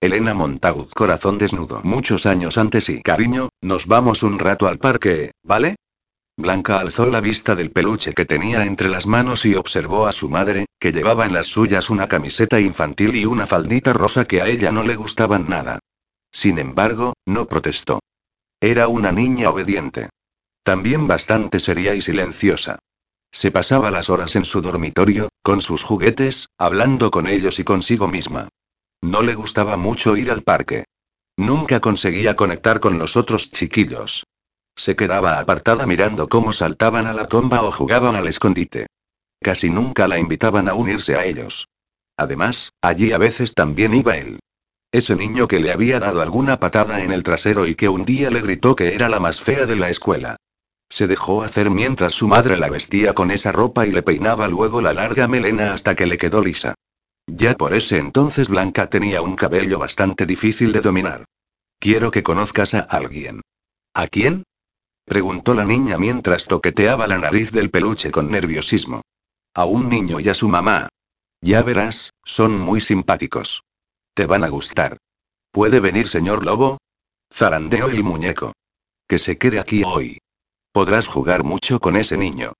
Elena Montagu, corazón desnudo. Muchos años antes y cariño, nos vamos un rato al parque, ¿vale? Blanca alzó la vista del peluche que tenía entre las manos y observó a su madre, que llevaba en las suyas una camiseta infantil y una faldita rosa que a ella no le gustaban nada. Sin embargo, no protestó. Era una niña obediente. También bastante seria y silenciosa. Se pasaba las horas en su dormitorio, con sus juguetes, hablando con ellos y consigo misma. No le gustaba mucho ir al parque. Nunca conseguía conectar con los otros chiquillos. Se quedaba apartada mirando cómo saltaban a la comba o jugaban al escondite. Casi nunca la invitaban a unirse a ellos. Además, allí a veces también iba él. Ese niño que le había dado alguna patada en el trasero y que un día le gritó que era la más fea de la escuela. Se dejó hacer mientras su madre la vestía con esa ropa y le peinaba luego la larga melena hasta que le quedó lisa. Ya por ese entonces Blanca tenía un cabello bastante difícil de dominar. Quiero que conozcas a alguien. ¿A quién? Preguntó la niña mientras toqueteaba la nariz del peluche con nerviosismo. A un niño y a su mamá. Ya verás, son muy simpáticos. Te van a gustar. ¿Puede venir, señor Lobo? Zarandeó el muñeco. Que se quede aquí hoy. Podrás jugar mucho con ese niño.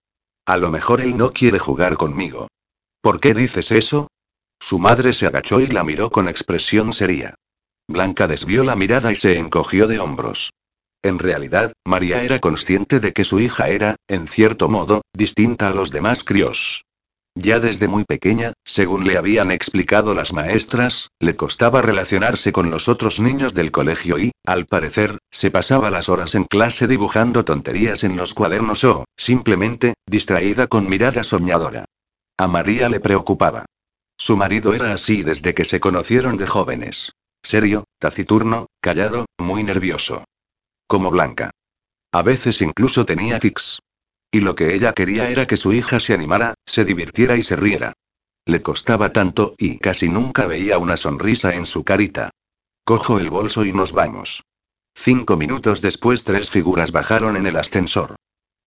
A lo mejor él no quiere jugar conmigo. ¿Por qué dices eso? Su madre se agachó y la miró con expresión seria. Blanca desvió la mirada y se encogió de hombros. En realidad, María era consciente de que su hija era, en cierto modo, distinta a los demás críos. Ya desde muy pequeña, según le habían explicado las maestras, le costaba relacionarse con los otros niños del colegio y, al parecer, se pasaba las horas en clase dibujando tonterías en los cuadernos o, simplemente, distraída con mirada soñadora. A María le preocupaba. Su marido era así desde que se conocieron de jóvenes. Serio, taciturno, callado, muy nervioso. Como Blanca. A veces incluso tenía tics. Y lo que ella quería era que su hija se animara, se divirtiera y se riera. Le costaba tanto, y casi nunca veía una sonrisa en su carita. Cojo el bolso y nos vamos. Cinco minutos después tres figuras bajaron en el ascensor.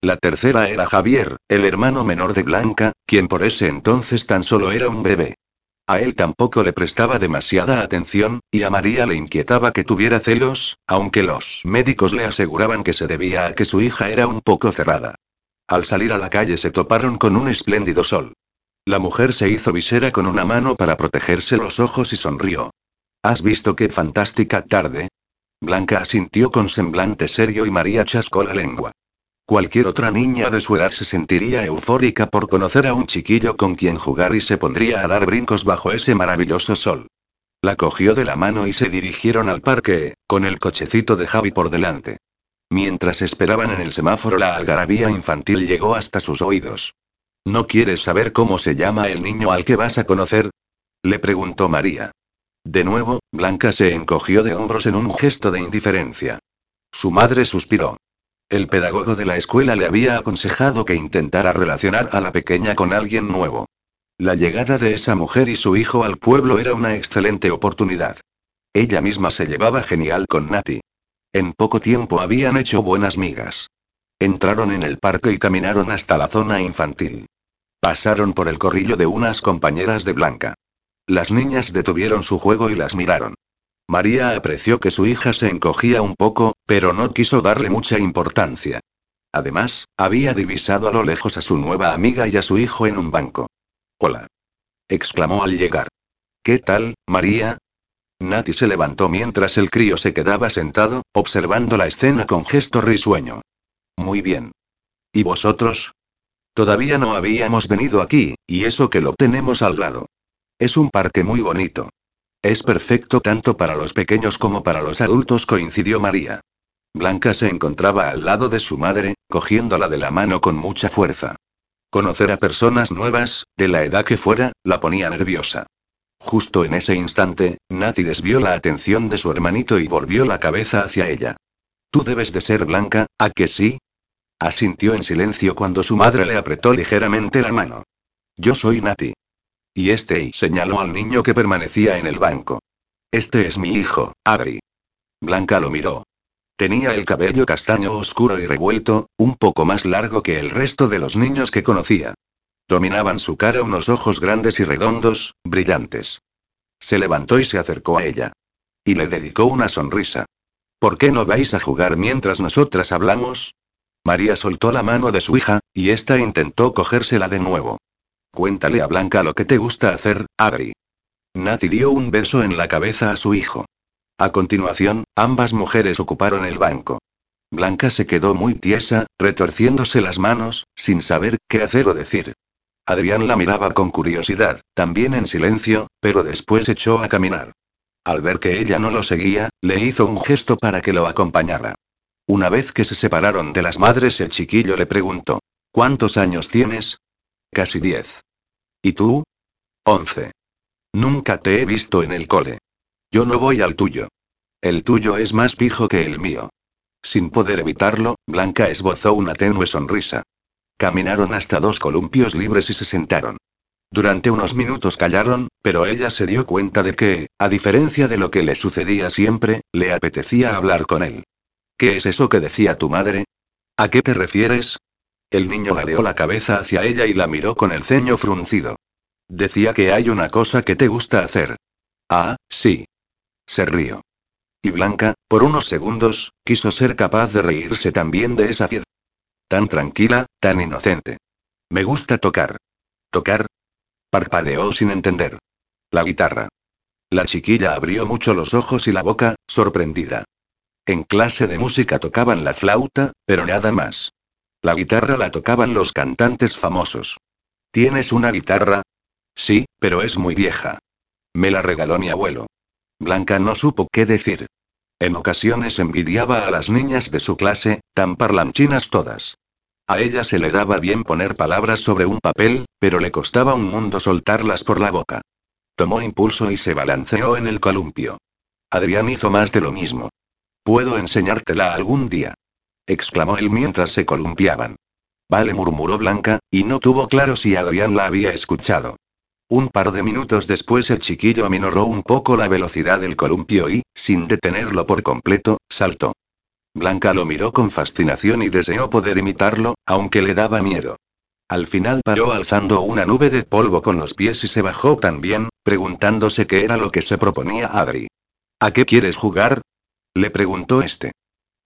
La tercera era Javier, el hermano menor de Blanca, quien por ese entonces tan solo era un bebé. A él tampoco le prestaba demasiada atención, y a María le inquietaba que tuviera celos, aunque los médicos le aseguraban que se debía a que su hija era un poco cerrada. Al salir a la calle se toparon con un espléndido sol. La mujer se hizo visera con una mano para protegerse los ojos y sonrió. ¿Has visto qué fantástica tarde? Blanca asintió con semblante serio y María chascó la lengua. Cualquier otra niña de su edad se sentiría eufórica por conocer a un chiquillo con quien jugar y se pondría a dar brincos bajo ese maravilloso sol. La cogió de la mano y se dirigieron al parque, con el cochecito de Javi por delante. Mientras esperaban en el semáforo la algarabía infantil llegó hasta sus oídos. ¿No quieres saber cómo se llama el niño al que vas a conocer? Le preguntó María. De nuevo, Blanca se encogió de hombros en un gesto de indiferencia. Su madre suspiró. El pedagogo de la escuela le había aconsejado que intentara relacionar a la pequeña con alguien nuevo. La llegada de esa mujer y su hijo al pueblo era una excelente oportunidad. Ella misma se llevaba genial con Nati. En poco tiempo habían hecho buenas migas. Entraron en el parque y caminaron hasta la zona infantil. Pasaron por el corrillo de unas compañeras de Blanca. Las niñas detuvieron su juego y las miraron. María apreció que su hija se encogía un poco, pero no quiso darle mucha importancia. Además, había divisado a lo lejos a su nueva amiga y a su hijo en un banco. Hola. exclamó al llegar. ¿Qué tal, María? Nati se levantó mientras el crío se quedaba sentado, observando la escena con gesto risueño. Muy bien. ¿Y vosotros? Todavía no habíamos venido aquí, y eso que lo tenemos al lado. Es un parque muy bonito. Es perfecto tanto para los pequeños como para los adultos, coincidió María. Blanca se encontraba al lado de su madre, cogiéndola de la mano con mucha fuerza. Conocer a personas nuevas, de la edad que fuera, la ponía nerviosa. Justo en ese instante, Nati desvió la atención de su hermanito y volvió la cabeza hacia ella. Tú debes de ser Blanca, ¿a que sí? Asintió en silencio cuando su madre le apretó ligeramente la mano. Yo soy Nati. Y este y señaló al niño que permanecía en el banco. Este es mi hijo, Adri. Blanca lo miró. Tenía el cabello castaño oscuro y revuelto, un poco más largo que el resto de los niños que conocía. Dominaban su cara unos ojos grandes y redondos, brillantes. Se levantó y se acercó a ella. Y le dedicó una sonrisa. ¿Por qué no vais a jugar mientras nosotras hablamos? María soltó la mano de su hija, y ésta intentó cogérsela de nuevo. Cuéntale a Blanca lo que te gusta hacer, Adri. Nati dio un beso en la cabeza a su hijo. A continuación, ambas mujeres ocuparon el banco. Blanca se quedó muy tiesa, retorciéndose las manos, sin saber qué hacer o decir. Adrián la miraba con curiosidad, también en silencio, pero después echó a caminar. Al ver que ella no lo seguía, le hizo un gesto para que lo acompañara. Una vez que se separaron de las madres, el chiquillo le preguntó: ¿Cuántos años tienes? Casi diez. ¿Y tú? Once. Nunca te he visto en el cole. Yo no voy al tuyo. El tuyo es más pijo que el mío. Sin poder evitarlo, Blanca esbozó una tenue sonrisa. Caminaron hasta dos columpios libres y se sentaron. Durante unos minutos callaron, pero ella se dio cuenta de que, a diferencia de lo que le sucedía siempre, le apetecía hablar con él. ¿Qué es eso que decía tu madre? ¿A qué te refieres? El niño ladeó la cabeza hacia ella y la miró con el ceño fruncido. Decía que hay una cosa que te gusta hacer. Ah, sí. Se rió. Y Blanca, por unos segundos, quiso ser capaz de reírse también de esa fiesta. Tan tranquila, tan inocente. Me gusta tocar. ¿Tocar? Parpadeó sin entender. La guitarra. La chiquilla abrió mucho los ojos y la boca, sorprendida. En clase de música tocaban la flauta, pero nada más. La guitarra la tocaban los cantantes famosos. ¿Tienes una guitarra? Sí, pero es muy vieja. Me la regaló mi abuelo. Blanca no supo qué decir. En ocasiones envidiaba a las niñas de su clase, tan parlanchinas todas. A ella se le daba bien poner palabras sobre un papel, pero le costaba un mundo soltarlas por la boca. Tomó impulso y se balanceó en el columpio. Adrián hizo más de lo mismo. Puedo enseñártela algún día. Exclamó él mientras se columpiaban. Vale, murmuró Blanca, y no tuvo claro si Adrián la había escuchado. Un par de minutos después el chiquillo aminoró un poco la velocidad del columpio y, sin detenerlo por completo, saltó. Blanca lo miró con fascinación y deseó poder imitarlo, aunque le daba miedo. Al final paró alzando una nube de polvo con los pies y se bajó también, preguntándose qué era lo que se proponía Adri. ¿A qué quieres jugar? Le preguntó este.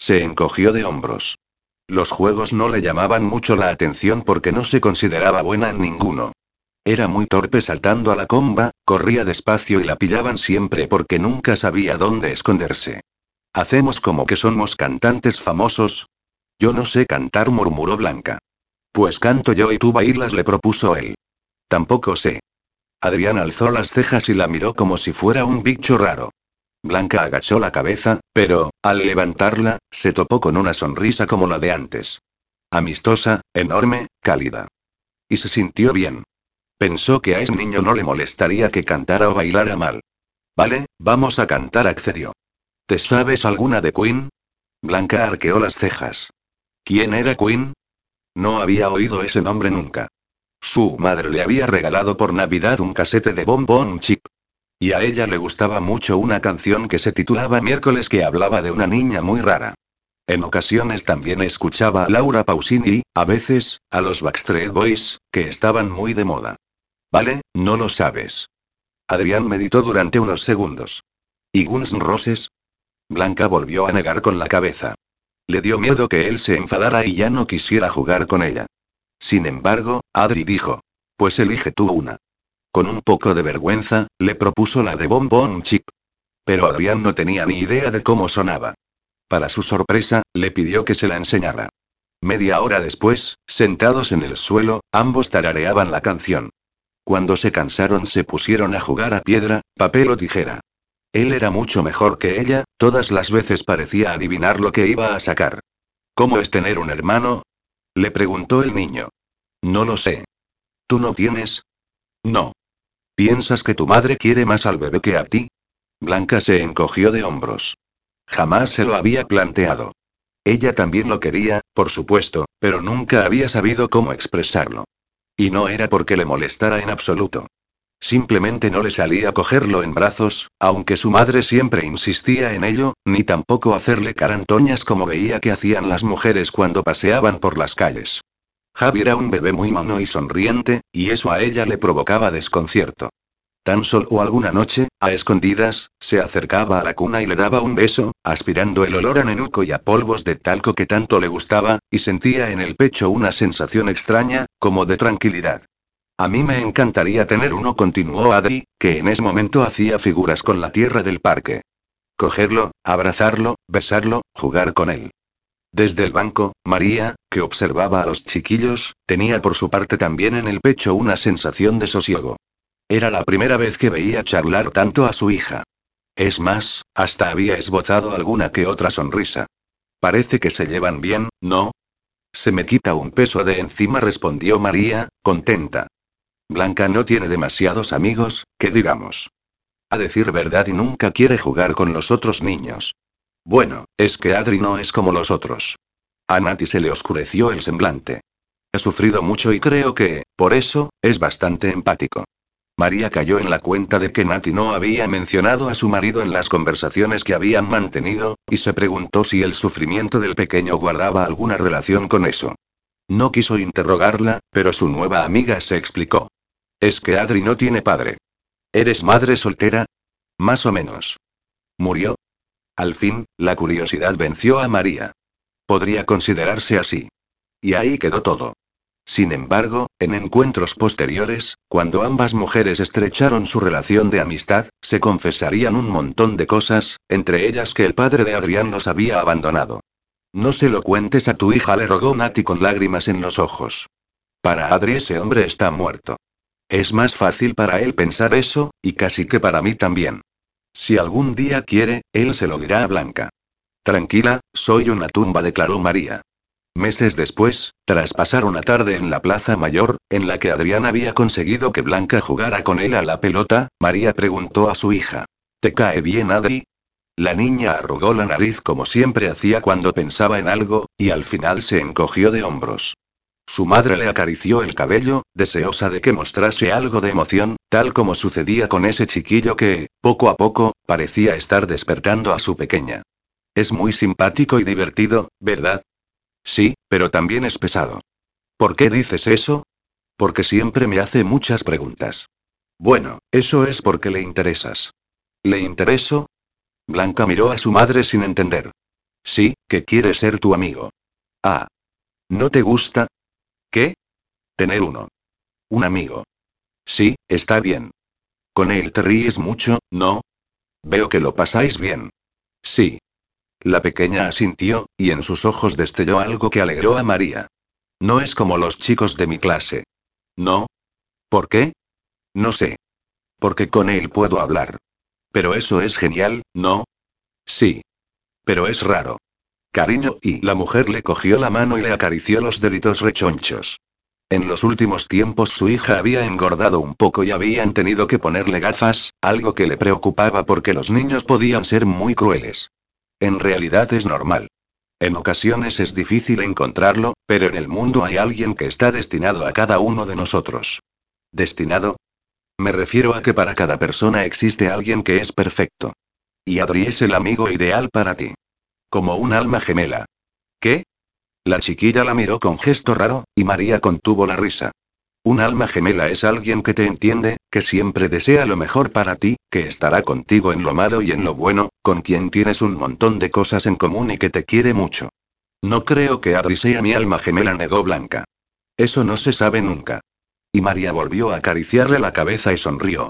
Se encogió de hombros. Los juegos no le llamaban mucho la atención porque no se consideraba buena en ninguno. Era muy torpe saltando a la comba, corría despacio y la pillaban siempre porque nunca sabía dónde esconderse. Hacemos como que somos cantantes famosos. Yo no sé cantar, murmuró Blanca. Pues canto yo y tú bailas, le propuso él. Tampoco sé. Adrián alzó las cejas y la miró como si fuera un bicho raro. Blanca agachó la cabeza, pero, al levantarla, se topó con una sonrisa como la de antes. Amistosa, enorme, cálida. Y se sintió bien. Pensó que a ese niño no le molestaría que cantara o bailara mal. Vale, vamos a cantar, accedió. ¿Te sabes alguna de Queen? Blanca arqueó las cejas. ¿Quién era Queen? No había oído ese nombre nunca. Su madre le había regalado por Navidad un casete de Bon Chip. Y a ella le gustaba mucho una canción que se titulaba Miércoles que hablaba de una niña muy rara. En ocasiones también escuchaba a Laura Pausini a veces, a los Backstreet Boys, que estaban muy de moda. Vale, no lo sabes. Adrián meditó durante unos segundos. ¿Y Guns Roses? Blanca volvió a negar con la cabeza. Le dio miedo que él se enfadara y ya no quisiera jugar con ella. Sin embargo, Adri dijo. Pues elige tú una. Con un poco de vergüenza, le propuso la de Bon Bon Chip. Pero Adrián no tenía ni idea de cómo sonaba. Para su sorpresa, le pidió que se la enseñara. Media hora después, sentados en el suelo, ambos tarareaban la canción. Cuando se cansaron se pusieron a jugar a piedra, papel o tijera. Él era mucho mejor que ella, todas las veces parecía adivinar lo que iba a sacar. ¿Cómo es tener un hermano? Le preguntó el niño. No lo sé. ¿Tú no tienes? No. ¿Piensas que tu madre quiere más al bebé que a ti? Blanca se encogió de hombros. Jamás se lo había planteado. Ella también lo quería, por supuesto, pero nunca había sabido cómo expresarlo. Y no era porque le molestara en absoluto. Simplemente no le salía cogerlo en brazos, aunque su madre siempre insistía en ello, ni tampoco hacerle carantoñas como veía que hacían las mujeres cuando paseaban por las calles. Javi era un bebé muy mono y sonriente, y eso a ella le provocaba desconcierto. Tan solo alguna noche, a escondidas, se acercaba a la cuna y le daba un beso, aspirando el olor a nenuco y a polvos de talco que tanto le gustaba, y sentía en el pecho una sensación extraña, como de tranquilidad. A mí me encantaría tener uno, continuó Adri, que en ese momento hacía figuras con la tierra del parque. Cogerlo, abrazarlo, besarlo, jugar con él. Desde el banco, María, que observaba a los chiquillos, tenía por su parte también en el pecho una sensación de sosiego. Era la primera vez que veía charlar tanto a su hija. Es más, hasta había esbozado alguna que otra sonrisa. Parece que se llevan bien, ¿no? Se me quita un peso de encima, respondió María, contenta. Blanca no tiene demasiados amigos, que digamos. A decir verdad y nunca quiere jugar con los otros niños. Bueno, es que Adri no es como los otros. A Nati se le oscureció el semblante. Ha sufrido mucho y creo que, por eso, es bastante empático. María cayó en la cuenta de que Nati no había mencionado a su marido en las conversaciones que habían mantenido, y se preguntó si el sufrimiento del pequeño guardaba alguna relación con eso. No quiso interrogarla, pero su nueva amiga se explicó. Es que Adri no tiene padre. ¿Eres madre soltera? Más o menos. ¿Murió? Al fin, la curiosidad venció a María. Podría considerarse así. Y ahí quedó todo. Sin embargo, en encuentros posteriores, cuando ambas mujeres estrecharon su relación de amistad, se confesarían un montón de cosas, entre ellas que el padre de Adrián los había abandonado. No se lo cuentes a tu hija, le rogó Nati con lágrimas en los ojos. Para Adri ese hombre está muerto. Es más fácil para él pensar eso, y casi que para mí también. Si algún día quiere, él se lo dirá a Blanca. Tranquila, soy una tumba, declaró María. Meses después, tras pasar una tarde en la Plaza Mayor, en la que Adrián había conseguido que Blanca jugara con él a la pelota, María preguntó a su hija. ¿Te cae bien Adri? La niña arrugó la nariz como siempre hacía cuando pensaba en algo, y al final se encogió de hombros. Su madre le acarició el cabello, deseosa de que mostrase algo de emoción, tal como sucedía con ese chiquillo que, poco a poco, parecía estar despertando a su pequeña. Es muy simpático y divertido, ¿verdad? Sí, pero también es pesado. ¿Por qué dices eso? Porque siempre me hace muchas preguntas. Bueno, eso es porque le interesas. ¿Le intereso? Blanca miró a su madre sin entender. Sí, que quiere ser tu amigo. Ah. ¿No te gusta? ¿Qué? Tener uno. Un amigo. Sí, está bien. Con él te ríes mucho, ¿no? Veo que lo pasáis bien. Sí. La pequeña asintió, y en sus ojos destelló algo que alegró a María. No es como los chicos de mi clase. ¿No? ¿Por qué? No sé. Porque con él puedo hablar. Pero eso es genial, ¿no? Sí. Pero es raro. Cariño, y la mujer le cogió la mano y le acarició los deditos rechonchos. En los últimos tiempos su hija había engordado un poco y habían tenido que ponerle gafas, algo que le preocupaba porque los niños podían ser muy crueles. En realidad es normal. En ocasiones es difícil encontrarlo, pero en el mundo hay alguien que está destinado a cada uno de nosotros. ¿Destinado? Me refiero a que para cada persona existe alguien que es perfecto. Y Adri es el amigo ideal para ti. Como un alma gemela. ¿Qué? La chiquilla la miró con gesto raro, y María contuvo la risa. Un alma gemela es alguien que te entiende, que siempre desea lo mejor para ti, que estará contigo en lo malo y en lo bueno, con quien tienes un montón de cosas en común y que te quiere mucho. No creo que Adri sea mi alma gemela, negó Blanca. Eso no se sabe nunca. Y María volvió a acariciarle la cabeza y sonrió.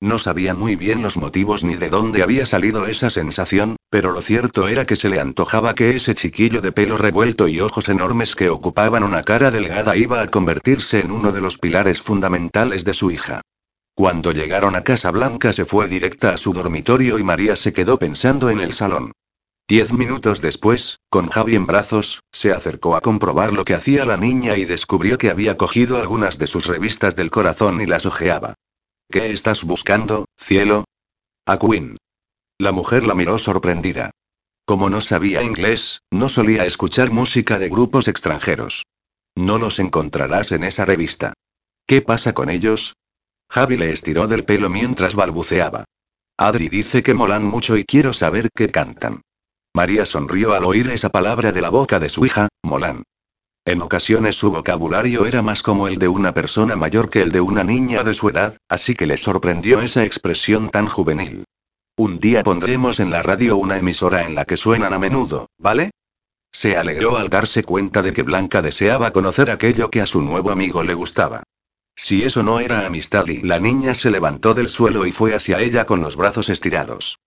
No sabía muy bien los motivos ni de dónde había salido esa sensación, pero lo cierto era que se le antojaba que ese chiquillo de pelo revuelto y ojos enormes que ocupaban una cara delgada iba a convertirse en uno de los pilares fundamentales de su hija. Cuando llegaron a Casa Blanca se fue directa a su dormitorio y María se quedó pensando en el salón. Diez minutos después, con Javi en brazos, se acercó a comprobar lo que hacía la niña y descubrió que había cogido algunas de sus revistas del corazón y las ojeaba. ¿Qué estás buscando, cielo? A Queen. La mujer la miró sorprendida. Como no sabía inglés, no solía escuchar música de grupos extranjeros. No los encontrarás en esa revista. ¿Qué pasa con ellos? Javi le estiró del pelo mientras balbuceaba. Adri dice que molan mucho y quiero saber qué cantan. María sonrió al oír esa palabra de la boca de su hija, molan. En ocasiones su vocabulario era más como el de una persona mayor que el de una niña de su edad, así que le sorprendió esa expresión tan juvenil. Un día pondremos en la radio una emisora en la que suenan a menudo, ¿vale? Se alegró al darse cuenta de que Blanca deseaba conocer aquello que a su nuevo amigo le gustaba. Si eso no era amistad y la niña se levantó del suelo y fue hacia ella con los brazos estirados.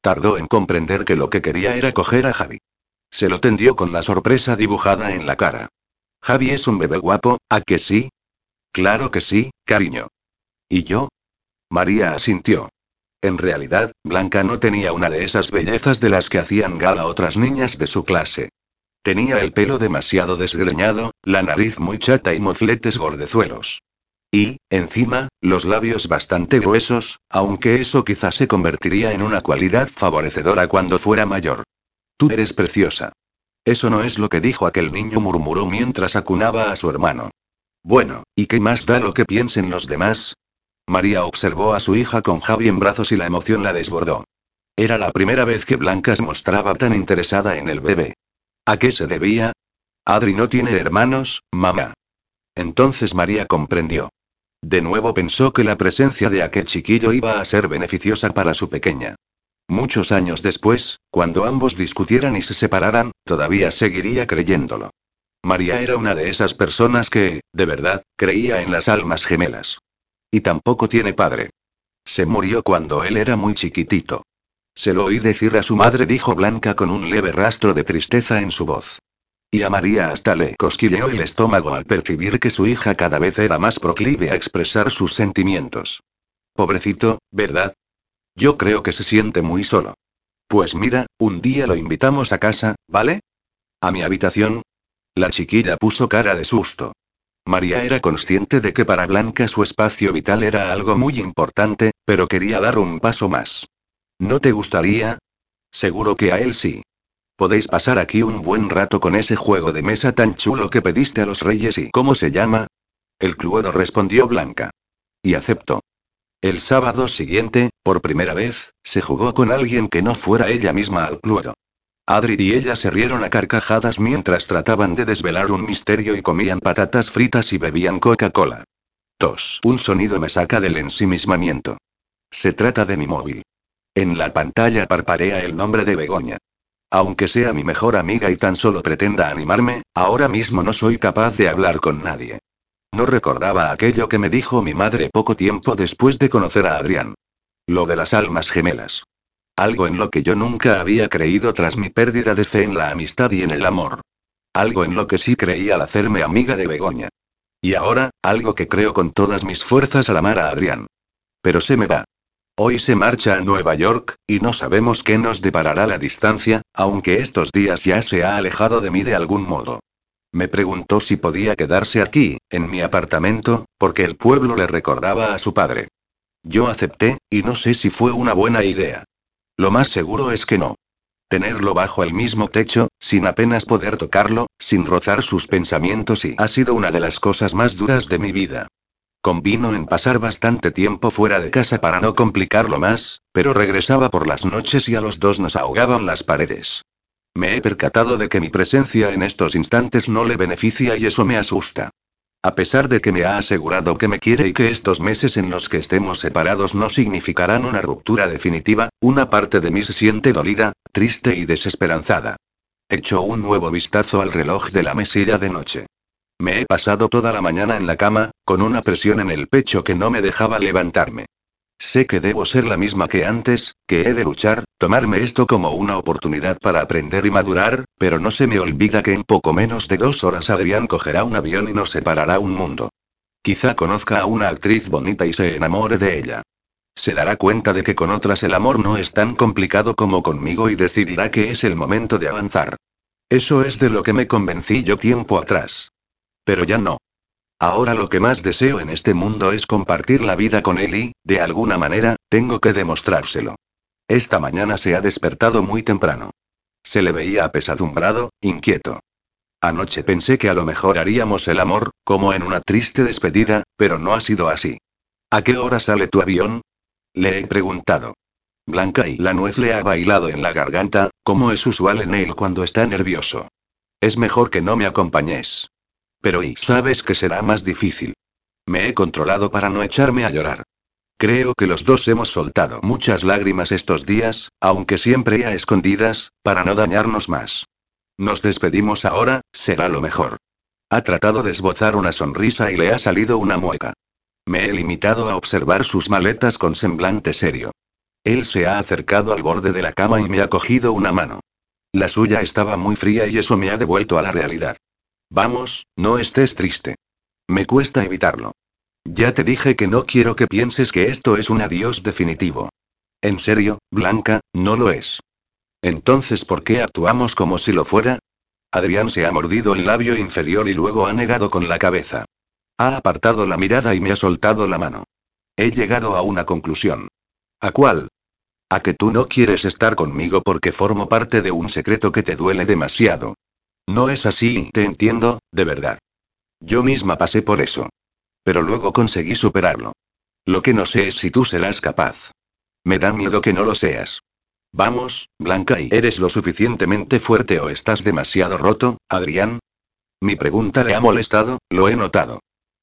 Tardó en comprender que lo que quería era coger a Javi. Se lo tendió con la sorpresa dibujada en la cara. Javi es un bebé guapo, ¿a que sí? Claro que sí, cariño. ¿Y yo? María asintió. En realidad, Blanca no tenía una de esas bellezas de las que hacían gala otras niñas de su clase. Tenía el pelo demasiado desgreñado, la nariz muy chata y mofletes gordezuelos. Y, encima, los labios bastante gruesos, aunque eso quizás se convertiría en una cualidad favorecedora cuando fuera mayor. Tú eres preciosa. Eso no es lo que dijo aquel niño, murmuró mientras acunaba a su hermano. Bueno, ¿y qué más da lo que piensen los demás? María observó a su hija con Javi en brazos y la emoción la desbordó. Era la primera vez que Blanca se mostraba tan interesada en el bebé. ¿A qué se debía? Adri no tiene hermanos, mamá. Entonces María comprendió. De nuevo pensó que la presencia de aquel chiquillo iba a ser beneficiosa para su pequeña. Muchos años después, cuando ambos discutieran y se separaran, todavía seguiría creyéndolo. María era una de esas personas que, de verdad, creía en las almas gemelas. Y tampoco tiene padre. Se murió cuando él era muy chiquitito. Se lo oí decir a su madre, dijo Blanca con un leve rastro de tristeza en su voz. Y a María hasta le cosquilleó el estómago al percibir que su hija cada vez era más proclive a expresar sus sentimientos. Pobrecito, ¿verdad? Yo creo que se siente muy solo. Pues mira, un día lo invitamos a casa, ¿vale? ¿A mi habitación? La chiquilla puso cara de susto. María era consciente de que para Blanca su espacio vital era algo muy importante, pero quería dar un paso más. ¿No te gustaría? Seguro que a él sí. Podéis pasar aquí un buen rato con ese juego de mesa tan chulo que pediste a los reyes y ¿cómo se llama? El Cluedo respondió Blanca. Y aceptó. El sábado siguiente, por primera vez, se jugó con alguien que no fuera ella misma al Cluedo. Adri y ella se rieron a carcajadas mientras trataban de desvelar un misterio y comían patatas fritas y bebían Coca-Cola. Tos. Un sonido me saca del ensimismamiento. Se trata de mi móvil. En la pantalla parparea el nombre de Begoña. Aunque sea mi mejor amiga y tan solo pretenda animarme, ahora mismo no soy capaz de hablar con nadie. No recordaba aquello que me dijo mi madre poco tiempo después de conocer a Adrián. Lo de las almas gemelas. Algo en lo que yo nunca había creído tras mi pérdida de fe en la amistad y en el amor. Algo en lo que sí creí al hacerme amiga de Begoña. Y ahora, algo que creo con todas mis fuerzas al amar a Adrián. Pero se me va. Hoy se marcha a Nueva York, y no sabemos qué nos deparará la distancia, aunque estos días ya se ha alejado de mí de algún modo. Me preguntó si podía quedarse aquí, en mi apartamento, porque el pueblo le recordaba a su padre. Yo acepté, y no sé si fue una buena idea. Lo más seguro es que no. Tenerlo bajo el mismo techo, sin apenas poder tocarlo, sin rozar sus pensamientos y ha sido una de las cosas más duras de mi vida. Convino en pasar bastante tiempo fuera de casa para no complicarlo más, pero regresaba por las noches y a los dos nos ahogaban las paredes. Me he percatado de que mi presencia en estos instantes no le beneficia y eso me asusta. A pesar de que me ha asegurado que me quiere y que estos meses en los que estemos separados no significarán una ruptura definitiva, una parte de mí se siente dolida, triste y desesperanzada. Echo un nuevo vistazo al reloj de la mesilla de noche. Me he pasado toda la mañana en la cama, con una presión en el pecho que no me dejaba levantarme. Sé que debo ser la misma que antes, que he de luchar, tomarme esto como una oportunidad para aprender y madurar, pero no se me olvida que en poco menos de dos horas Adrián cogerá un avión y nos separará un mundo. Quizá conozca a una actriz bonita y se enamore de ella. Se dará cuenta de que con otras el amor no es tan complicado como conmigo y decidirá que es el momento de avanzar. Eso es de lo que me convencí yo tiempo atrás. Pero ya no. Ahora lo que más deseo en este mundo es compartir la vida con él y, de alguna manera, tengo que demostrárselo. Esta mañana se ha despertado muy temprano. Se le veía apesadumbrado, inquieto. Anoche pensé que a lo mejor haríamos el amor, como en una triste despedida, pero no ha sido así. ¿A qué hora sale tu avión? Le he preguntado. Blanca y la nuez le ha bailado en la garganta, como es usual en él cuando está nervioso. Es mejor que no me acompañes. Pero y sabes que será más difícil. Me he controlado para no echarme a llorar. Creo que los dos hemos soltado muchas lágrimas estos días, aunque siempre a escondidas, para no dañarnos más. Nos despedimos ahora, será lo mejor. Ha tratado de esbozar una sonrisa y le ha salido una mueca. Me he limitado a observar sus maletas con semblante serio. Él se ha acercado al borde de la cama y me ha cogido una mano. La suya estaba muy fría y eso me ha devuelto a la realidad. Vamos, no estés triste. Me cuesta evitarlo. Ya te dije que no quiero que pienses que esto es un adiós definitivo. En serio, Blanca, no lo es. Entonces, ¿por qué actuamos como si lo fuera? Adrián se ha mordido el labio inferior y luego ha negado con la cabeza. Ha apartado la mirada y me ha soltado la mano. He llegado a una conclusión. ¿A cuál? A que tú no quieres estar conmigo porque formo parte de un secreto que te duele demasiado. No es así, te entiendo, de verdad. Yo misma pasé por eso. Pero luego conseguí superarlo. Lo que no sé es si tú serás capaz. Me da miedo que no lo seas. Vamos, Blanca, ¿y eres lo suficientemente fuerte o estás demasiado roto, Adrián? Mi pregunta le ha molestado, lo he notado.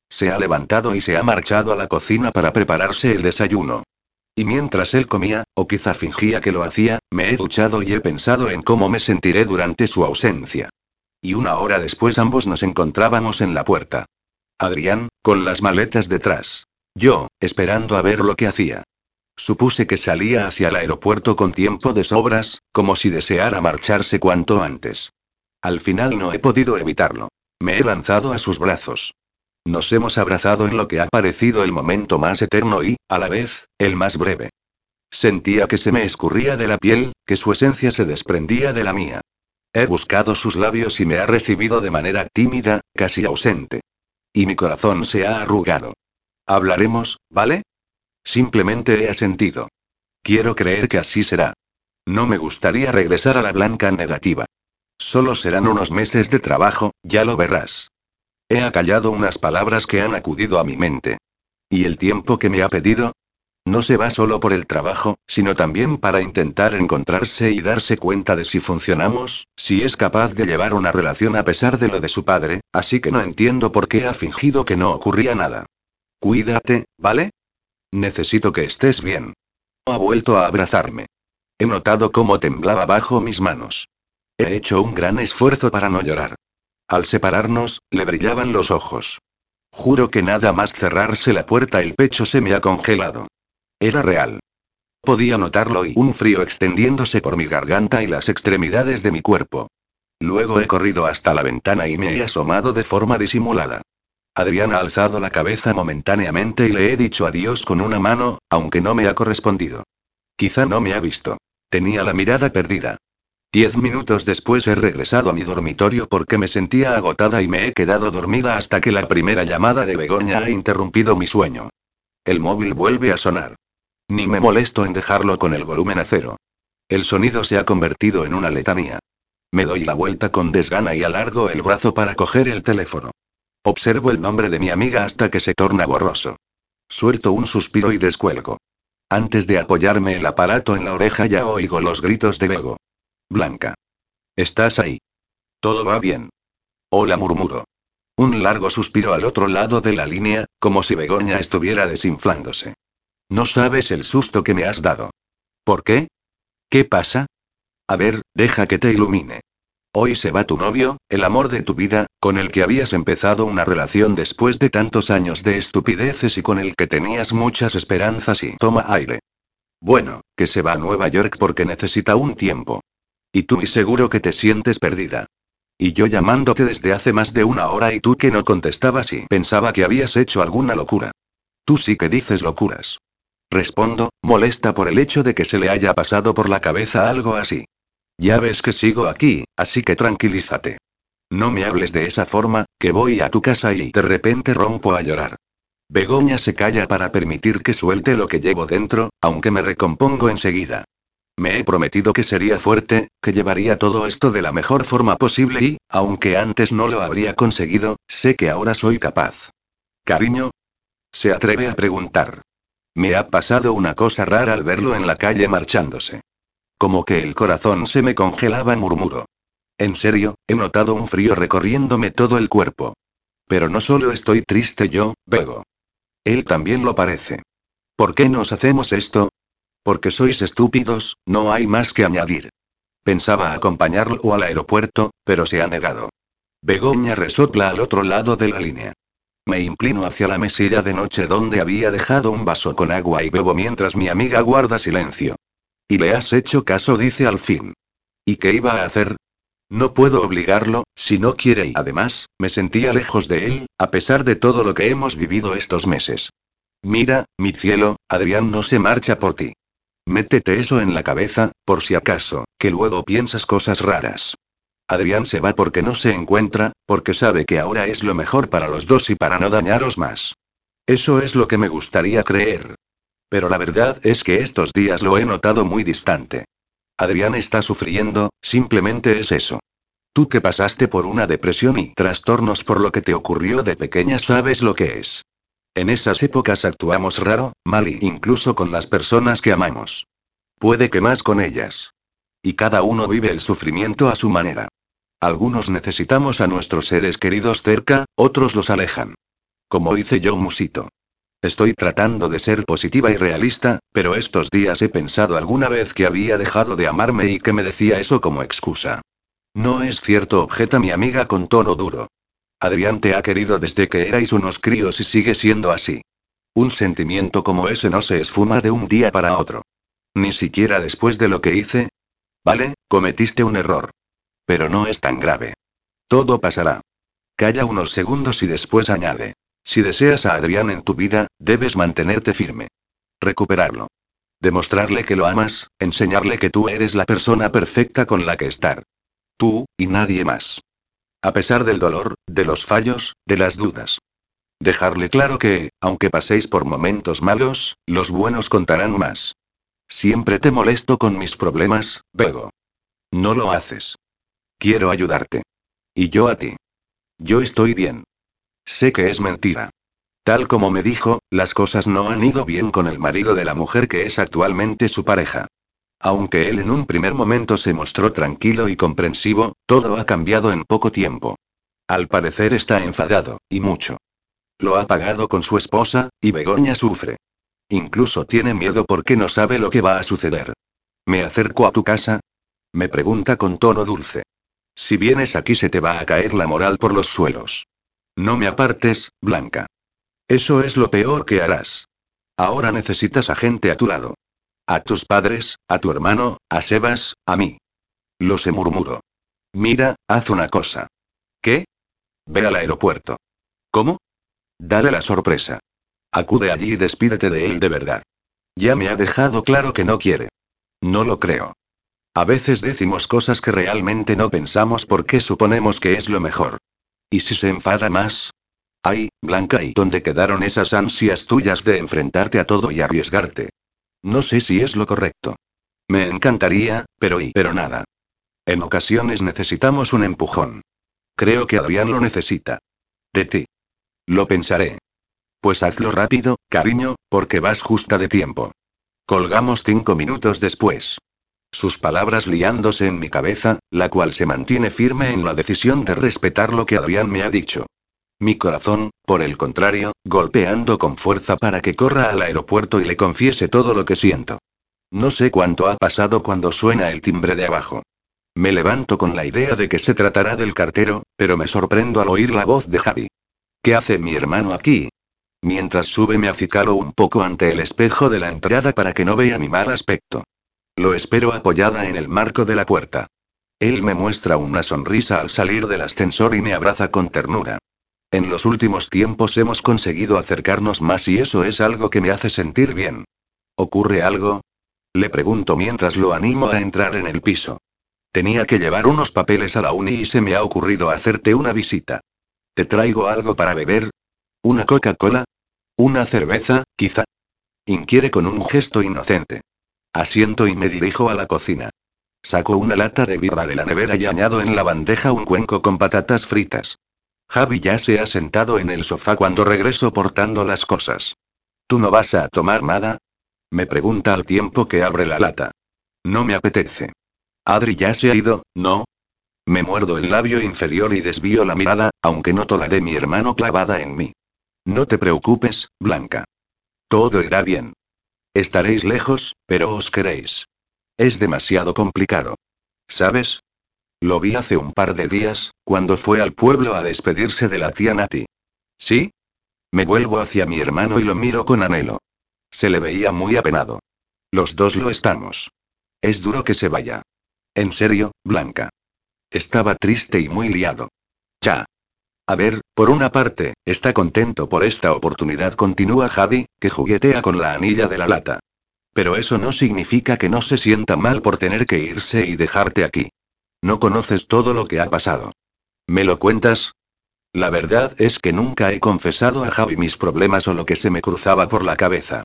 Se ha levantado y se ha marchado a la cocina para prepararse el desayuno. Y mientras él comía, o quizá fingía que lo hacía, me he duchado y he pensado en cómo me sentiré durante su ausencia. Y una hora después ambos nos encontrábamos en la puerta. Adrián, con las maletas detrás. Yo, esperando a ver lo que hacía. Supuse que salía hacia el aeropuerto con tiempo de sobras, como si deseara marcharse cuanto antes. Al final no he podido evitarlo. Me he lanzado a sus brazos. Nos hemos abrazado en lo que ha parecido el momento más eterno y, a la vez, el más breve. Sentía que se me escurría de la piel, que su esencia se desprendía de la mía. He buscado sus labios y me ha recibido de manera tímida, casi ausente. Y mi corazón se ha arrugado. Hablaremos, ¿vale? Simplemente he asentido. Quiero creer que así será. No me gustaría regresar a la blanca negativa. Solo serán unos meses de trabajo, ya lo verás. He acallado unas palabras que han acudido a mi mente. ¿Y el tiempo que me ha pedido? No se va solo por el trabajo, sino también para intentar encontrarse y darse cuenta de si funcionamos, si es capaz de llevar una relación a pesar de lo de su padre, así que no entiendo por qué ha fingido que no ocurría nada. Cuídate, ¿vale? Necesito que estés bien. Ha vuelto a abrazarme. He notado cómo temblaba bajo mis manos. He hecho un gran esfuerzo para no llorar. Al separarnos, le brillaban los ojos. Juro que nada más cerrarse la puerta el pecho se me ha congelado. Era real. Podía notarlo y un frío extendiéndose por mi garganta y las extremidades de mi cuerpo. Luego he corrido hasta la ventana y me he asomado de forma disimulada. Adrián ha alzado la cabeza momentáneamente y le he dicho adiós con una mano, aunque no me ha correspondido. Quizá no me ha visto. Tenía la mirada perdida. Diez minutos después he regresado a mi dormitorio porque me sentía agotada y me he quedado dormida hasta que la primera llamada de Begoña ha interrumpido mi sueño. El móvil vuelve a sonar. Ni me molesto en dejarlo con el volumen a cero. El sonido se ha convertido en una letanía. Me doy la vuelta con desgana y alargo el brazo para coger el teléfono. Observo el nombre de mi amiga hasta que se torna borroso. Suelto un suspiro y descuelgo. Antes de apoyarme el aparato en la oreja ya oigo los gritos de Bego. Blanca. ¿Estás ahí? Todo va bien. Hola murmuro. Un largo suspiro al otro lado de la línea, como si Begoña estuviera desinflándose. No sabes el susto que me has dado. ¿Por qué? ¿Qué pasa? A ver, deja que te ilumine. Hoy se va tu novio, el amor de tu vida, con el que habías empezado una relación después de tantos años de estupideces y con el que tenías muchas esperanzas y toma aire. Bueno, que se va a Nueva York porque necesita un tiempo. Y tú y seguro que te sientes perdida. Y yo llamándote desde hace más de una hora y tú que no contestabas y pensaba que habías hecho alguna locura. Tú sí que dices locuras. Respondo, molesta por el hecho de que se le haya pasado por la cabeza algo así. Ya ves que sigo aquí, así que tranquilízate. No me hables de esa forma, que voy a tu casa y de repente rompo a llorar. Begoña se calla para permitir que suelte lo que llevo dentro, aunque me recompongo enseguida. Me he prometido que sería fuerte, que llevaría todo esto de la mejor forma posible y, aunque antes no lo habría conseguido, sé que ahora soy capaz. Cariño. Se atreve a preguntar. Me ha pasado una cosa rara al verlo en la calle marchándose. Como que el corazón se me congelaba, murmuró. En serio, he notado un frío recorriéndome todo el cuerpo. Pero no solo estoy triste yo, Bego. Él también lo parece. ¿Por qué nos hacemos esto? Porque sois estúpidos, no hay más que añadir. Pensaba acompañarlo al aeropuerto, pero se ha negado. Begoña resopla al otro lado de la línea. Me inclino hacia la mesilla de noche donde había dejado un vaso con agua y bebo mientras mi amiga guarda silencio. Y le has hecho caso, dice al fin. ¿Y qué iba a hacer? No puedo obligarlo, si no quiere y además, me sentía lejos de él, a pesar de todo lo que hemos vivido estos meses. Mira, mi cielo, Adrián no se marcha por ti. Métete eso en la cabeza, por si acaso, que luego piensas cosas raras. Adrián se va porque no se encuentra, porque sabe que ahora es lo mejor para los dos y para no dañaros más. Eso es lo que me gustaría creer. Pero la verdad es que estos días lo he notado muy distante. Adrián está sufriendo, simplemente es eso. Tú que pasaste por una depresión y trastornos por lo que te ocurrió de pequeña sabes lo que es. En esas épocas actuamos raro, mal y incluso con las personas que amamos. Puede que más con ellas. Y cada uno vive el sufrimiento a su manera. Algunos necesitamos a nuestros seres queridos cerca, otros los alejan. Como hice yo, Musito. Estoy tratando de ser positiva y realista, pero estos días he pensado alguna vez que había dejado de amarme y que me decía eso como excusa. No es cierto, objeta mi amiga con tono duro. Adrián te ha querido desde que erais unos críos y sigue siendo así. Un sentimiento como ese no se esfuma de un día para otro. Ni siquiera después de lo que hice. Vale, cometiste un error. Pero no es tan grave. Todo pasará. Calla unos segundos y después añade. Si deseas a Adrián en tu vida, debes mantenerte firme. Recuperarlo. Demostrarle que lo amas, enseñarle que tú eres la persona perfecta con la que estar. Tú, y nadie más. A pesar del dolor, de los fallos, de las dudas. Dejarle claro que, aunque paséis por momentos malos, los buenos contarán más. Siempre te molesto con mis problemas, Bego. No lo haces. Quiero ayudarte. Y yo a ti. Yo estoy bien. Sé que es mentira. Tal como me dijo, las cosas no han ido bien con el marido de la mujer que es actualmente su pareja. Aunque él en un primer momento se mostró tranquilo y comprensivo, todo ha cambiado en poco tiempo. Al parecer está enfadado, y mucho. Lo ha pagado con su esposa, y Begoña sufre. Incluso tiene miedo porque no sabe lo que va a suceder. ¿Me acerco a tu casa? Me pregunta con tono dulce. Si vienes aquí se te va a caer la moral por los suelos. No me apartes, Blanca. Eso es lo peor que harás. Ahora necesitas a gente a tu lado. A tus padres, a tu hermano, a Sebas, a mí. Lo se murmuró. Mira, haz una cosa. ¿Qué? Ve al aeropuerto. ¿Cómo? Dale la sorpresa. Acude allí y despídete de él de verdad. Ya me ha dejado claro que no quiere. No lo creo. A veces decimos cosas que realmente no pensamos porque suponemos que es lo mejor. ¿Y si se enfada más? Ay, Blanca, ¿y dónde quedaron esas ansias tuyas de enfrentarte a todo y arriesgarte? No sé si es lo correcto. Me encantaría, pero y pero nada. En ocasiones necesitamos un empujón. Creo que Adrián lo necesita. De ti. Lo pensaré. Pues hazlo rápido, cariño, porque vas justa de tiempo. Colgamos cinco minutos después. Sus palabras liándose en mi cabeza, la cual se mantiene firme en la decisión de respetar lo que Adrián me ha dicho. Mi corazón, por el contrario, golpeando con fuerza para que corra al aeropuerto y le confiese todo lo que siento. No sé cuánto ha pasado cuando suena el timbre de abajo. Me levanto con la idea de que se tratará del cartero, pero me sorprendo al oír la voz de Javi. ¿Qué hace mi hermano aquí? Mientras sube me acicalo un poco ante el espejo de la entrada para que no vea mi mal aspecto. Lo espero apoyada en el marco de la puerta. Él me muestra una sonrisa al salir del ascensor y me abraza con ternura. En los últimos tiempos hemos conseguido acercarnos más y eso es algo que me hace sentir bien. ¿Ocurre algo? Le pregunto mientras lo animo a entrar en el piso. Tenía que llevar unos papeles a la uni y se me ha ocurrido hacerte una visita. ¿Te traigo algo para beber? ¿Una Coca-Cola? ¿Una cerveza, quizá? Inquiere con un gesto inocente. Asiento y me dirijo a la cocina. Saco una lata de birra de la nevera y añado en la bandeja un cuenco con patatas fritas. Javi ya se ha sentado en el sofá cuando regreso portando las cosas. ¿Tú no vas a tomar nada? Me pregunta al tiempo que abre la lata. No me apetece. Adri ya se ha ido, ¿no? Me muerdo el labio inferior y desvío la mirada, aunque noto la de mi hermano clavada en mí. No te preocupes, Blanca. Todo irá bien. Estaréis lejos, pero os queréis. Es demasiado complicado. ¿Sabes? Lo vi hace un par de días, cuando fue al pueblo a despedirse de la tía Nati. ¿Sí? Me vuelvo hacia mi hermano y lo miro con anhelo. Se le veía muy apenado. Los dos lo estamos. Es duro que se vaya. En serio, Blanca. Estaba triste y muy liado. Ya. A ver, por una parte, está contento por esta oportunidad, continúa Javi, que juguetea con la anilla de la lata. Pero eso no significa que no se sienta mal por tener que irse y dejarte aquí. No conoces todo lo que ha pasado. ¿Me lo cuentas? La verdad es que nunca he confesado a Javi mis problemas o lo que se me cruzaba por la cabeza.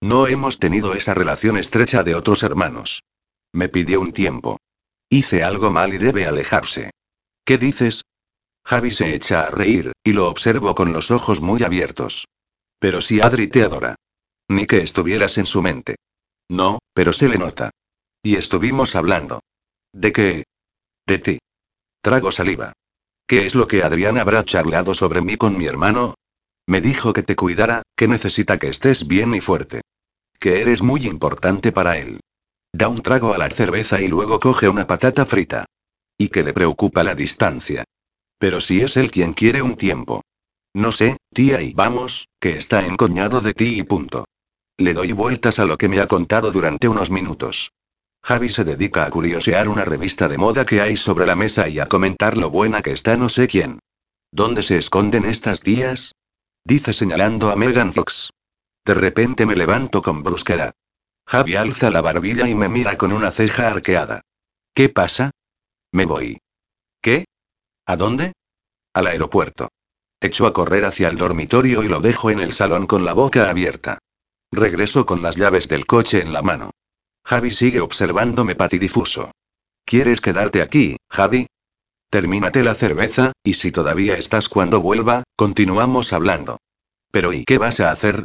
No hemos tenido esa relación estrecha de otros hermanos. Me pidió un tiempo. Hice algo mal y debe alejarse. ¿Qué dices? Javi se echa a reír, y lo observo con los ojos muy abiertos. Pero si Adri te adora. Ni que estuvieras en su mente. No, pero se le nota. Y estuvimos hablando. ¿De qué? De ti. Trago saliva. ¿Qué es lo que Adrián habrá charlado sobre mí con mi hermano? Me dijo que te cuidara, que necesita que estés bien y fuerte. Que eres muy importante para él. Da un trago a la cerveza y luego coge una patata frita. Y que le preocupa la distancia. Pero si es él quien quiere un tiempo. No sé, tía, y vamos, que está encoñado de ti y punto. Le doy vueltas a lo que me ha contado durante unos minutos. Javi se dedica a curiosear una revista de moda que hay sobre la mesa y a comentar lo buena que está no sé quién. ¿Dónde se esconden estas tías? Dice señalando a Megan Fox. De repente me levanto con brusquedad. Javi alza la barbilla y me mira con una ceja arqueada. ¿Qué pasa? Me voy. ¿Qué? ¿A dónde? Al aeropuerto. Echo a correr hacia el dormitorio y lo dejo en el salón con la boca abierta. Regreso con las llaves del coche en la mano. Javi sigue observándome patidifuso. ¿Quieres quedarte aquí, Javi? Termínate la cerveza, y si todavía estás cuando vuelva, continuamos hablando. Pero ¿y qué vas a hacer?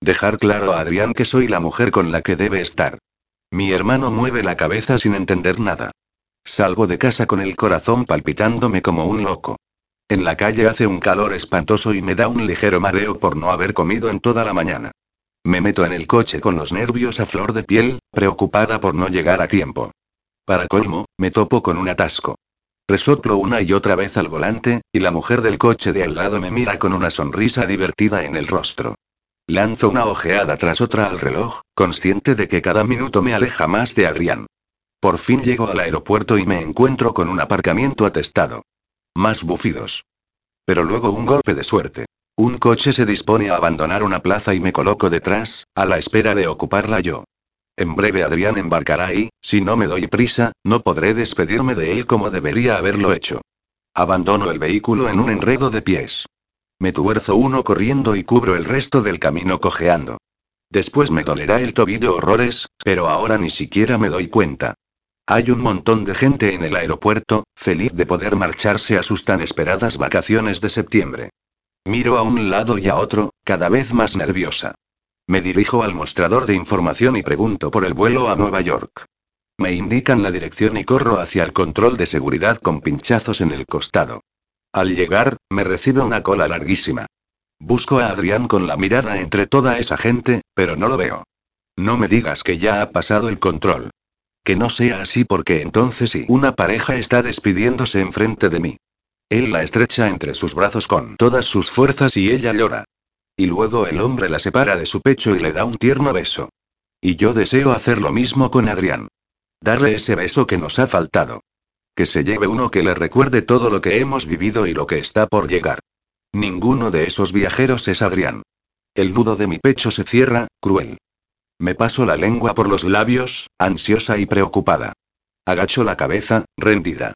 Dejar claro a Adrián que soy la mujer con la que debe estar. Mi hermano mueve la cabeza sin entender nada. Salgo de casa con el corazón palpitándome como un loco. En la calle hace un calor espantoso y me da un ligero mareo por no haber comido en toda la mañana. Me meto en el coche con los nervios a flor de piel, preocupada por no llegar a tiempo. Para colmo, me topo con un atasco. Resoplo una y otra vez al volante, y la mujer del coche de al lado me mira con una sonrisa divertida en el rostro. Lanzo una ojeada tras otra al reloj, consciente de que cada minuto me aleja más de Adrián. Por fin llego al aeropuerto y me encuentro con un aparcamiento atestado. Más bufidos. Pero luego un golpe de suerte. Un coche se dispone a abandonar una plaza y me coloco detrás, a la espera de ocuparla yo. En breve Adrián embarcará y, si no me doy prisa, no podré despedirme de él como debería haberlo hecho. Abandono el vehículo en un enredo de pies. Me tuerzo uno corriendo y cubro el resto del camino cojeando. Después me dolerá el tobillo horrores, pero ahora ni siquiera me doy cuenta. Hay un montón de gente en el aeropuerto, feliz de poder marcharse a sus tan esperadas vacaciones de septiembre. Miro a un lado y a otro, cada vez más nerviosa. Me dirijo al mostrador de información y pregunto por el vuelo a Nueva York. Me indican la dirección y corro hacia el control de seguridad con pinchazos en el costado. Al llegar, me recibe una cola larguísima. Busco a Adrián con la mirada entre toda esa gente, pero no lo veo. No me digas que ya ha pasado el control. Que no sea así porque entonces sí. Una pareja está despidiéndose enfrente de mí. Él la estrecha entre sus brazos con todas sus fuerzas y ella llora. Y luego el hombre la separa de su pecho y le da un tierno beso. Y yo deseo hacer lo mismo con Adrián. Darle ese beso que nos ha faltado. Que se lleve uno que le recuerde todo lo que hemos vivido y lo que está por llegar. Ninguno de esos viajeros es Adrián. El nudo de mi pecho se cierra, cruel. Me paso la lengua por los labios, ansiosa y preocupada. Agacho la cabeza, rendida.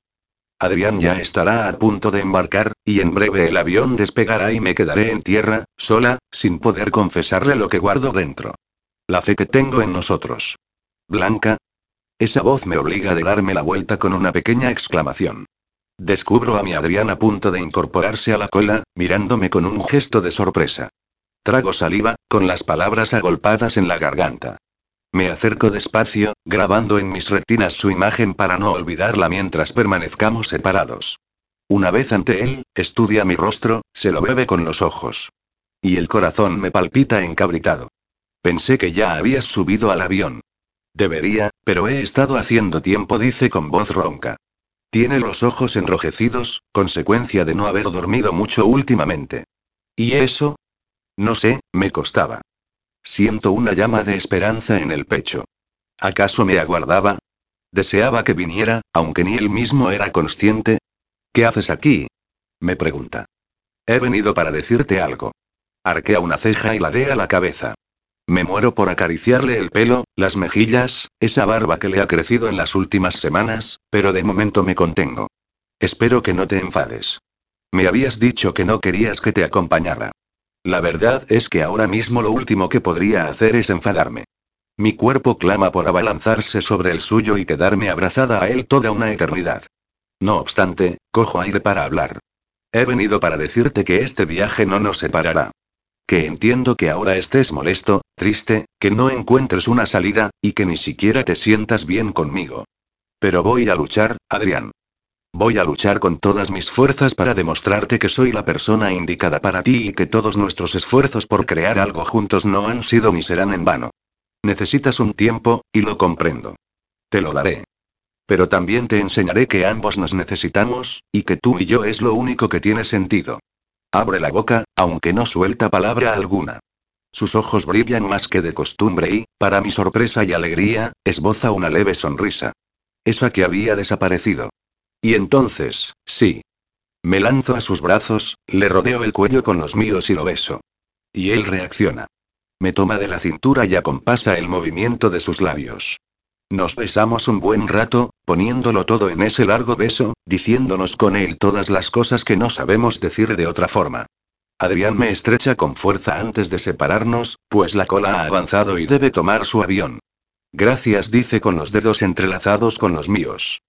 Adrián ya estará a punto de embarcar, y en breve el avión despegará y me quedaré en tierra, sola, sin poder confesarle lo que guardo dentro. La fe que tengo en nosotros. Blanca. Esa voz me obliga a darme la vuelta con una pequeña exclamación. Descubro a mi Adrián a punto de incorporarse a la cola, mirándome con un gesto de sorpresa. Trago saliva, con las palabras agolpadas en la garganta. Me acerco despacio, grabando en mis retinas su imagen para no olvidarla mientras permanezcamos separados. Una vez ante él, estudia mi rostro, se lo bebe con los ojos. Y el corazón me palpita encabritado. Pensé que ya habías subido al avión. Debería, pero he estado haciendo tiempo, dice con voz ronca. Tiene los ojos enrojecidos, consecuencia de no haber dormido mucho últimamente. ¿Y eso? No sé, me costaba. Siento una llama de esperanza en el pecho. ¿Acaso me aguardaba? Deseaba que viniera, aunque ni él mismo era consciente. ¿Qué haces aquí? me pregunta. He venido para decirte algo. Arquea una ceja y ladea la cabeza. Me muero por acariciarle el pelo, las mejillas, esa barba que le ha crecido en las últimas semanas, pero de momento me contengo. Espero que no te enfades. Me habías dicho que no querías que te acompañara. La verdad es que ahora mismo lo último que podría hacer es enfadarme. Mi cuerpo clama por abalanzarse sobre el suyo y quedarme abrazada a él toda una eternidad. No obstante, cojo aire para hablar. He venido para decirte que este viaje no nos separará. Que entiendo que ahora estés molesto, triste, que no encuentres una salida, y que ni siquiera te sientas bien conmigo. Pero voy a luchar, Adrián. Voy a luchar con todas mis fuerzas para demostrarte que soy la persona indicada para ti y que todos nuestros esfuerzos por crear algo juntos no han sido ni serán en vano. Necesitas un tiempo, y lo comprendo. Te lo daré. Pero también te enseñaré que ambos nos necesitamos, y que tú y yo es lo único que tiene sentido. Abre la boca, aunque no suelta palabra alguna. Sus ojos brillan más que de costumbre y, para mi sorpresa y alegría, esboza una leve sonrisa. Esa que había desaparecido. Y entonces, sí. Me lanzo a sus brazos, le rodeo el cuello con los míos y lo beso. Y él reacciona. Me toma de la cintura y acompasa el movimiento de sus labios. Nos besamos un buen rato, poniéndolo todo en ese largo beso, diciéndonos con él todas las cosas que no sabemos decir de otra forma. Adrián me estrecha con fuerza antes de separarnos, pues la cola ha avanzado y debe tomar su avión. Gracias, dice con los dedos entrelazados con los míos.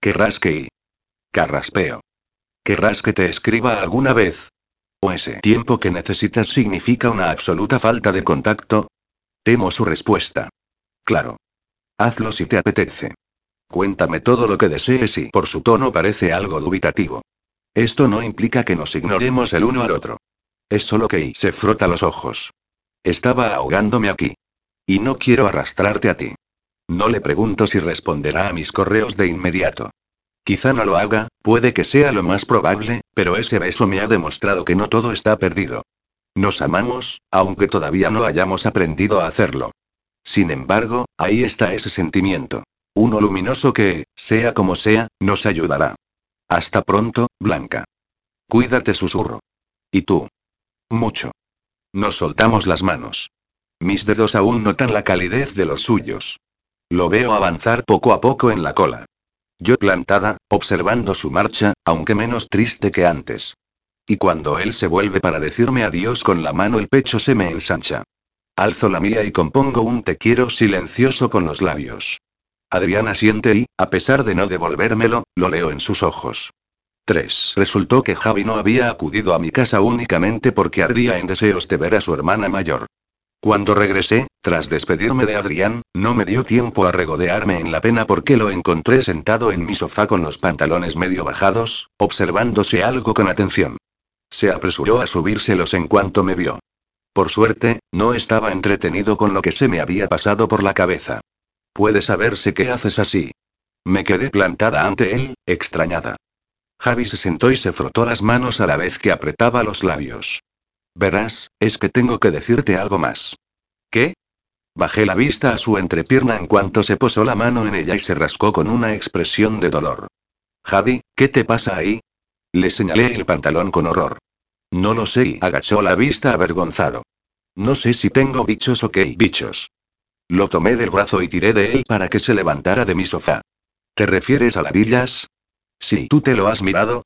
Querrás que. Carraspeo. ¿Querrás que te escriba alguna vez? ¿O ese tiempo que necesitas significa una absoluta falta de contacto? Temo su respuesta. Claro. Hazlo si te apetece. Cuéntame todo lo que desees y por su tono parece algo dubitativo. Esto no implica que nos ignoremos el uno al otro. Es solo que y se frota los ojos. Estaba ahogándome aquí. Y no quiero arrastrarte a ti. No le pregunto si responderá a mis correos de inmediato. Quizá no lo haga, puede que sea lo más probable, pero ese beso me ha demostrado que no todo está perdido. Nos amamos, aunque todavía no hayamos aprendido a hacerlo. Sin embargo, ahí está ese sentimiento. Uno luminoso que, sea como sea, nos ayudará. Hasta pronto, Blanca. Cuídate, susurro. ¿Y tú? Mucho. Nos soltamos las manos. Mis dedos aún notan la calidez de los suyos. Lo veo avanzar poco a poco en la cola. Yo plantada, observando su marcha, aunque menos triste que antes. Y cuando él se vuelve para decirme adiós con la mano el pecho se me ensancha. Alzo la mía y compongo un te quiero silencioso con los labios. Adriana siente y, a pesar de no devolvérmelo, lo leo en sus ojos. 3. Resultó que Javi no había acudido a mi casa únicamente porque ardía en deseos de ver a su hermana mayor. Cuando regresé, tras despedirme de Adrián, no me dio tiempo a regodearme en la pena porque lo encontré sentado en mi sofá con los pantalones medio bajados, observándose algo con atención. Se apresuró a subírselos en cuanto me vio. Por suerte, no estaba entretenido con lo que se me había pasado por la cabeza. Puede saberse qué haces así. Me quedé plantada ante él, extrañada. Javi se sentó y se frotó las manos a la vez que apretaba los labios. Verás, es que tengo que decirte algo más. ¿Qué? Bajé la vista a su entrepierna en cuanto se posó la mano en ella y se rascó con una expresión de dolor. Javi, ¿qué te pasa ahí? Le señalé el pantalón con horror. No lo sé y agachó la vista avergonzado. No sé si tengo bichos o qué bichos. Lo tomé del brazo y tiré de él para que se levantara de mi sofá. ¿Te refieres a ladillas? Sí, tú te lo has mirado.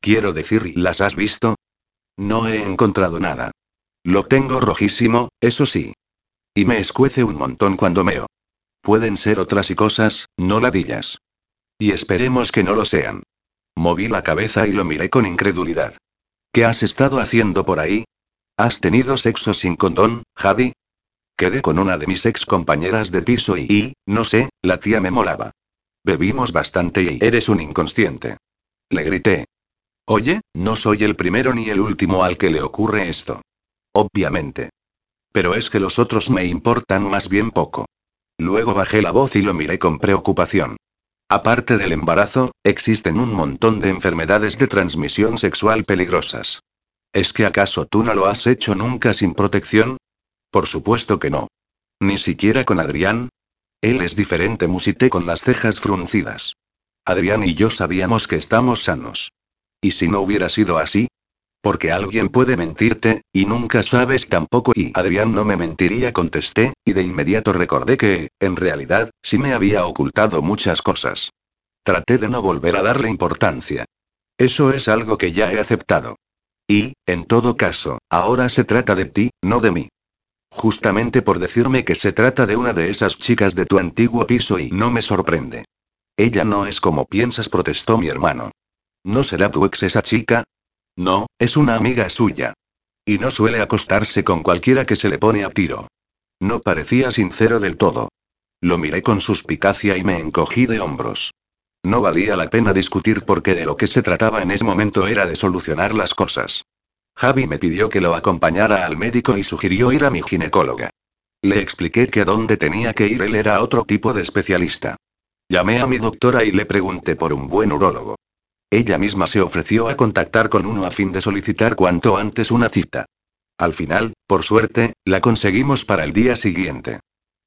Quiero decir, ¿las has visto? No he encontrado nada. Lo tengo rojísimo, eso sí. Y me escuece un montón cuando meo. Pueden ser otras y cosas, no ladillas. Y esperemos que no lo sean. Moví la cabeza y lo miré con incredulidad. ¿Qué has estado haciendo por ahí? ¿Has tenido sexo sin condón, Javi? Quedé con una de mis ex compañeras de piso y, y, no sé, la tía me molaba. Bebimos bastante y eres un inconsciente. Le grité. Oye, no soy el primero ni el último al que le ocurre esto. Obviamente. Pero es que los otros me importan más bien poco. Luego bajé la voz y lo miré con preocupación. Aparte del embarazo, existen un montón de enfermedades de transmisión sexual peligrosas. ¿Es que acaso tú no lo has hecho nunca sin protección? Por supuesto que no. Ni siquiera con Adrián. Él es diferente, musité con las cejas fruncidas. Adrián y yo sabíamos que estamos sanos. ¿Y si no hubiera sido así? Porque alguien puede mentirte, y nunca sabes tampoco. Y Adrián no me mentiría, contesté, y de inmediato recordé que, en realidad, sí me había ocultado muchas cosas. Traté de no volver a darle importancia. Eso es algo que ya he aceptado. Y, en todo caso, ahora se trata de ti, no de mí. Justamente por decirme que se trata de una de esas chicas de tu antiguo piso y no me sorprende. Ella no es como piensas, protestó mi hermano. ¿No será tu ex esa chica? No, es una amiga suya. Y no suele acostarse con cualquiera que se le pone a tiro. No parecía sincero del todo. Lo miré con suspicacia y me encogí de hombros. No valía la pena discutir porque de lo que se trataba en ese momento era de solucionar las cosas. Javi me pidió que lo acompañara al médico y sugirió ir a mi ginecóloga. Le expliqué que a dónde tenía que ir él era otro tipo de especialista. Llamé a mi doctora y le pregunté por un buen urólogo. Ella misma se ofreció a contactar con uno a fin de solicitar cuanto antes una cita. Al final, por suerte, la conseguimos para el día siguiente.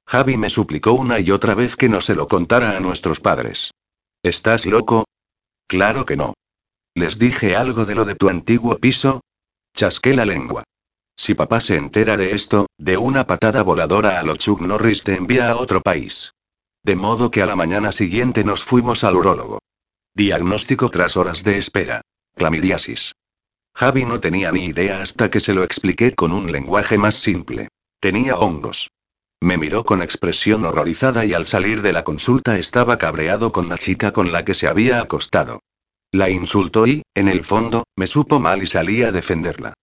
Javi me suplicó una y otra vez que no se lo contara a nuestros padres. ¿Estás loco? Claro que no. ¿Les dije algo de lo de tu antiguo piso? Chasqué la lengua. Si papá se entera de esto, de una patada voladora a lo Chuck Norris te envía a otro país. De modo que a la mañana siguiente nos fuimos al urólogo. Diagnóstico tras horas de espera. Clamidiasis. Javi no tenía ni idea hasta que se lo expliqué con un lenguaje más simple. Tenía hongos. Me miró con expresión horrorizada y al salir de la consulta estaba cabreado con la chica con la que se había acostado. La insultó y, en el fondo, me supo mal y salí a defenderla.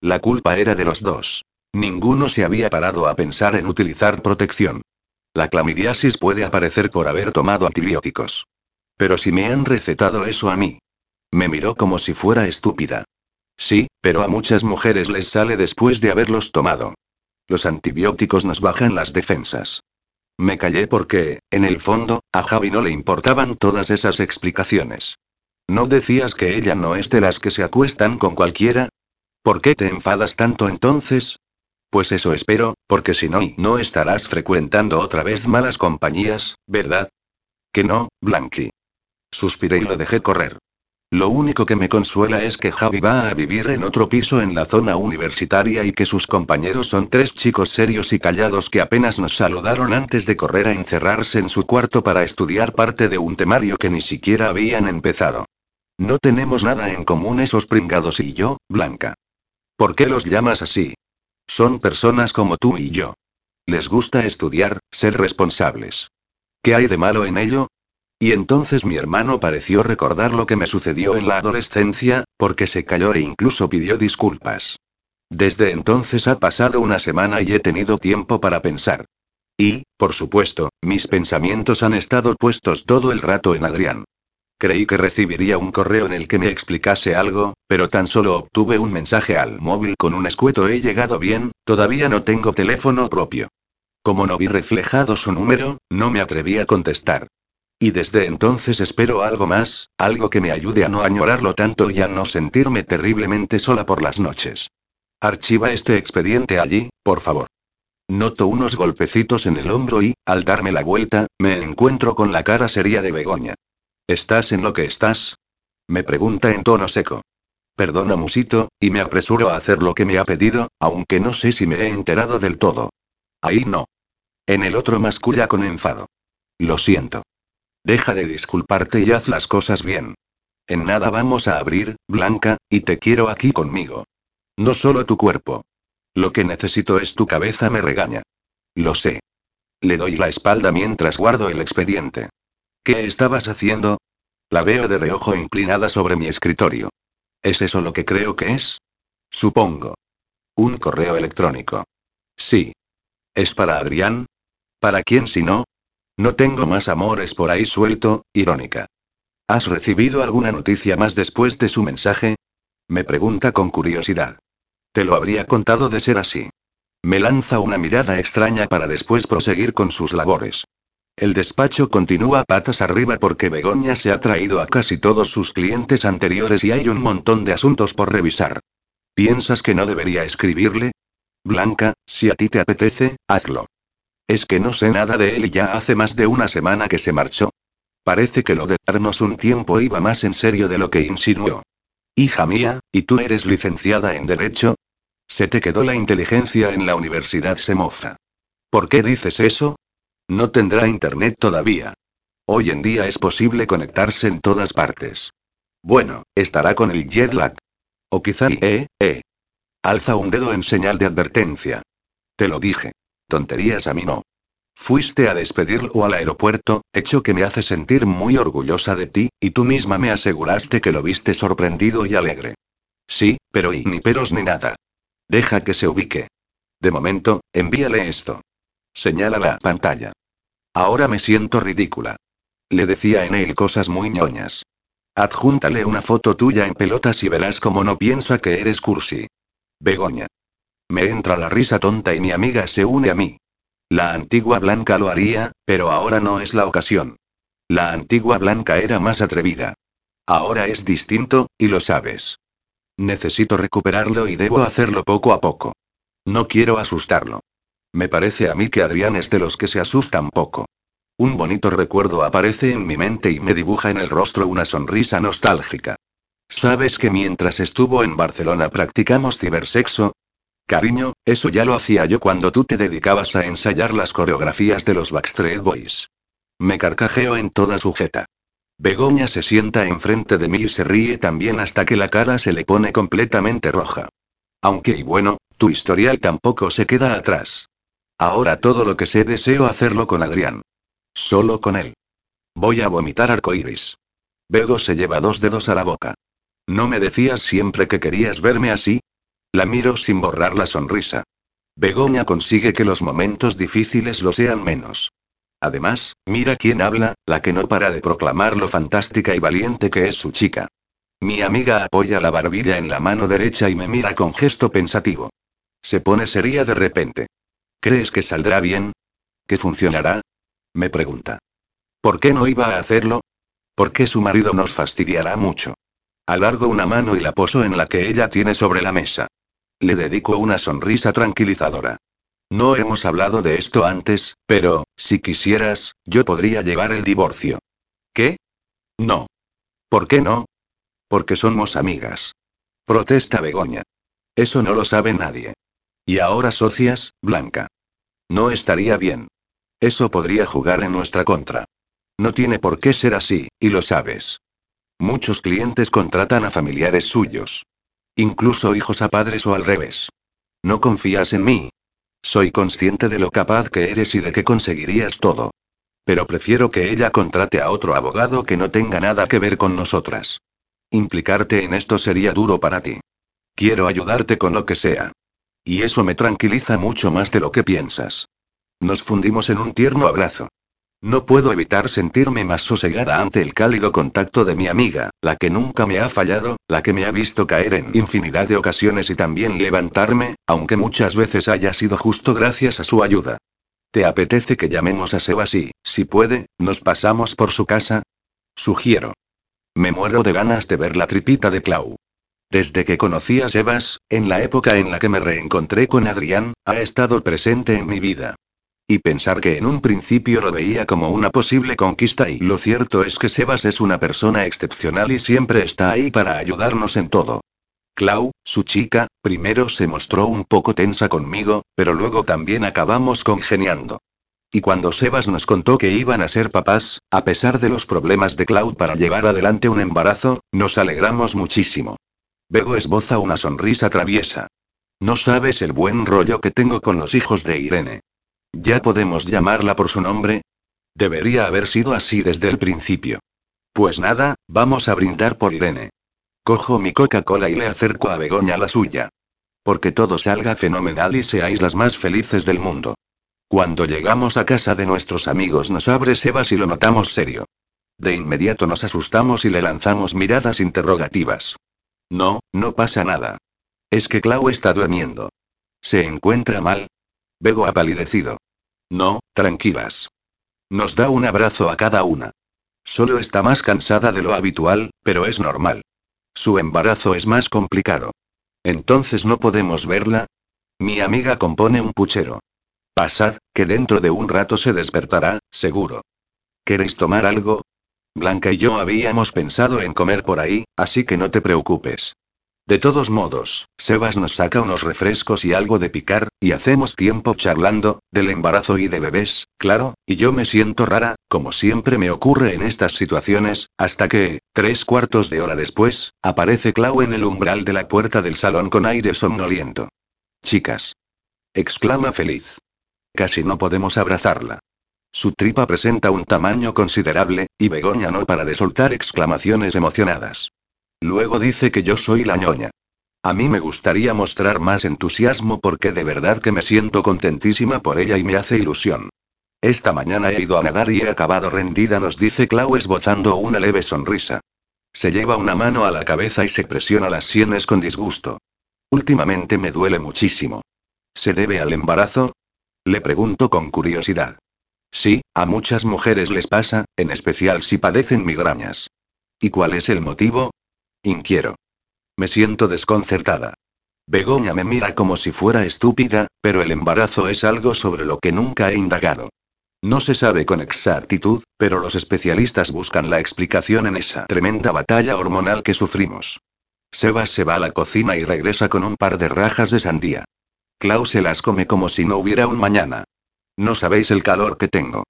La culpa era de los dos. Ninguno se había parado a pensar en utilizar protección. La clamidiasis puede aparecer por haber tomado antibióticos. Pero si me han recetado eso a mí. Me miró como si fuera estúpida. Sí, pero a muchas mujeres les sale después de haberlos tomado. Los antibióticos nos bajan las defensas. Me callé porque, en el fondo, a Javi no le importaban todas esas explicaciones. ¿No decías que ella no es de las que se acuestan con cualquiera? ¿Por qué te enfadas tanto entonces? Pues eso espero, porque si no, no estarás frecuentando otra vez malas compañías, ¿verdad? Que no, Blanqui. Suspiré y lo dejé correr. Lo único que me consuela es que Javi va a vivir en otro piso en la zona universitaria y que sus compañeros son tres chicos serios y callados que apenas nos saludaron antes de correr a encerrarse en su cuarto para estudiar parte de un temario que ni siquiera habían empezado. No tenemos nada en común esos pringados y yo, Blanca. ¿Por qué los llamas así? Son personas como tú y yo. Les gusta estudiar, ser responsables. ¿Qué hay de malo en ello? Y entonces mi hermano pareció recordar lo que me sucedió en la adolescencia, porque se calló e incluso pidió disculpas. Desde entonces ha pasado una semana y he tenido tiempo para pensar. Y, por supuesto, mis pensamientos han estado puestos todo el rato en Adrián. Creí que recibiría un correo en el que me explicase algo, pero tan solo obtuve un mensaje al móvil con un escueto he llegado bien, todavía no tengo teléfono propio. Como no vi reflejado su número, no me atreví a contestar. Y desde entonces espero algo más, algo que me ayude a no añorarlo tanto y a no sentirme terriblemente sola por las noches. Archiva este expediente allí, por favor. Noto unos golpecitos en el hombro y, al darme la vuelta, me encuentro con la cara seria de Begoña. ¿Estás en lo que estás? Me pregunta en tono seco. Perdona, Musito, y me apresuro a hacer lo que me ha pedido, aunque no sé si me he enterado del todo. Ahí no. En el otro masculla con enfado. Lo siento. Deja de disculparte y haz las cosas bien. En nada vamos a abrir, Blanca, y te quiero aquí conmigo. No solo tu cuerpo. Lo que necesito es tu cabeza, me regaña. Lo sé. Le doy la espalda mientras guardo el expediente. ¿Qué estabas haciendo? La veo de reojo inclinada sobre mi escritorio. ¿Es eso lo que creo que es? Supongo. Un correo electrónico. Sí. ¿Es para Adrián? ¿Para quién si no? No tengo más amores por ahí suelto, irónica. ¿Has recibido alguna noticia más después de su mensaje? Me pregunta con curiosidad. Te lo habría contado de ser así. Me lanza una mirada extraña para después proseguir con sus labores. El despacho continúa patas arriba porque Begoña se ha traído a casi todos sus clientes anteriores y hay un montón de asuntos por revisar. ¿Piensas que no debería escribirle? Blanca, si a ti te apetece, hazlo. Es que no sé nada de él y ya hace más de una semana que se marchó. Parece que lo de darnos un tiempo iba más en serio de lo que insinuó. Hija mía, ¿y tú eres licenciada en Derecho? Se te quedó la inteligencia en la universidad, se. ¿Por qué dices eso? No tendrá internet todavía. Hoy en día es posible conectarse en todas partes. Bueno, estará con el jet lag. O quizá, eh, eh. Alza un dedo en señal de advertencia. Te lo dije. Tonterías a mí no. Fuiste a despedirlo al aeropuerto, hecho que me hace sentir muy orgullosa de ti, y tú misma me aseguraste que lo viste sorprendido y alegre. Sí, pero y ni peros ni nada. Deja que se ubique. De momento, envíale esto. Señala la pantalla. Ahora me siento ridícula. Le decía en él cosas muy ñoñas. Adjúntale una foto tuya en pelotas y verás cómo no piensa que eres cursi. Begoña. Me entra la risa tonta y mi amiga se une a mí. La antigua Blanca lo haría, pero ahora no es la ocasión. La antigua Blanca era más atrevida. Ahora es distinto, y lo sabes. Necesito recuperarlo y debo hacerlo poco a poco. No quiero asustarlo. Me parece a mí que Adrián es de los que se asustan poco. Un bonito recuerdo aparece en mi mente y me dibuja en el rostro una sonrisa nostálgica. ¿Sabes que mientras estuvo en Barcelona practicamos cibersexo? Cariño, eso ya lo hacía yo cuando tú te dedicabas a ensayar las coreografías de los Backstreet Boys. Me carcajeo en toda sujeta. Begoña se sienta enfrente de mí y se ríe también hasta que la cara se le pone completamente roja. Aunque y bueno, tu historial tampoco se queda atrás. Ahora todo lo que sé deseo hacerlo con Adrián. Solo con él. Voy a vomitar arcoíris. Bego se lleva dos dedos a la boca. ¿No me decías siempre que querías verme así? La miro sin borrar la sonrisa. Begoña consigue que los momentos difíciles lo sean menos. Además, mira quién habla, la que no para de proclamar lo fantástica y valiente que es su chica. Mi amiga apoya la barbilla en la mano derecha y me mira con gesto pensativo. Se pone seria de repente. ¿Crees que saldrá bien? ¿Que funcionará? Me pregunta. ¿Por qué no iba a hacerlo? ¿Por qué su marido nos fastidiará mucho? Alargo una mano y la poso en la que ella tiene sobre la mesa. Le dedico una sonrisa tranquilizadora. No hemos hablado de esto antes, pero, si quisieras, yo podría llevar el divorcio. ¿Qué? No. ¿Por qué no? Porque somos amigas. Protesta Begoña. Eso no lo sabe nadie. Y ahora socias, Blanca. No estaría bien. Eso podría jugar en nuestra contra. No tiene por qué ser así, y lo sabes. Muchos clientes contratan a familiares suyos. Incluso hijos a padres o al revés. No confías en mí. Soy consciente de lo capaz que eres y de que conseguirías todo. Pero prefiero que ella contrate a otro abogado que no tenga nada que ver con nosotras. Implicarte en esto sería duro para ti. Quiero ayudarte con lo que sea. Y eso me tranquiliza mucho más de lo que piensas. Nos fundimos en un tierno abrazo. No puedo evitar sentirme más sosegada ante el cálido contacto de mi amiga, la que nunca me ha fallado, la que me ha visto caer en infinidad de ocasiones y también levantarme, aunque muchas veces haya sido justo gracias a su ayuda. ¿Te apetece que llamemos a Sebas y, si puede, nos pasamos por su casa? Sugiero. Me muero de ganas de ver la tripita de Clau. Desde que conocí a Sebas, en la época en la que me reencontré con Adrián, ha estado presente en mi vida. Y pensar que en un principio lo veía como una posible conquista y lo cierto es que Sebas es una persona excepcional y siempre está ahí para ayudarnos en todo. Clau, su chica, primero se mostró un poco tensa conmigo, pero luego también acabamos congeniando. Y cuando Sebas nos contó que iban a ser papás, a pesar de los problemas de Cloud para llevar adelante un embarazo, nos alegramos muchísimo. Bego esboza una sonrisa traviesa. No sabes el buen rollo que tengo con los hijos de Irene. ¿Ya podemos llamarla por su nombre? Debería haber sido así desde el principio. Pues nada, vamos a brindar por Irene. Cojo mi Coca-Cola y le acerco a Begoña la suya. Porque todo salga fenomenal y seáis las más felices del mundo. Cuando llegamos a casa de nuestros amigos nos abre Sebas y lo notamos serio. De inmediato nos asustamos y le lanzamos miradas interrogativas. No, no pasa nada. Es que Clau está durmiendo. ¿Se encuentra mal? Bego ha palidecido. No, tranquilas. Nos da un abrazo a cada una. Solo está más cansada de lo habitual, pero es normal. Su embarazo es más complicado. Entonces no podemos verla. Mi amiga compone un puchero. Pasad, que dentro de un rato se despertará, seguro. ¿Queréis tomar algo? Blanca y yo habíamos pensado en comer por ahí, así que no te preocupes. De todos modos, Sebas nos saca unos refrescos y algo de picar, y hacemos tiempo charlando, del embarazo y de bebés, claro, y yo me siento rara, como siempre me ocurre en estas situaciones, hasta que, tres cuartos de hora después, aparece Clau en el umbral de la puerta del salón con aire somnoliento. Chicas. exclama feliz. Casi no podemos abrazarla. Su tripa presenta un tamaño considerable, y Begoña no para de soltar exclamaciones emocionadas. Luego dice que yo soy la ñoña. A mí me gustaría mostrar más entusiasmo porque de verdad que me siento contentísima por ella y me hace ilusión. Esta mañana he ido a nadar y he acabado rendida, nos dice Clau esbozando una leve sonrisa. Se lleva una mano a la cabeza y se presiona las sienes con disgusto. Últimamente me duele muchísimo. ¿Se debe al embarazo? Le pregunto con curiosidad. Sí, a muchas mujeres les pasa, en especial si padecen migrañas. ¿Y cuál es el motivo? Inquiero. Me siento desconcertada. Begoña me mira como si fuera estúpida, pero el embarazo es algo sobre lo que nunca he indagado. No se sabe con exactitud, pero los especialistas buscan la explicación en esa tremenda batalla hormonal que sufrimos. Sebas se va a la cocina y regresa con un par de rajas de sandía. Klaus se las come como si no hubiera un mañana. No sabéis el calor que tengo.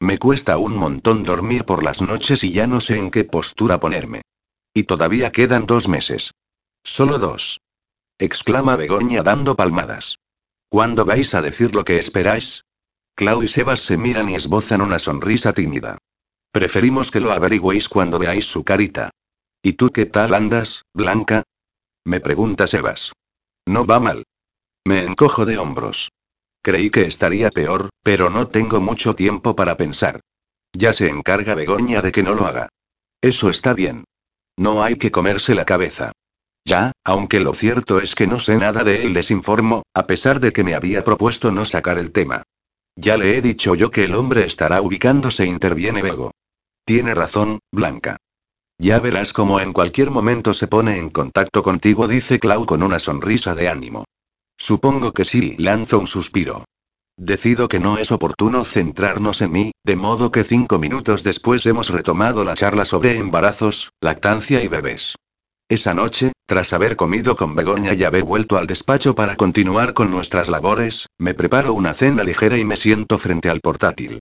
Me cuesta un montón dormir por las noches y ya no sé en qué postura ponerme. Y todavía quedan dos meses. Solo dos. exclama Begoña dando palmadas. ¿Cuándo vais a decir lo que esperáis? Clau y Sebas se miran y esbozan una sonrisa tímida. Preferimos que lo averigüéis cuando veáis su carita. ¿Y tú qué tal andas, Blanca? Me pregunta Sebas. No va mal. Me encojo de hombros. Creí que estaría peor, pero no tengo mucho tiempo para pensar. Ya se encarga Begoña de que no lo haga. Eso está bien. No hay que comerse la cabeza. Ya, aunque lo cierto es que no sé nada de él, les informo, a pesar de que me había propuesto no sacar el tema. Ya le he dicho yo que el hombre estará ubicándose, interviene Bego. Tiene razón, Blanca. Ya verás cómo en cualquier momento se pone en contacto contigo, dice Clau con una sonrisa de ánimo. Supongo que sí, lanzo un suspiro. Decido que no es oportuno centrarnos en mí, de modo que cinco minutos después hemos retomado la charla sobre embarazos, lactancia y bebés. Esa noche, tras haber comido con Begoña y haber vuelto al despacho para continuar con nuestras labores, me preparo una cena ligera y me siento frente al portátil.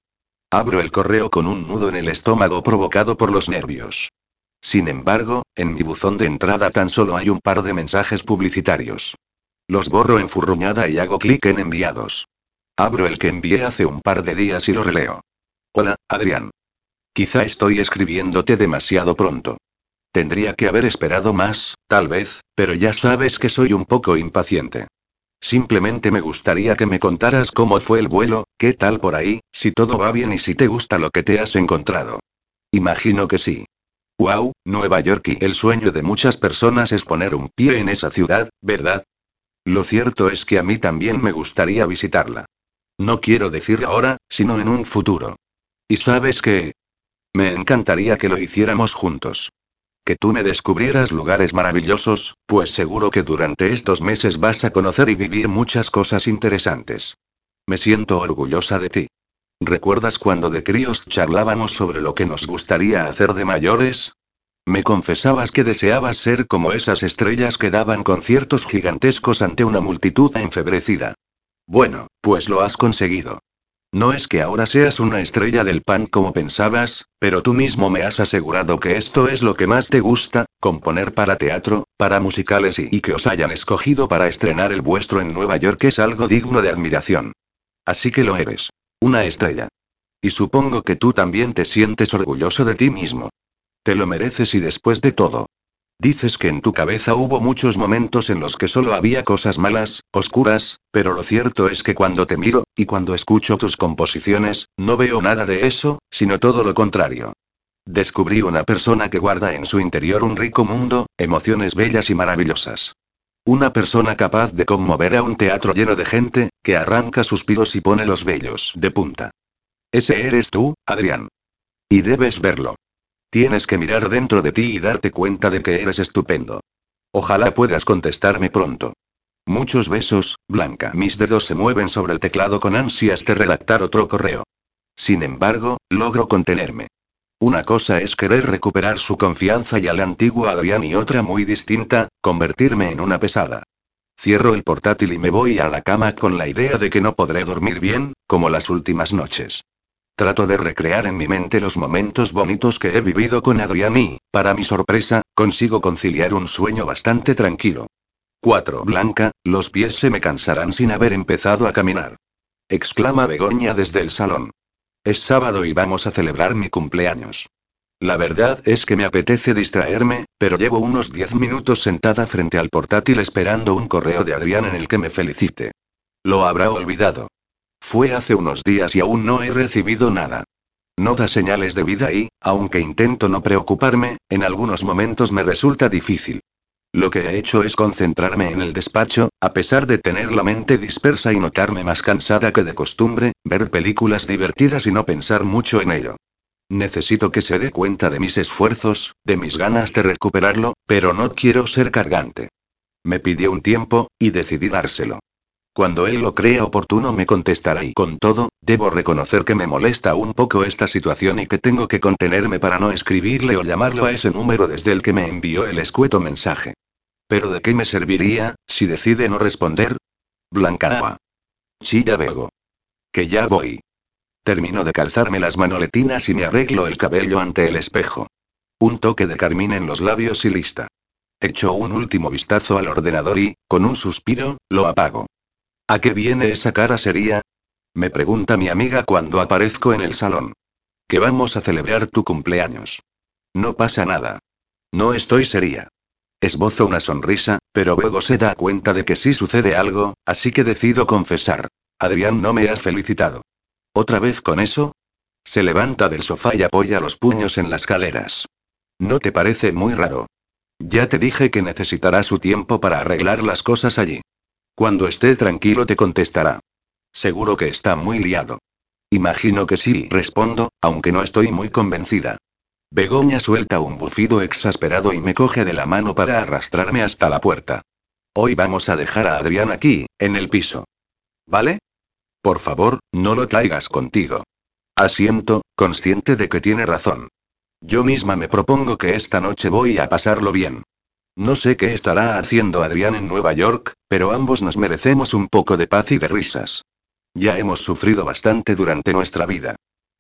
Abro el correo con un nudo en el estómago provocado por los nervios. Sin embargo, en mi buzón de entrada tan solo hay un par de mensajes publicitarios. Los borro enfurruñada y hago clic en enviados. Abro el que envié hace un par de días y lo releo. Hola, Adrián. Quizá estoy escribiéndote demasiado pronto. Tendría que haber esperado más, tal vez, pero ya sabes que soy un poco impaciente. Simplemente me gustaría que me contaras cómo fue el vuelo, qué tal por ahí, si todo va bien y si te gusta lo que te has encontrado. Imagino que sí. Wow, Nueva York y el sueño de muchas personas es poner un pie en esa ciudad, ¿verdad? Lo cierto es que a mí también me gustaría visitarla. No quiero decir ahora, sino en un futuro. ¿Y sabes qué? Me encantaría que lo hiciéramos juntos. Que tú me descubrieras lugares maravillosos, pues seguro que durante estos meses vas a conocer y vivir muchas cosas interesantes. Me siento orgullosa de ti. ¿Recuerdas cuando de críos charlábamos sobre lo que nos gustaría hacer de mayores? Me confesabas que deseabas ser como esas estrellas que daban conciertos gigantescos ante una multitud enfebrecida. Bueno, pues lo has conseguido. No es que ahora seas una estrella del pan como pensabas, pero tú mismo me has asegurado que esto es lo que más te gusta, componer para teatro, para musicales y, que os hayan escogido para estrenar el vuestro en Nueva York es algo digno de admiración. Así que lo eres. Una estrella. Y supongo que tú también te sientes orgulloso de ti mismo. Te lo mereces y después de todo. Dices que en tu cabeza hubo muchos momentos en los que solo había cosas malas, oscuras, pero lo cierto es que cuando te miro, y cuando escucho tus composiciones, no veo nada de eso, sino todo lo contrario. Descubrí una persona que guarda en su interior un rico mundo, emociones bellas y maravillosas. Una persona capaz de conmover a un teatro lleno de gente, que arranca suspiros y pone los vellos de punta. Ese eres tú, Adrián. Y debes verlo. Tienes que mirar dentro de ti y darte cuenta de que eres estupendo. Ojalá puedas contestarme pronto. Muchos besos, Blanca. Mis dedos se mueven sobre el teclado con ansias de redactar otro correo. Sin embargo, logro contenerme. Una cosa es querer recuperar su confianza y al antiguo Adrián y otra muy distinta, convertirme en una pesada. Cierro el portátil y me voy a la cama con la idea de que no podré dormir bien, como las últimas noches. Trato de recrear en mi mente los momentos bonitos que he vivido con Adrián y, para mi sorpresa, consigo conciliar un sueño bastante tranquilo. 4. Blanca, los pies se me cansarán sin haber empezado a caminar. Exclama Begoña desde el salón. Es sábado y vamos a celebrar mi cumpleaños. La verdad es que me apetece distraerme, pero llevo unos 10 minutos sentada frente al portátil esperando un correo de Adrián en el que me felicite. Lo habrá olvidado. Fue hace unos días y aún no he recibido nada. No da señales de vida y, aunque intento no preocuparme, en algunos momentos me resulta difícil. Lo que he hecho es concentrarme en el despacho, a pesar de tener la mente dispersa y notarme más cansada que de costumbre, ver películas divertidas y no pensar mucho en ello. Necesito que se dé cuenta de mis esfuerzos, de mis ganas de recuperarlo, pero no quiero ser cargante. Me pidió un tiempo, y decidí dárselo. Cuando él lo crea oportuno me contestará y con todo, debo reconocer que me molesta un poco esta situación y que tengo que contenerme para no escribirle o llamarlo a ese número desde el que me envió el escueto mensaje. Pero ¿de qué me serviría, si decide no responder? Blancanoa. Chilla Vego. Que ya voy. Termino de calzarme las manoletinas y me arreglo el cabello ante el espejo. Un toque de carmín en los labios y lista. Echo un último vistazo al ordenador y, con un suspiro, lo apago. ¿A qué viene esa cara seria? Me pregunta mi amiga cuando aparezco en el salón. Que vamos a celebrar tu cumpleaños. No pasa nada. No estoy seria. Esbozo una sonrisa, pero luego se da cuenta de que sí sucede algo, así que decido confesar. Adrián no me has felicitado. ¿Otra vez con eso? Se levanta del sofá y apoya los puños en las caleras. ¿No te parece muy raro? Ya te dije que necesitará su tiempo para arreglar las cosas allí. Cuando esté tranquilo te contestará. Seguro que está muy liado. Imagino que sí, respondo, aunque no estoy muy convencida. Begoña suelta un bufido exasperado y me coge de la mano para arrastrarme hasta la puerta. Hoy vamos a dejar a Adrián aquí, en el piso. ¿Vale? Por favor, no lo traigas contigo. Asiento, consciente de que tiene razón. Yo misma me propongo que esta noche voy a pasarlo bien. No sé qué estará haciendo Adrián en Nueva York, pero ambos nos merecemos un poco de paz y de risas. Ya hemos sufrido bastante durante nuestra vida.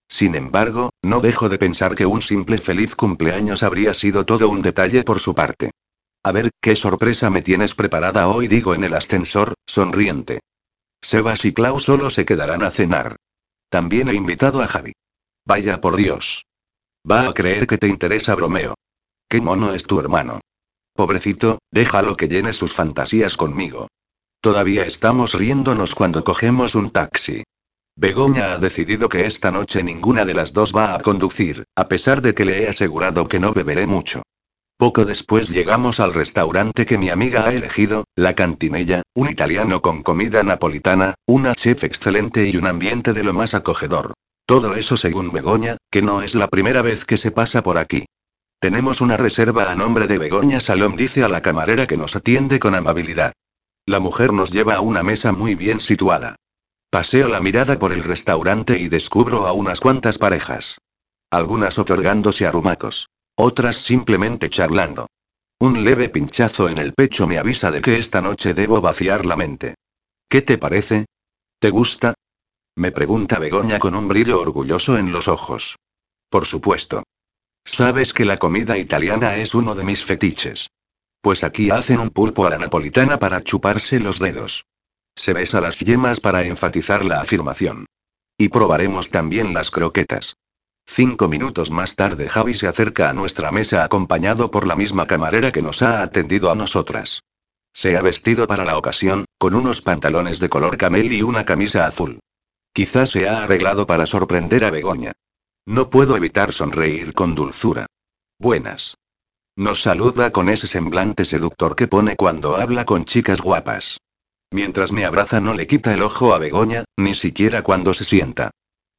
Sin embargo, no dejo de pensar que un simple feliz cumpleaños habría sido todo un detalle por su parte. A ver, qué sorpresa me tienes preparada hoy, digo en el ascensor, sonriente. Sebas y Klaus solo se quedarán a cenar. También he invitado a Javi. Vaya por Dios. Va a creer que te interesa Bromeo. Qué mono es tu hermano. Pobrecito, déjalo que llene sus fantasías conmigo. Todavía estamos riéndonos cuando cogemos un taxi. Begoña ha decidido que esta noche ninguna de las dos va a conducir, a pesar de que le he asegurado que no beberé mucho. Poco después llegamos al restaurante que mi amiga ha elegido, La Cantinella, un italiano con comida napolitana, una chef excelente y un ambiente de lo más acogedor. Todo eso según Begoña, que no es la primera vez que se pasa por aquí. Tenemos una reserva a nombre de Begoña Salom, dice a la camarera que nos atiende con amabilidad. La mujer nos lleva a una mesa muy bien situada. Paseo la mirada por el restaurante y descubro a unas cuantas parejas. Algunas otorgándose arrumacos. Otras simplemente charlando. Un leve pinchazo en el pecho me avisa de que esta noche debo vaciar la mente. ¿Qué te parece? ¿Te gusta? Me pregunta Begoña con un brillo orgulloso en los ojos. Por supuesto. Sabes que la comida italiana es uno de mis fetiches. Pues aquí hacen un pulpo a la napolitana para chuparse los dedos. Se besa las yemas para enfatizar la afirmación. Y probaremos también las croquetas. Cinco minutos más tarde Javi se acerca a nuestra mesa acompañado por la misma camarera que nos ha atendido a nosotras. Se ha vestido para la ocasión, con unos pantalones de color camel y una camisa azul. Quizás se ha arreglado para sorprender a Begoña. No puedo evitar sonreír con dulzura. Buenas. Nos saluda con ese semblante seductor que pone cuando habla con chicas guapas. Mientras me abraza no le quita el ojo a Begoña, ni siquiera cuando se sienta.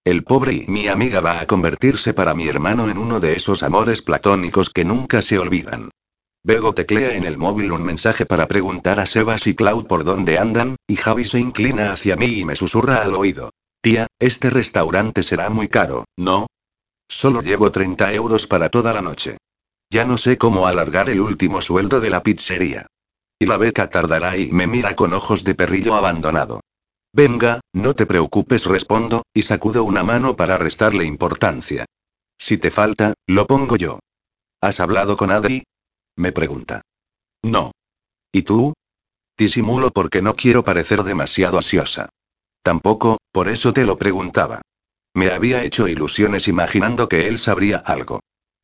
El pobre y mi amiga va a convertirse para mi hermano en uno de esos amores platónicos que nunca se olvidan. Bego teclea en el móvil un mensaje para preguntar a Sebas y Cloud por dónde andan, y Javi se inclina hacia mí y me susurra al oído. Tía, este restaurante será muy caro, ¿no? Solo llevo 30 euros para toda la noche. Ya no sé cómo alargar el último sueldo de la pizzería. Y la beca tardará y me mira con ojos de perrillo abandonado. Venga, no te preocupes, respondo, y sacudo una mano para restarle importancia. Si te falta, lo pongo yo. ¿Has hablado con Adri? Me pregunta. No. ¿Y tú? Disimulo porque no quiero parecer demasiado ansiosa. Tampoco, por eso te lo preguntaba. Me había hecho ilusiones imaginando que él sabría algo.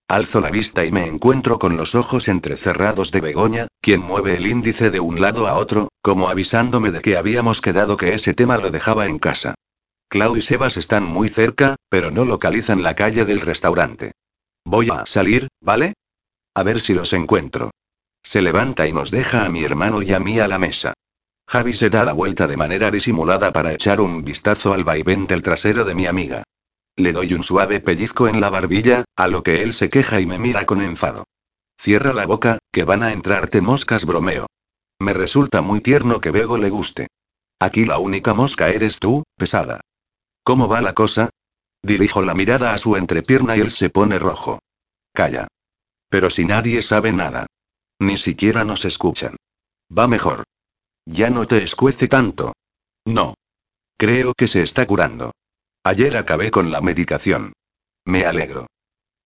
Alzo la vista y me encuentro con los ojos entrecerrados de Begoña, quien mueve el índice de un lado a otro, como avisándome de que habíamos quedado que ese tema lo dejaba en casa. Clau y Sebas están muy cerca, pero no localizan la calle del restaurante. Voy a salir, ¿vale? A ver si los encuentro. Se levanta y nos deja a mi hermano y a mí a la mesa. Javi se da la vuelta de manera disimulada para echar un vistazo al vaivén del trasero de mi amiga. Le doy un suave pellizco en la barbilla, a lo que él se queja y me mira con enfado. Cierra la boca, que van a entrarte moscas, bromeo. Me resulta muy tierno que Bego le guste. Aquí la única mosca eres tú, pesada. ¿Cómo va la cosa? Dirijo la mirada a su entrepierna y él se pone rojo. Calla. Pero si nadie sabe nada. Ni siquiera nos escuchan. Va mejor. Ya no te escuece tanto. No. Creo que se está curando. Ayer acabé con la medicación. Me alegro.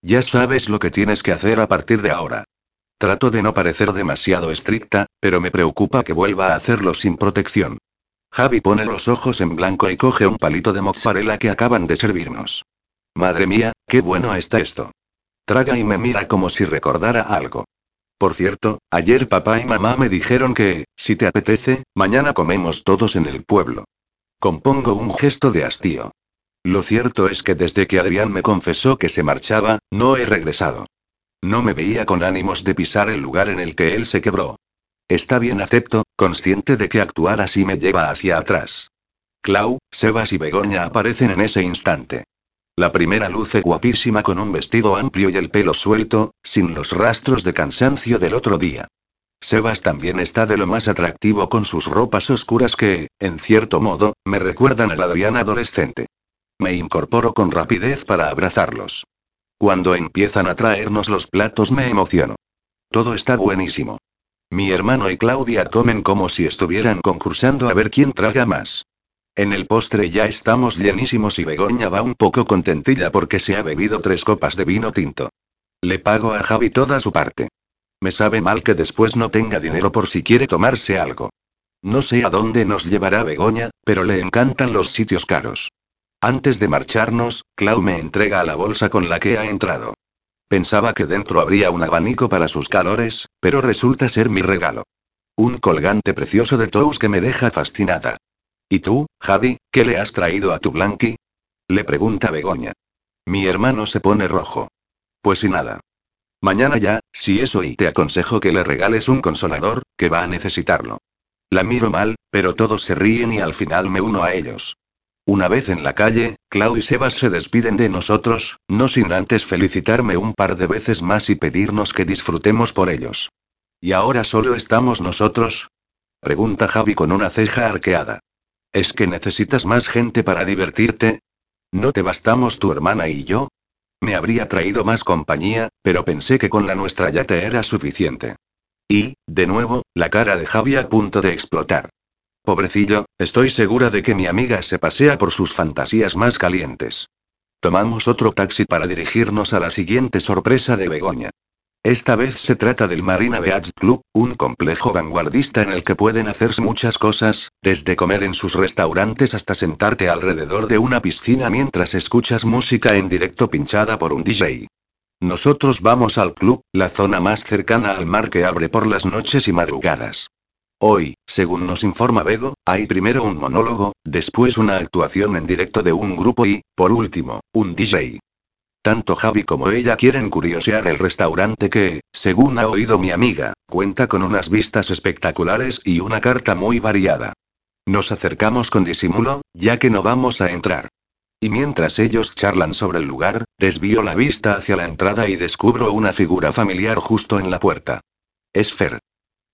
Ya sabes lo que tienes que hacer a partir de ahora. Trato de no parecer demasiado estricta, pero me preocupa que vuelva a hacerlo sin protección. Javi pone los ojos en blanco y coge un palito de mozzarella que acaban de servirnos. Madre mía, qué bueno está esto. Traga y me mira como si recordara algo. Por cierto, ayer papá y mamá me dijeron que, si te apetece, mañana comemos todos en el pueblo. Compongo un gesto de hastío. Lo cierto es que desde que Adrián me confesó que se marchaba, no he regresado. No me veía con ánimos de pisar el lugar en el que él se quebró. Está bien acepto, consciente de que actuar así me lleva hacia atrás. Clau, Sebas y Begoña aparecen en ese instante. La primera luce guapísima con un vestido amplio y el pelo suelto, sin los rastros de cansancio del otro día. Sebas también está de lo más atractivo con sus ropas oscuras que, en cierto modo, me recuerdan al Adrián adolescente. Me incorporo con rapidez para abrazarlos. Cuando empiezan a traernos los platos me emociono. Todo está buenísimo. Mi hermano y Claudia comen como si estuvieran concursando a ver quién traga más. En el postre ya estamos llenísimos y Begoña va un poco contentilla porque se ha bebido tres copas de vino tinto. Le pago a Javi toda su parte. Me sabe mal que después no tenga dinero por si quiere tomarse algo. No sé a dónde nos llevará Begoña, pero le encantan los sitios caros. Antes de marcharnos, Clau me entrega la bolsa con la que ha entrado. Pensaba que dentro habría un abanico para sus calores, pero resulta ser mi regalo. Un colgante precioso de Tous que me deja fascinada. ¿Y tú, Javi, qué le has traído a tu Blanqui? Le pregunta Begoña. Mi hermano se pone rojo. Pues y nada. Mañana ya, si eso y te aconsejo que le regales un consolador, que va a necesitarlo. La miro mal, pero todos se ríen y al final me uno a ellos. Una vez en la calle, Clau y Sebas se despiden de nosotros, no sin antes felicitarme un par de veces más y pedirnos que disfrutemos por ellos. ¿Y ahora solo estamos nosotros? Pregunta Javi con una ceja arqueada. ¿Es que necesitas más gente para divertirte? ¿No te bastamos tu hermana y yo? Me habría traído más compañía, pero pensé que con la nuestra ya te era suficiente. Y, de nuevo, la cara de Javi a punto de explotar. Pobrecillo, estoy segura de que mi amiga se pasea por sus fantasías más calientes. Tomamos otro taxi para dirigirnos a la siguiente sorpresa de Begoña. Esta vez se trata del Marina Beach Club, un complejo vanguardista en el que pueden hacerse muchas cosas, desde comer en sus restaurantes hasta sentarte alrededor de una piscina mientras escuchas música en directo pinchada por un DJ. Nosotros vamos al club, la zona más cercana al mar que abre por las noches y madrugadas. Hoy, según nos informa Bego, hay primero un monólogo, después una actuación en directo de un grupo y, por último, un DJ. Tanto Javi como ella quieren curiosear el restaurante que, según ha oído mi amiga, cuenta con unas vistas espectaculares y una carta muy variada. Nos acercamos con disimulo, ya que no vamos a entrar. Y mientras ellos charlan sobre el lugar, desvío la vista hacia la entrada y descubro una figura familiar justo en la puerta. Es Fer.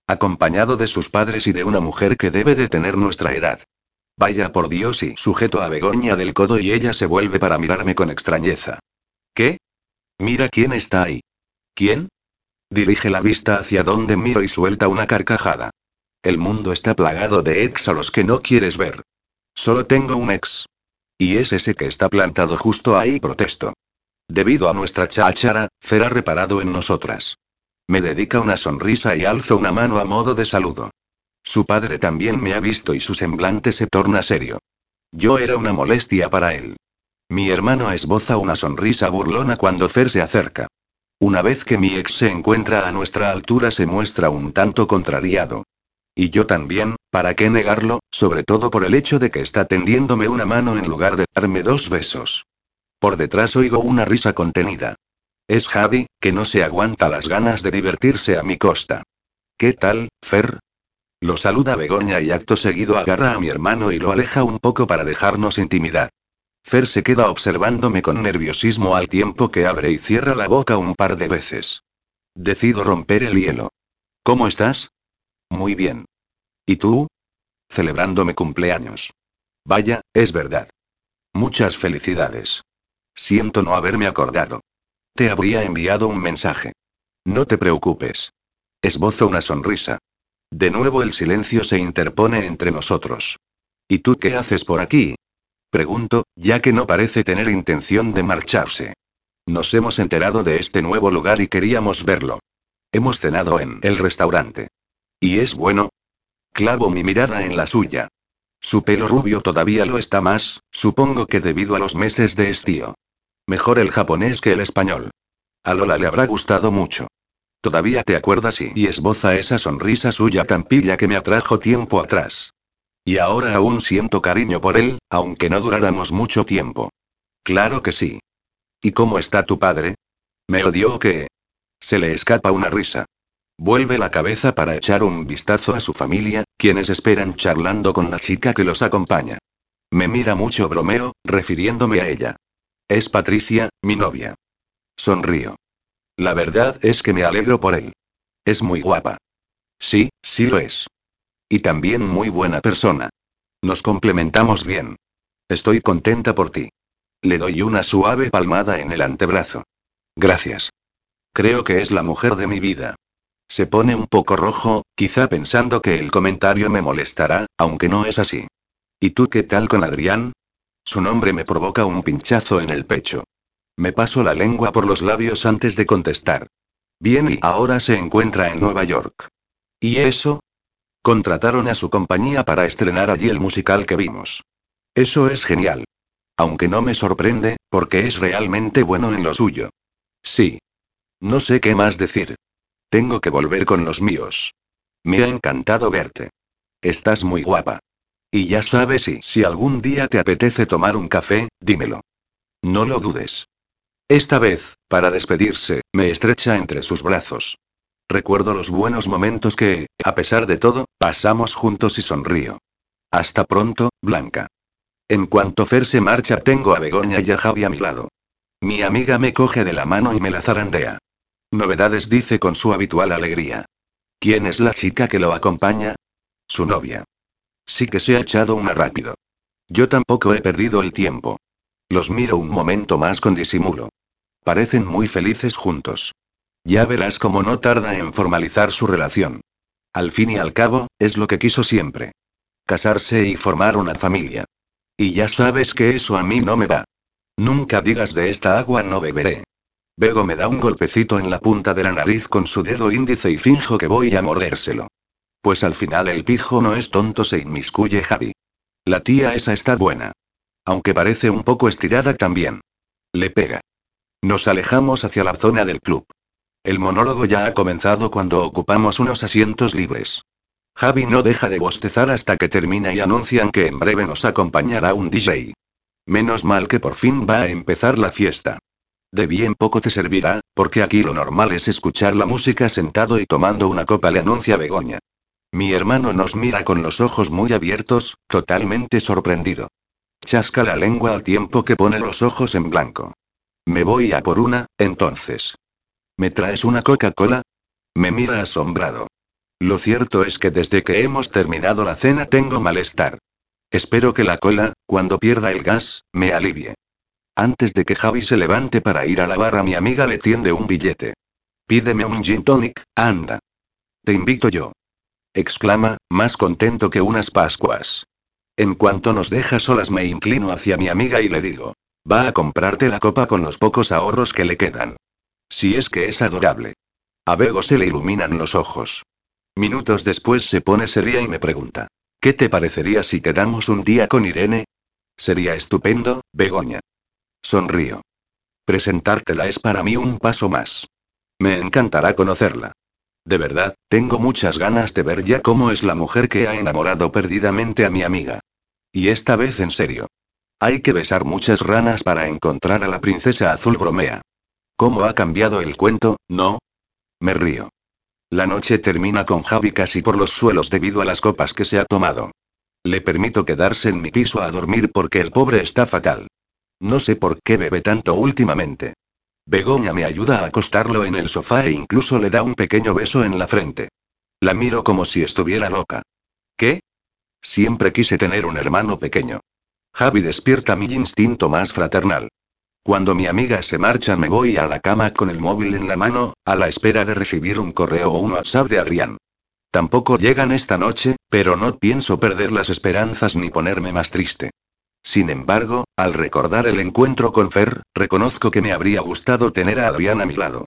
Acompañado de sus padres y de una mujer que debe de tener nuestra edad. Vaya por Dios y sujeto a Begoña del codo y ella se vuelve para mirarme con extrañeza. ¿Qué? Mira quién está ahí. ¿Quién? Dirige la vista hacia donde miro y suelta una carcajada. El mundo está plagado de ex a los que no quieres ver. Solo tengo un ex. Y es ese que está plantado justo ahí, protesto. Debido a nuestra cháchara, ha reparado en nosotras. Me dedica una sonrisa y alzo una mano a modo de saludo. Su padre también me ha visto y su semblante se torna serio. Yo era una molestia para él. Mi hermano esboza una sonrisa burlona cuando Fer se acerca. Una vez que mi ex se encuentra a nuestra altura se muestra un tanto contrariado. Y yo también, ¿para qué negarlo? Sobre todo por el hecho de que está tendiéndome una mano en lugar de darme dos besos. Por detrás oigo una risa contenida. Es Javi, que no se aguanta las ganas de divertirse a mi costa. ¿Qué tal, Fer? Lo saluda Begoña y acto seguido agarra a mi hermano y lo aleja un poco para dejarnos intimidad. Fer se queda observándome con nerviosismo al tiempo que abre y cierra la boca un par de veces. Decido romper el hielo. ¿Cómo estás? Muy bien. ¿Y tú? Celebrándome cumpleaños. Vaya, es verdad. Muchas felicidades. Siento no haberme acordado. Te habría enviado un mensaje. No te preocupes. Esbozo una sonrisa. De nuevo el silencio se interpone entre nosotros. ¿Y tú qué haces por aquí? Pregunto, ya que no parece tener intención de marcharse. Nos hemos enterado de este nuevo lugar y queríamos verlo. Hemos cenado en el restaurante. ¿Y es bueno? Clavo mi mirada en la suya. Su pelo rubio todavía lo está más, supongo que debido a los meses de estío. Mejor el japonés que el español. A Lola le habrá gustado mucho. Todavía te acuerdas y, y esboza esa sonrisa suya tan pilla que me atrajo tiempo atrás. Y ahora aún siento cariño por él, aunque no duráramos mucho tiempo. Claro que sí. ¿Y cómo está tu padre? ¿Me odió o qué? Se le escapa una risa. Vuelve la cabeza para echar un vistazo a su familia, quienes esperan charlando con la chica que los acompaña. Me mira mucho bromeo, refiriéndome a ella. Es Patricia, mi novia. Sonrío. La verdad es que me alegro por él. Es muy guapa. Sí, sí lo es. Y también muy buena persona. Nos complementamos bien. Estoy contenta por ti. Le doy una suave palmada en el antebrazo. Gracias. Creo que es la mujer de mi vida. Se pone un poco rojo, quizá pensando que el comentario me molestará, aunque no es así. ¿Y tú qué tal con Adrián? Su nombre me provoca un pinchazo en el pecho. Me paso la lengua por los labios antes de contestar. Bien y ahora se encuentra en Nueva York. ¿Y eso? Contrataron a su compañía para estrenar allí el musical que vimos. Eso es genial. Aunque no me sorprende, porque es realmente bueno en lo suyo. Sí. No sé qué más decir. Tengo que volver con los míos. Me ha encantado verte. Estás muy guapa. Y ya sabes y si algún día te apetece tomar un café, dímelo. No lo dudes. Esta vez, para despedirse, me estrecha entre sus brazos. Recuerdo los buenos momentos que, a pesar de todo, pasamos juntos y sonrío. Hasta pronto, Blanca. En cuanto Fer se marcha, tengo a Begoña y a Javi a mi lado. Mi amiga me coge de la mano y me la zarandea. Novedades dice con su habitual alegría. ¿Quién es la chica que lo acompaña? Su novia. Sí que se ha echado una rápido. Yo tampoco he perdido el tiempo. Los miro un momento más con disimulo. Parecen muy felices juntos. Ya verás cómo no tarda en formalizar su relación. Al fin y al cabo, es lo que quiso siempre. Casarse y formar una familia. Y ya sabes que eso a mí no me va. Nunca digas de esta agua no beberé. Bego me da un golpecito en la punta de la nariz con su dedo índice y finjo que voy a mordérselo. Pues al final el pijo no es tonto, se inmiscuye Javi. La tía esa está buena. Aunque parece un poco estirada también. Le pega. Nos alejamos hacia la zona del club. El monólogo ya ha comenzado cuando ocupamos unos asientos libres. Javi no deja de bostezar hasta que termina y anuncian que en breve nos acompañará un DJ. Menos mal que por fin va a empezar la fiesta. De bien poco te servirá, porque aquí lo normal es escuchar la música sentado y tomando una copa, le anuncia Begoña. Mi hermano nos mira con los ojos muy abiertos, totalmente sorprendido. Chasca la lengua al tiempo que pone los ojos en blanco. Me voy a por una, entonces. ¿Me traes una Coca-Cola? Me mira asombrado. Lo cierto es que desde que hemos terminado la cena tengo malestar. Espero que la cola, cuando pierda el gas, me alivie. Antes de que Javi se levante para ir a la barra, mi amiga le tiende un billete. Pídeme un gin tonic, anda. Te invito yo exclama, más contento que unas Pascuas. En cuanto nos deja solas me inclino hacia mi amiga y le digo, va a comprarte la copa con los pocos ahorros que le quedan. Si es que es adorable. A Bego se le iluminan los ojos. Minutos después se pone seria y me pregunta, ¿qué te parecería si quedamos un día con Irene? Sería estupendo, Begoña. Sonrío. Presentártela es para mí un paso más. Me encantará conocerla. De verdad, tengo muchas ganas de ver ya cómo es la mujer que ha enamorado perdidamente a mi amiga. Y esta vez en serio. Hay que besar muchas ranas para encontrar a la princesa azul bromea. ¿Cómo ha cambiado el cuento, no? Me río. La noche termina con Javi casi por los suelos debido a las copas que se ha tomado. Le permito quedarse en mi piso a dormir porque el pobre está fatal. No sé por qué bebe tanto últimamente. Begoña me ayuda a acostarlo en el sofá e incluso le da un pequeño beso en la frente. La miro como si estuviera loca. ¿Qué? Siempre quise tener un hermano pequeño. Javi despierta mi instinto más fraternal. Cuando mi amiga se marcha me voy a la cama con el móvil en la mano, a la espera de recibir un correo o un WhatsApp de Adrián. Tampoco llegan esta noche, pero no pienso perder las esperanzas ni ponerme más triste. Sin embargo, al recordar el encuentro con Fer, reconozco que me habría gustado tener a Adrián a mi lado.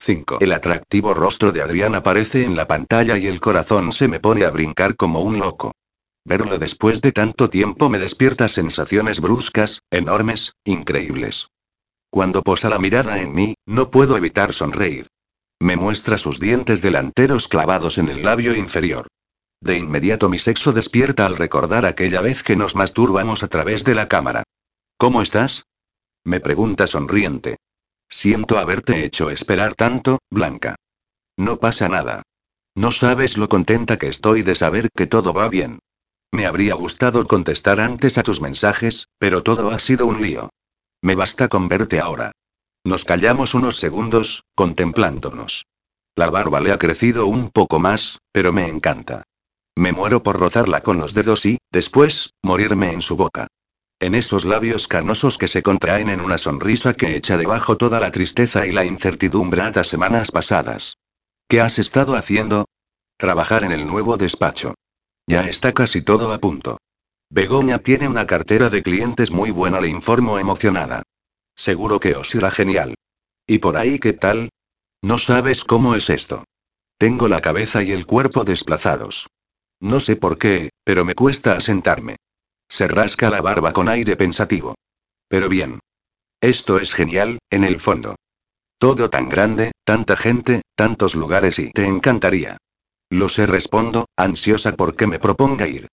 5. El atractivo rostro de Adrián aparece en la pantalla y el corazón se me pone a brincar como un loco. Verlo después de tanto tiempo me despierta sensaciones bruscas, enormes, increíbles. Cuando posa la mirada en mí, no puedo evitar sonreír. Me muestra sus dientes delanteros clavados en el labio inferior. De inmediato mi sexo despierta al recordar aquella vez que nos masturbamos a través de la cámara. ¿Cómo estás? Me pregunta sonriente. Siento haberte hecho esperar tanto, Blanca. No pasa nada. No sabes lo contenta que estoy de saber que todo va bien. Me habría gustado contestar antes a tus mensajes, pero todo ha sido un lío. Me basta con verte ahora. Nos callamos unos segundos, contemplándonos. La barba le ha crecido un poco más, pero me encanta. Me muero por rozarla con los dedos y, después, morirme en su boca. En esos labios canosos que se contraen en una sonrisa que echa debajo toda la tristeza y la incertidumbre las semanas pasadas. ¿Qué has estado haciendo? Trabajar en el nuevo despacho. Ya está casi todo a punto. Begoña tiene una cartera de clientes muy buena, le informo emocionada. Seguro que os irá genial. ¿Y por ahí qué tal? No sabes cómo es esto. Tengo la cabeza y el cuerpo desplazados. No sé por qué, pero me cuesta asentarme. Se rasca la barba con aire pensativo. Pero bien. Esto es genial, en el fondo. Todo tan grande, tanta gente, tantos lugares y te encantaría. Lo sé, respondo, ansiosa porque me proponga ir.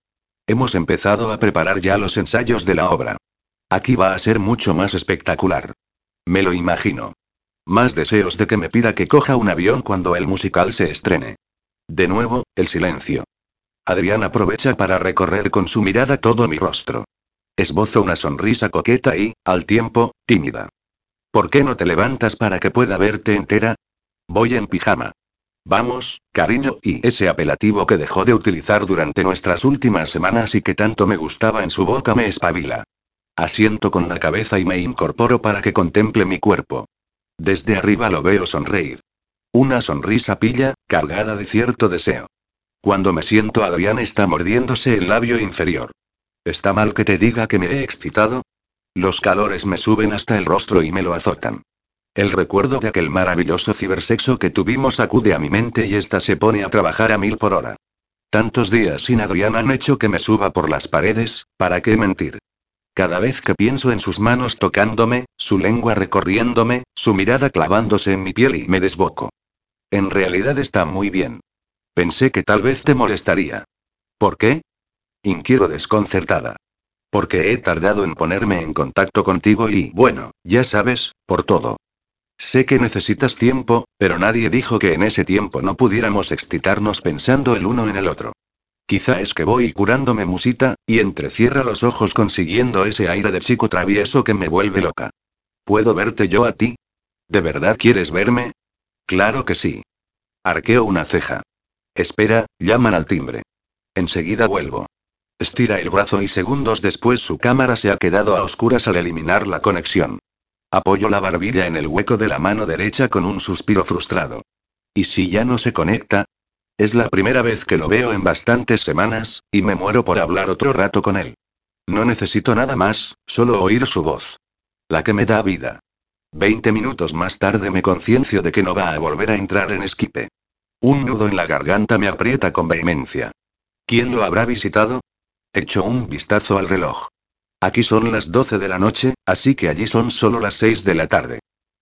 Hemos empezado a preparar ya los ensayos de la obra. Aquí va a ser mucho más espectacular. Me lo imagino. Más deseos de que me pida que coja un avión cuando el musical se estrene. De nuevo, el silencio. Adrián aprovecha para recorrer con su mirada todo mi rostro. Esbozo una sonrisa coqueta y, al tiempo, tímida. ¿Por qué no te levantas para que pueda verte entera? Voy en pijama. Vamos, cariño, y ese apelativo que dejó de utilizar durante nuestras últimas semanas y que tanto me gustaba en su boca me espabila. Asiento con la cabeza y me incorporo para que contemple mi cuerpo. Desde arriba lo veo sonreír. Una sonrisa pilla, cargada de cierto deseo. Cuando me siento, Adrián está mordiéndose el labio inferior. ¿Está mal que te diga que me he excitado? Los calores me suben hasta el rostro y me lo azotan. El recuerdo de aquel maravilloso cibersexo que tuvimos acude a mi mente y esta se pone a trabajar a mil por hora. Tantos días sin Adrián han hecho que me suba por las paredes, ¿para qué mentir? Cada vez que pienso en sus manos tocándome, su lengua recorriéndome, su mirada clavándose en mi piel y me desboco. En realidad está muy bien. Pensé que tal vez te molestaría. ¿Por qué? Inquiero desconcertada. Porque he tardado en ponerme en contacto contigo y, bueno, ya sabes, por todo. Sé que necesitas tiempo, pero nadie dijo que en ese tiempo no pudiéramos excitarnos pensando el uno en el otro. Quizá es que voy curándome musita, y entrecierra los ojos consiguiendo ese aire de chico travieso que me vuelve loca. ¿Puedo verte yo a ti? ¿De verdad quieres verme? Claro que sí. Arqueo una ceja. Espera, llaman al timbre. Enseguida vuelvo. Estira el brazo y segundos después su cámara se ha quedado a oscuras al eliminar la conexión. Apoyo la barbilla en el hueco de la mano derecha con un suspiro frustrado. ¿Y si ya no se conecta? Es la primera vez que lo veo en bastantes semanas, y me muero por hablar otro rato con él. No necesito nada más, solo oír su voz. La que me da vida. Veinte minutos más tarde me conciencio de que no va a volver a entrar en esquipe. Un nudo en la garganta me aprieta con vehemencia. ¿Quién lo habrá visitado? Echo un vistazo al reloj. Aquí son las 12 de la noche, así que allí son solo las 6 de la tarde.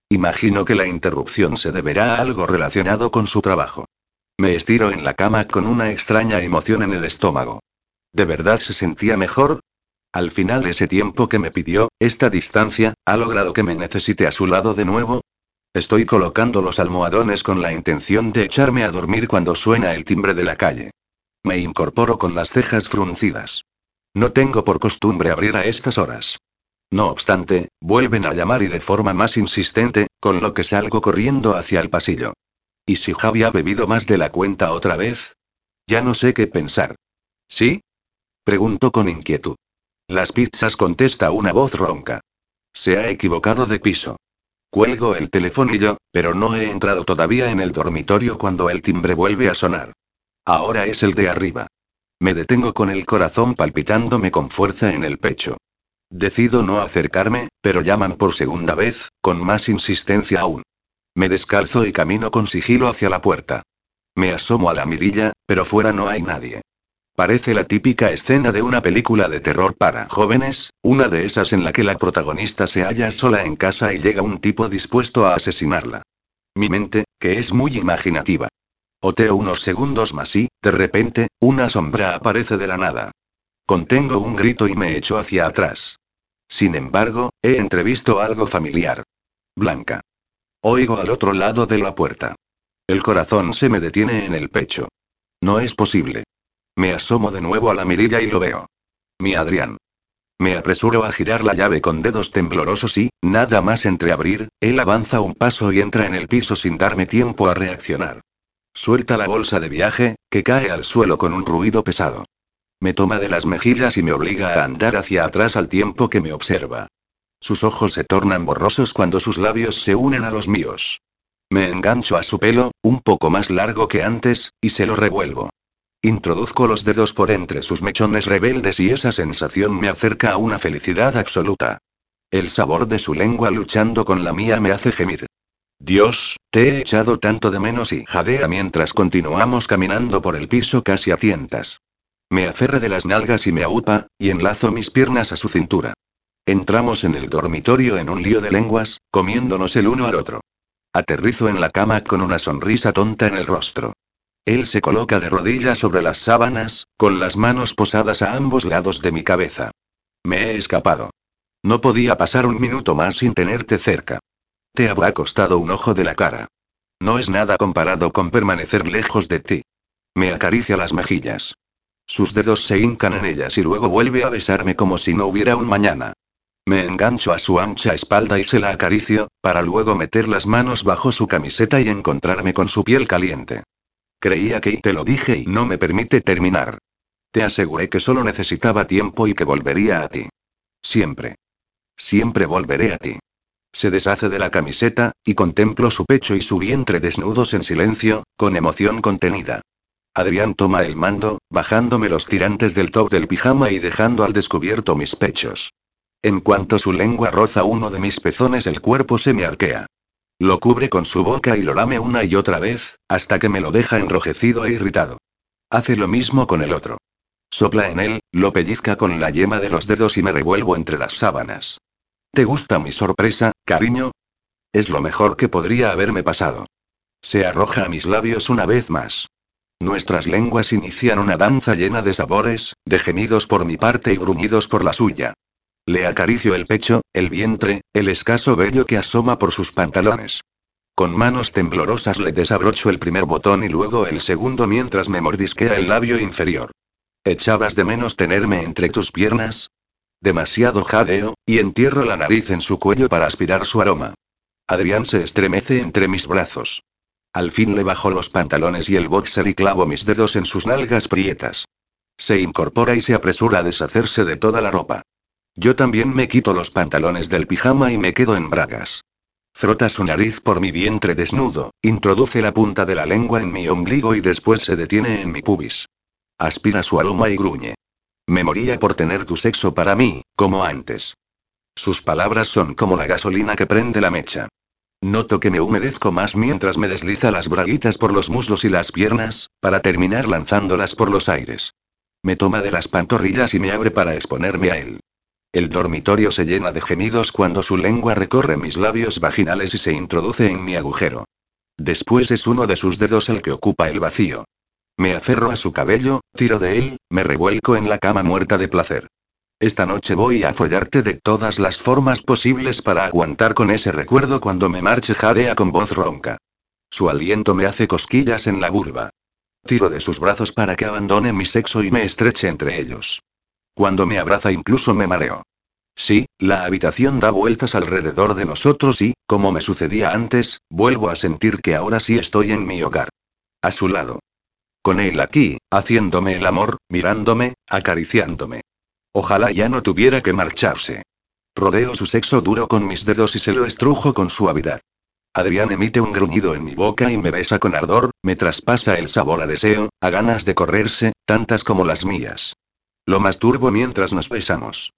Imagino que la interrupción se deberá a algo relacionado con su trabajo. Me estiro en la cama con una extraña emoción en el estómago. ¿De verdad se sentía mejor? Al final ese tiempo que me pidió, esta distancia, ¿ha logrado que me necesite a su lado de nuevo? Estoy colocando los almohadones con la intención de echarme a dormir cuando suena el timbre de la calle. Me incorporo con las cejas fruncidas. No tengo por costumbre abrir a estas horas. No obstante, vuelven a llamar y de forma más insistente, con lo que salgo corriendo hacia el pasillo. ¿Y si Javi ha bebido más de la cuenta otra vez? Ya no sé qué pensar. ¿Sí? Pregunto con inquietud. Las pizzas contesta una voz ronca. Se ha equivocado de piso. Cuelgo el telefonillo, pero no he entrado todavía en el dormitorio cuando el timbre vuelve a sonar. Ahora es el de arriba. Me detengo con el corazón palpitándome con fuerza en el pecho. Decido no acercarme, pero llaman por segunda vez, con más insistencia aún. Me descalzo y camino con sigilo hacia la puerta. Me asomo a la mirilla, pero fuera no hay nadie. Parece la típica escena de una película de terror para jóvenes, una de esas en la que la protagonista se halla sola en casa y llega un tipo dispuesto a asesinarla. Mi mente, que es muy imaginativa. Oteo unos segundos más y, de repente, una sombra aparece de la nada. Contengo un grito y me echo hacia atrás. Sin embargo, he entrevisto algo familiar. Blanca. Oigo al otro lado de la puerta. El corazón se me detiene en el pecho. No es posible. Me asomo de nuevo a la mirilla y lo veo. Mi Adrián. Me apresuro a girar la llave con dedos temblorosos y, nada más entreabrir, él avanza un paso y entra en el piso sin darme tiempo a reaccionar. Suelta la bolsa de viaje, que cae al suelo con un ruido pesado. Me toma de las mejillas y me obliga a andar hacia atrás al tiempo que me observa. Sus ojos se tornan borrosos cuando sus labios se unen a los míos. Me engancho a su pelo, un poco más largo que antes, y se lo revuelvo. Introduzco los dedos por entre sus mechones rebeldes y esa sensación me acerca a una felicidad absoluta. El sabor de su lengua luchando con la mía me hace gemir. Dios, te he echado tanto de menos y jadea mientras continuamos caminando por el piso casi a tientas. Me aferra de las nalgas y me aupa, y enlazo mis piernas a su cintura. Entramos en el dormitorio en un lío de lenguas, comiéndonos el uno al otro. Aterrizo en la cama con una sonrisa tonta en el rostro. Él se coloca de rodillas sobre las sábanas, con las manos posadas a ambos lados de mi cabeza. Me he escapado. No podía pasar un minuto más sin tenerte cerca. Te habrá costado un ojo de la cara. No es nada comparado con permanecer lejos de ti. Me acaricia las mejillas. Sus dedos se hincan en ellas y luego vuelve a besarme como si no hubiera un mañana. Me engancho a su ancha espalda y se la acaricio, para luego meter las manos bajo su camiseta y encontrarme con su piel caliente. Creía que te lo dije y no me permite terminar. Te aseguré que solo necesitaba tiempo y que volvería a ti. Siempre. Siempre volveré a ti. Se deshace de la camiseta, y contemplo su pecho y su vientre desnudos en silencio, con emoción contenida. Adrián toma el mando, bajándome los tirantes del top del pijama y dejando al descubierto mis pechos. En cuanto su lengua roza uno de mis pezones el cuerpo se me arquea. Lo cubre con su boca y lo lame una y otra vez, hasta que me lo deja enrojecido e irritado. Hace lo mismo con el otro. Sopla en él, lo pellizca con la yema de los dedos y me revuelvo entre las sábanas. ¿Te gusta mi sorpresa, cariño? Es lo mejor que podría haberme pasado. Se arroja a mis labios una vez más. Nuestras lenguas inician una danza llena de sabores, de gemidos por mi parte y gruñidos por la suya. Le acaricio el pecho, el vientre, el escaso vello que asoma por sus pantalones. Con manos temblorosas le desabrocho el primer botón y luego el segundo mientras me mordisquea el labio inferior. ¿Echabas de menos tenerme entre tus piernas? Demasiado jadeo, y entierro la nariz en su cuello para aspirar su aroma. Adrián se estremece entre mis brazos. Al fin le bajo los pantalones y el boxer y clavo mis dedos en sus nalgas prietas. Se incorpora y se apresura a deshacerse de toda la ropa. Yo también me quito los pantalones del pijama y me quedo en bragas. Frota su nariz por mi vientre desnudo, introduce la punta de la lengua en mi ombligo y después se detiene en mi pubis. Aspira su aroma y gruñe. Me moría por tener tu sexo para mí, como antes. Sus palabras son como la gasolina que prende la mecha. Noto que me humedezco más mientras me desliza las braguitas por los muslos y las piernas, para terminar lanzándolas por los aires. Me toma de las pantorrillas y me abre para exponerme a él. El dormitorio se llena de gemidos cuando su lengua recorre mis labios vaginales y se introduce en mi agujero. Después es uno de sus dedos el que ocupa el vacío. Me aferro a su cabello, tiro de él, me revuelco en la cama muerta de placer. Esta noche voy a follarte de todas las formas posibles para aguantar con ese recuerdo cuando me marche jadea con voz ronca. Su aliento me hace cosquillas en la vulva. Tiro de sus brazos para que abandone mi sexo y me estreche entre ellos. Cuando me abraza incluso me mareo. Sí, la habitación da vueltas alrededor de nosotros y, como me sucedía antes, vuelvo a sentir que ahora sí estoy en mi hogar. A su lado. Con él aquí, haciéndome el amor, mirándome, acariciándome. Ojalá ya no tuviera que marcharse. Rodeo su sexo duro con mis dedos y se lo estrujo con suavidad. Adrián emite un gruñido en mi boca y me besa con ardor, me traspasa el sabor a deseo, a ganas de correrse, tantas como las mías. Lo masturbo mientras nos besamos.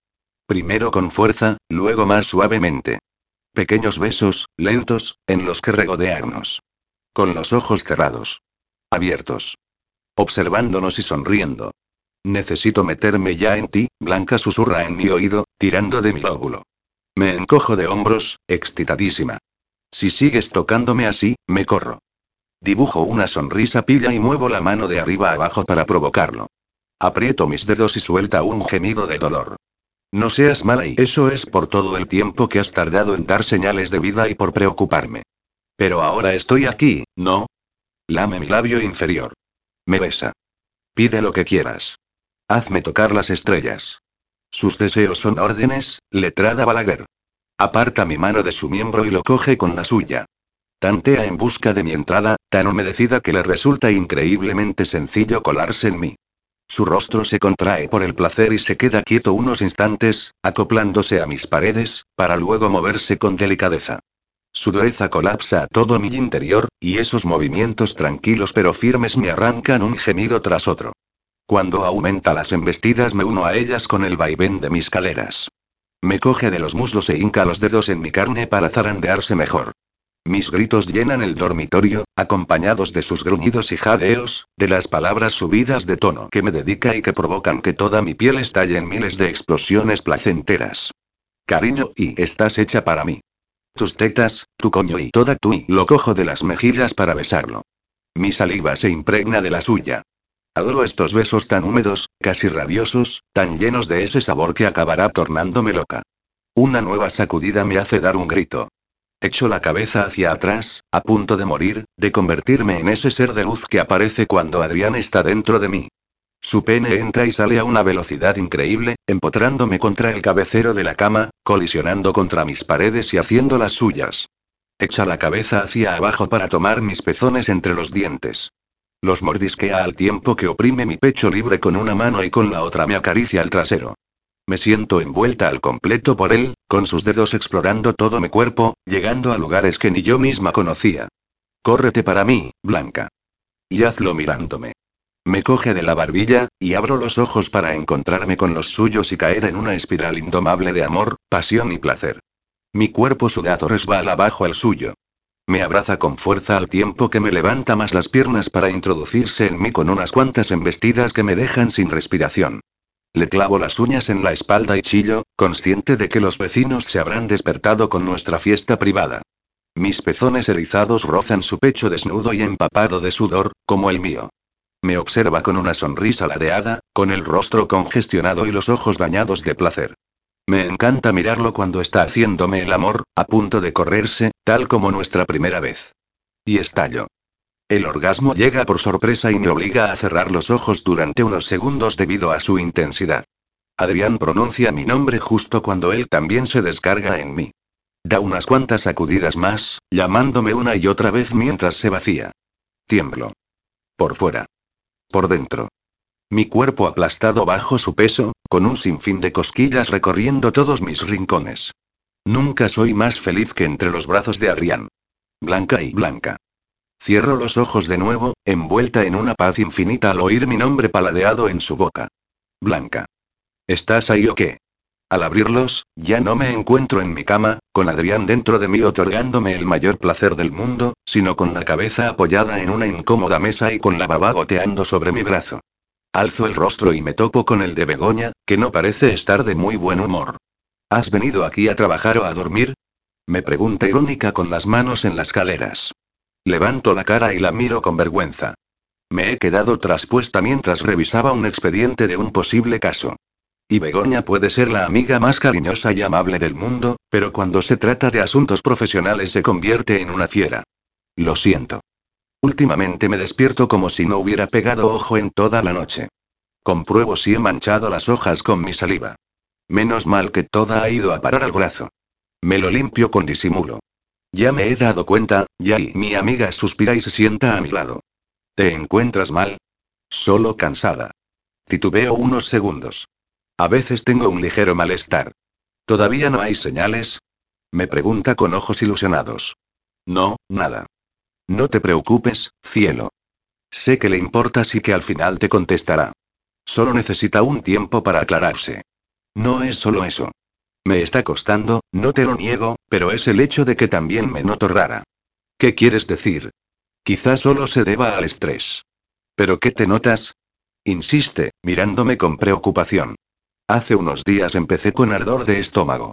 Primero con fuerza, luego más suavemente. Pequeños besos, lentos, en los que regodearnos. Con los ojos cerrados. Abiertos. Observándonos y sonriendo. Necesito meterme ya en ti, Blanca susurra en mi oído, tirando de mi lóbulo. Me encojo de hombros, excitadísima. Si sigues tocándome así, me corro. Dibujo una sonrisa pilla y muevo la mano de arriba abajo para provocarlo. Aprieto mis dedos y suelta un gemido de dolor. No seas mala y eso es por todo el tiempo que has tardado en dar señales de vida y por preocuparme. Pero ahora estoy aquí, ¿no? Lame mi labio inferior. Me besa. Pide lo que quieras. Hazme tocar las estrellas. Sus deseos son órdenes, letrada Balaguer. Aparta mi mano de su miembro y lo coge con la suya. Tantea en busca de mi entrada, tan humedecida que le resulta increíblemente sencillo colarse en mí. Su rostro se contrae por el placer y se queda quieto unos instantes, acoplándose a mis paredes, para luego moverse con delicadeza. Su dureza colapsa todo mi interior, y esos movimientos tranquilos pero firmes me arrancan un gemido tras otro. Cuando aumenta las embestidas me uno a ellas con el vaivén de mis caleras. Me coge de los muslos e hinca los dedos en mi carne para zarandearse mejor. Mis gritos llenan el dormitorio, acompañados de sus gruñidos y jadeos, de las palabras subidas de tono que me dedica y que provocan que toda mi piel estalle en miles de explosiones placenteras. Cariño, y estás hecha para mí. Tus tetas, tu coño y toda tú y lo cojo de las mejillas para besarlo. Mi saliva se impregna de la suya. Adoro estos besos tan húmedos, casi rabiosos, tan llenos de ese sabor que acabará tornándome loca. Una nueva sacudida me hace dar un grito. Echo la cabeza hacia atrás, a punto de morir, de convertirme en ese ser de luz que aparece cuando Adrián está dentro de mí. Su pene entra y sale a una velocidad increíble, empotrándome contra el cabecero de la cama, colisionando contra mis paredes y haciendo las suyas. Echa la cabeza hacia abajo para tomar mis pezones entre los dientes. Los mordisquea al tiempo que oprime mi pecho libre con una mano y con la otra me acaricia el trasero. Me siento envuelta al completo por él, con sus dedos explorando todo mi cuerpo, llegando a lugares que ni yo misma conocía. Córrete para mí, Blanca. Y hazlo mirándome. Me coge de la barbilla, y abro los ojos para encontrarme con los suyos y caer en una espiral indomable de amor, pasión y placer. Mi cuerpo sudado resbala bajo el suyo. Me abraza con fuerza al tiempo que me levanta más las piernas para introducirse en mí con unas cuantas embestidas que me dejan sin respiración. Le clavo las uñas en la espalda y chillo, consciente de que los vecinos se habrán despertado con nuestra fiesta privada. Mis pezones erizados rozan su pecho desnudo y empapado de sudor, como el mío. Me observa con una sonrisa ladeada, con el rostro congestionado y los ojos bañados de placer. Me encanta mirarlo cuando está haciéndome el amor, a punto de correrse, tal como nuestra primera vez. Y estallo. El orgasmo llega por sorpresa y me obliga a cerrar los ojos durante unos segundos debido a su intensidad. Adrián pronuncia mi nombre justo cuando él también se descarga en mí. Da unas cuantas sacudidas más, llamándome una y otra vez mientras se vacía. Tiemblo. Por fuera. Por dentro. Mi cuerpo aplastado bajo su peso, con un sinfín de cosquillas recorriendo todos mis rincones. Nunca soy más feliz que entre los brazos de Adrián. Blanca y blanca. Cierro los ojos de nuevo, envuelta en una paz infinita al oír mi nombre paladeado en su boca. Blanca. ¿Estás ahí o qué? Al abrirlos, ya no me encuentro en mi cama, con Adrián dentro de mí otorgándome el mayor placer del mundo, sino con la cabeza apoyada en una incómoda mesa y con la baba goteando sobre mi brazo. Alzo el rostro y me topo con el de Begoña, que no parece estar de muy buen humor. ¿Has venido aquí a trabajar o a dormir? Me pregunta irónica con las manos en las caleras. Levanto la cara y la miro con vergüenza. Me he quedado traspuesta mientras revisaba un expediente de un posible caso. Y Begoña puede ser la amiga más cariñosa y amable del mundo, pero cuando se trata de asuntos profesionales se convierte en una fiera. Lo siento. Últimamente me despierto como si no hubiera pegado ojo en toda la noche. Compruebo si he manchado las hojas con mi saliva. Menos mal que toda ha ido a parar al brazo. Me lo limpio con disimulo. Ya me he dado cuenta, ya y mi amiga suspira y se sienta a mi lado. ¿Te encuentras mal? Solo cansada. Titubeo unos segundos. A veces tengo un ligero malestar. ¿Todavía no hay señales? Me pregunta con ojos ilusionados. No, nada. No te preocupes, cielo. Sé que le importas y que al final te contestará. Solo necesita un tiempo para aclararse. No es solo eso. Me está costando, no te lo niego, pero es el hecho de que también me noto rara. ¿Qué quieres decir? Quizás solo se deba al estrés. ¿Pero qué te notas? Insiste, mirándome con preocupación. Hace unos días empecé con ardor de estómago.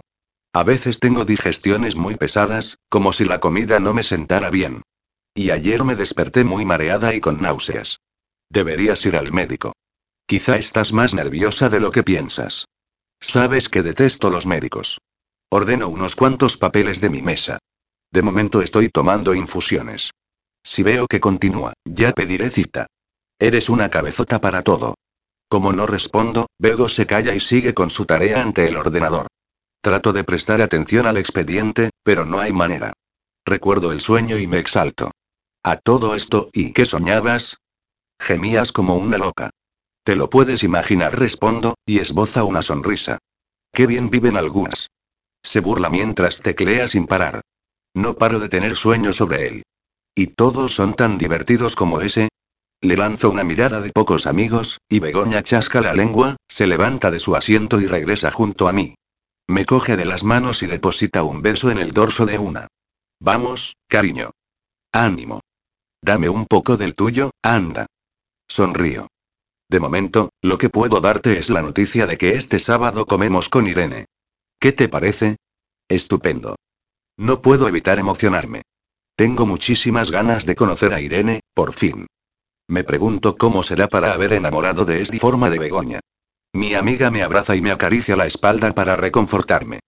A veces tengo digestiones muy pesadas, como si la comida no me sentara bien. Y ayer me desperté muy mareada y con náuseas. Deberías ir al médico. Quizá estás más nerviosa de lo que piensas. Sabes que detesto los médicos. Ordeno unos cuantos papeles de mi mesa. De momento estoy tomando infusiones. Si veo que continúa, ya pediré cita. Eres una cabezota para todo. Como no respondo, Bego se calla y sigue con su tarea ante el ordenador. Trato de prestar atención al expediente, pero no hay manera. Recuerdo el sueño y me exalto. A todo esto, ¿y qué soñabas? Gemías como una loca. Te lo puedes imaginar, respondo, y esboza una sonrisa. Qué bien viven algunas. Se burla mientras teclea sin parar. No paro de tener sueños sobre él. ¿Y todos son tan divertidos como ese? Le lanzo una mirada de pocos amigos, y Begoña chasca la lengua, se levanta de su asiento y regresa junto a mí. Me coge de las manos y deposita un beso en el dorso de una. Vamos, cariño. Ánimo. Dame un poco del tuyo, anda. Sonrío. De momento, lo que puedo darte es la noticia de que este sábado comemos con Irene. ¿Qué te parece? Estupendo. No puedo evitar emocionarme. Tengo muchísimas ganas de conocer a Irene, por fin. Me pregunto cómo será para haber enamorado de esta forma de Begoña. Mi amiga me abraza y me acaricia la espalda para reconfortarme.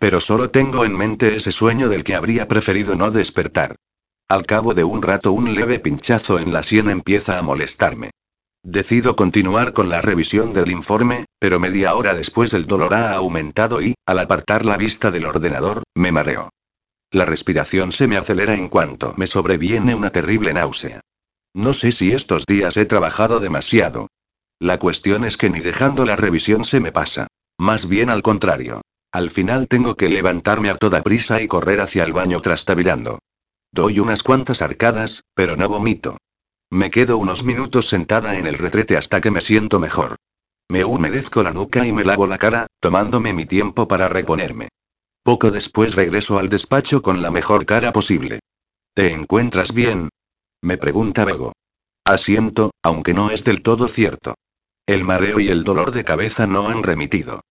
Pero solo tengo en mente ese sueño del que habría preferido no despertar. Al cabo de un rato un leve pinchazo en la sien empieza a molestarme. Decido continuar con la revisión del informe, pero media hora después el dolor ha aumentado y, al apartar la vista del ordenador, me mareo. La respiración se me acelera en cuanto me sobreviene una terrible náusea. No sé si estos días he trabajado demasiado. La cuestión es que ni dejando la revisión se me pasa. Más bien al contrario. Al final tengo que levantarme a toda prisa y correr hacia el baño trastabillando. Doy unas cuantas arcadas, pero no vomito. Me quedo unos minutos sentada en el retrete hasta que me siento mejor. Me humedezco la nuca y me lavo la cara, tomándome mi tiempo para reponerme. Poco después regreso al despacho con la mejor cara posible. ¿Te encuentras bien? Me pregunta Bego. Asiento, aunque no es del todo cierto. El mareo y el dolor de cabeza no han remitido.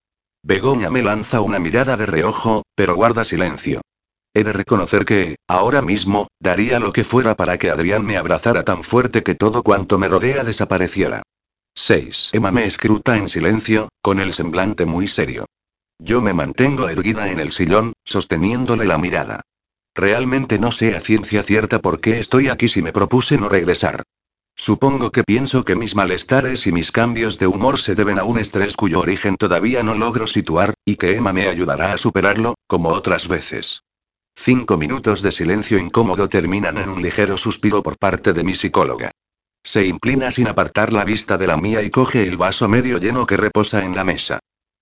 Begoña me lanza una mirada de reojo, pero guarda silencio. He de reconocer que, ahora mismo, daría lo que fuera para que Adrián me abrazara tan fuerte que todo cuanto me rodea desapareciera. 6. Emma me escruta en silencio, con el semblante muy serio. Yo me mantengo erguida en el sillón, sosteniéndole la mirada. Realmente no sé a ciencia cierta por qué estoy aquí si me propuse no regresar. Supongo que pienso que mis malestares y mis cambios de humor se deben a un estrés cuyo origen todavía no logro situar, y que Emma me ayudará a superarlo, como otras veces. Cinco minutos de silencio incómodo terminan en un ligero suspiro por parte de mi psicóloga. Se inclina sin apartar la vista de la mía y coge el vaso medio lleno que reposa en la mesa.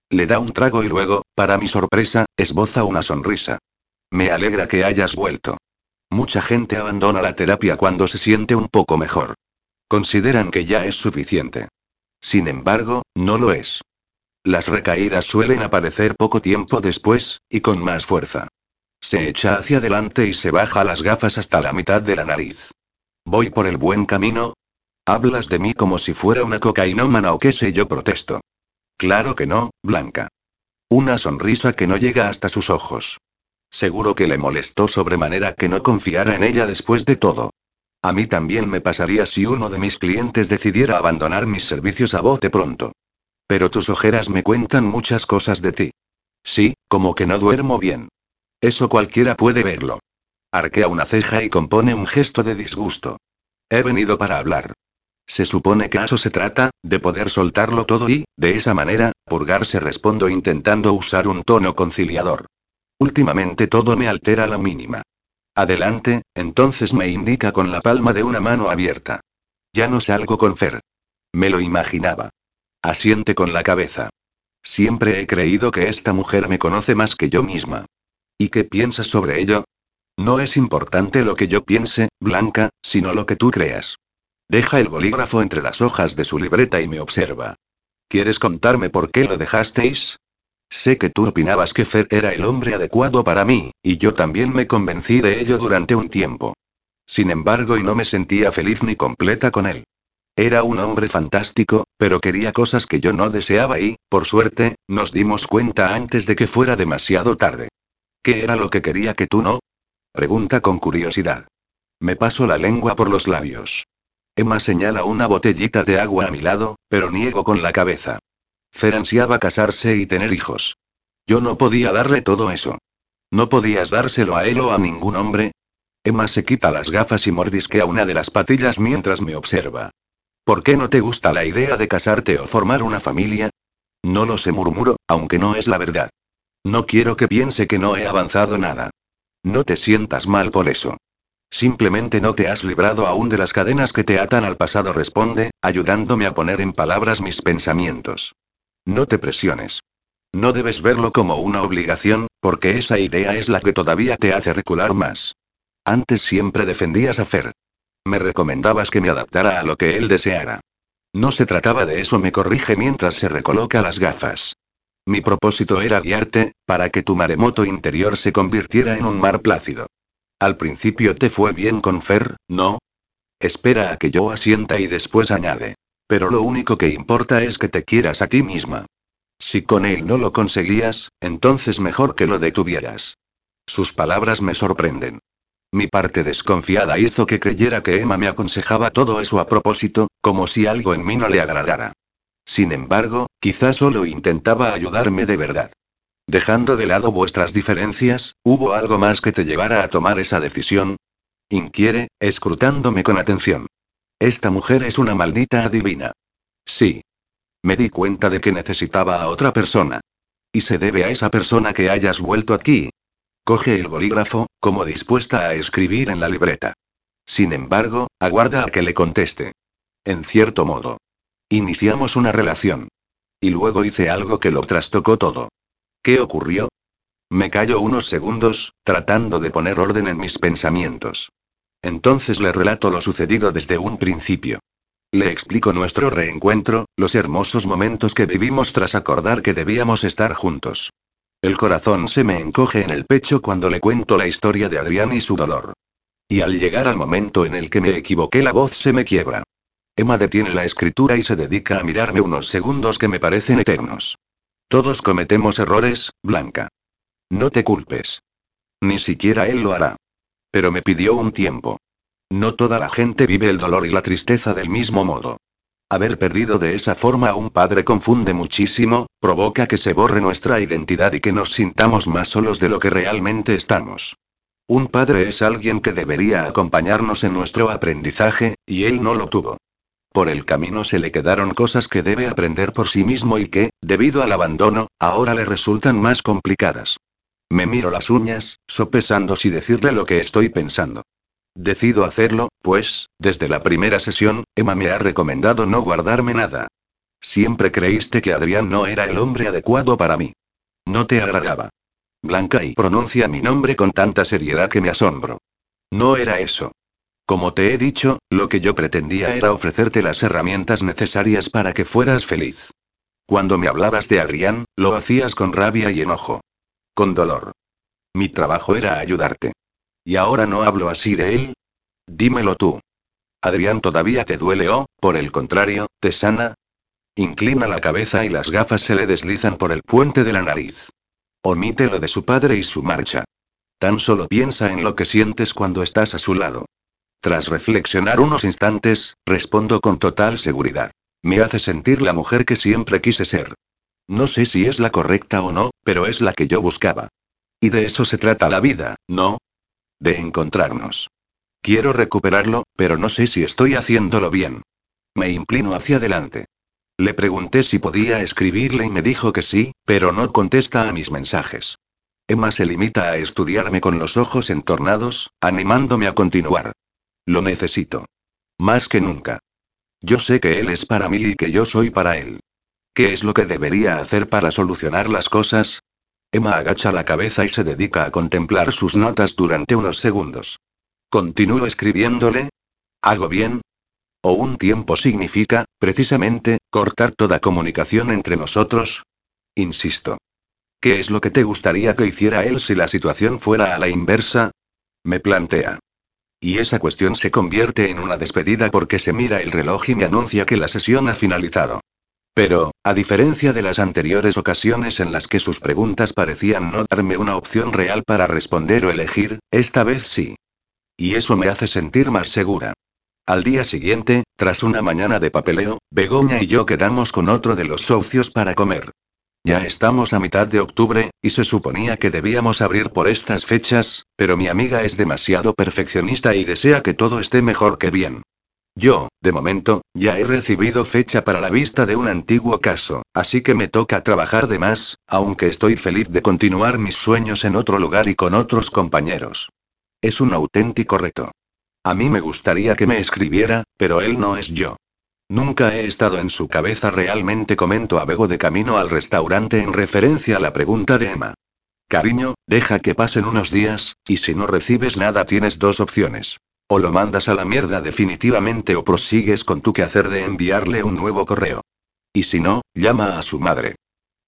Le da un trago y luego, para mi sorpresa, esboza una sonrisa. Me alegra que hayas vuelto. Mucha gente abandona la terapia cuando se siente un poco mejor. Consideran que ya es suficiente. Sin embargo, no lo es. Las recaídas suelen aparecer poco tiempo después, y con más fuerza. Se echa hacia adelante y se baja las gafas hasta la mitad de la nariz. ¿Voy por el buen camino? Hablas de mí como si fuera una cocainómana o qué sé yo, protesto. Claro que no, Blanca. Una sonrisa que no llega hasta sus ojos. Seguro que le molestó sobremanera que no confiara en ella después de todo. A mí también me pasaría si uno de mis clientes decidiera abandonar mis servicios a bote pronto. Pero tus ojeras me cuentan muchas cosas de ti. Sí, como que no duermo bien. Eso cualquiera puede verlo. Arquea una ceja y compone un gesto de disgusto. He venido para hablar. Se supone que eso se trata, de poder soltarlo todo y, de esa manera, purgarse respondo intentando usar un tono conciliador. Últimamente todo me altera la mínima. Adelante, entonces me indica con la palma de una mano abierta. Ya no salgo con Fer. Me lo imaginaba. Asiente con la cabeza. Siempre he creído que esta mujer me conoce más que yo misma. ¿Y qué piensas sobre ello? No es importante lo que yo piense, Blanca, sino lo que tú creas. Deja el bolígrafo entre las hojas de su libreta y me observa. ¿Quieres contarme por qué lo dejasteis? Sé que tú opinabas que Fer era el hombre adecuado para mí, y yo también me convencí de ello durante un tiempo. Sin embargo, y no me sentía feliz ni completa con él. Era un hombre fantástico, pero quería cosas que yo no deseaba y, por suerte, nos dimos cuenta antes de que fuera demasiado tarde. ¿Qué era lo que quería que tú no? Pregunta con curiosidad. Me paso la lengua por los labios. Emma señala una botellita de agua a mi lado, pero niego con la cabeza. Fer ansiaba casarse y tener hijos. Yo no podía darle todo eso. ¿No podías dárselo a él o a ningún hombre? Emma se quita las gafas y mordisquea una de las patillas mientras me observa. ¿Por qué no te gusta la idea de casarte o formar una familia? No lo sé, murmuro, aunque no es la verdad. No quiero que piense que no he avanzado nada. No te sientas mal por eso. Simplemente no te has librado aún de las cadenas que te atan al pasado, responde, ayudándome a poner en palabras mis pensamientos. No te presiones. No debes verlo como una obligación, porque esa idea es la que todavía te hace recular más. Antes siempre defendías a Fer. Me recomendabas que me adaptara a lo que él deseara. No se trataba de eso, me corrige mientras se recoloca las gafas. Mi propósito era guiarte, para que tu maremoto interior se convirtiera en un mar plácido. Al principio te fue bien con Fer, ¿no? Espera a que yo asienta y después añade. Pero lo único que importa es que te quieras a ti misma. Si con él no lo conseguías, entonces mejor que lo detuvieras. Sus palabras me sorprenden. Mi parte desconfiada hizo que creyera que Emma me aconsejaba todo eso a propósito, como si algo en mí no le agradara. Sin embargo, quizá solo intentaba ayudarme de verdad. Dejando de lado vuestras diferencias, ¿hubo algo más que te llevara a tomar esa decisión? Inquiere, escrutándome con atención. Esta mujer es una maldita adivina. Sí. Me di cuenta de que necesitaba a otra persona. Y se debe a esa persona que hayas vuelto aquí. Coge el bolígrafo, como dispuesta a escribir en la libreta. Sin embargo, aguarda a que le conteste. En cierto modo. Iniciamos una relación. Y luego hice algo que lo trastocó todo. ¿Qué ocurrió? Me callo unos segundos, tratando de poner orden en mis pensamientos. Entonces le relato lo sucedido desde un principio. Le explico nuestro reencuentro, los hermosos momentos que vivimos tras acordar que debíamos estar juntos. El corazón se me encoge en el pecho cuando le cuento la historia de Adrián y su dolor. Y al llegar al momento en el que me equivoqué la voz se me quiebra. Emma detiene la escritura y se dedica a mirarme unos segundos que me parecen eternos. Todos cometemos errores, Blanca. No te culpes. Ni siquiera él lo hará. Pero me pidió un tiempo. No toda la gente vive el dolor y la tristeza del mismo modo. Haber perdido de esa forma a un padre confunde muchísimo, provoca que se borre nuestra identidad y que nos sintamos más solos de lo que realmente estamos. Un padre es alguien que debería acompañarnos en nuestro aprendizaje, y él no lo tuvo. Por el camino se le quedaron cosas que debe aprender por sí mismo y que, debido al abandono, ahora le resultan más complicadas. Me miro las uñas, sopesando si decirle lo que estoy pensando. Decido hacerlo, pues, desde la primera sesión, Emma me ha recomendado no guardarme nada. Siempre creíste que Adrián no era el hombre adecuado para mí. No te agradaba. Blanca y pronuncia mi nombre con tanta seriedad que me asombro. No era eso. Como te he dicho, lo que yo pretendía era ofrecerte las herramientas necesarias para que fueras feliz. Cuando me hablabas de Adrián, lo hacías con rabia y enojo. Con dolor. Mi trabajo era ayudarte. ¿Y ahora no hablo así de él? Dímelo tú. ¿Adrián todavía te duele o, por el contrario, te sana? Inclina la cabeza y las gafas se le deslizan por el puente de la nariz. Omite lo de su padre y su marcha. Tan solo piensa en lo que sientes cuando estás a su lado. Tras reflexionar unos instantes, respondo con total seguridad. Me hace sentir la mujer que siempre quise ser. No sé si es la correcta o no, pero es la que yo buscaba. Y de eso se trata la vida, ¿no? de encontrarnos. Quiero recuperarlo, pero no sé si estoy haciéndolo bien. Me inclino hacia adelante. Le pregunté si podía escribirle y me dijo que sí, pero no contesta a mis mensajes. Emma se limita a estudiarme con los ojos entornados, animándome a continuar. Lo necesito. Más que nunca. Yo sé que él es para mí y que yo soy para él. ¿Qué es lo que debería hacer para solucionar las cosas? Emma agacha la cabeza y se dedica a contemplar sus notas durante unos segundos. ¿Continúo escribiéndole? ¿Hago bien? ¿O un tiempo significa, precisamente, cortar toda comunicación entre nosotros? Insisto. ¿Qué es lo que te gustaría que hiciera él si la situación fuera a la inversa? Me plantea. Y esa cuestión se convierte en una despedida porque se mira el reloj y me anuncia que la sesión ha finalizado. Pero, a diferencia de las anteriores ocasiones en las que sus preguntas parecían no darme una opción real para responder o elegir, esta vez sí. Y eso me hace sentir más segura. Al día siguiente, tras una mañana de papeleo, Begoña y yo quedamos con otro de los socios para comer. Ya estamos a mitad de octubre, y se suponía que debíamos abrir por estas fechas, pero mi amiga es demasiado perfeccionista y desea que todo esté mejor que bien. Yo, de momento, ya he recibido fecha para la vista de un antiguo caso, así que me toca trabajar de más, aunque estoy feliz de continuar mis sueños en otro lugar y con otros compañeros. Es un auténtico reto. A mí me gustaría que me escribiera, pero él no es yo. Nunca he estado en su cabeza realmente, comento a Bego de camino al restaurante en referencia a la pregunta de Emma. Cariño, deja que pasen unos días, y si no recibes nada tienes dos opciones. O lo mandas a la mierda definitivamente o prosigues con tu quehacer de enviarle un nuevo correo. Y si no, llama a su madre.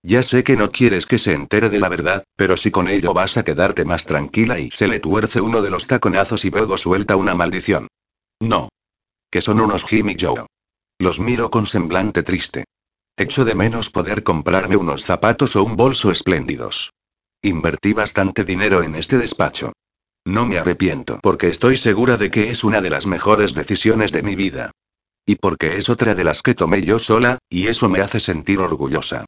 Ya sé que no quieres que se entere de la verdad, pero si con ello vas a quedarte más tranquila y se le tuerce uno de los taconazos y luego suelta una maldición. No. Que son unos Jimmy Joe. Los miro con semblante triste. Echo de menos poder comprarme unos zapatos o un bolso espléndidos. Invertí bastante dinero en este despacho. No me arrepiento porque estoy segura de que es una de las mejores decisiones de mi vida. Y porque es otra de las que tomé yo sola, y eso me hace sentir orgullosa.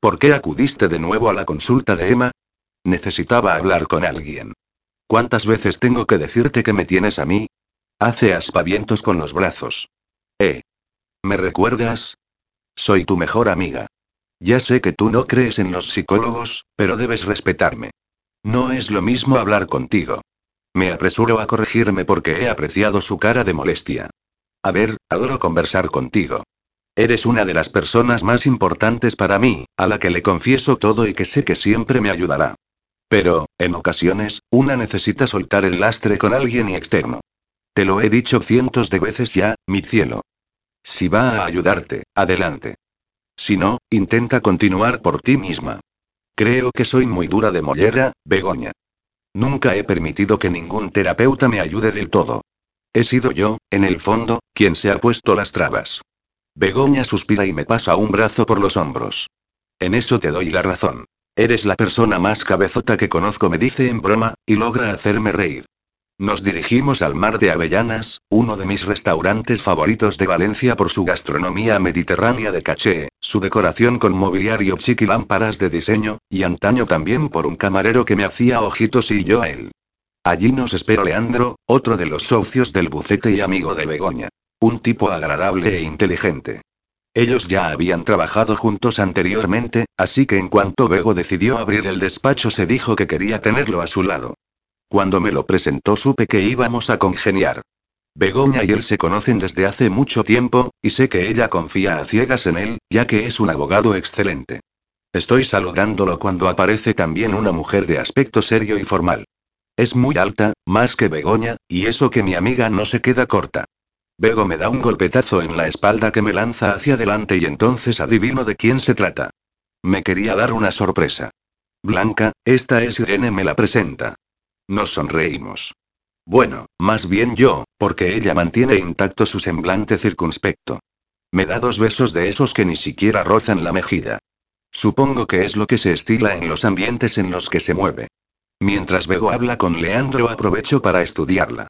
¿Por qué acudiste de nuevo a la consulta de Emma? Necesitaba hablar con alguien. ¿Cuántas veces tengo que decirte que me tienes a mí? Hace aspavientos con los brazos. ¿Eh? ¿Me recuerdas? Soy tu mejor amiga. Ya sé que tú no crees en los psicólogos, pero debes respetarme. No es lo mismo hablar contigo. Me apresuro a corregirme porque he apreciado su cara de molestia. A ver, adoro conversar contigo. Eres una de las personas más importantes para mí, a la que le confieso todo y que sé que siempre me ayudará. Pero, en ocasiones, una necesita soltar el lastre con alguien externo. Te lo he dicho cientos de veces ya, mi cielo. Si va a ayudarte, adelante. Si no, intenta continuar por ti misma. Creo que soy muy dura de mollera, Begoña. Nunca he permitido que ningún terapeuta me ayude del todo. He sido yo, en el fondo, quien se ha puesto las trabas. Begoña suspira y me pasa un brazo por los hombros. En eso te doy la razón. Eres la persona más cabezota que conozco, me dice en broma, y logra hacerme reír. Nos dirigimos al Mar de Avellanas, uno de mis restaurantes favoritos de Valencia por su gastronomía mediterránea de caché, su decoración con mobiliario chic y lámparas de diseño, y antaño también por un camarero que me hacía ojitos y yo a él. Allí nos espera Leandro, otro de los socios del bucete y amigo de Begoña. Un tipo agradable e inteligente. Ellos ya habían trabajado juntos anteriormente, así que en cuanto Bego decidió abrir el despacho se dijo que quería tenerlo a su lado. Cuando me lo presentó supe que íbamos a congeniar. Begoña y él se conocen desde hace mucho tiempo, y sé que ella confía a ciegas en él, ya que es un abogado excelente. Estoy saludándolo cuando aparece también una mujer de aspecto serio y formal. Es muy alta, más que Begoña, y eso que mi amiga no se queda corta. Bego me da un golpetazo en la espalda que me lanza hacia adelante y entonces adivino de quién se trata. Me quería dar una sorpresa. Blanca, esta es Irene, me la presenta. Nos sonreímos. Bueno, más bien yo, porque ella mantiene intacto su semblante circunspecto. Me da dos besos de esos que ni siquiera rozan la mejilla. Supongo que es lo que se estila en los ambientes en los que se mueve. Mientras Bego habla con Leandro aprovecho para estudiarla.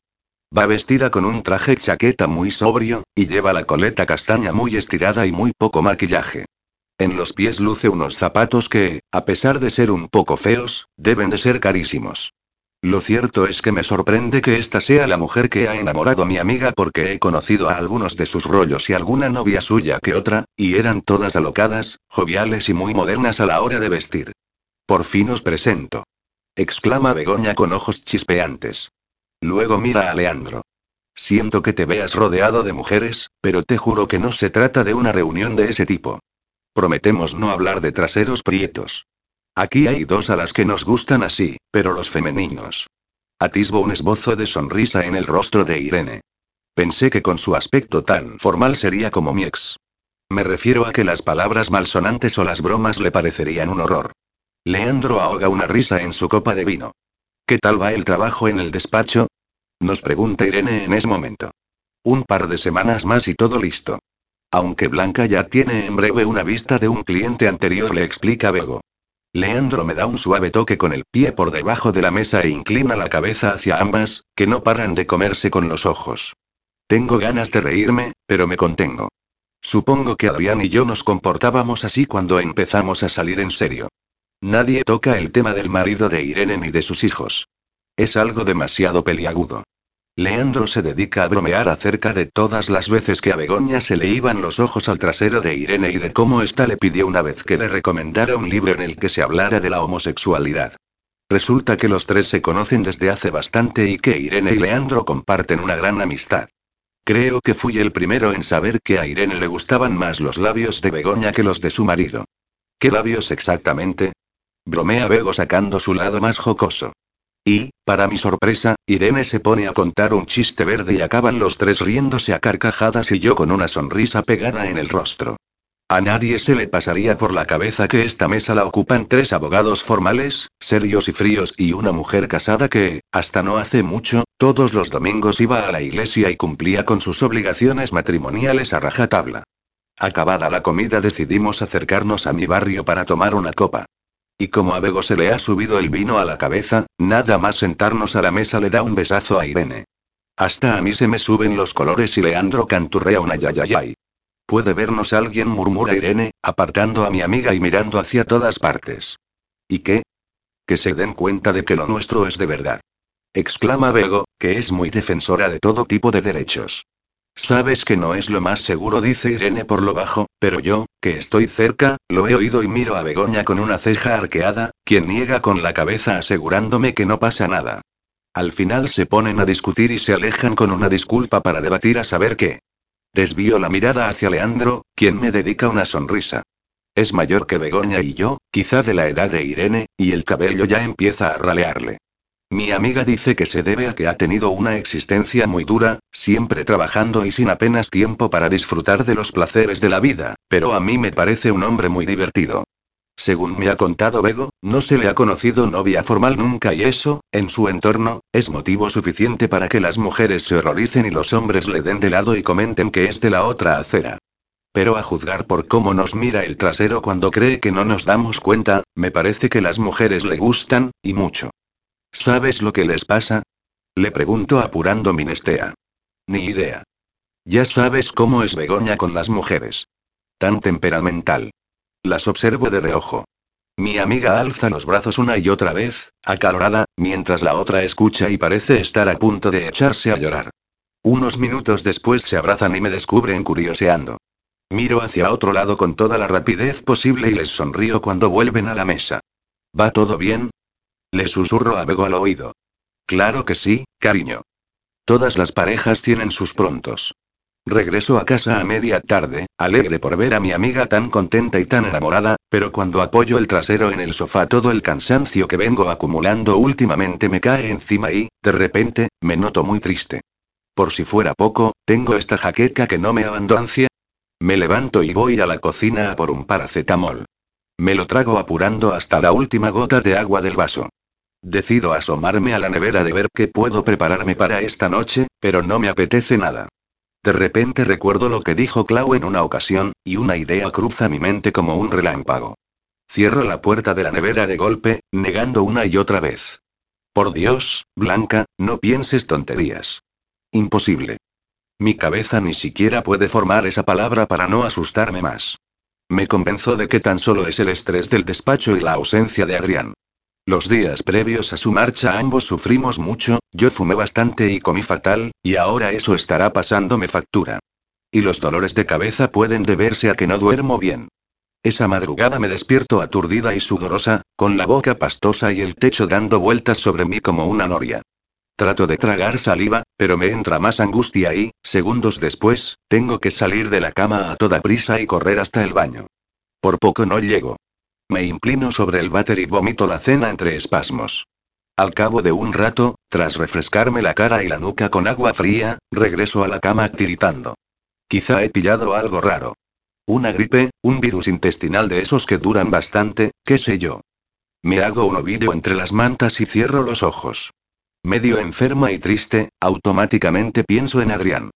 Va vestida con un traje chaqueta muy sobrio, y lleva la coleta castaña muy estirada y muy poco maquillaje. En los pies luce unos zapatos que, a pesar de ser un poco feos, deben de ser carísimos. Lo cierto es que me sorprende que esta sea la mujer que ha enamorado a mi amiga porque he conocido a algunos de sus rollos y alguna novia suya que otra, y eran todas alocadas, joviales y muy modernas a la hora de vestir. Por fin os presento. exclama Begoña con ojos chispeantes. Luego mira a Leandro. Siento que te veas rodeado de mujeres, pero te juro que no se trata de una reunión de ese tipo. Prometemos no hablar de traseros prietos. Aquí hay dos a las que nos gustan así, pero los femeninos. Atisbo un esbozo de sonrisa en el rostro de Irene. Pensé que con su aspecto tan formal sería como mi ex. Me refiero a que las palabras malsonantes o las bromas le parecerían un horror. Leandro ahoga una risa en su copa de vino. ¿Qué tal va el trabajo en el despacho? Nos pregunta Irene en ese momento. Un par de semanas más y todo listo. Aunque Blanca ya tiene en breve una vista de un cliente anterior, le explica Bego. Leandro me da un suave toque con el pie por debajo de la mesa e inclina la cabeza hacia ambas, que no paran de comerse con los ojos. Tengo ganas de reírme, pero me contengo. Supongo que Adrián y yo nos comportábamos así cuando empezamos a salir en serio. Nadie toca el tema del marido de Irene ni de sus hijos. Es algo demasiado peliagudo. Leandro se dedica a bromear acerca de todas las veces que a Begoña se le iban los ojos al trasero de Irene y de cómo ésta le pidió una vez que le recomendara un libro en el que se hablara de la homosexualidad. Resulta que los tres se conocen desde hace bastante y que Irene y Leandro comparten una gran amistad. Creo que fui el primero en saber que a Irene le gustaban más los labios de Begoña que los de su marido. ¿Qué labios exactamente? Bromea Bego sacando su lado más jocoso. Y, para mi sorpresa, Irene se pone a contar un chiste verde y acaban los tres riéndose a carcajadas y yo con una sonrisa pegada en el rostro. A nadie se le pasaría por la cabeza que esta mesa la ocupan tres abogados formales, serios y fríos y una mujer casada que, hasta no hace mucho, todos los domingos iba a la iglesia y cumplía con sus obligaciones matrimoniales a rajatabla. Acabada la comida decidimos acercarnos a mi barrio para tomar una copa. Y como a Bego se le ha subido el vino a la cabeza, nada más sentarnos a la mesa le da un besazo a Irene. Hasta a mí se me suben los colores y Leandro canturrea una yayayay. ¿Puede vernos alguien? murmura Irene, apartando a mi amiga y mirando hacia todas partes. ¿Y qué? Que se den cuenta de que lo nuestro es de verdad. Exclama Bego, que es muy defensora de todo tipo de derechos. Sabes que no es lo más seguro, dice Irene por lo bajo, pero yo, que estoy cerca, lo he oído y miro a Begoña con una ceja arqueada, quien niega con la cabeza asegurándome que no pasa nada. Al final se ponen a discutir y se alejan con una disculpa para debatir a saber qué. Desvío la mirada hacia Leandro, quien me dedica una sonrisa. Es mayor que Begoña y yo, quizá de la edad de Irene, y el cabello ya empieza a ralearle. Mi amiga dice que se debe a que ha tenido una existencia muy dura, siempre trabajando y sin apenas tiempo para disfrutar de los placeres de la vida, pero a mí me parece un hombre muy divertido. Según me ha contado Bego, no se le ha conocido novia formal nunca y eso, en su entorno, es motivo suficiente para que las mujeres se horroricen y los hombres le den de lado y comenten que es de la otra acera. Pero a juzgar por cómo nos mira el trasero cuando cree que no nos damos cuenta, me parece que las mujeres le gustan, y mucho. ¿Sabes lo que les pasa? Le pregunto apurando mi nestea. Ni idea. Ya sabes cómo es Begoña con las mujeres. Tan temperamental. Las observo de reojo. Mi amiga alza los brazos una y otra vez, acalorada, mientras la otra escucha y parece estar a punto de echarse a llorar. Unos minutos después se abrazan y me descubren curioseando. Miro hacia otro lado con toda la rapidez posible y les sonrío cuando vuelven a la mesa. ¿Va todo bien? Le susurro a Bego al oído. Claro que sí, cariño. Todas las parejas tienen sus prontos. Regreso a casa a media tarde, alegre por ver a mi amiga tan contenta y tan enamorada, pero cuando apoyo el trasero en el sofá todo el cansancio que vengo acumulando últimamente me cae encima y, de repente, me noto muy triste. Por si fuera poco, tengo esta jaqueca que no me abandonancia. Me levanto y voy a la cocina a por un paracetamol. Me lo trago apurando hasta la última gota de agua del vaso. Decido asomarme a la nevera de ver qué puedo prepararme para esta noche, pero no me apetece nada. De repente recuerdo lo que dijo Clau en una ocasión, y una idea cruza mi mente como un relámpago. Cierro la puerta de la nevera de golpe, negando una y otra vez. Por Dios, Blanca, no pienses tonterías. Imposible. Mi cabeza ni siquiera puede formar esa palabra para no asustarme más. Me convenzo de que tan solo es el estrés del despacho y la ausencia de Adrián. Los días previos a su marcha ambos sufrimos mucho, yo fumé bastante y comí fatal, y ahora eso estará pasándome factura. Y los dolores de cabeza pueden deberse a que no duermo bien. Esa madrugada me despierto aturdida y sudorosa, con la boca pastosa y el techo dando vueltas sobre mí como una noria. Trato de tragar saliva, pero me entra más angustia y, segundos después, tengo que salir de la cama a toda prisa y correr hasta el baño. Por poco no llego. Me inclino sobre el váter y vomito la cena entre espasmos. Al cabo de un rato, tras refrescarme la cara y la nuca con agua fría, regreso a la cama tiritando. Quizá he pillado algo raro. Una gripe, un virus intestinal de esos que duran bastante, qué sé yo. Me hago un ovillo entre las mantas y cierro los ojos. Medio enferma y triste, automáticamente pienso en Adrián.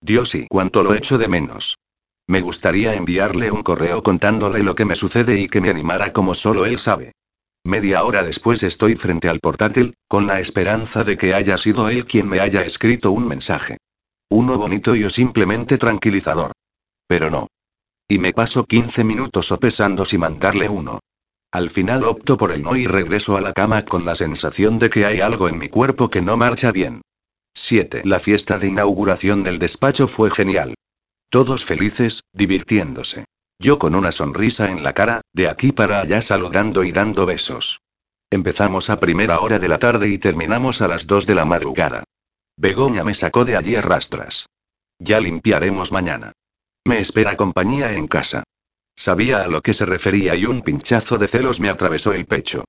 Dios y cuánto lo echo de menos. Me gustaría enviarle un correo contándole lo que me sucede y que me animara como solo él sabe. Media hora después estoy frente al portátil, con la esperanza de que haya sido él quien me haya escrito un mensaje. Uno bonito y o simplemente tranquilizador. Pero no. Y me paso 15 minutos sopesando si mandarle uno. Al final opto por el no y regreso a la cama con la sensación de que hay algo en mi cuerpo que no marcha bien. 7. La fiesta de inauguración del despacho fue genial. Todos felices, divirtiéndose. Yo con una sonrisa en la cara, de aquí para allá saludando y dando besos. Empezamos a primera hora de la tarde y terminamos a las 2 de la madrugada. Begoña me sacó de allí a rastras. Ya limpiaremos mañana. Me espera compañía en casa. Sabía a lo que se refería y un pinchazo de celos me atravesó el pecho.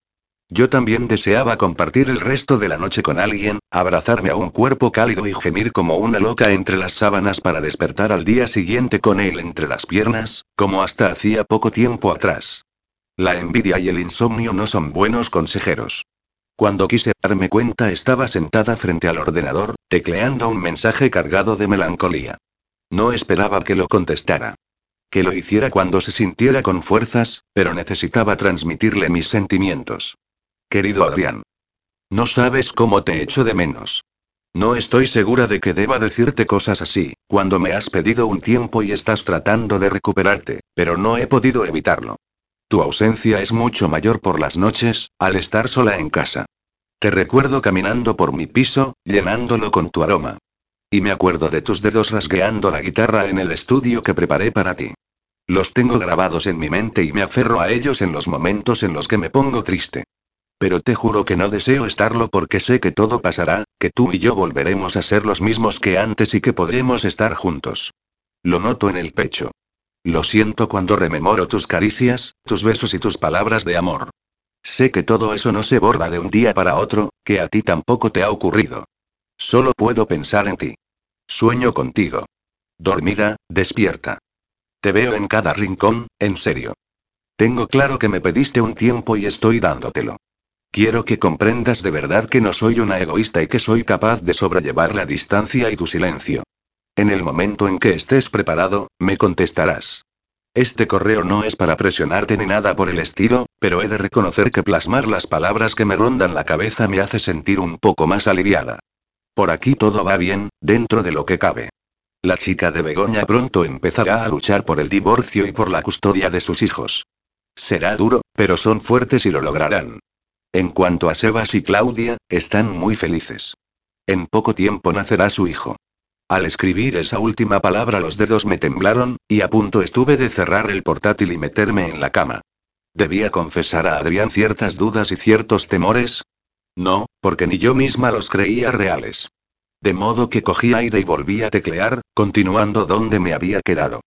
Yo también deseaba compartir el resto de la noche con alguien, abrazarme a un cuerpo cálido y gemir como una loca entre las sábanas para despertar al día siguiente con él entre las piernas, como hasta hacía poco tiempo atrás. La envidia y el insomnio no son buenos consejeros. Cuando quise darme cuenta estaba sentada frente al ordenador, tecleando un mensaje cargado de melancolía. No esperaba que lo contestara. Que lo hiciera cuando se sintiera con fuerzas, pero necesitaba transmitirle mis sentimientos. Querido Adrián. No sabes cómo te echo de menos. No estoy segura de que deba decirte cosas así, cuando me has pedido un tiempo y estás tratando de recuperarte, pero no he podido evitarlo. Tu ausencia es mucho mayor por las noches, al estar sola en casa. Te recuerdo caminando por mi piso, llenándolo con tu aroma. Y me acuerdo de tus dedos rasgueando la guitarra en el estudio que preparé para ti. Los tengo grabados en mi mente y me aferro a ellos en los momentos en los que me pongo triste. Pero te juro que no deseo estarlo porque sé que todo pasará, que tú y yo volveremos a ser los mismos que antes y que podremos estar juntos. Lo noto en el pecho. Lo siento cuando rememoro tus caricias, tus besos y tus palabras de amor. Sé que todo eso no se borra de un día para otro, que a ti tampoco te ha ocurrido. Solo puedo pensar en ti. Sueño contigo. Dormida, despierta. Te veo en cada rincón, en serio. Tengo claro que me pediste un tiempo y estoy dándotelo. Quiero que comprendas de verdad que no soy una egoísta y que soy capaz de sobrellevar la distancia y tu silencio. En el momento en que estés preparado, me contestarás. Este correo no es para presionarte ni nada por el estilo, pero he de reconocer que plasmar las palabras que me rondan la cabeza me hace sentir un poco más aliviada. Por aquí todo va bien, dentro de lo que cabe. La chica de Begoña pronto empezará a luchar por el divorcio y por la custodia de sus hijos. Será duro, pero son fuertes y lo lograrán. En cuanto a Sebas y Claudia, están muy felices. En poco tiempo nacerá su hijo. Al escribir esa última palabra los dedos me temblaron, y a punto estuve de cerrar el portátil y meterme en la cama. ¿Debía confesar a Adrián ciertas dudas y ciertos temores? No, porque ni yo misma los creía reales. De modo que cogí aire y volví a teclear, continuando donde me había quedado.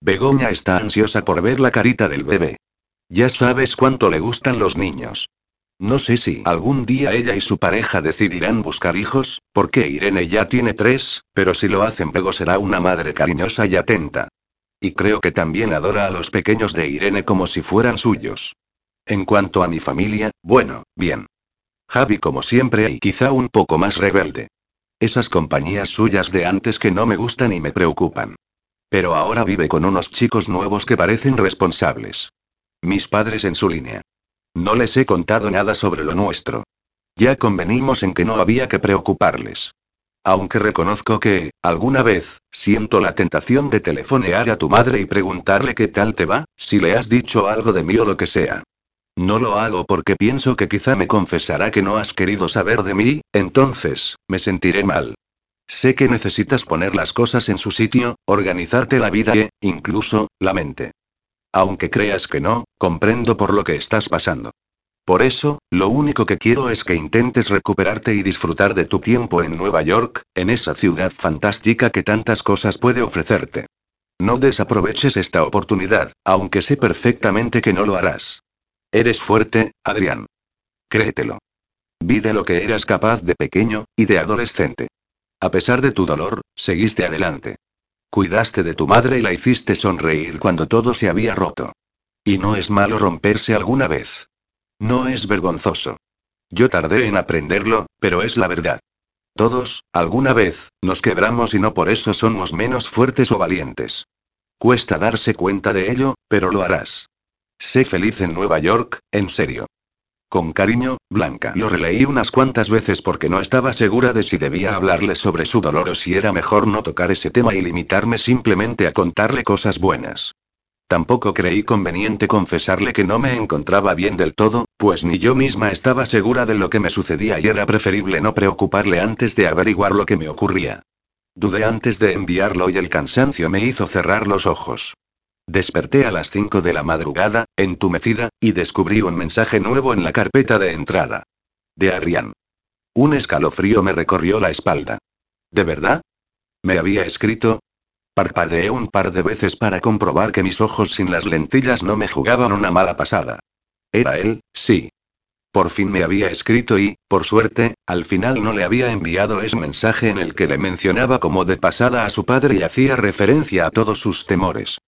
Begoña está ansiosa por ver la carita del bebé. Ya sabes cuánto le gustan los niños. No sé si algún día ella y su pareja decidirán buscar hijos, porque Irene ya tiene tres, pero si lo hacen Bego será una madre cariñosa y atenta. Y creo que también adora a los pequeños de Irene como si fueran suyos. En cuanto a mi familia, bueno, bien. Javi como siempre y quizá un poco más rebelde. Esas compañías suyas de antes que no me gustan y me preocupan. Pero ahora vive con unos chicos nuevos que parecen responsables. Mis padres en su línea. No les he contado nada sobre lo nuestro. Ya convenimos en que no había que preocuparles. Aunque reconozco que, alguna vez, siento la tentación de telefonear a tu madre y preguntarle qué tal te va, si le has dicho algo de mí o lo que sea. No lo hago porque pienso que quizá me confesará que no has querido saber de mí, entonces, me sentiré mal. Sé que necesitas poner las cosas en su sitio, organizarte la vida e, incluso, la mente. Aunque creas que no, comprendo por lo que estás pasando. Por eso, lo único que quiero es que intentes recuperarte y disfrutar de tu tiempo en Nueva York, en esa ciudad fantástica que tantas cosas puede ofrecerte. No desaproveches esta oportunidad, aunque sé perfectamente que no lo harás. Eres fuerte, Adrián. Créetelo. Vi de lo que eras capaz de pequeño, y de adolescente. A pesar de tu dolor, seguiste adelante. Cuidaste de tu madre y la hiciste sonreír cuando todo se había roto. Y no es malo romperse alguna vez. No es vergonzoso. Yo tardé en aprenderlo, pero es la verdad. Todos, alguna vez, nos quebramos y no por eso somos menos fuertes o valientes. Cuesta darse cuenta de ello, pero lo harás. Sé feliz en Nueva York, en serio. Con cariño, Blanca. Lo releí unas cuantas veces porque no estaba segura de si debía hablarle sobre su dolor o si era mejor no tocar ese tema y limitarme simplemente a contarle cosas buenas. Tampoco creí conveniente confesarle que no me encontraba bien del todo, pues ni yo misma estaba segura de lo que me sucedía y era preferible no preocuparle antes de averiguar lo que me ocurría. Dudé antes de enviarlo y el cansancio me hizo cerrar los ojos. Desperté a las 5 de la madrugada, entumecida, y descubrí un mensaje nuevo en la carpeta de entrada. De Adrián. Un escalofrío me recorrió la espalda. ¿De verdad? ¿Me había escrito? Parpadeé un par de veces para comprobar que mis ojos sin las lentillas no me jugaban una mala pasada. Era él, sí. Por fin me había escrito y, por suerte, al final no le había enviado ese mensaje en el que le mencionaba como de pasada a su padre y hacía referencia a todos sus temores.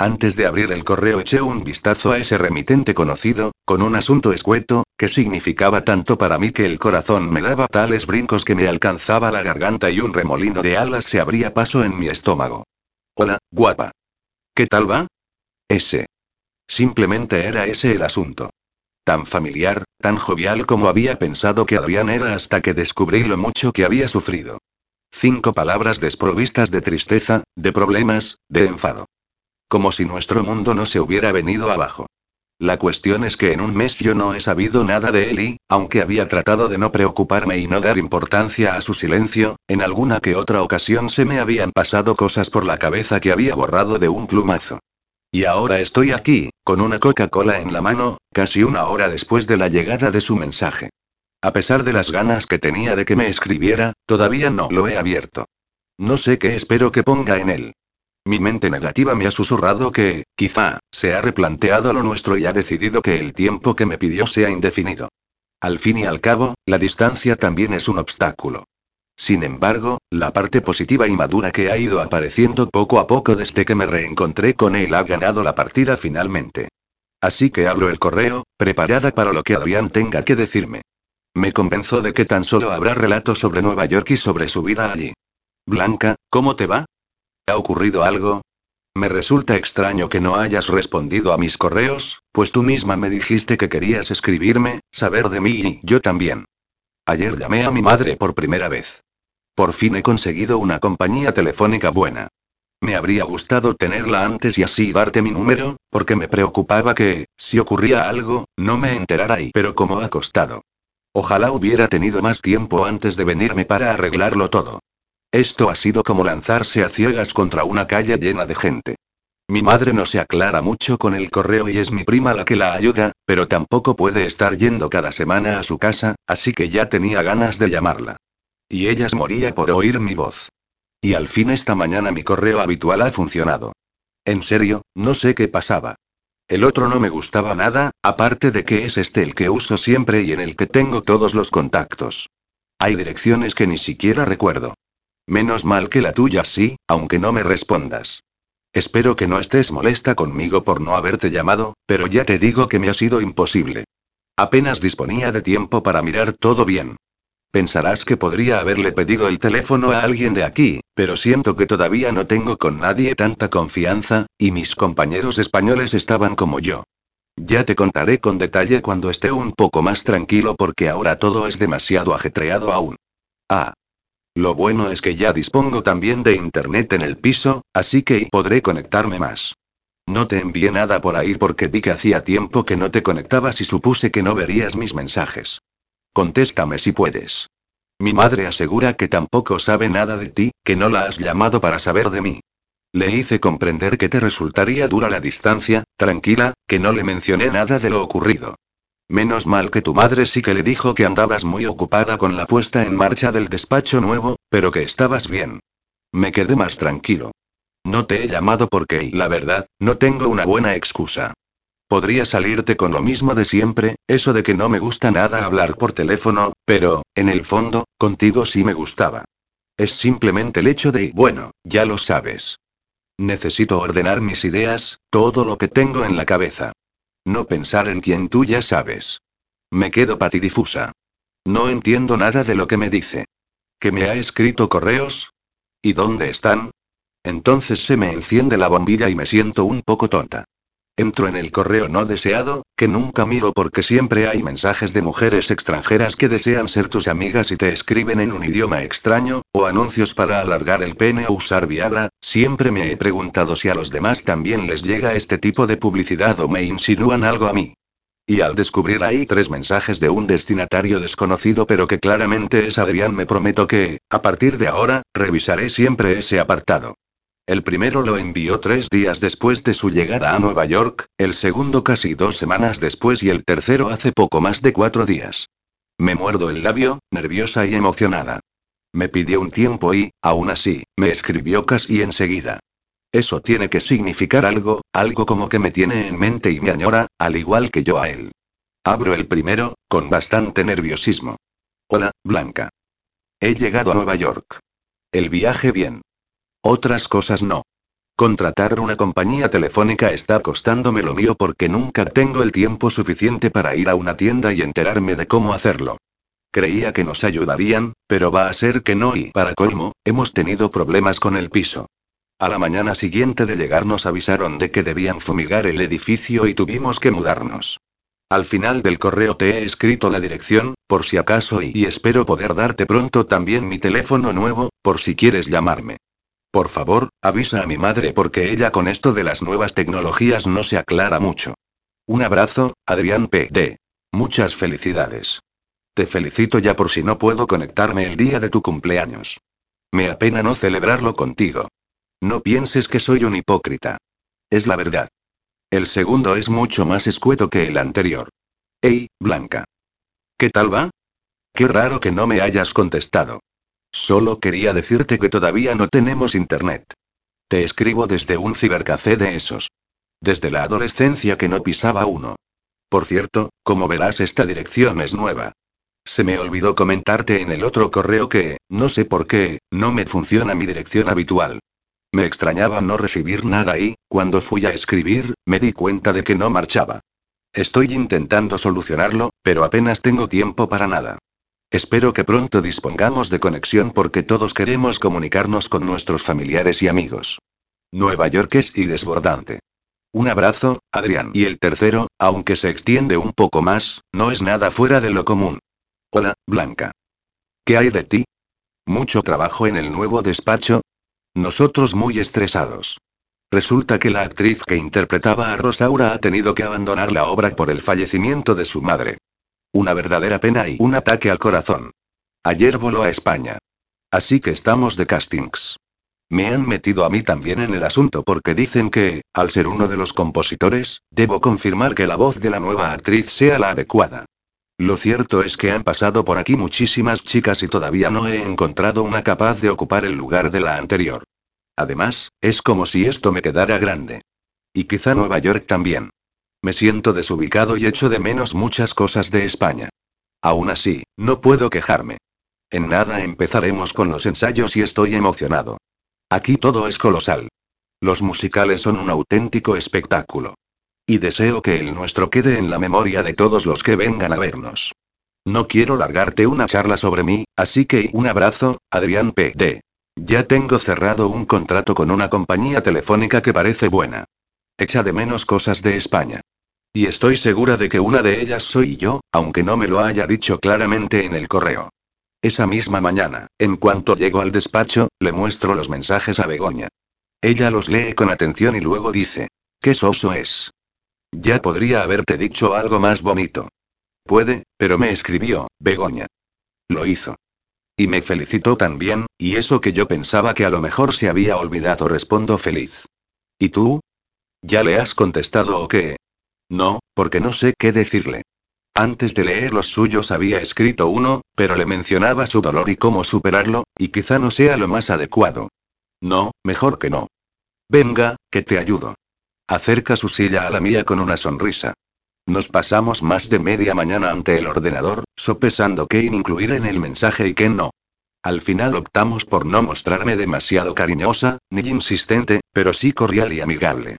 Antes de abrir el correo eché un vistazo a ese remitente conocido, con un asunto escueto, que significaba tanto para mí que el corazón me daba tales brincos que me alcanzaba la garganta y un remolino de alas se abría paso en mi estómago. Hola, guapa. ¿Qué tal va? Ese. Simplemente era ese el asunto. Tan familiar, tan jovial como había pensado que Adrián era hasta que descubrí lo mucho que había sufrido. Cinco palabras desprovistas de tristeza, de problemas, de enfado. Como si nuestro mundo no se hubiera venido abajo. La cuestión es que en un mes yo no he sabido nada de él y, aunque había tratado de no preocuparme y no dar importancia a su silencio, en alguna que otra ocasión se me habían pasado cosas por la cabeza que había borrado de un plumazo. Y ahora estoy aquí, con una Coca-Cola en la mano, casi una hora después de la llegada de su mensaje. A pesar de las ganas que tenía de que me escribiera, todavía no lo he abierto. No sé qué espero que ponga en él. Mi mente negativa me ha susurrado que, quizá, se ha replanteado lo nuestro y ha decidido que el tiempo que me pidió sea indefinido. Al fin y al cabo, la distancia también es un obstáculo. Sin embargo, la parte positiva y madura que ha ido apareciendo poco a poco desde que me reencontré con él ha ganado la partida finalmente. Así que abro el correo, preparada para lo que Adrián tenga que decirme. Me convenzo de que tan solo habrá relatos sobre Nueva York y sobre su vida allí. Blanca, ¿cómo te va? ¿Ha ocurrido algo? Me resulta extraño que no hayas respondido a mis correos, pues tú misma me dijiste que querías escribirme, saber de mí y yo también. Ayer llamé a mi madre por primera vez. Por fin he conseguido una compañía telefónica buena. Me habría gustado tenerla antes y así darte mi número, porque me preocupaba que, si ocurría algo, no me enterara y pero como ha costado. Ojalá hubiera tenido más tiempo antes de venirme para arreglarlo todo. Esto ha sido como lanzarse a ciegas contra una calle llena de gente. Mi madre no se aclara mucho con el correo y es mi prima la que la ayuda, pero tampoco puede estar yendo cada semana a su casa, así que ya tenía ganas de llamarla. Y ella moría por oír mi voz. Y al fin esta mañana mi correo habitual ha funcionado. En serio, no sé qué pasaba. El otro no me gustaba nada, aparte de que es este el que uso siempre y en el que tengo todos los contactos. Hay direcciones que ni siquiera recuerdo. Menos mal que la tuya sí, aunque no me respondas. Espero que no estés molesta conmigo por no haberte llamado, pero ya te digo que me ha sido imposible. Apenas disponía de tiempo para mirar todo bien. Pensarás que podría haberle pedido el teléfono a alguien de aquí, pero siento que todavía no tengo con nadie tanta confianza, y mis compañeros españoles estaban como yo. Ya te contaré con detalle cuando esté un poco más tranquilo porque ahora todo es demasiado ajetreado aún. Ah. Lo bueno es que ya dispongo también de internet en el piso, así que podré conectarme más. No te envié nada por ahí porque vi que hacía tiempo que no te conectabas y supuse que no verías mis mensajes. Contéstame si puedes. Mi madre asegura que tampoco sabe nada de ti, que no la has llamado para saber de mí. Le hice comprender que te resultaría dura la distancia, tranquila, que no le mencioné nada de lo ocurrido. Menos mal que tu madre sí que le dijo que andabas muy ocupada con la puesta en marcha del despacho nuevo, pero que estabas bien. Me quedé más tranquilo. No te he llamado porque, la verdad, no tengo una buena excusa. Podría salirte con lo mismo de siempre, eso de que no me gusta nada hablar por teléfono, pero, en el fondo, contigo sí me gustaba. Es simplemente el hecho de, bueno, ya lo sabes. Necesito ordenar mis ideas, todo lo que tengo en la cabeza. No pensar en quien tú ya sabes. Me quedo patidifusa. No entiendo nada de lo que me dice. ¿Que me ha escrito correos? ¿Y dónde están? Entonces se me enciende la bombilla y me siento un poco tonta. Entro en el correo no deseado, que nunca miro porque siempre hay mensajes de mujeres extranjeras que desean ser tus amigas y te escriben en un idioma extraño, o anuncios para alargar el pene o usar Viagra, siempre me he preguntado si a los demás también les llega este tipo de publicidad o me insinúan algo a mí. Y al descubrir ahí tres mensajes de un destinatario desconocido pero que claramente es Adrián me prometo que, a partir de ahora, revisaré siempre ese apartado. El primero lo envió tres días después de su llegada a Nueva York, el segundo casi dos semanas después y el tercero hace poco más de cuatro días. Me muerdo el labio, nerviosa y emocionada. Me pidió un tiempo y, aún así, me escribió casi enseguida. Eso tiene que significar algo, algo como que me tiene en mente y me añora, al igual que yo a él. Abro el primero, con bastante nerviosismo. Hola, Blanca. He llegado a Nueva York. El viaje bien. Otras cosas no. Contratar una compañía telefónica está costándome lo mío porque nunca tengo el tiempo suficiente para ir a una tienda y enterarme de cómo hacerlo. Creía que nos ayudarían, pero va a ser que no y, para colmo, hemos tenido problemas con el piso. A la mañana siguiente de llegar nos avisaron de que debían fumigar el edificio y tuvimos que mudarnos. Al final del correo te he escrito la dirección, por si acaso y espero poder darte pronto también mi teléfono nuevo, por si quieres llamarme. Por favor, avisa a mi madre porque ella con esto de las nuevas tecnologías no se aclara mucho. Un abrazo, Adrián P.D. Muchas felicidades. Te felicito ya por si no puedo conectarme el día de tu cumpleaños. Me apena no celebrarlo contigo. No pienses que soy un hipócrita. Es la verdad. El segundo es mucho más escueto que el anterior. Ey, Blanca. ¿Qué tal va? Qué raro que no me hayas contestado. Solo quería decirte que todavía no tenemos internet. Te escribo desde un cibercafé de esos. Desde la adolescencia que no pisaba uno. Por cierto, como verás esta dirección es nueva. Se me olvidó comentarte en el otro correo que, no sé por qué, no me funciona mi dirección habitual. Me extrañaba no recibir nada y, cuando fui a escribir, me di cuenta de que no marchaba. Estoy intentando solucionarlo, pero apenas tengo tiempo para nada. Espero que pronto dispongamos de conexión porque todos queremos comunicarnos con nuestros familiares y amigos. Nueva York es y desbordante. Un abrazo, Adrián. Y el tercero, aunque se extiende un poco más, no es nada fuera de lo común. Hola, Blanca. ¿Qué hay de ti? ¿Mucho trabajo en el nuevo despacho? Nosotros muy estresados. Resulta que la actriz que interpretaba a Rosaura ha tenido que abandonar la obra por el fallecimiento de su madre. Una verdadera pena y un ataque al corazón. Ayer voló a España. Así que estamos de castings. Me han metido a mí también en el asunto porque dicen que, al ser uno de los compositores, debo confirmar que la voz de la nueva actriz sea la adecuada. Lo cierto es que han pasado por aquí muchísimas chicas y todavía no he encontrado una capaz de ocupar el lugar de la anterior. Además, es como si esto me quedara grande. Y quizá Nueva York también. Me siento desubicado y echo de menos muchas cosas de España. Aún así, no puedo quejarme. En nada empezaremos con los ensayos y estoy emocionado. Aquí todo es colosal. Los musicales son un auténtico espectáculo. Y deseo que el nuestro quede en la memoria de todos los que vengan a vernos. No quiero largarte una charla sobre mí, así que un abrazo, Adrián P.D. Ya tengo cerrado un contrato con una compañía telefónica que parece buena. Echa de menos cosas de España. Y estoy segura de que una de ellas soy yo, aunque no me lo haya dicho claramente en el correo. Esa misma mañana, en cuanto llego al despacho, le muestro los mensajes a Begoña. Ella los lee con atención y luego dice, ¿qué soso es? Ya podría haberte dicho algo más bonito. Puede, pero me escribió, Begoña. Lo hizo. Y me felicitó también, y eso que yo pensaba que a lo mejor se había olvidado, respondo feliz. ¿Y tú? ¿Ya le has contestado o qué? No, porque no sé qué decirle. Antes de leer los suyos había escrito uno, pero le mencionaba su dolor y cómo superarlo, y quizá no sea lo más adecuado. No, mejor que no. Venga, que te ayudo. Acerca su silla a la mía con una sonrisa. Nos pasamos más de media mañana ante el ordenador, sopesando qué incluir en el mensaje y qué no. Al final optamos por no mostrarme demasiado cariñosa, ni insistente, pero sí cordial y amigable.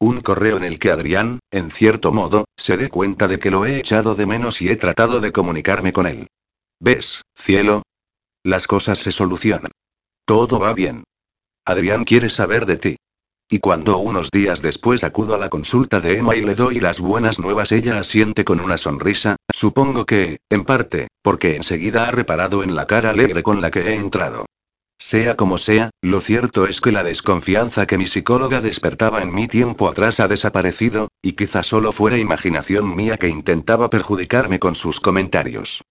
Un correo en el que Adrián, en cierto modo, se dé cuenta de que lo he echado de menos y he tratado de comunicarme con él. ¿Ves, cielo? Las cosas se solucionan. Todo va bien. Adrián quiere saber de ti. Y cuando unos días después acudo a la consulta de Emma y le doy las buenas nuevas, ella asiente con una sonrisa, supongo que, en parte, porque enseguida ha reparado en la cara alegre con la que he entrado. Sea como sea, lo cierto es que la desconfianza que mi psicóloga despertaba en mí tiempo atrás ha desaparecido, y quizá solo fuera imaginación mía que intentaba perjudicarme con sus comentarios.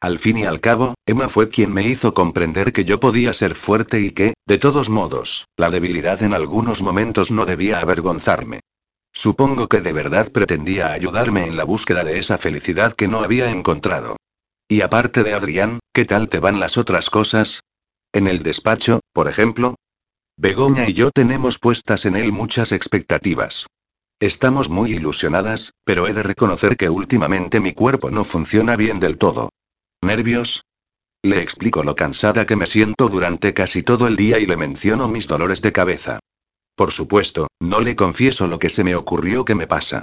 Al fin y al cabo, Emma fue quien me hizo comprender que yo podía ser fuerte y que, de todos modos, la debilidad en algunos momentos no debía avergonzarme. Supongo que de verdad pretendía ayudarme en la búsqueda de esa felicidad que no había encontrado. Y aparte de Adrián, ¿qué tal te van las otras cosas? En el despacho, por ejemplo. Begoña y yo tenemos puestas en él muchas expectativas. Estamos muy ilusionadas, pero he de reconocer que últimamente mi cuerpo no funciona bien del todo. ¿Nervios? Le explico lo cansada que me siento durante casi todo el día y le menciono mis dolores de cabeza. Por supuesto, no le confieso lo que se me ocurrió que me pasa.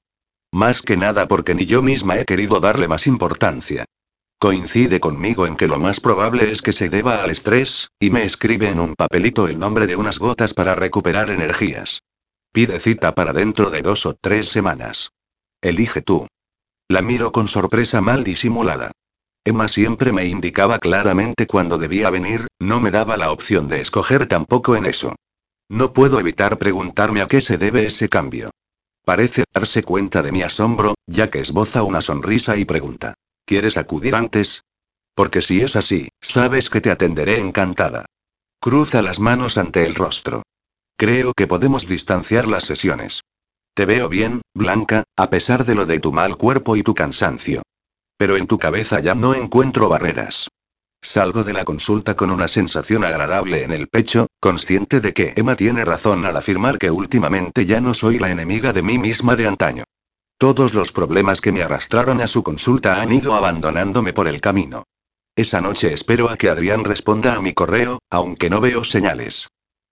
Más que nada porque ni yo misma he querido darle más importancia. Coincide conmigo en que lo más probable es que se deba al estrés, y me escribe en un papelito el nombre de unas gotas para recuperar energías. Pide cita para dentro de dos o tres semanas. Elige tú. La miro con sorpresa mal disimulada. Emma siempre me indicaba claramente cuándo debía venir, no me daba la opción de escoger tampoco en eso. No puedo evitar preguntarme a qué se debe ese cambio. Parece darse cuenta de mi asombro, ya que esboza una sonrisa y pregunta. ¿Quieres acudir antes? Porque si es así, sabes que te atenderé encantada. Cruza las manos ante el rostro. Creo que podemos distanciar las sesiones. Te veo bien, Blanca, a pesar de lo de tu mal cuerpo y tu cansancio. Pero en tu cabeza ya no encuentro barreras. Salgo de la consulta con una sensación agradable en el pecho, consciente de que Emma tiene razón al afirmar que últimamente ya no soy la enemiga de mí misma de antaño. Todos los problemas que me arrastraron a su consulta han ido abandonándome por el camino. Esa noche espero a que Adrián responda a mi correo, aunque no veo señales.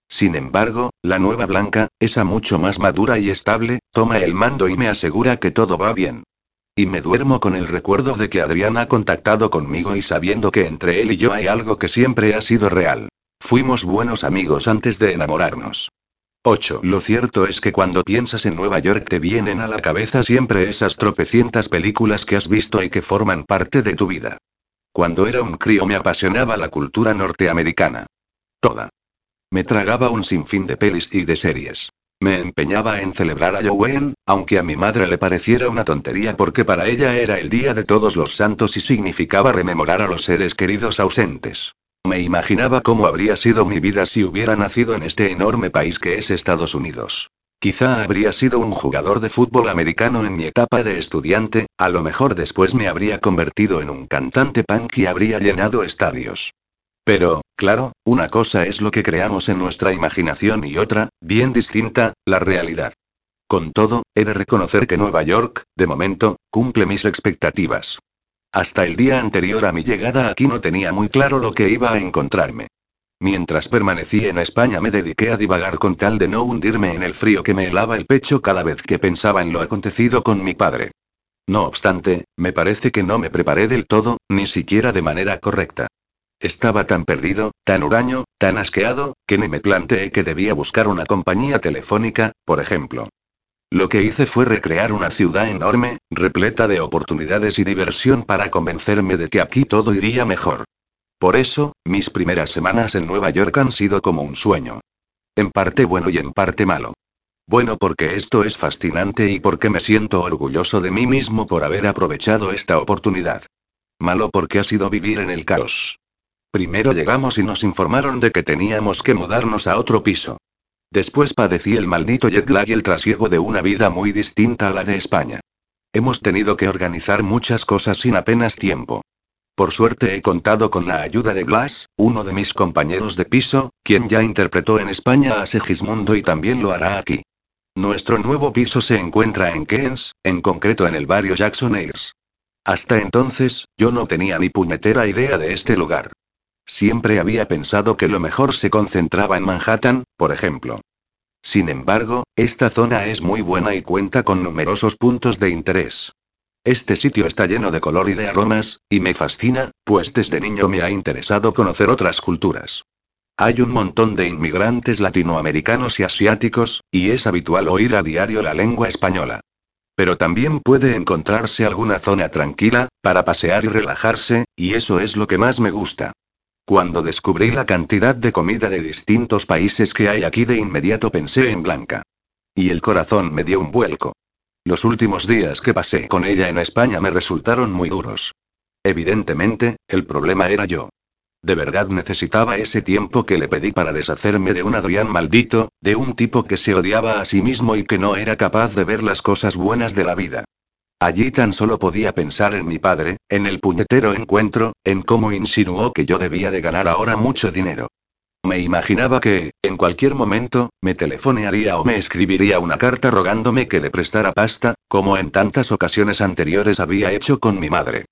Sin embargo, la nueva Blanca, esa mucho más madura y estable, toma el mando y me asegura que todo va bien. Y me duermo con el recuerdo de que Adrián ha contactado conmigo y sabiendo que entre él y yo hay algo que siempre ha sido real. Fuimos buenos amigos antes de enamorarnos. 8. Lo cierto es que cuando piensas en Nueva York te vienen a la cabeza siempre esas tropecientas películas que has visto y que forman parte de tu vida. Cuando era un crío me apasionaba la cultura norteamericana. Toda. Me tragaba un sinfín de pelis y de series. Me empeñaba en celebrar a Halloween, aunque a mi madre le pareciera una tontería porque para ella era el día de todos los santos y significaba rememorar a los seres queridos ausentes. Me imaginaba cómo habría sido mi vida si hubiera nacido en este enorme país que es Estados Unidos. Quizá habría sido un jugador de fútbol americano en mi etapa de estudiante, a lo mejor después me habría convertido en un cantante punk y habría llenado estadios. Pero, claro, una cosa es lo que creamos en nuestra imaginación y otra, bien distinta, la realidad. Con todo, he de reconocer que Nueva York, de momento, cumple mis expectativas. Hasta el día anterior a mi llegada aquí no tenía muy claro lo que iba a encontrarme. Mientras permanecí en España me dediqué a divagar con tal de no hundirme en el frío que me helaba el pecho cada vez que pensaba en lo acontecido con mi padre. No obstante, me parece que no me preparé del todo, ni siquiera de manera correcta. Estaba tan perdido, tan huraño, tan asqueado, que ni me planteé que debía buscar una compañía telefónica, por ejemplo. Lo que hice fue recrear una ciudad enorme, repleta de oportunidades y diversión para convencerme de que aquí todo iría mejor. Por eso, mis primeras semanas en Nueva York han sido como un sueño. En parte bueno y en parte malo. Bueno porque esto es fascinante y porque me siento orgulloso de mí mismo por haber aprovechado esta oportunidad. Malo porque ha sido vivir en el caos. Primero llegamos y nos informaron de que teníamos que mudarnos a otro piso. Después padecí el maldito jet lag y el trasiego de una vida muy distinta a la de España. Hemos tenido que organizar muchas cosas sin apenas tiempo. Por suerte he contado con la ayuda de Glass, uno de mis compañeros de piso, quien ya interpretó en España a Segismundo y también lo hará aquí. Nuestro nuevo piso se encuentra en Keynes, en concreto en el barrio Jackson Heights. Hasta entonces, yo no tenía ni puñetera idea de este lugar. Siempre había pensado que lo mejor se concentraba en Manhattan, por ejemplo. Sin embargo, esta zona es muy buena y cuenta con numerosos puntos de interés. Este sitio está lleno de color y de aromas, y me fascina, pues desde niño me ha interesado conocer otras culturas. Hay un montón de inmigrantes latinoamericanos y asiáticos, y es habitual oír a diario la lengua española. Pero también puede encontrarse alguna zona tranquila, para pasear y relajarse, y eso es lo que más me gusta. Cuando descubrí la cantidad de comida de distintos países que hay aquí de inmediato pensé en Blanca. Y el corazón me dio un vuelco. Los últimos días que pasé con ella en España me resultaron muy duros. Evidentemente, el problema era yo. De verdad necesitaba ese tiempo que le pedí para deshacerme de un Adrián maldito, de un tipo que se odiaba a sí mismo y que no era capaz de ver las cosas buenas de la vida. Allí tan solo podía pensar en mi padre, en el puñetero encuentro, en cómo insinuó que yo debía de ganar ahora mucho dinero. Me imaginaba que, en cualquier momento, me telefonearía o me escribiría una carta rogándome que le prestara pasta, como en tantas ocasiones anteriores había hecho con mi madre.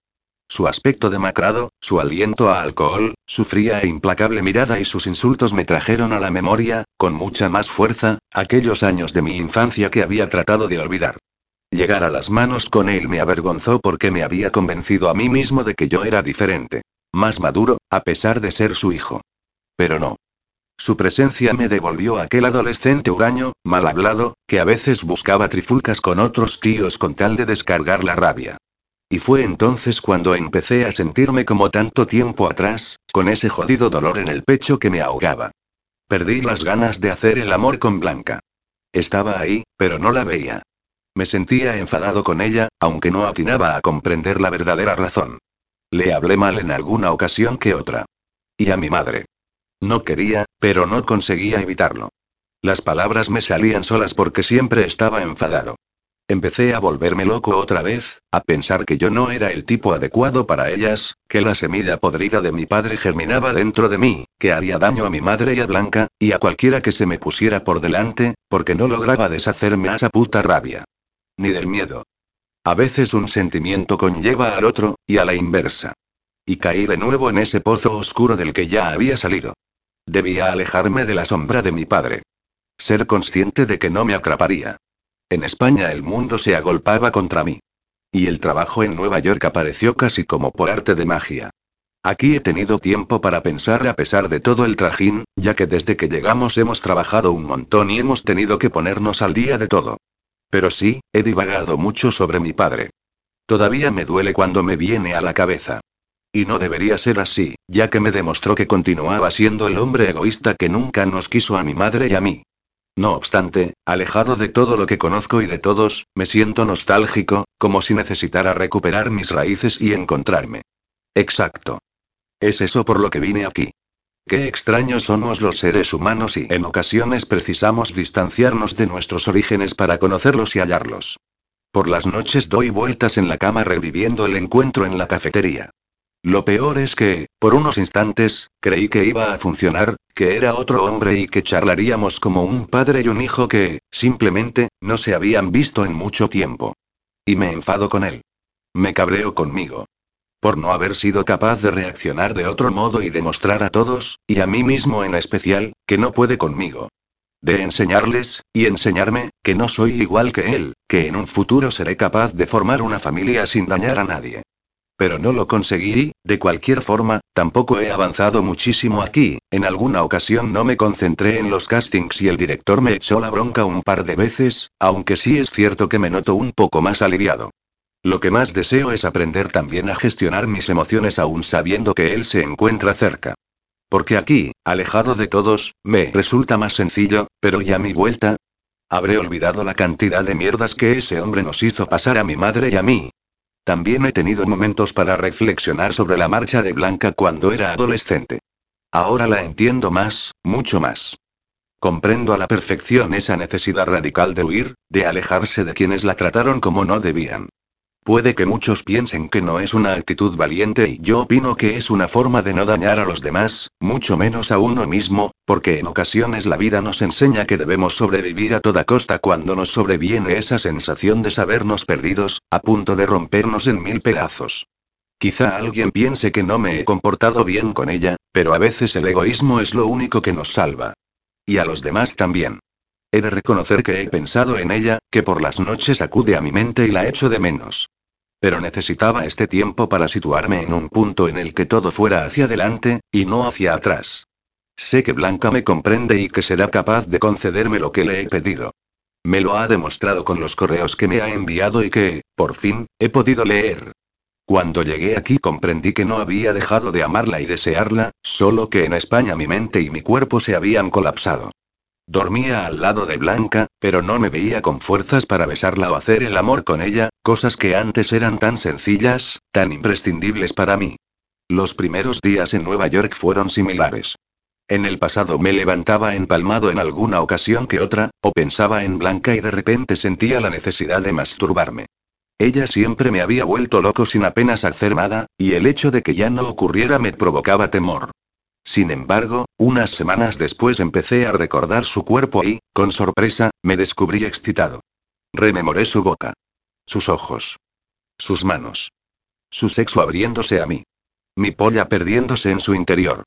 Su aspecto demacrado, su aliento a alcohol, su fría e implacable mirada y sus insultos me trajeron a la memoria, con mucha más fuerza, aquellos años de mi infancia que había tratado de olvidar. Llegar a las manos con él me avergonzó porque me había convencido a mí mismo de que yo era diferente. Más maduro, a pesar de ser su hijo. Pero no. Su presencia me devolvió aquel adolescente huraño, mal hablado, que a veces buscaba trifulcas con otros tíos con tal de descargar la rabia. Y fue entonces cuando empecé a sentirme como tanto tiempo atrás, con ese jodido dolor en el pecho que me ahogaba. Perdí las ganas de hacer el amor con Blanca. Estaba ahí, pero no la veía. Me sentía enfadado con ella, aunque no atinaba a comprender la verdadera razón. Le hablé mal en alguna ocasión que otra. Y a mi madre. No quería, pero no conseguía evitarlo. Las palabras me salían solas porque siempre estaba enfadado. Empecé a volverme loco otra vez, a pensar que yo no era el tipo adecuado para ellas, que la semilla podrida de mi padre germinaba dentro de mí, que haría daño a mi madre y a Blanca, y a cualquiera que se me pusiera por delante, porque no lograba deshacerme a esa puta rabia ni del miedo. A veces un sentimiento conlleva al otro, y a la inversa. Y caí de nuevo en ese pozo oscuro del que ya había salido. Debía alejarme de la sombra de mi padre. Ser consciente de que no me atraparía. En España el mundo se agolpaba contra mí. Y el trabajo en Nueva York apareció casi como por arte de magia. Aquí he tenido tiempo para pensar a pesar de todo el trajín, ya que desde que llegamos hemos trabajado un montón y hemos tenido que ponernos al día de todo. Pero sí, he divagado mucho sobre mi padre. Todavía me duele cuando me viene a la cabeza. Y no debería ser así, ya que me demostró que continuaba siendo el hombre egoísta que nunca nos quiso a mi madre y a mí. No obstante, alejado de todo lo que conozco y de todos, me siento nostálgico, como si necesitara recuperar mis raíces y encontrarme. Exacto. Es eso por lo que vine aquí. Qué extraños somos los seres humanos y en ocasiones precisamos distanciarnos de nuestros orígenes para conocerlos y hallarlos. Por las noches doy vueltas en la cama reviviendo el encuentro en la cafetería. Lo peor es que, por unos instantes, creí que iba a funcionar, que era otro hombre y que charlaríamos como un padre y un hijo que, simplemente, no se habían visto en mucho tiempo. Y me enfado con él. Me cabreo conmigo. Por no haber sido capaz de reaccionar de otro modo y demostrar a todos, y a mí mismo en especial, que no puede conmigo. De enseñarles, y enseñarme, que no soy igual que él, que en un futuro seré capaz de formar una familia sin dañar a nadie. Pero no lo conseguí, de cualquier forma, tampoco he avanzado muchísimo aquí, en alguna ocasión no me concentré en los castings y el director me echó la bronca un par de veces, aunque sí es cierto que me noto un poco más aliviado. Lo que más deseo es aprender también a gestionar mis emociones aún sabiendo que él se encuentra cerca. Porque aquí, alejado de todos, me resulta más sencillo, pero ya mi vuelta? Habré olvidado la cantidad de mierdas que ese hombre nos hizo pasar a mi madre y a mí, también he tenido momentos para reflexionar sobre la marcha de Blanca cuando era adolescente. Ahora la entiendo más, mucho más. Comprendo a la perfección esa necesidad radical de huir, de alejarse de quienes la trataron como no debían. Puede que muchos piensen que no es una actitud valiente y yo opino que es una forma de no dañar a los demás, mucho menos a uno mismo, porque en ocasiones la vida nos enseña que debemos sobrevivir a toda costa cuando nos sobreviene esa sensación de sabernos perdidos, a punto de rompernos en mil pedazos. Quizá alguien piense que no me he comportado bien con ella, pero a veces el egoísmo es lo único que nos salva. Y a los demás también. He de reconocer que he pensado en ella, que por las noches acude a mi mente y la echo de menos. Pero necesitaba este tiempo para situarme en un punto en el que todo fuera hacia adelante, y no hacia atrás. Sé que Blanca me comprende y que será capaz de concederme lo que le he pedido. Me lo ha demostrado con los correos que me ha enviado y que, por fin, he podido leer. Cuando llegué aquí comprendí que no había dejado de amarla y desearla, solo que en España mi mente y mi cuerpo se habían colapsado. Dormía al lado de Blanca, pero no me veía con fuerzas para besarla o hacer el amor con ella, cosas que antes eran tan sencillas, tan imprescindibles para mí. Los primeros días en Nueva York fueron similares. En el pasado me levantaba empalmado en alguna ocasión que otra, o pensaba en Blanca y de repente sentía la necesidad de masturbarme. Ella siempre me había vuelto loco sin apenas hacer nada, y el hecho de que ya no ocurriera me provocaba temor. Sin embargo, unas semanas después empecé a recordar su cuerpo y, con sorpresa, me descubrí excitado. Rememoré su boca. Sus ojos. Sus manos. Su sexo abriéndose a mí. Mi polla perdiéndose en su interior.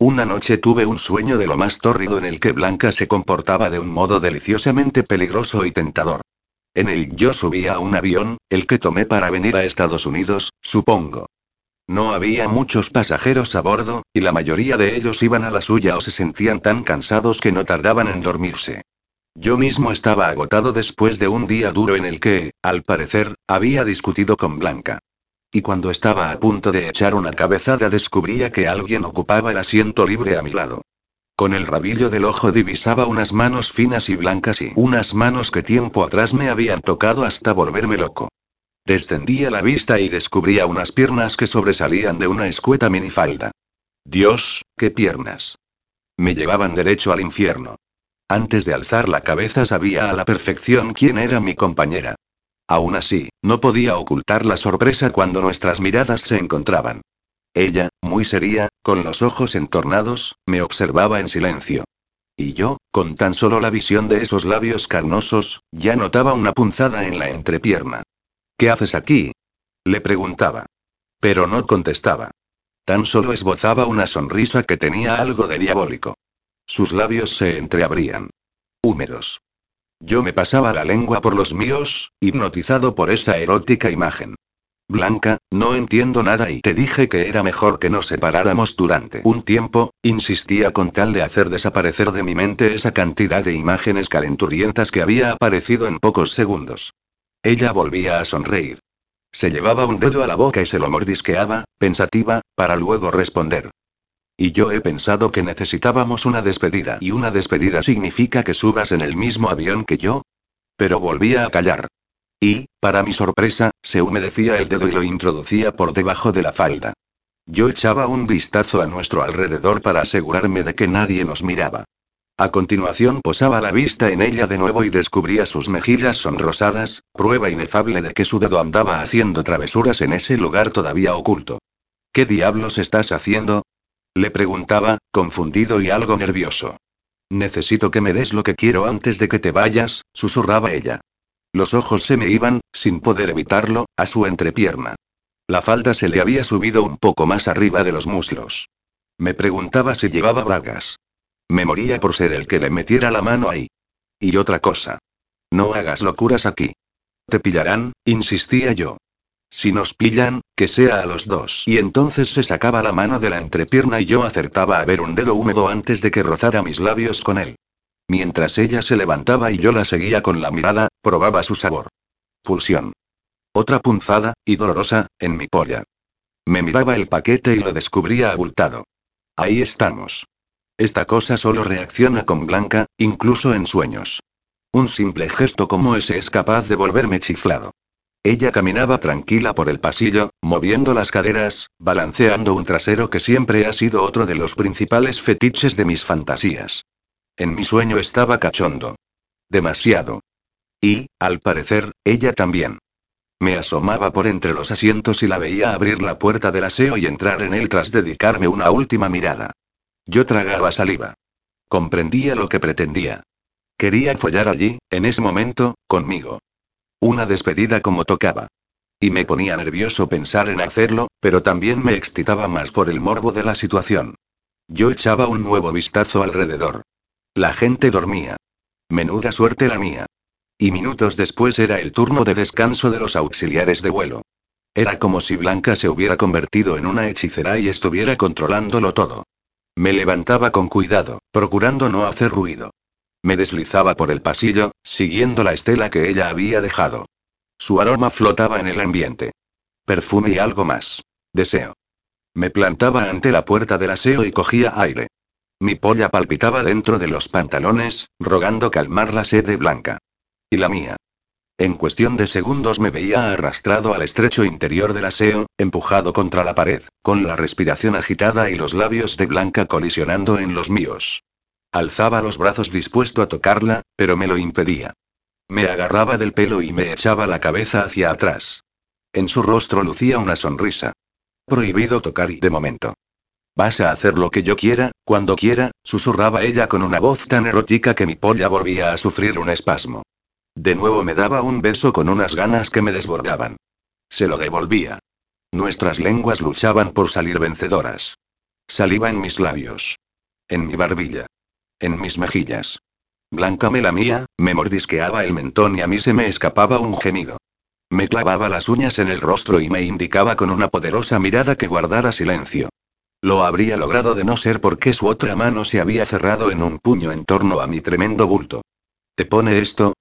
Una noche tuve un sueño de lo más tórrido en el que Blanca se comportaba de un modo deliciosamente peligroso y tentador. En el yo subí a un avión, el que tomé para venir a Estados Unidos, supongo. No había muchos pasajeros a bordo, y la mayoría de ellos iban a la suya o se sentían tan cansados que no tardaban en dormirse. Yo mismo estaba agotado después de un día duro en el que, al parecer, había discutido con Blanca. Y cuando estaba a punto de echar una cabezada descubría que alguien ocupaba el asiento libre a mi lado. Con el rabillo del ojo divisaba unas manos finas y blancas y unas manos que tiempo atrás me habían tocado hasta volverme loco. Descendía la vista y descubría unas piernas que sobresalían de una escueta minifalda. Dios, qué piernas. Me llevaban derecho al infierno. Antes de alzar la cabeza sabía a la perfección quién era mi compañera. Aún así, no podía ocultar la sorpresa cuando nuestras miradas se encontraban. Ella, muy seria, con los ojos entornados, me observaba en silencio. Y yo, con tan solo la visión de esos labios carnosos, ya notaba una punzada en la entrepierna. ¿Qué haces aquí? Le preguntaba. Pero no contestaba. Tan solo esbozaba una sonrisa que tenía algo de diabólico. Sus labios se entreabrían. Húmedos. Yo me pasaba la lengua por los míos, hipnotizado por esa erótica imagen. Blanca, no entiendo nada y te dije que era mejor que nos separáramos durante un tiempo, insistía con tal de hacer desaparecer de mi mente esa cantidad de imágenes calenturientas que había aparecido en pocos segundos. Ella volvía a sonreír. Se llevaba un dedo a la boca y se lo mordisqueaba, pensativa, para luego responder. Y yo he pensado que necesitábamos una despedida. ¿Y una despedida significa que subas en el mismo avión que yo? Pero volvía a callar. Y, para mi sorpresa, se humedecía el dedo y lo introducía por debajo de la falda. Yo echaba un vistazo a nuestro alrededor para asegurarme de que nadie nos miraba. A continuación posaba la vista en ella de nuevo y descubría sus mejillas sonrosadas, prueba inefable de que su dedo andaba haciendo travesuras en ese lugar todavía oculto. ¿Qué diablos estás haciendo? Le preguntaba, confundido y algo nervioso. Necesito que me des lo que quiero antes de que te vayas, susurraba ella. Los ojos se me iban, sin poder evitarlo, a su entrepierna. La falda se le había subido un poco más arriba de los muslos. Me preguntaba si llevaba bragas. Me moría por ser el que le metiera la mano ahí. Y otra cosa. No hagas locuras aquí. Te pillarán, insistía yo. Si nos pillan, que sea a los dos. Y entonces se sacaba la mano de la entrepierna y yo acertaba a ver un dedo húmedo antes de que rozara mis labios con él. Mientras ella se levantaba y yo la seguía con la mirada, probaba su sabor. Pulsión. Otra punzada, y dolorosa, en mi polla. Me miraba el paquete y lo descubría abultado. Ahí estamos. Esta cosa solo reacciona con Blanca, incluso en sueños. Un simple gesto como ese es capaz de volverme chiflado. Ella caminaba tranquila por el pasillo, moviendo las caderas, balanceando un trasero que siempre ha sido otro de los principales fetiches de mis fantasías. En mi sueño estaba cachondo. Demasiado. Y, al parecer, ella también. Me asomaba por entre los asientos y la veía abrir la puerta del aseo y entrar en él tras dedicarme una última mirada. Yo tragaba saliva. Comprendía lo que pretendía. Quería follar allí, en ese momento, conmigo. Una despedida como tocaba. Y me ponía nervioso pensar en hacerlo, pero también me excitaba más por el morbo de la situación. Yo echaba un nuevo vistazo alrededor. La gente dormía. Menuda suerte la mía. Y minutos después era el turno de descanso de los auxiliares de vuelo. Era como si Blanca se hubiera convertido en una hechicera y estuviera controlándolo todo. Me levantaba con cuidado, procurando no hacer ruido. Me deslizaba por el pasillo, siguiendo la estela que ella había dejado. Su aroma flotaba en el ambiente. Perfume y algo más. Deseo. Me plantaba ante la puerta del aseo y cogía aire. Mi polla palpitaba dentro de los pantalones, rogando calmar la sed Blanca. Y la mía. En cuestión de segundos me veía arrastrado al estrecho interior del aseo, empujado contra la pared, con la respiración agitada y los labios de Blanca colisionando en los míos. Alzaba los brazos dispuesto a tocarla, pero me lo impedía. Me agarraba del pelo y me echaba la cabeza hacia atrás. En su rostro lucía una sonrisa. Prohibido tocar y de momento. Vas a hacer lo que yo quiera, cuando quiera, susurraba ella con una voz tan erótica que mi polla volvía a sufrir un espasmo. De nuevo me daba un beso con unas ganas que me desbordaban. Se lo devolvía. Nuestras lenguas luchaban por salir vencedoras. Saliva en mis labios. En mi barbilla. En mis mejillas. Blanca me lamía, me mordisqueaba el mentón y a mí se me escapaba un gemido. Me clavaba las uñas en el rostro y me indicaba con una poderosa mirada que guardara silencio. Lo habría logrado de no ser porque su otra mano se había cerrado en un puño en torno a mi tremendo bulto. ¿Te pone esto?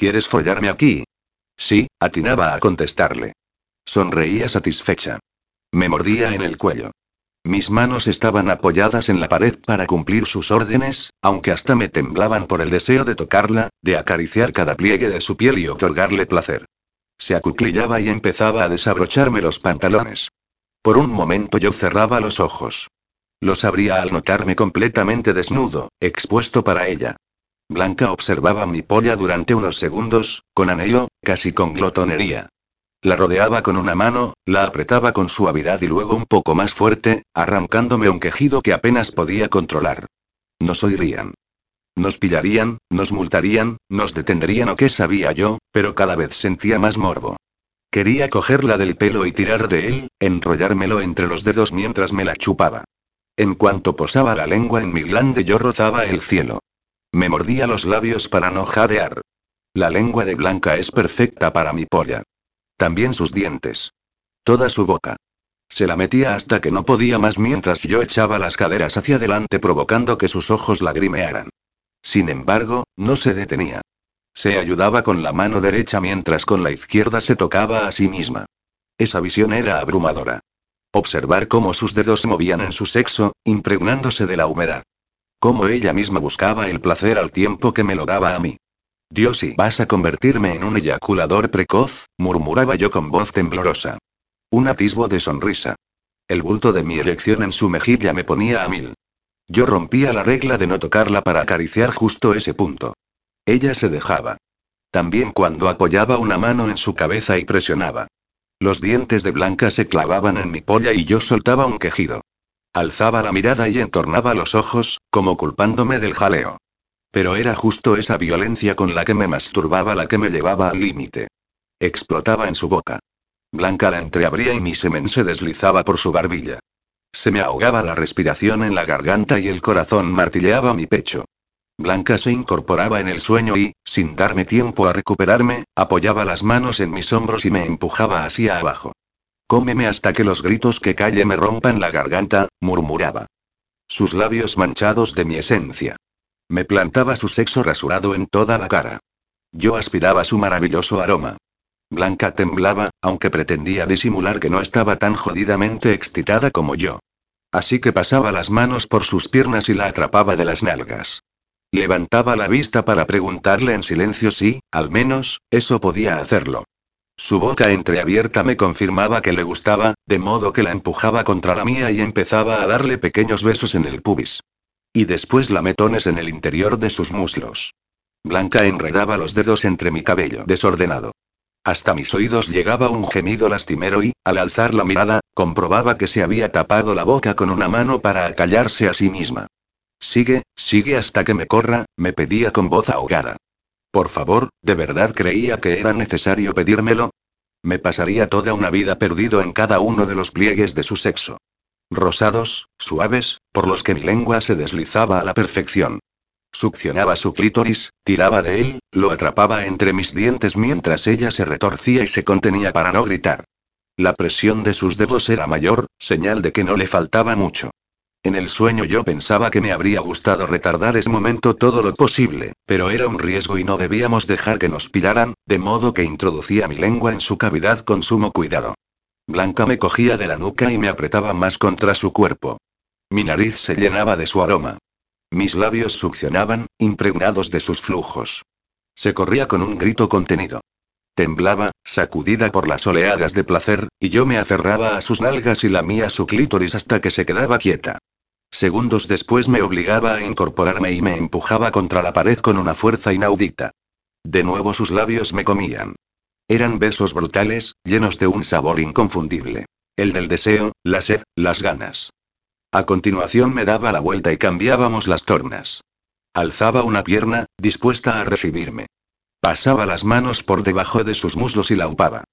¿Quieres follarme aquí? Sí, atinaba a contestarle. Sonreía satisfecha. Me mordía en el cuello. Mis manos estaban apoyadas en la pared para cumplir sus órdenes, aunque hasta me temblaban por el deseo de tocarla, de acariciar cada pliegue de su piel y otorgarle placer. Se acuclillaba y empezaba a desabrocharme los pantalones. Por un momento yo cerraba los ojos. Los abría al notarme completamente desnudo, expuesto para ella. Blanca observaba mi polla durante unos segundos, con anhelo, casi con glotonería. La rodeaba con una mano, la apretaba con suavidad y luego un poco más fuerte, arrancándome un quejido que apenas podía controlar. Nos oirían. Nos pillarían, nos multarían, nos detendrían o qué sabía yo, pero cada vez sentía más morbo. Quería cogerla del pelo y tirar de él, enrollármelo entre los dedos mientras me la chupaba. En cuanto posaba la lengua en mi glande yo rozaba el cielo. Me mordía los labios para no jadear. La lengua de Blanca es perfecta para mi polla. También sus dientes. Toda su boca. Se la metía hasta que no podía más mientras yo echaba las caderas hacia adelante provocando que sus ojos lagrimearan. Sin embargo, no se detenía. Se ayudaba con la mano derecha mientras con la izquierda se tocaba a sí misma. Esa visión era abrumadora. Observar cómo sus dedos se movían en su sexo, impregnándose de la humedad. Cómo ella misma buscaba el placer al tiempo que me lo daba a mí. Dios y vas a convertirme en un eyaculador precoz, murmuraba yo con voz temblorosa. Un atisbo de sonrisa. El bulto de mi erección en su mejilla me ponía a mil. Yo rompía la regla de no tocarla para acariciar justo ese punto. Ella se dejaba. También cuando apoyaba una mano en su cabeza y presionaba. Los dientes de Blanca se clavaban en mi polla y yo soltaba un quejido. Alzaba la mirada y entornaba los ojos, como culpándome del jaleo. Pero era justo esa violencia con la que me masturbaba la que me llevaba al límite. Explotaba en su boca. Blanca la entreabría y mi semen se deslizaba por su barbilla. Se me ahogaba la respiración en la garganta y el corazón martilleaba mi pecho. Blanca se incorporaba en el sueño y, sin darme tiempo a recuperarme, apoyaba las manos en mis hombros y me empujaba hacia abajo. Cómeme hasta que los gritos que calle me rompan la garganta, murmuraba. Sus labios manchados de mi esencia. Me plantaba su sexo rasurado en toda la cara. Yo aspiraba su maravilloso aroma. Blanca temblaba, aunque pretendía disimular que no estaba tan jodidamente excitada como yo. Así que pasaba las manos por sus piernas y la atrapaba de las nalgas. Levantaba la vista para preguntarle en silencio si, al menos, eso podía hacerlo. Su boca entreabierta me confirmaba que le gustaba, de modo que la empujaba contra la mía y empezaba a darle pequeños besos en el pubis. Y después lametones en el interior de sus muslos. Blanca enredaba los dedos entre mi cabello desordenado. Hasta mis oídos llegaba un gemido lastimero y, al alzar la mirada, comprobaba que se había tapado la boca con una mano para acallarse a sí misma. Sigue, sigue hasta que me corra, me pedía con voz ahogada. Por favor, ¿de verdad creía que era necesario pedírmelo? Me pasaría toda una vida perdido en cada uno de los pliegues de su sexo. Rosados, suaves, por los que mi lengua se deslizaba a la perfección. Succionaba su clítoris, tiraba de él, lo atrapaba entre mis dientes mientras ella se retorcía y se contenía para no gritar. La presión de sus dedos era mayor, señal de que no le faltaba mucho. En el sueño yo pensaba que me habría gustado retardar ese momento todo lo posible, pero era un riesgo y no debíamos dejar que nos pillaran, de modo que introducía mi lengua en su cavidad con sumo cuidado. Blanca me cogía de la nuca y me apretaba más contra su cuerpo. Mi nariz se llenaba de su aroma. Mis labios succionaban, impregnados de sus flujos. Se corría con un grito contenido. Temblaba, sacudida por las oleadas de placer, y yo me aferraba a sus nalgas y lamía su clítoris hasta que se quedaba quieta. Segundos después me obligaba a incorporarme y me empujaba contra la pared con una fuerza inaudita. De nuevo sus labios me comían. Eran besos brutales, llenos de un sabor inconfundible. El del deseo, la sed, las ganas. A continuación me daba la vuelta y cambiábamos las tornas. Alzaba una pierna, dispuesta a recibirme. Pasaba las manos por debajo de sus muslos y la upaba.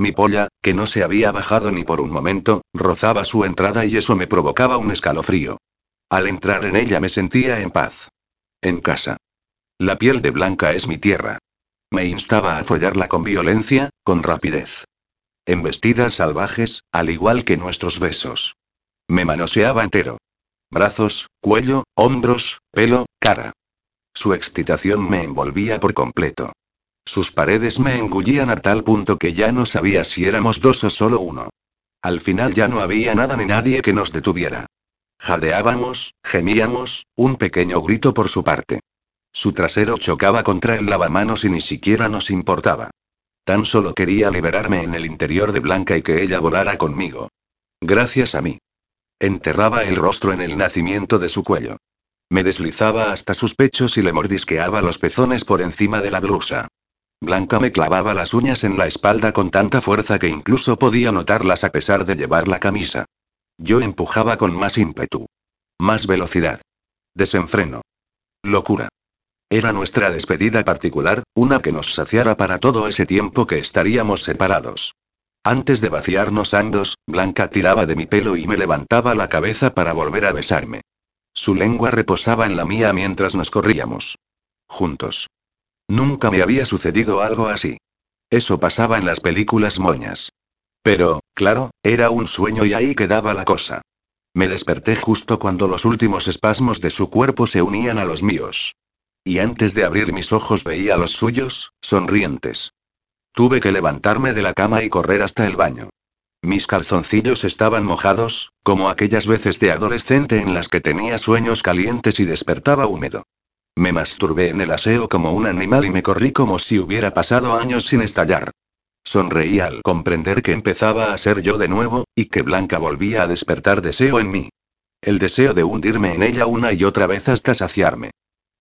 Mi polla, que no se había bajado ni por un momento, rozaba su entrada y eso me provocaba un escalofrío. Al entrar en ella me sentía en paz. En casa. La piel de Blanca es mi tierra. Me instaba a follarla con violencia, con rapidez. En vestidas salvajes, al igual que nuestros besos. Me manoseaba entero. Brazos, cuello, hombros, pelo, cara. Su excitación me envolvía por completo. Sus paredes me engullían a tal punto que ya no sabía si éramos dos o solo uno. Al final ya no había nada ni nadie que nos detuviera. Jadeábamos, gemíamos, un pequeño grito por su parte. Su trasero chocaba contra el lavamanos y ni siquiera nos importaba. Tan solo quería liberarme en el interior de Blanca y que ella volara conmigo. Gracias a mí. Enterraba el rostro en el nacimiento de su cuello. Me deslizaba hasta sus pechos y le mordisqueaba los pezones por encima de la blusa. Blanca me clavaba las uñas en la espalda con tanta fuerza que incluso podía notarlas a pesar de llevar la camisa. Yo empujaba con más ímpetu. Más velocidad. Desenfreno. Locura. Era nuestra despedida particular, una que nos saciara para todo ese tiempo que estaríamos separados. Antes de vaciarnos ambos, Blanca tiraba de mi pelo y me levantaba la cabeza para volver a besarme. Su lengua reposaba en la mía mientras nos corríamos. Juntos. Nunca me había sucedido algo así. Eso pasaba en las películas moñas. Pero, claro, era un sueño y ahí quedaba la cosa. Me desperté justo cuando los últimos espasmos de su cuerpo se unían a los míos. Y antes de abrir mis ojos veía los suyos, sonrientes. Tuve que levantarme de la cama y correr hasta el baño. Mis calzoncillos estaban mojados, como aquellas veces de adolescente en las que tenía sueños calientes y despertaba húmedo. Me masturbé en el aseo como un animal y me corrí como si hubiera pasado años sin estallar. Sonreí al comprender que empezaba a ser yo de nuevo, y que Blanca volvía a despertar deseo en mí. El deseo de hundirme en ella una y otra vez hasta saciarme.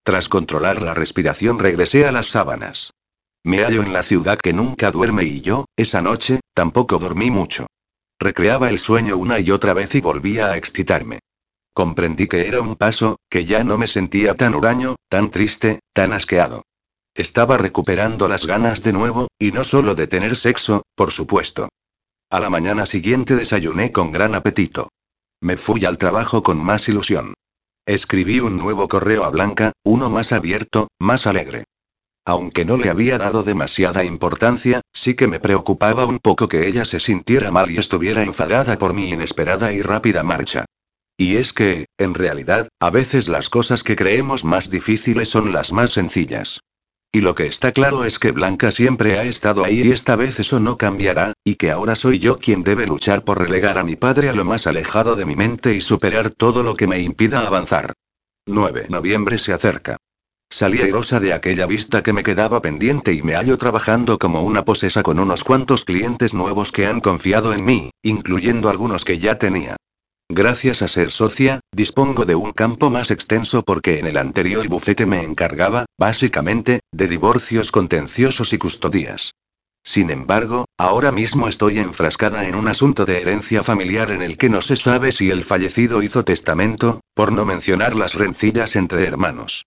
Tras controlar la respiración regresé a las sábanas. Me hallo en la ciudad que nunca duerme y yo, esa noche, tampoco dormí mucho. Recreaba el sueño una y otra vez y volvía a excitarme. Comprendí que era un paso, que ya no me sentía tan huraño, tan triste, tan asqueado. Estaba recuperando las ganas de nuevo, y no solo de tener sexo, por supuesto. A la mañana siguiente desayuné con gran apetito. Me fui al trabajo con más ilusión. Escribí un nuevo correo a Blanca, uno más abierto, más alegre. Aunque no le había dado demasiada importancia, sí que me preocupaba un poco que ella se sintiera mal y estuviera enfadada por mi inesperada y rápida marcha. Y es que, en realidad, a veces las cosas que creemos más difíciles son las más sencillas. Y lo que está claro es que Blanca siempre ha estado ahí y esta vez eso no cambiará, y que ahora soy yo quien debe luchar por relegar a mi padre a lo más alejado de mi mente y superar todo lo que me impida avanzar. 9. Noviembre se acerca. Salí airosa de aquella vista que me quedaba pendiente y me hallo trabajando como una posesa con unos cuantos clientes nuevos que han confiado en mí, incluyendo algunos que ya tenía. Gracias a ser socia, dispongo de un campo más extenso porque en el anterior bufete me encargaba, básicamente, de divorcios contenciosos y custodias. Sin embargo, ahora mismo estoy enfrascada en un asunto de herencia familiar en el que no se sabe si el fallecido hizo testamento, por no mencionar las rencillas entre hermanos.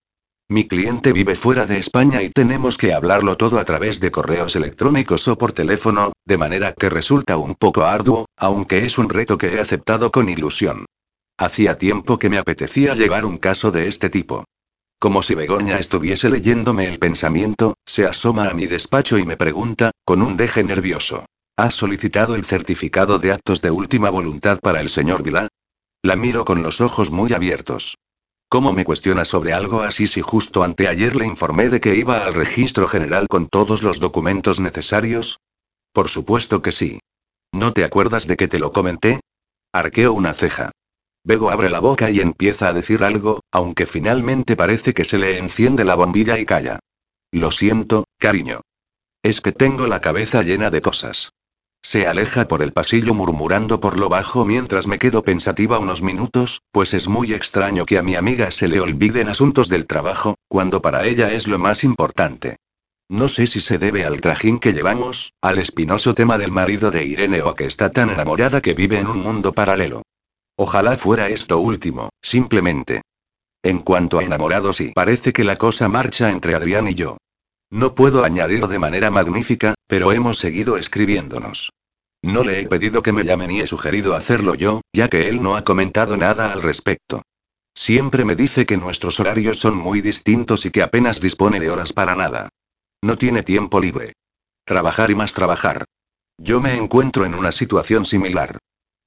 Mi cliente vive fuera de España y tenemos que hablarlo todo a través de correos electrónicos o por teléfono, de manera que resulta un poco arduo, aunque es un reto que he aceptado con ilusión. Hacía tiempo que me apetecía llevar un caso de este tipo. Como si Begoña estuviese leyéndome el pensamiento, se asoma a mi despacho y me pregunta, con un deje nervioso. ¿Has solicitado el certificado de actos de última voluntad para el señor Vilá? La miro con los ojos muy abiertos. ¿Cómo me cuestiona sobre algo así si justo anteayer le informé de que iba al registro general con todos los documentos necesarios? Por supuesto que sí. ¿No te acuerdas de que te lo comenté? Arqueo una ceja. Bego abre la boca y empieza a decir algo, aunque finalmente parece que se le enciende la bombilla y calla. Lo siento, cariño. Es que tengo la cabeza llena de cosas. Se aleja por el pasillo murmurando por lo bajo mientras me quedo pensativa unos minutos, pues es muy extraño que a mi amiga se le olviden asuntos del trabajo, cuando para ella es lo más importante. No sé si se debe al trajín que llevamos, al espinoso tema del marido de Irene o que está tan enamorada que vive en un mundo paralelo. Ojalá fuera esto último, simplemente. En cuanto a enamorados y parece que la cosa marcha entre Adrián y yo. No puedo añadir de manera magnífica, pero hemos seguido escribiéndonos. No le he pedido que me llame ni he sugerido hacerlo yo, ya que él no ha comentado nada al respecto. Siempre me dice que nuestros horarios son muy distintos y que apenas dispone de horas para nada. No tiene tiempo libre. Trabajar y más trabajar. Yo me encuentro en una situación similar.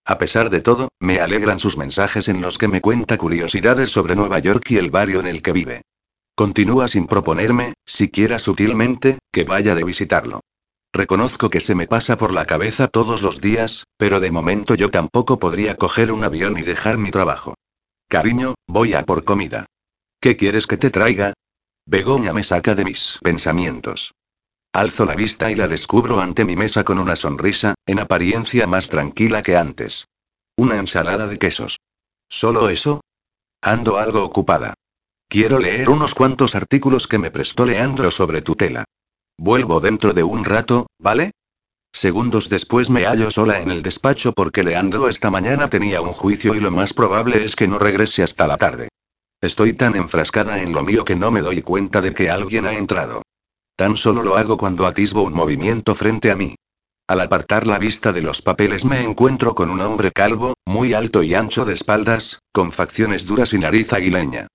A pesar de todo, me alegran sus mensajes en los que me cuenta curiosidades sobre Nueva York y el barrio en el que vive. Continúa sin proponerme, siquiera sutilmente, que vaya de visitarlo. Reconozco que se me pasa por la cabeza todos los días, pero de momento yo tampoco podría coger un avión y dejar mi trabajo. Cariño, voy a por comida. ¿Qué quieres que te traiga? Begoña me saca de mis pensamientos. Alzo la vista y la descubro ante mi mesa con una sonrisa, en apariencia más tranquila que antes. Una ensalada de quesos. ¿Solo eso? Ando algo ocupada. Quiero leer unos cuantos artículos que me prestó Leandro sobre tutela. Vuelvo dentro de un rato, ¿vale? Segundos después me hallo sola en el despacho porque Leandro esta mañana tenía un juicio y lo más probable es que no regrese hasta la tarde. Estoy tan enfrascada en lo mío que no me doy cuenta de que alguien ha entrado. Tan solo lo hago cuando atisbo un movimiento frente a mí. Al apartar la vista de los papeles me encuentro con un hombre calvo, muy alto y ancho de espaldas, con facciones duras y nariz aguileña.